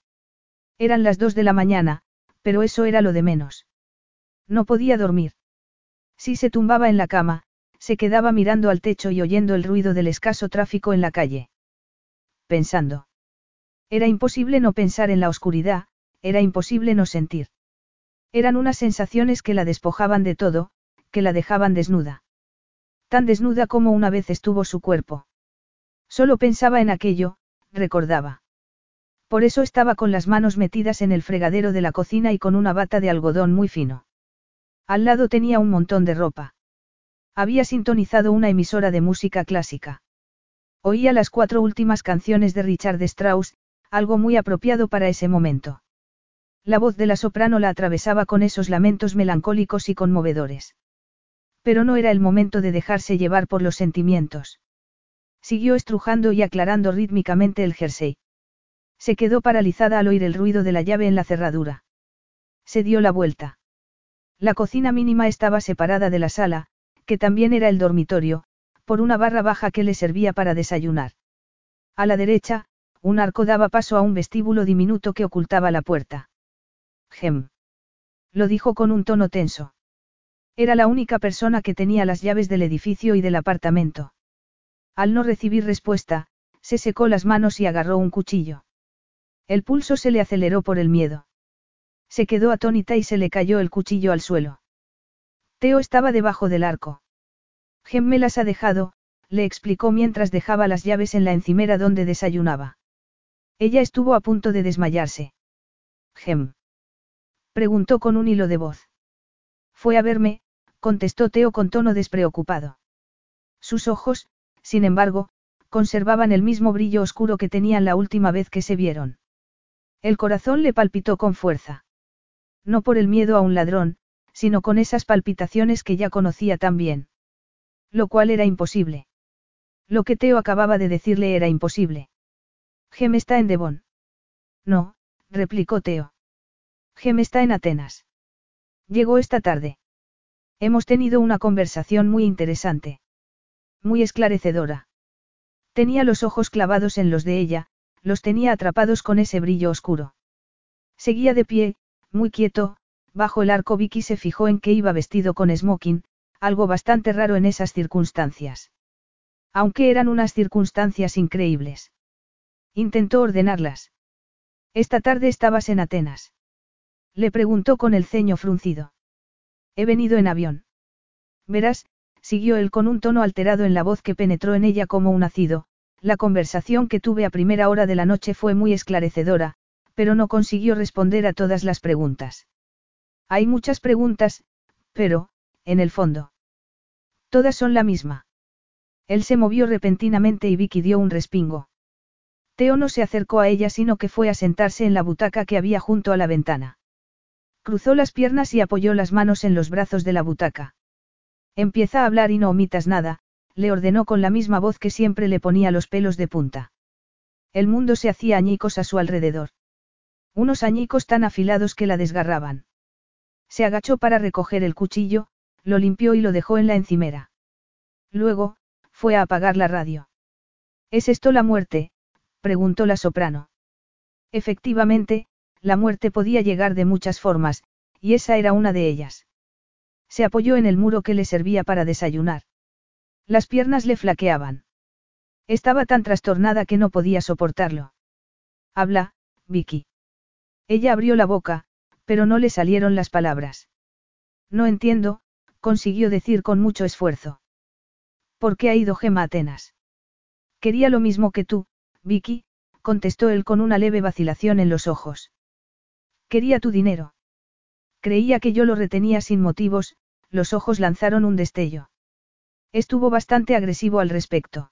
Eran las dos de la mañana, pero eso era lo de menos. No podía dormir. Si se tumbaba en la cama, se quedaba mirando al techo y oyendo el ruido del escaso tráfico en la calle. Pensando. Era imposible no pensar en la oscuridad, era imposible no sentir. Eran unas sensaciones que la despojaban de todo, que la dejaban desnuda. Tan desnuda como una vez estuvo su cuerpo. Solo pensaba en aquello, recordaba. Por eso estaba con las manos metidas en el fregadero de la cocina y con una bata de algodón muy fino. Al lado tenía un montón de ropa. Había sintonizado una emisora de música clásica. Oía las cuatro últimas canciones de Richard Strauss, algo muy apropiado para ese momento. La voz de la soprano la atravesaba con esos lamentos melancólicos y conmovedores. Pero no era el momento de dejarse llevar por los sentimientos. Siguió estrujando y aclarando rítmicamente el jersey. Se quedó paralizada al oír el ruido de la llave en la cerradura. Se dio la vuelta. La cocina mínima estaba separada de la sala, que también era el dormitorio, por una barra baja que le servía para desayunar. A la derecha, un arco daba paso a un vestíbulo diminuto que ocultaba la puerta. Gem. Lo dijo con un tono tenso. Era la única persona que tenía las llaves del edificio y del apartamento. Al no recibir respuesta, se secó las manos y agarró un cuchillo. El pulso se le aceleró por el miedo. Se quedó atónita y se le cayó el cuchillo al suelo. Teo estaba debajo del arco. Gem me las ha dejado, le explicó mientras dejaba las llaves en la encimera donde desayunaba. Ella estuvo a punto de desmayarse. Gem. Preguntó con un hilo de voz. Fue a verme, contestó Teo con tono despreocupado. Sus ojos, sin embargo, conservaban el mismo brillo oscuro que tenían la última vez que se vieron. El corazón le palpitó con fuerza. No por el miedo a un ladrón, sino con esas palpitaciones que ya conocía tan bien. Lo cual era imposible. Lo que Teo acababa de decirle era imposible. Gem está en Devon. No, replicó Teo. Gem está en Atenas. Llegó esta tarde. Hemos tenido una conversación muy interesante. Muy esclarecedora. Tenía los ojos clavados en los de ella, los tenía atrapados con ese brillo oscuro. Seguía de pie, muy quieto, bajo el arco Vicky se fijó en que iba vestido con smoking, algo bastante raro en esas circunstancias. Aunque eran unas circunstancias increíbles. Intentó ordenarlas. Esta tarde estabas en Atenas. Le preguntó con el ceño fruncido. He venido en avión. Verás, siguió él con un tono alterado en la voz que penetró en ella como un ácido, la conversación que tuve a primera hora de la noche fue muy esclarecedora, pero no consiguió responder a todas las preguntas. Hay muchas preguntas, pero, en el fondo. Todas son la misma. Él se movió repentinamente y Vicky dio un respingo. Teo no se acercó a ella sino que fue a sentarse en la butaca que había junto a la ventana. Cruzó las piernas y apoyó las manos en los brazos de la butaca. Empieza a hablar y no omitas nada, le ordenó con la misma voz que siempre le ponía los pelos de punta. El mundo se hacía añicos a su alrededor. Unos añicos tan afilados que la desgarraban. Se agachó para recoger el cuchillo, lo limpió y lo dejó en la encimera. Luego, fue a apagar la radio. ¿Es esto la muerte? preguntó la soprano. Efectivamente, la muerte podía llegar de muchas formas, y esa era una de ellas. Se apoyó en el muro que le servía para desayunar. Las piernas le flaqueaban. Estaba tan trastornada que no podía soportarlo. Habla, Vicky. Ella abrió la boca, pero no le salieron las palabras. No entiendo, consiguió decir con mucho esfuerzo. ¿Por qué ha ido Gema a Atenas? Quería lo mismo que tú, Vicky, contestó él con una leve vacilación en los ojos. Quería tu dinero. Creía que yo lo retenía sin motivos, los ojos lanzaron un destello. Estuvo bastante agresivo al respecto.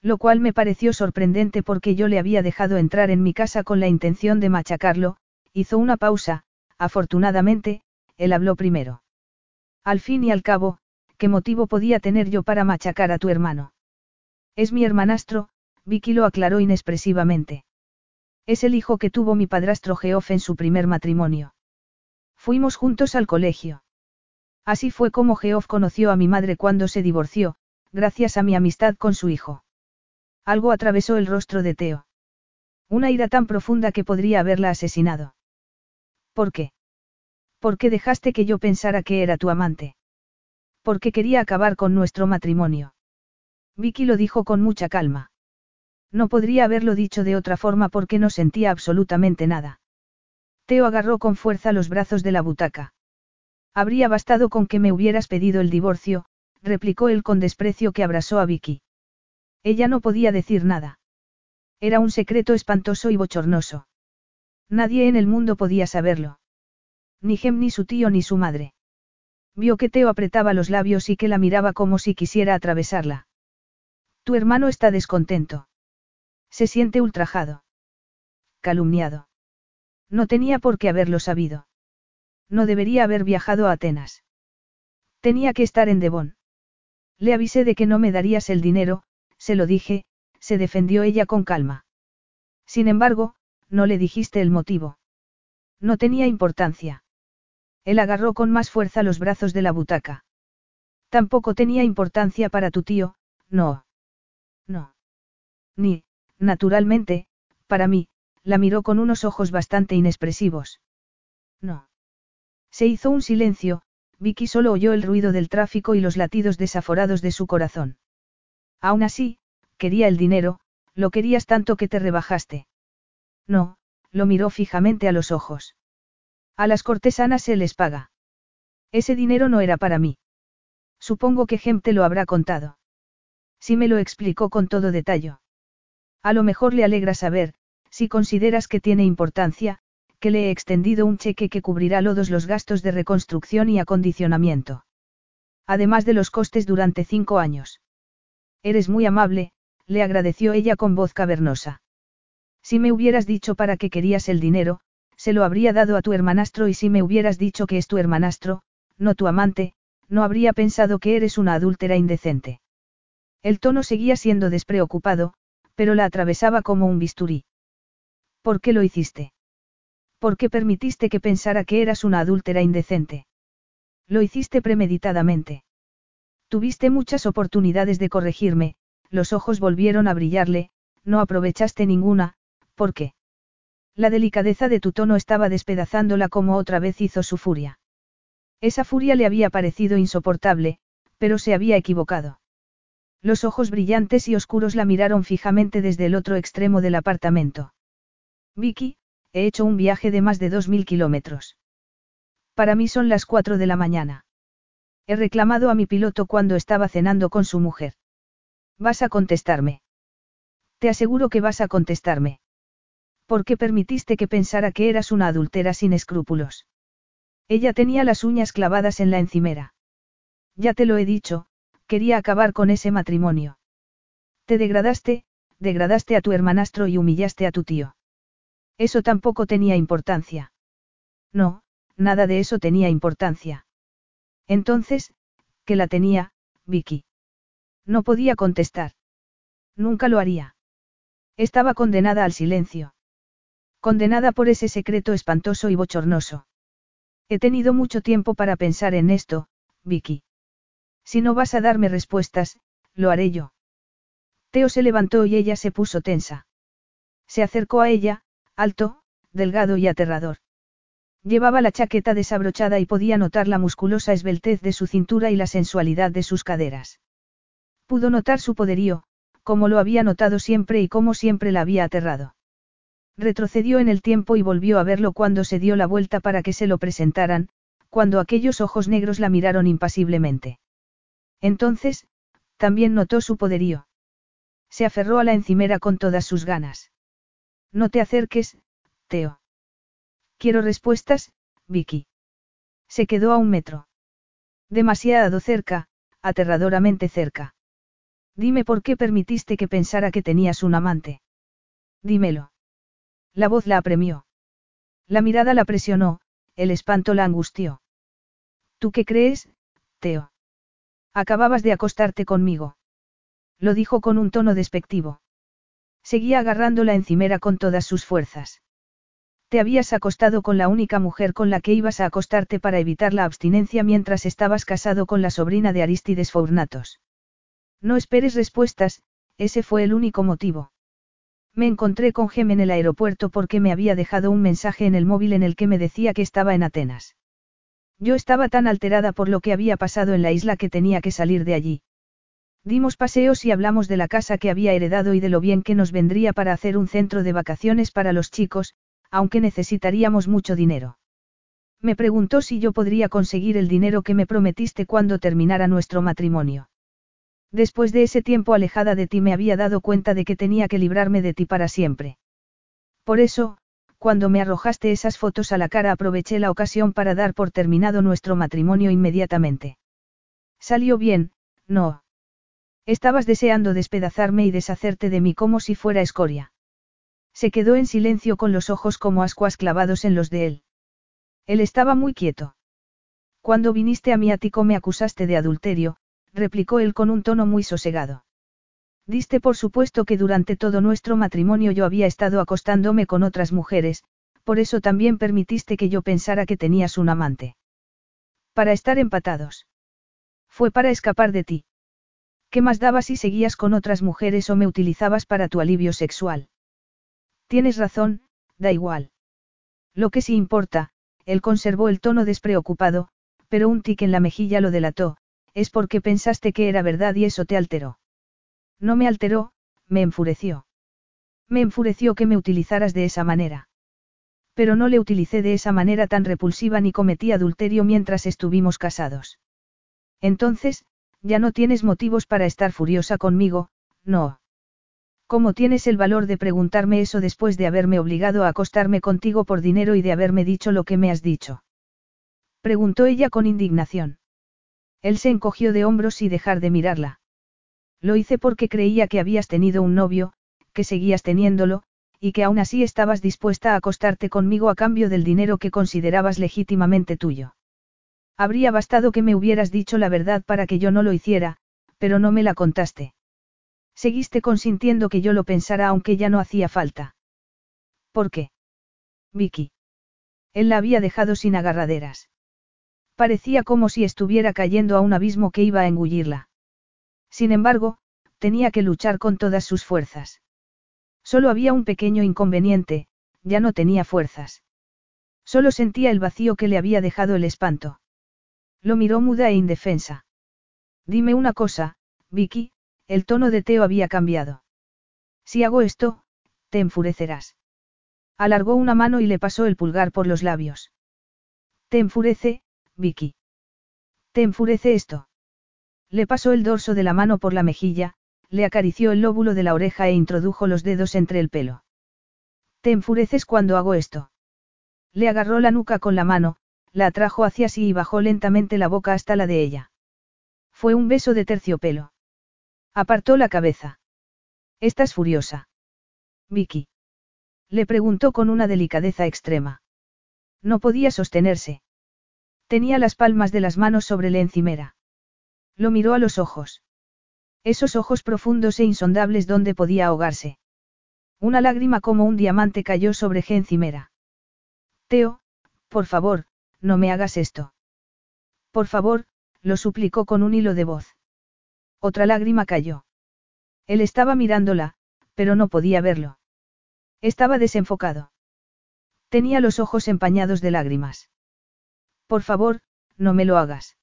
Lo cual me pareció sorprendente porque yo le había dejado entrar en mi casa con la intención de machacarlo, hizo una pausa, afortunadamente, él habló primero. Al fin y al cabo, ¿qué motivo podía tener yo para machacar a tu hermano? Es mi hermanastro, Vicky lo aclaró inexpresivamente. Es el hijo que tuvo mi padrastro Geoff en su primer matrimonio. Fuimos juntos al colegio. Así fue como Geoff conoció a mi madre cuando se divorció, gracias a mi amistad con su hijo. Algo atravesó el rostro de Teo. Una ira tan profunda que podría haberla asesinado. ¿Por qué? ¿Por qué dejaste que yo pensara que era tu amante? Porque quería acabar con nuestro matrimonio. Vicky lo dijo con mucha calma. No podría haberlo dicho de otra forma porque no sentía absolutamente nada. Teo agarró con fuerza los brazos de la butaca. Habría bastado con que me hubieras pedido el divorcio, replicó él con desprecio que abrazó a Vicky. Ella no podía decir nada. Era un secreto espantoso y bochornoso. Nadie en el mundo podía saberlo. Ni Gem ni su tío ni su madre. Vio que Teo apretaba los labios y que la miraba como si quisiera atravesarla. Tu hermano está descontento. Se siente ultrajado. Calumniado. No tenía por qué haberlo sabido. No debería haber viajado a Atenas. Tenía que estar en Devon. Le avisé de que no me darías el dinero, se lo dije, se defendió ella con calma. Sin embargo, no le dijiste el motivo. No tenía importancia. Él agarró con más fuerza los brazos de la butaca. Tampoco tenía importancia para tu tío, no. No. Ni, naturalmente, para mí, la miró con unos ojos bastante inexpresivos. No. Se hizo un silencio, Vicky solo oyó el ruido del tráfico y los latidos desaforados de su corazón. Aún así, quería el dinero, lo querías tanto que te rebajaste. No, lo miró fijamente a los ojos. A las cortesanas se les paga. Ese dinero no era para mí. Supongo que gente lo habrá contado. Sí me lo explicó con todo detalle. A lo mejor le alegra saber, si consideras que tiene importancia, que le he extendido un cheque que cubrirá todos los gastos de reconstrucción y acondicionamiento. Además de los costes durante cinco años. Eres muy amable, le agradeció ella con voz cavernosa. Si me hubieras dicho para qué querías el dinero, se lo habría dado a tu hermanastro y si me hubieras dicho que es tu hermanastro, no tu amante, no habría pensado que eres una adúltera indecente. El tono seguía siendo despreocupado, pero la atravesaba como un bisturí. ¿Por qué lo hiciste? ¿Por qué permitiste que pensara que eras una adúltera indecente? Lo hiciste premeditadamente. Tuviste muchas oportunidades de corregirme, los ojos volvieron a brillarle, no aprovechaste ninguna, ¿por qué? La delicadeza de tu tono estaba despedazándola como otra vez hizo su furia. Esa furia le había parecido insoportable, pero se había equivocado. Los ojos brillantes y oscuros la miraron fijamente desde el otro extremo del apartamento. Vicky, he hecho un viaje de más de dos mil kilómetros. Para mí son las cuatro de la mañana. He reclamado a mi piloto cuando estaba cenando con su mujer. ¿Vas a contestarme? Te aseguro que vas a contestarme. ¿Por qué permitiste que pensara que eras una adultera sin escrúpulos? Ella tenía las uñas clavadas en la encimera. Ya te lo he dicho, quería acabar con ese matrimonio. Te degradaste, degradaste a tu hermanastro y humillaste a tu tío. Eso tampoco tenía importancia. No, nada de eso tenía importancia. Entonces, que la tenía, Vicky. No podía contestar. Nunca lo haría. Estaba condenada al silencio. Condenada por ese secreto espantoso y bochornoso. He tenido mucho tiempo para pensar en esto, Vicky. Si no vas a darme respuestas, lo haré yo. Teo se levantó y ella se puso tensa. Se acercó a ella, alto, delgado y aterrador. Llevaba la chaqueta desabrochada y podía notar la musculosa esbeltez de su cintura y la sensualidad de sus caderas. Pudo notar su poderío, como lo había notado siempre y como siempre la había aterrado. Retrocedió en el tiempo y volvió a verlo cuando se dio la vuelta para que se lo presentaran, cuando aquellos ojos negros la miraron impasiblemente. Entonces, también notó su poderío. Se aferró a la encimera con todas sus ganas. No te acerques, Teo. Quiero respuestas, Vicky. Se quedó a un metro. Demasiado cerca, aterradoramente cerca. Dime por qué permitiste que pensara que tenías un amante. Dímelo. La voz la apremió. La mirada la presionó, el espanto la angustió. ¿Tú qué crees, Teo? Acababas de acostarte conmigo. Lo dijo con un tono despectivo. Seguía agarrando la encimera con todas sus fuerzas. Te habías acostado con la única mujer con la que ibas a acostarte para evitar la abstinencia mientras estabas casado con la sobrina de Aristides Fournatos. No esperes respuestas, ese fue el único motivo. Me encontré con Gem en el aeropuerto porque me había dejado un mensaje en el móvil en el que me decía que estaba en Atenas. Yo estaba tan alterada por lo que había pasado en la isla que tenía que salir de allí. Dimos paseos y hablamos de la casa que había heredado y de lo bien que nos vendría para hacer un centro de vacaciones para los chicos, aunque necesitaríamos mucho dinero. Me preguntó si yo podría conseguir el dinero que me prometiste cuando terminara nuestro matrimonio. Después de ese tiempo alejada de ti me había dado cuenta de que tenía que librarme de ti para siempre. Por eso, cuando me arrojaste esas fotos a la cara aproveché la ocasión para dar por terminado nuestro matrimonio inmediatamente. Salió bien, no. Estabas deseando despedazarme y deshacerte de mí como si fuera escoria. Se quedó en silencio con los ojos como ascuas clavados en los de él. Él estaba muy quieto. Cuando viniste a mi ático me acusaste de adulterio, replicó él con un tono muy sosegado. Diste por supuesto que durante todo nuestro matrimonio yo había estado acostándome con otras mujeres, por eso también permitiste que yo pensara que tenías un amante. Para estar empatados. Fue para escapar de ti. ¿Qué más dabas si seguías con otras mujeres o me utilizabas para tu alivio sexual? Tienes razón, da igual. Lo que sí importa, él conservó el tono despreocupado, pero un tic en la mejilla lo delató, es porque pensaste que era verdad y eso te alteró. No me alteró, me enfureció. Me enfureció que me utilizaras de esa manera. Pero no le utilicé de esa manera tan repulsiva ni cometí adulterio mientras estuvimos casados. Entonces, ya no tienes motivos para estar furiosa conmigo, no. ¿Cómo tienes el valor de preguntarme eso después de haberme obligado a acostarme contigo por dinero y de haberme dicho lo que me has dicho? Preguntó ella con indignación. Él se encogió de hombros y dejar de mirarla. Lo hice porque creía que habías tenido un novio, que seguías teniéndolo, y que aún así estabas dispuesta a acostarte conmigo a cambio del dinero que considerabas legítimamente tuyo. Habría bastado que me hubieras dicho la verdad para que yo no lo hiciera, pero no me la contaste. Seguiste consintiendo que yo lo pensara aunque ya no hacía falta. ¿Por qué? Vicky. Él la había dejado sin agarraderas. Parecía como si estuviera cayendo a un abismo que iba a engullirla. Sin embargo, tenía que luchar con todas sus fuerzas. Solo había un pequeño inconveniente, ya no tenía fuerzas. Solo sentía el vacío que le había dejado el espanto. Lo miró muda e indefensa. Dime una cosa, Vicky, el tono de Teo había cambiado. Si hago esto, te enfurecerás. Alargó una mano y le pasó el pulgar por los labios. ¿Te enfurece, Vicky? ¿Te enfurece esto? Le pasó el dorso de la mano por la mejilla, le acarició el lóbulo de la oreja e introdujo los dedos entre el pelo. ¿Te enfureces cuando hago esto? Le agarró la nuca con la mano, la atrajo hacia sí y bajó lentamente la boca hasta la de ella. Fue un beso de terciopelo. Apartó la cabeza. ¿Estás furiosa? Vicky. Le preguntó con una delicadeza extrema. No podía sostenerse. Tenía las palmas de las manos sobre la encimera. Lo miró a los ojos. Esos ojos profundos e insondables donde podía ahogarse. Una lágrima como un diamante cayó sobre Gen Cimera. Teo, por favor, no me hagas esto. Por favor, lo suplicó con un hilo de voz. Otra lágrima cayó. Él estaba mirándola, pero no podía verlo. Estaba desenfocado. Tenía los ojos empañados de lágrimas. Por favor, no me lo hagas.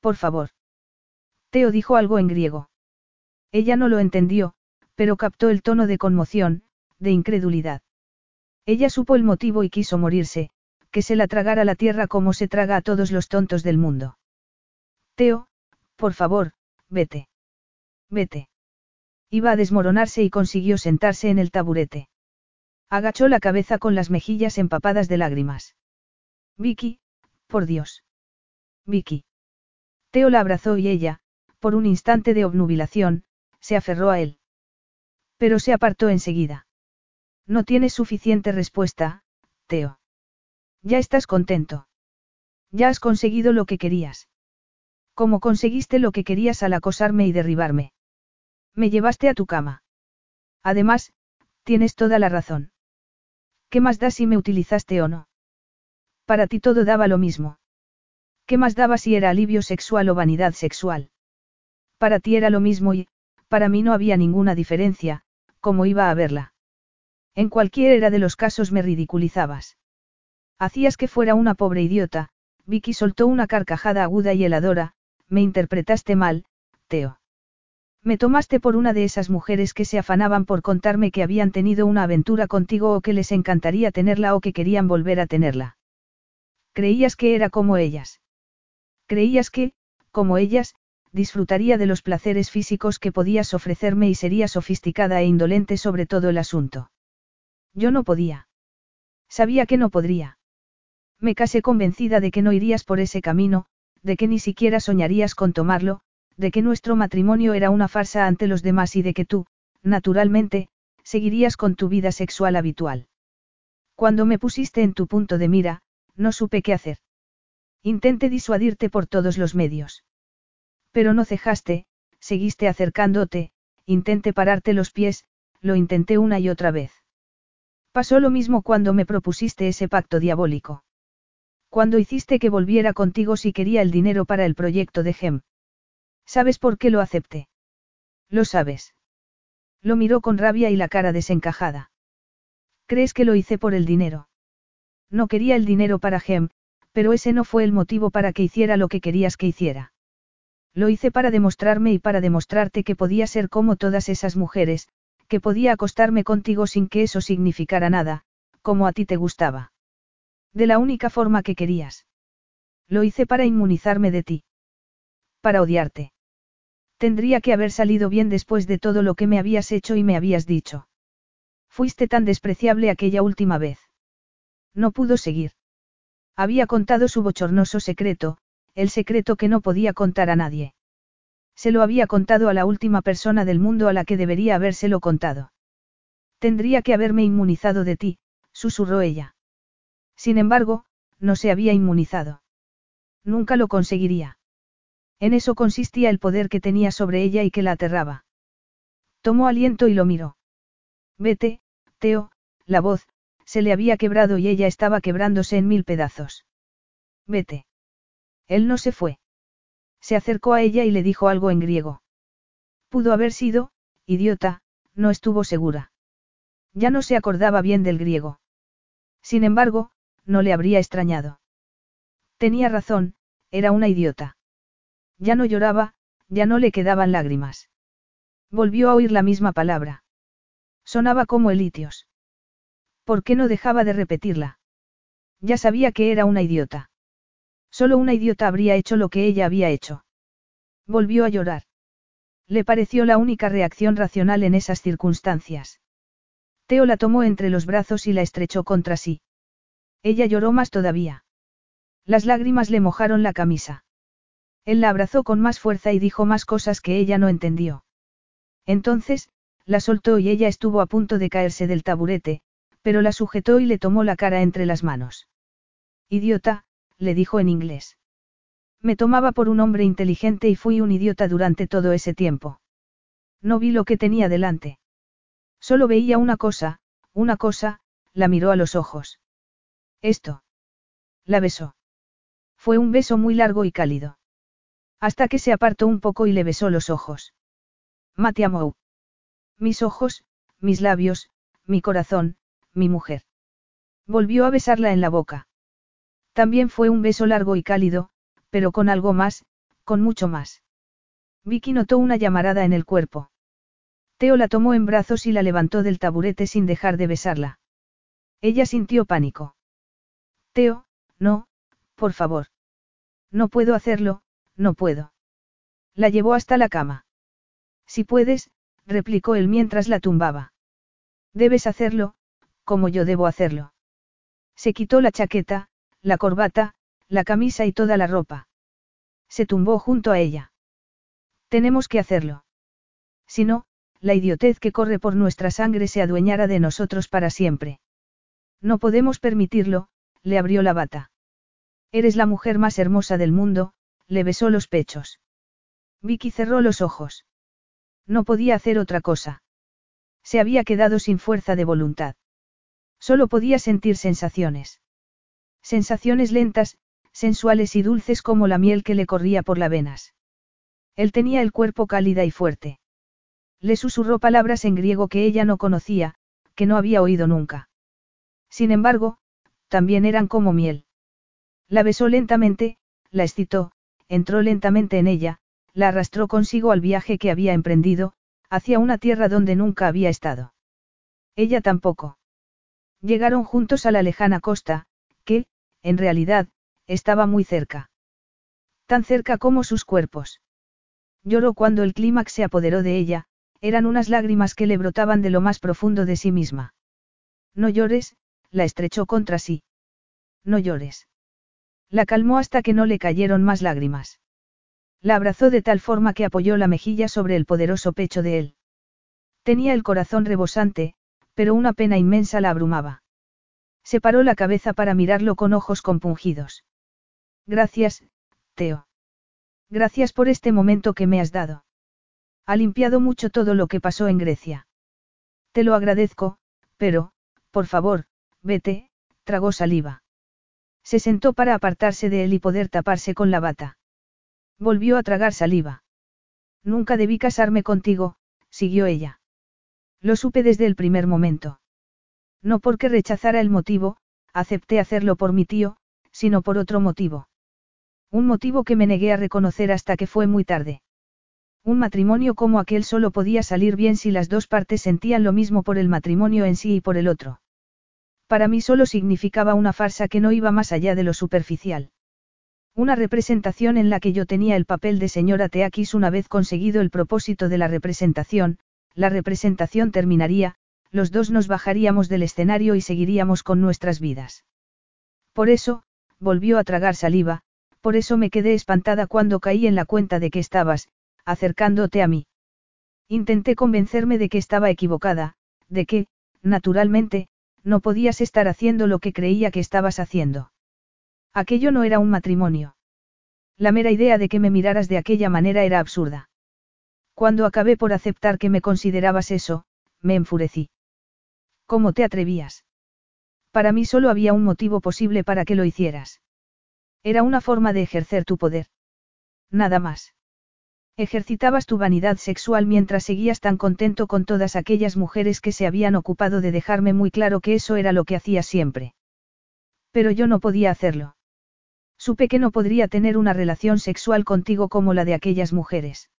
Por favor. Teo dijo algo en griego. Ella no lo entendió, pero captó el tono de conmoción, de incredulidad. Ella supo el motivo y quiso morirse, que se la tragara la tierra como se traga a todos los tontos del mundo. Teo, por favor, vete. Vete. Iba a desmoronarse y consiguió sentarse en el taburete. Agachó la cabeza con las mejillas empapadas de lágrimas. Vicky, por Dios. Vicky. Teo la abrazó y ella, por un instante de obnubilación, se aferró a él. Pero se apartó enseguida. No tienes suficiente respuesta, Teo. Ya estás contento. Ya has conseguido lo que querías. ¿Cómo conseguiste lo que querías al acosarme y derribarme? Me llevaste a tu cama. Además, tienes toda la razón. ¿Qué más da si me utilizaste o no? Para ti todo daba lo mismo. ¿Qué más daba si era alivio sexual o vanidad sexual? Para ti era lo mismo y, para mí no había ninguna diferencia, ¿cómo iba a verla? En cualquiera de los casos me ridiculizabas. Hacías que fuera una pobre idiota, Vicky soltó una carcajada aguda y heladora, me interpretaste mal, Teo. Me tomaste por una de esas mujeres que se afanaban por contarme que habían tenido una aventura contigo o que les encantaría tenerla o que querían volver a tenerla. Creías que era como ellas. Creías que, como ellas, disfrutaría de los placeres físicos que podías ofrecerme y sería sofisticada e indolente sobre todo el asunto. Yo no podía. Sabía que no podría. Me casé convencida de que no irías por ese camino, de que ni siquiera soñarías con tomarlo, de que nuestro matrimonio era una farsa ante los demás y de que tú, naturalmente, seguirías con tu vida sexual habitual. Cuando me pusiste en tu punto de mira, no supe qué hacer. Intenté disuadirte por todos los medios. Pero no cejaste, seguiste acercándote, intenté pararte los pies, lo intenté una y otra vez. Pasó lo mismo cuando me propusiste ese pacto diabólico. Cuando hiciste que volviera contigo si quería el dinero para el proyecto de Gem. ¿Sabes por qué lo acepté? Lo sabes. Lo miró con rabia y la cara desencajada. ¿Crees que lo hice por el dinero? No quería el dinero para Gem, pero ese no fue el motivo para que hiciera lo que querías que hiciera. Lo hice para demostrarme y para demostrarte que podía ser como todas esas mujeres, que podía acostarme contigo sin que eso significara nada, como a ti te gustaba. De la única forma que querías. Lo hice para inmunizarme de ti. Para odiarte. Tendría que haber salido bien después de todo lo que me habías hecho y me habías dicho. Fuiste tan despreciable aquella última vez. No pudo seguir. Había contado su bochornoso secreto, el secreto que no podía contar a nadie. Se lo había contado a la última persona del mundo a la que debería habérselo contado. Tendría que haberme inmunizado de ti, susurró ella. Sin embargo, no se había inmunizado. Nunca lo conseguiría. En eso consistía el poder que tenía sobre ella y que la aterraba. Tomó aliento y lo miró. Vete, Teo, la voz, se le había quebrado y ella estaba quebrándose en mil pedazos. Vete. Él no se fue. Se acercó a ella y le dijo algo en griego. Pudo haber sido, idiota, no estuvo segura. Ya no se acordaba bien del griego. Sin embargo, no le habría extrañado. Tenía razón, era una idiota. Ya no lloraba, ya no le quedaban lágrimas. Volvió a oír la misma palabra. Sonaba como elitios. ¿Por qué no dejaba de repetirla? Ya sabía que era una idiota. Solo una idiota habría hecho lo que ella había hecho. Volvió a llorar. Le pareció la única reacción racional en esas circunstancias. Teo la tomó entre los brazos y la estrechó contra sí. Ella lloró más todavía. Las lágrimas le mojaron la camisa. Él la abrazó con más fuerza y dijo más cosas que ella no entendió. Entonces, la soltó y ella estuvo a punto de caerse del taburete, pero la sujetó y le tomó la cara entre las manos. Idiota, le dijo en inglés. Me tomaba por un hombre inteligente y fui un idiota durante todo ese tiempo. No vi lo que tenía delante. Solo veía una cosa, una cosa, la miró a los ojos. Esto. La besó. Fue un beso muy largo y cálido. Hasta que se apartó un poco y le besó los ojos. Matiamou. Mis ojos, mis labios, mi corazón, mi mujer. Volvió a besarla en la boca. También fue un beso largo y cálido, pero con algo más, con mucho más. Vicky notó una llamarada en el cuerpo. Teo la tomó en brazos y la levantó del taburete sin dejar de besarla. Ella sintió pánico. Teo, no, por favor. No puedo hacerlo, no puedo. La llevó hasta la cama. Si puedes, replicó él mientras la tumbaba. Debes hacerlo, como yo debo hacerlo. Se quitó la chaqueta, la corbata, la camisa y toda la ropa. Se tumbó junto a ella. Tenemos que hacerlo. Si no, la idiotez que corre por nuestra sangre se adueñará de nosotros para siempre. No podemos permitirlo, le abrió la bata. Eres la mujer más hermosa del mundo, le besó los pechos. Vicky cerró los ojos. No podía hacer otra cosa. Se había quedado sin fuerza de voluntad. Solo podía sentir sensaciones. Sensaciones lentas, sensuales y dulces como la miel que le corría por las venas. Él tenía el cuerpo cálida y fuerte. Le susurró palabras en griego que ella no conocía, que no había oído nunca. Sin embargo, también eran como miel. La besó lentamente, la excitó, entró lentamente en ella, la arrastró consigo al viaje que había emprendido, hacia una tierra donde nunca había estado. Ella tampoco. Llegaron juntos a la lejana costa, que, en realidad, estaba muy cerca. Tan cerca como sus cuerpos. Lloró cuando el clímax se apoderó de ella, eran unas lágrimas que le brotaban de lo más profundo de sí misma. No llores, la estrechó contra sí. No llores. La calmó hasta que no le cayeron más lágrimas. La abrazó de tal forma que apoyó la mejilla sobre el poderoso pecho de él. Tenía el corazón rebosante, pero una pena inmensa la abrumaba. Separó la cabeza para mirarlo con ojos compungidos. Gracias, Teo. Gracias por este momento que me has dado. Ha limpiado mucho todo lo que pasó en Grecia. Te lo agradezco, pero, por favor, vete, tragó saliva. Se sentó para apartarse de él y poder taparse con la bata. Volvió a tragar saliva. Nunca debí casarme contigo, siguió ella. Lo supe desde el primer momento. No porque rechazara el motivo, acepté hacerlo por mi tío, sino por otro motivo. Un motivo que me negué a reconocer hasta que fue muy tarde. Un matrimonio como aquel solo podía salir bien si las dos partes sentían lo mismo por el matrimonio en sí y por el otro. Para mí solo significaba una farsa que no iba más allá de lo superficial. Una representación en la que yo tenía el papel de señora Teakis una vez conseguido el propósito de la representación, la representación terminaría, los dos nos bajaríamos del escenario y seguiríamos con nuestras vidas. Por eso, volvió a tragar saliva, por eso me quedé espantada cuando caí en la cuenta de que estabas, acercándote a mí. Intenté convencerme de que estaba equivocada, de que, naturalmente, no podías estar haciendo lo que creía que estabas haciendo. Aquello no era un matrimonio. La mera idea de que me miraras de aquella manera era absurda. Cuando acabé por aceptar que me considerabas eso, me enfurecí. ¿Cómo te atrevías? Para mí solo había un motivo posible para que lo hicieras. Era una forma de ejercer tu poder. Nada más. Ejercitabas tu vanidad sexual mientras seguías tan contento con todas aquellas mujeres que se habían ocupado de dejarme muy claro que eso era lo que hacías siempre. Pero yo no podía hacerlo. Supe que no podría tener una relación sexual contigo como la de aquellas mujeres.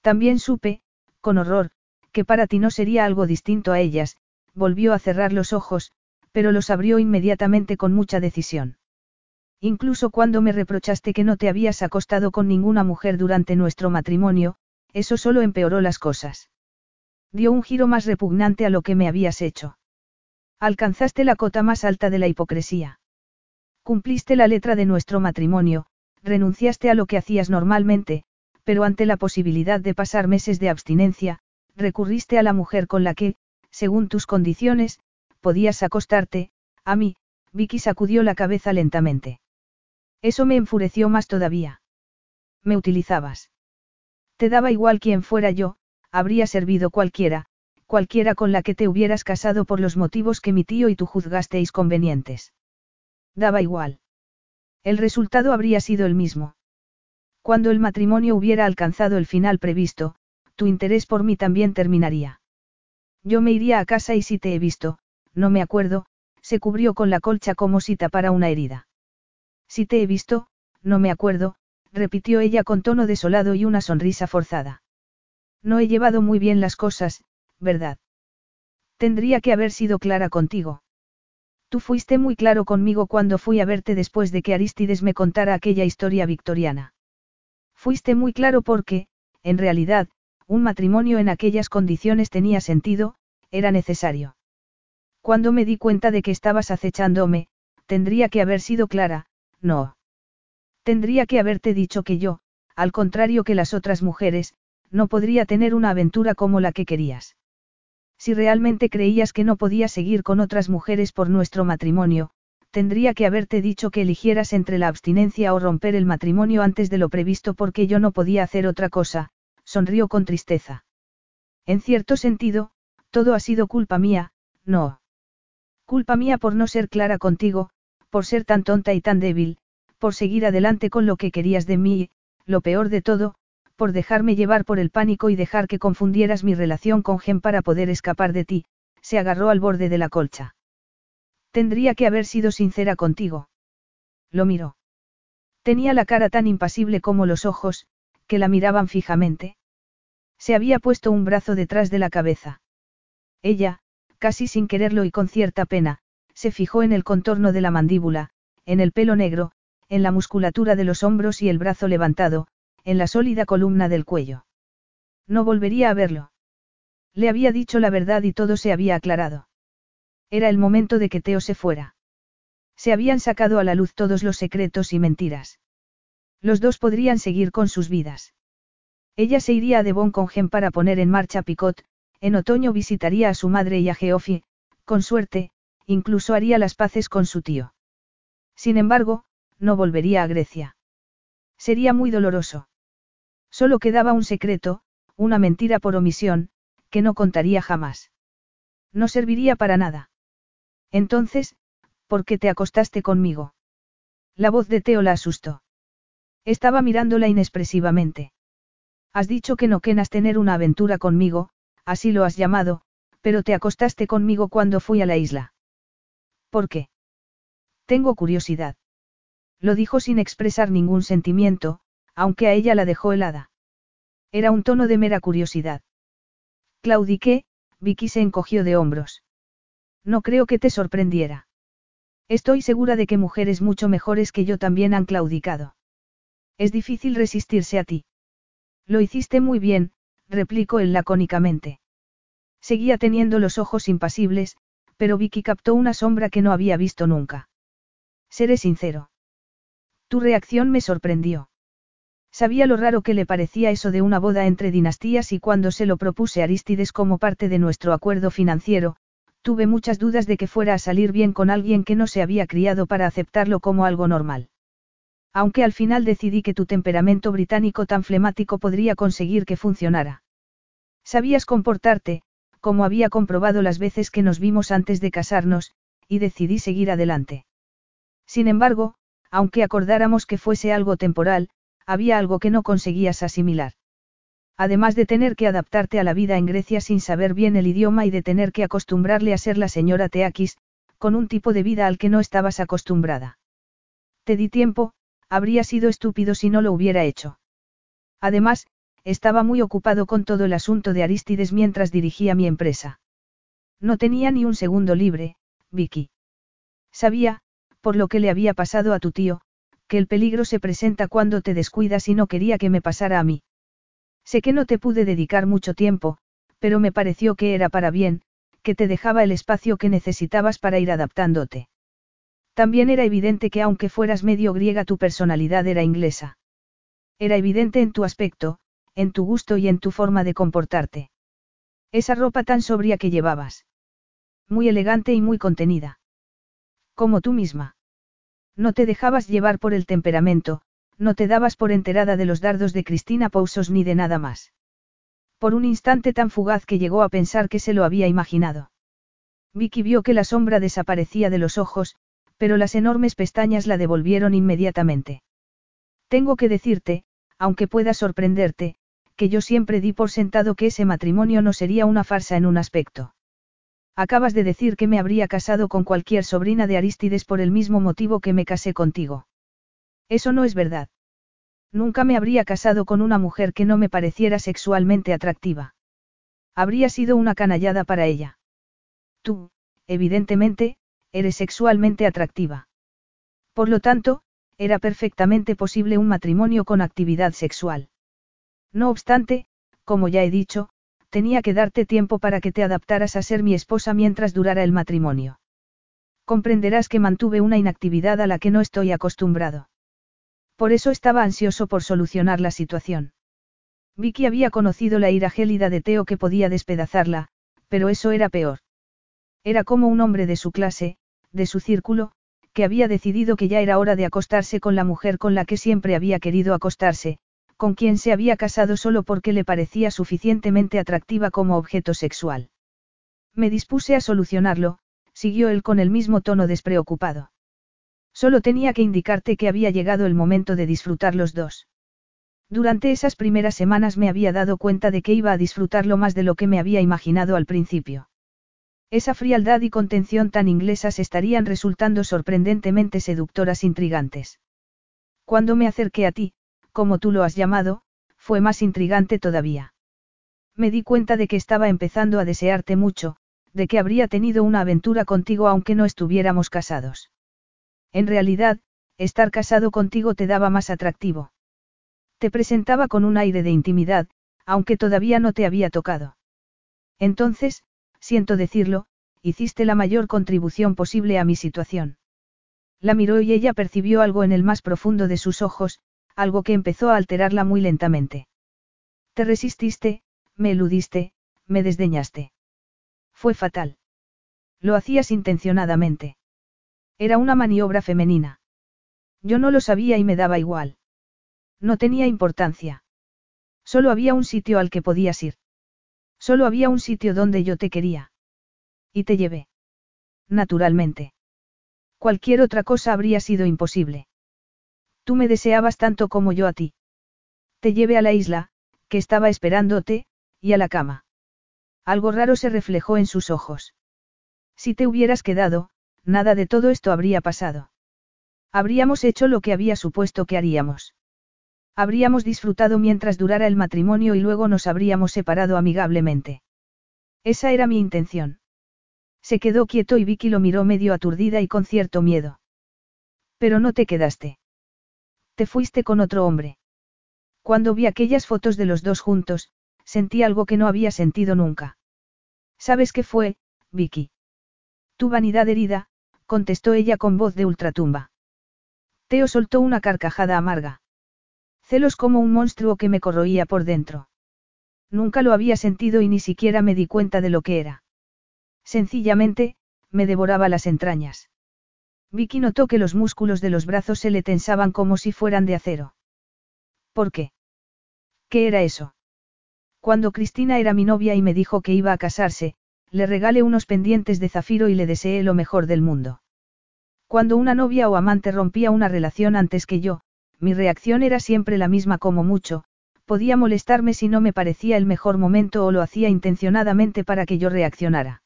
También supe, con horror, que para ti no sería algo distinto a ellas, volvió a cerrar los ojos, pero los abrió inmediatamente con mucha decisión. Incluso cuando me reprochaste que no te habías acostado con ninguna mujer durante nuestro matrimonio, eso solo empeoró las cosas. Dio un giro más repugnante a lo que me habías hecho. Alcanzaste la cota más alta de la hipocresía. Cumpliste la letra de nuestro matrimonio, renunciaste a lo que hacías normalmente, pero ante la posibilidad de pasar meses de abstinencia, recurriste a la mujer con la que, según tus condiciones, podías acostarte, a mí, Vicky sacudió la cabeza lentamente. Eso me enfureció más todavía. Me utilizabas. Te daba igual quién fuera yo, habría servido cualquiera, cualquiera con la que te hubieras casado por los motivos que mi tío y tú juzgasteis convenientes. Daba igual. El resultado habría sido el mismo. Cuando el matrimonio hubiera alcanzado el final previsto, tu interés por mí también terminaría. Yo me iría a casa y si te he visto, no me acuerdo, se cubrió con la colcha como si tapara una herida. Si te he visto, no me acuerdo, repitió ella con tono desolado y una sonrisa forzada. No he llevado muy bien las cosas, ¿verdad? Tendría que haber sido clara contigo. Tú fuiste muy claro conmigo cuando fui a verte después de que Aristides me contara aquella historia victoriana. Fuiste muy claro porque, en realidad, un matrimonio en aquellas condiciones tenía sentido, era necesario. Cuando me di cuenta de que estabas acechándome, tendría que haber sido clara, no. Tendría que haberte dicho que yo, al contrario que las otras mujeres, no podría tener una aventura como la que querías. Si realmente creías que no podía seguir con otras mujeres por nuestro matrimonio, tendría que haberte dicho que eligieras entre la abstinencia o romper el matrimonio antes de lo previsto porque yo no podía hacer otra cosa, sonrió con tristeza. En cierto sentido, todo ha sido culpa mía, no. Culpa mía por no ser clara contigo, por ser tan tonta y tan débil, por seguir adelante con lo que querías de mí y, lo peor de todo, por dejarme llevar por el pánico y dejar que confundieras mi relación con Gen para poder escapar de ti, se agarró al borde de la colcha. Tendría que haber sido sincera contigo. Lo miró. Tenía la cara tan impasible como los ojos, que la miraban fijamente. Se había puesto un brazo detrás de la cabeza. Ella, casi sin quererlo y con cierta pena, se fijó en el contorno de la mandíbula, en el pelo negro, en la musculatura de los hombros y el brazo levantado, en la sólida columna del cuello. No volvería a verlo. Le había dicho la verdad y todo se había aclarado. Era el momento de que Teo se fuera. Se habían sacado a la luz todos los secretos y mentiras. Los dos podrían seguir con sus vidas. Ella se iría a Devon con Gen para poner en marcha Picot, en otoño visitaría a su madre y a Geoffrey, con suerte, incluso haría las paces con su tío. Sin embargo, no volvería a Grecia. Sería muy doloroso. Solo quedaba un secreto, una mentira por omisión, que no contaría jamás. No serviría para nada. Entonces, ¿por qué te acostaste conmigo? La voz de Teo la asustó. Estaba mirándola inexpresivamente. Has dicho que no quenas tener una aventura conmigo, así lo has llamado, pero te acostaste conmigo cuando fui a la isla. ¿Por qué? Tengo curiosidad. Lo dijo sin expresar ningún sentimiento, aunque a ella la dejó helada. Era un tono de mera curiosidad. Claudiqué, Vicky se encogió de hombros. No creo que te sorprendiera. Estoy segura de que mujeres mucho mejores que yo también han claudicado. Es difícil resistirse a ti. Lo hiciste muy bien, replicó él lacónicamente. Seguía teniendo los ojos impasibles, pero Vicky captó una sombra que no había visto nunca. Seré sincero. Tu reacción me sorprendió. Sabía lo raro que le parecía eso de una boda entre dinastías y cuando se lo propuse a Aristides como parte de nuestro acuerdo financiero, tuve muchas dudas de que fuera a salir bien con alguien que no se había criado para aceptarlo como algo normal. Aunque al final decidí que tu temperamento británico tan flemático podría conseguir que funcionara. Sabías comportarte, como había comprobado las veces que nos vimos antes de casarnos, y decidí seguir adelante. Sin embargo, aunque acordáramos que fuese algo temporal, había algo que no conseguías asimilar. Además de tener que adaptarte a la vida en Grecia sin saber bien el idioma y de tener que acostumbrarle a ser la señora Teakis, con un tipo de vida al que no estabas acostumbrada. Te di tiempo, habría sido estúpido si no lo hubiera hecho. Además, estaba muy ocupado con todo el asunto de Aristides mientras dirigía mi empresa. No tenía ni un segundo libre, Vicky. Sabía, por lo que le había pasado a tu tío, que el peligro se presenta cuando te descuidas y no quería que me pasara a mí. Sé que no te pude dedicar mucho tiempo, pero me pareció que era para bien, que te dejaba el espacio que necesitabas para ir adaptándote. También era evidente que aunque fueras medio griega tu personalidad era inglesa. Era evidente en tu aspecto, en tu gusto y en tu forma de comportarte. Esa ropa tan sobria que llevabas. Muy elegante y muy contenida. Como tú misma. No te dejabas llevar por el temperamento, no te dabas por enterada de los dardos de Cristina Pousos ni de nada más. Por un instante tan fugaz que llegó a pensar que se lo había imaginado. Vicky vio que la sombra desaparecía de los ojos, pero las enormes pestañas la devolvieron inmediatamente. Tengo que decirte, aunque pueda sorprenderte, que yo siempre di por sentado que ese matrimonio no sería una farsa en un aspecto. Acabas de decir que me habría casado con cualquier sobrina de Aristides por el mismo motivo que me casé contigo. Eso no es verdad. Nunca me habría casado con una mujer que no me pareciera sexualmente atractiva. Habría sido una canallada para ella. Tú, evidentemente, eres sexualmente atractiva. Por lo tanto, era perfectamente posible un matrimonio con actividad sexual. No obstante, como ya he dicho, tenía que darte tiempo para que te adaptaras a ser mi esposa mientras durara el matrimonio. Comprenderás que mantuve una inactividad a la que no estoy acostumbrado. Por eso estaba ansioso por solucionar la situación. Vicky había conocido la ira gélida de Teo que podía despedazarla, pero eso era peor. Era como un hombre de su clase, de su círculo, que había decidido que ya era hora de acostarse con la mujer con la que siempre había querido acostarse, con quien se había casado solo porque le parecía suficientemente atractiva como objeto sexual. Me dispuse a solucionarlo, siguió él con el mismo tono despreocupado. Solo tenía que indicarte que había llegado el momento de disfrutar los dos. Durante esas primeras semanas me había dado cuenta de que iba a disfrutarlo más de lo que me había imaginado al principio. Esa frialdad y contención tan inglesas estarían resultando sorprendentemente seductoras intrigantes. Cuando me acerqué a ti, como tú lo has llamado, fue más intrigante todavía. Me di cuenta de que estaba empezando a desearte mucho, de que habría tenido una aventura contigo aunque no estuviéramos casados. En realidad, estar casado contigo te daba más atractivo. Te presentaba con un aire de intimidad, aunque todavía no te había tocado. Entonces, siento decirlo, hiciste la mayor contribución posible a mi situación. La miró y ella percibió algo en el más profundo de sus ojos, algo que empezó a alterarla muy lentamente. Te resististe, me eludiste, me desdeñaste. Fue fatal. Lo hacías intencionadamente. Era una maniobra femenina. Yo no lo sabía y me daba igual. No tenía importancia. Solo había un sitio al que podías ir. Solo había un sitio donde yo te quería. Y te llevé. Naturalmente. Cualquier otra cosa habría sido imposible. Tú me deseabas tanto como yo a ti. Te llevé a la isla, que estaba esperándote, y a la cama. Algo raro se reflejó en sus ojos. Si te hubieras quedado, nada de todo esto habría pasado. Habríamos hecho lo que había supuesto que haríamos. Habríamos disfrutado mientras durara el matrimonio y luego nos habríamos separado amigablemente. Esa era mi intención. Se quedó quieto y Vicky lo miró medio aturdida y con cierto miedo. Pero no te quedaste. Te fuiste con otro hombre. Cuando vi aquellas fotos de los dos juntos, sentí algo que no había sentido nunca. ¿Sabes qué fue, Vicky? Tu vanidad herida, contestó ella con voz de ultratumba. Teo soltó una carcajada amarga. Celos como un monstruo que me corroía por dentro. Nunca lo había sentido y ni siquiera me di cuenta de lo que era. Sencillamente, me devoraba las entrañas. Vicky notó que los músculos de los brazos se le tensaban como si fueran de acero. ¿Por qué? ¿Qué era eso? Cuando Cristina era mi novia y me dijo que iba a casarse, le regalé unos pendientes de zafiro y le deseé lo mejor del mundo. Cuando una novia o amante rompía una relación antes que yo, mi reacción era siempre la misma como mucho, podía molestarme si no me parecía el mejor momento o lo hacía intencionadamente para que yo reaccionara.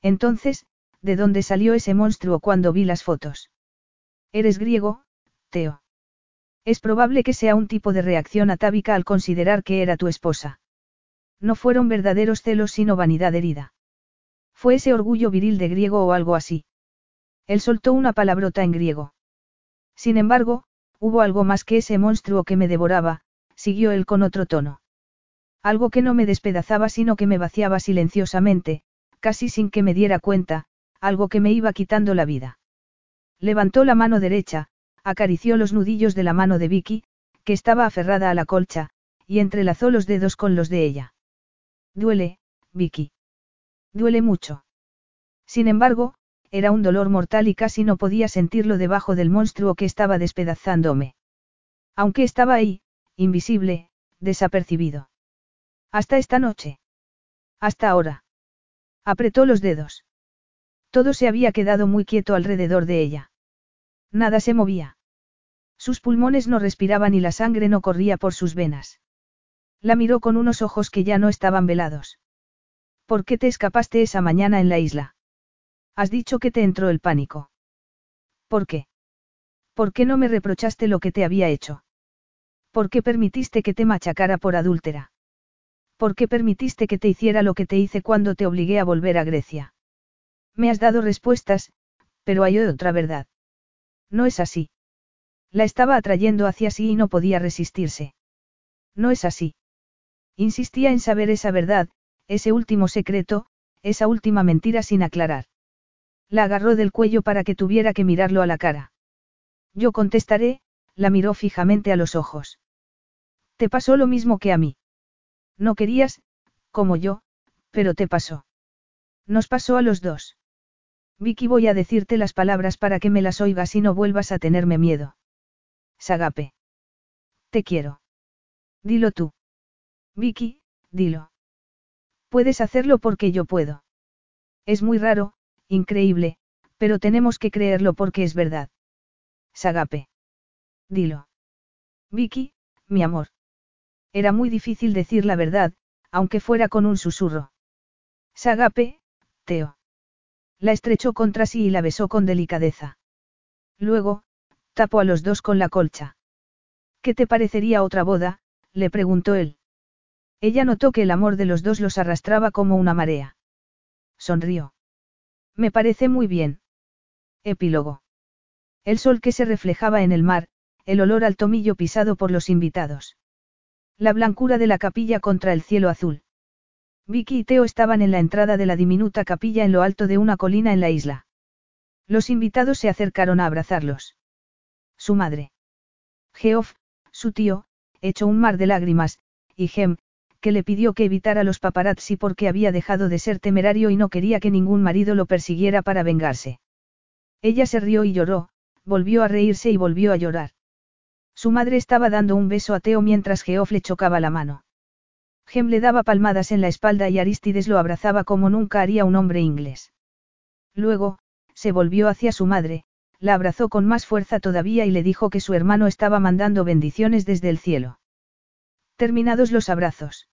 Entonces, ¿de dónde salió ese monstruo cuando vi las fotos? Eres griego, Teo. Es probable que sea un tipo de reacción atávica al considerar que era tu esposa. No fueron verdaderos celos sino vanidad herida. Fue ese orgullo viril de griego o algo así. Él soltó una palabrota en griego. Sin embargo, hubo algo más que ese monstruo que me devoraba, siguió él con otro tono. Algo que no me despedazaba sino que me vaciaba silenciosamente, casi sin que me diera cuenta, algo que me iba quitando la vida. Levantó la mano derecha, acarició los nudillos de la mano de Vicky, que estaba aferrada a la colcha, y entrelazó los dedos con los de ella. Duele, Vicky. Duele mucho. Sin embargo, era un dolor mortal y casi no podía sentirlo debajo del monstruo que estaba despedazándome. Aunque estaba ahí, invisible, desapercibido. Hasta esta noche. Hasta ahora. Apretó los dedos. Todo se había quedado muy quieto alrededor de ella. Nada se movía. Sus pulmones no respiraban y la sangre no corría por sus venas. La miró con unos ojos que ya no estaban velados. ¿Por qué te escapaste esa mañana en la isla? Has dicho que te entró el pánico. ¿Por qué? ¿Por qué no me reprochaste lo que te había hecho? ¿Por qué permitiste que te machacara por adúltera? ¿Por qué permitiste que te hiciera lo que te hice cuando te obligué a volver a Grecia? Me has dado respuestas, pero hay otra verdad. No es así. La estaba atrayendo hacia sí y no podía resistirse. No es así. Insistía en saber esa verdad, ese último secreto, esa última mentira sin aclarar. La agarró del cuello para que tuviera que mirarlo a la cara. Yo contestaré, la miró fijamente a los ojos. Te pasó lo mismo que a mí. No querías, como yo, pero te pasó. Nos pasó a los dos. Vicky voy a decirte las palabras para que me las oigas y no vuelvas a tenerme miedo. Sagape. Te quiero. Dilo tú. Vicky, dilo. Puedes hacerlo porque yo puedo. Es muy raro, increíble, pero tenemos que creerlo porque es verdad. Sagape. Dilo. Vicky, mi amor. Era muy difícil decir la verdad, aunque fuera con un susurro. Sagape, Teo. La estrechó contra sí y la besó con delicadeza. Luego, tapó a los dos con la colcha. ¿Qué te parecería otra boda? le preguntó él. Ella notó que el amor de los dos los arrastraba como una marea. Sonrió. Me parece muy bien. Epílogo. El sol que se reflejaba en el mar, el olor al tomillo pisado por los invitados. La blancura de la capilla contra el cielo azul. Vicky y Teo estaban en la entrada de la diminuta capilla en lo alto de una colina en la isla. Los invitados se acercaron a abrazarlos. Su madre. Geoff, su tío, echó un mar de lágrimas, y Gem, que le pidió que evitara los paparazzi porque había dejado de ser temerario y no quería que ningún marido lo persiguiera para vengarse. Ella se rió y lloró, volvió a reírse y volvió a llorar. Su madre estaba dando un beso a Teo mientras Geoff le chocaba la mano. Gem le daba palmadas en la espalda y Aristides lo abrazaba como nunca haría un hombre inglés. Luego, se volvió hacia su madre, la abrazó con más fuerza todavía y le dijo que su hermano estaba mandando bendiciones desde el cielo. Terminados los abrazos.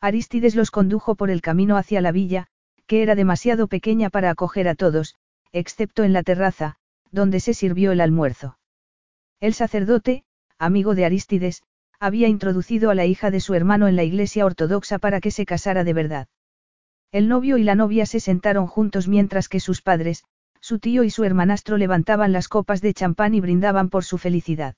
Aristides los condujo por el camino hacia la villa, que era demasiado pequeña para acoger a todos, excepto en la terraza, donde se sirvió el almuerzo. El sacerdote, amigo de Aristides, había introducido a la hija de su hermano en la iglesia ortodoxa para que se casara de verdad. El novio y la novia se sentaron juntos mientras que sus padres, su tío y su hermanastro levantaban las copas de champán y brindaban por su felicidad.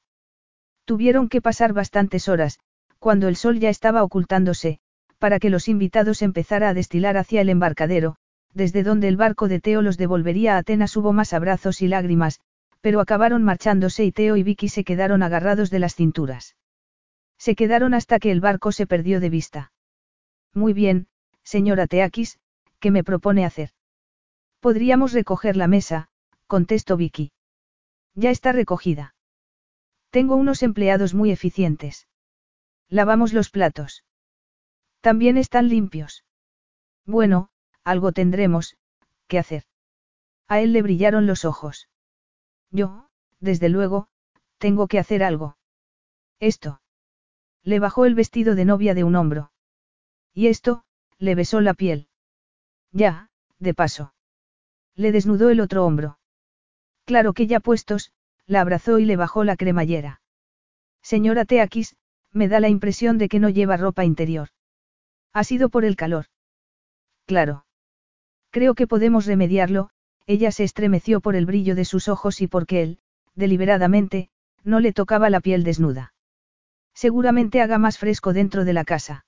Tuvieron que pasar bastantes horas, cuando el sol ya estaba ocultándose, para que los invitados empezara a destilar hacia el embarcadero, desde donde el barco de Teo los devolvería a Atenas hubo más abrazos y lágrimas, pero acabaron marchándose y Teo y Vicky se quedaron agarrados de las cinturas. Se quedaron hasta que el barco se perdió de vista. Muy bien, señora Teakis, ¿qué me propone hacer? Podríamos recoger la mesa, contestó Vicky. Ya está recogida. Tengo unos empleados muy eficientes. Lavamos los platos. También están limpios. Bueno, algo tendremos, que hacer. A él le brillaron los ojos. Yo, desde luego, tengo que hacer algo. Esto. Le bajó el vestido de novia de un hombro. Y esto, le besó la piel. Ya, de paso. Le desnudó el otro hombro. Claro que ya puestos, la abrazó y le bajó la cremallera. Señora Teakis, me da la impresión de que no lleva ropa interior. Ha sido por el calor. Claro. Creo que podemos remediarlo, ella se estremeció por el brillo de sus ojos y porque él, deliberadamente, no le tocaba la piel desnuda. Seguramente haga más fresco dentro de la casa.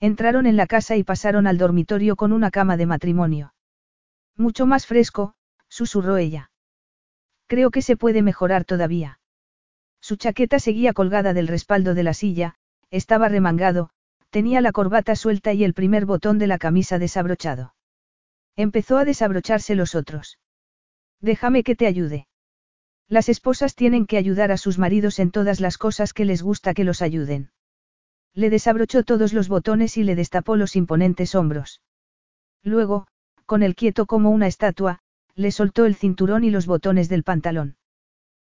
Entraron en la casa y pasaron al dormitorio con una cama de matrimonio. Mucho más fresco, susurró ella. Creo que se puede mejorar todavía. Su chaqueta seguía colgada del respaldo de la silla, estaba remangado, tenía la corbata suelta y el primer botón de la camisa desabrochado. Empezó a desabrocharse los otros. Déjame que te ayude. Las esposas tienen que ayudar a sus maridos en todas las cosas que les gusta que los ayuden. Le desabrochó todos los botones y le destapó los imponentes hombros. Luego, con el quieto como una estatua, le soltó el cinturón y los botones del pantalón.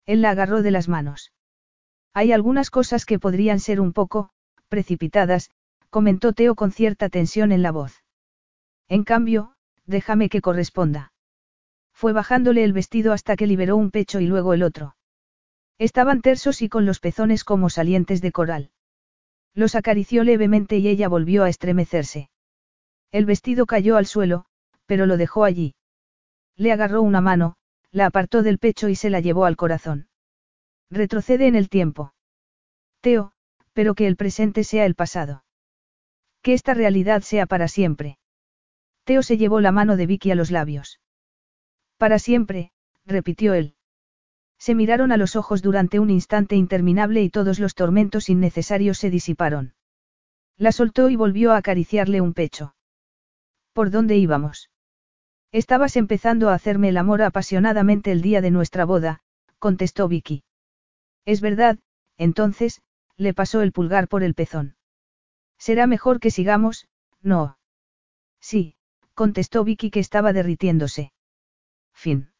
Él la agarró de las manos. Hay algunas cosas que podrían ser un poco, precipitadas, comentó Teo con cierta tensión en la voz. En cambio, déjame que corresponda. Fue bajándole el vestido hasta que liberó un pecho y luego el otro. Estaban tersos y con los pezones como salientes de coral. Los acarició levemente y ella volvió a estremecerse. El vestido cayó al suelo, pero lo dejó allí. Le agarró una mano, la apartó del pecho y se la llevó al corazón. Retrocede en el tiempo. Teo, pero que el presente sea el pasado. Que esta realidad sea para siempre. Teo se llevó la mano de Vicky a los labios. Para siempre, repitió él. Se miraron a los ojos durante un instante interminable y todos los tormentos innecesarios se disiparon. La soltó y volvió a acariciarle un pecho. ¿Por dónde íbamos? Estabas empezando a hacerme el amor apasionadamente el día de nuestra boda, contestó Vicky. Es verdad, entonces, le pasó el pulgar por el pezón. Será mejor que sigamos, no. Sí, contestó Vicky que estaba derritiéndose. Fin.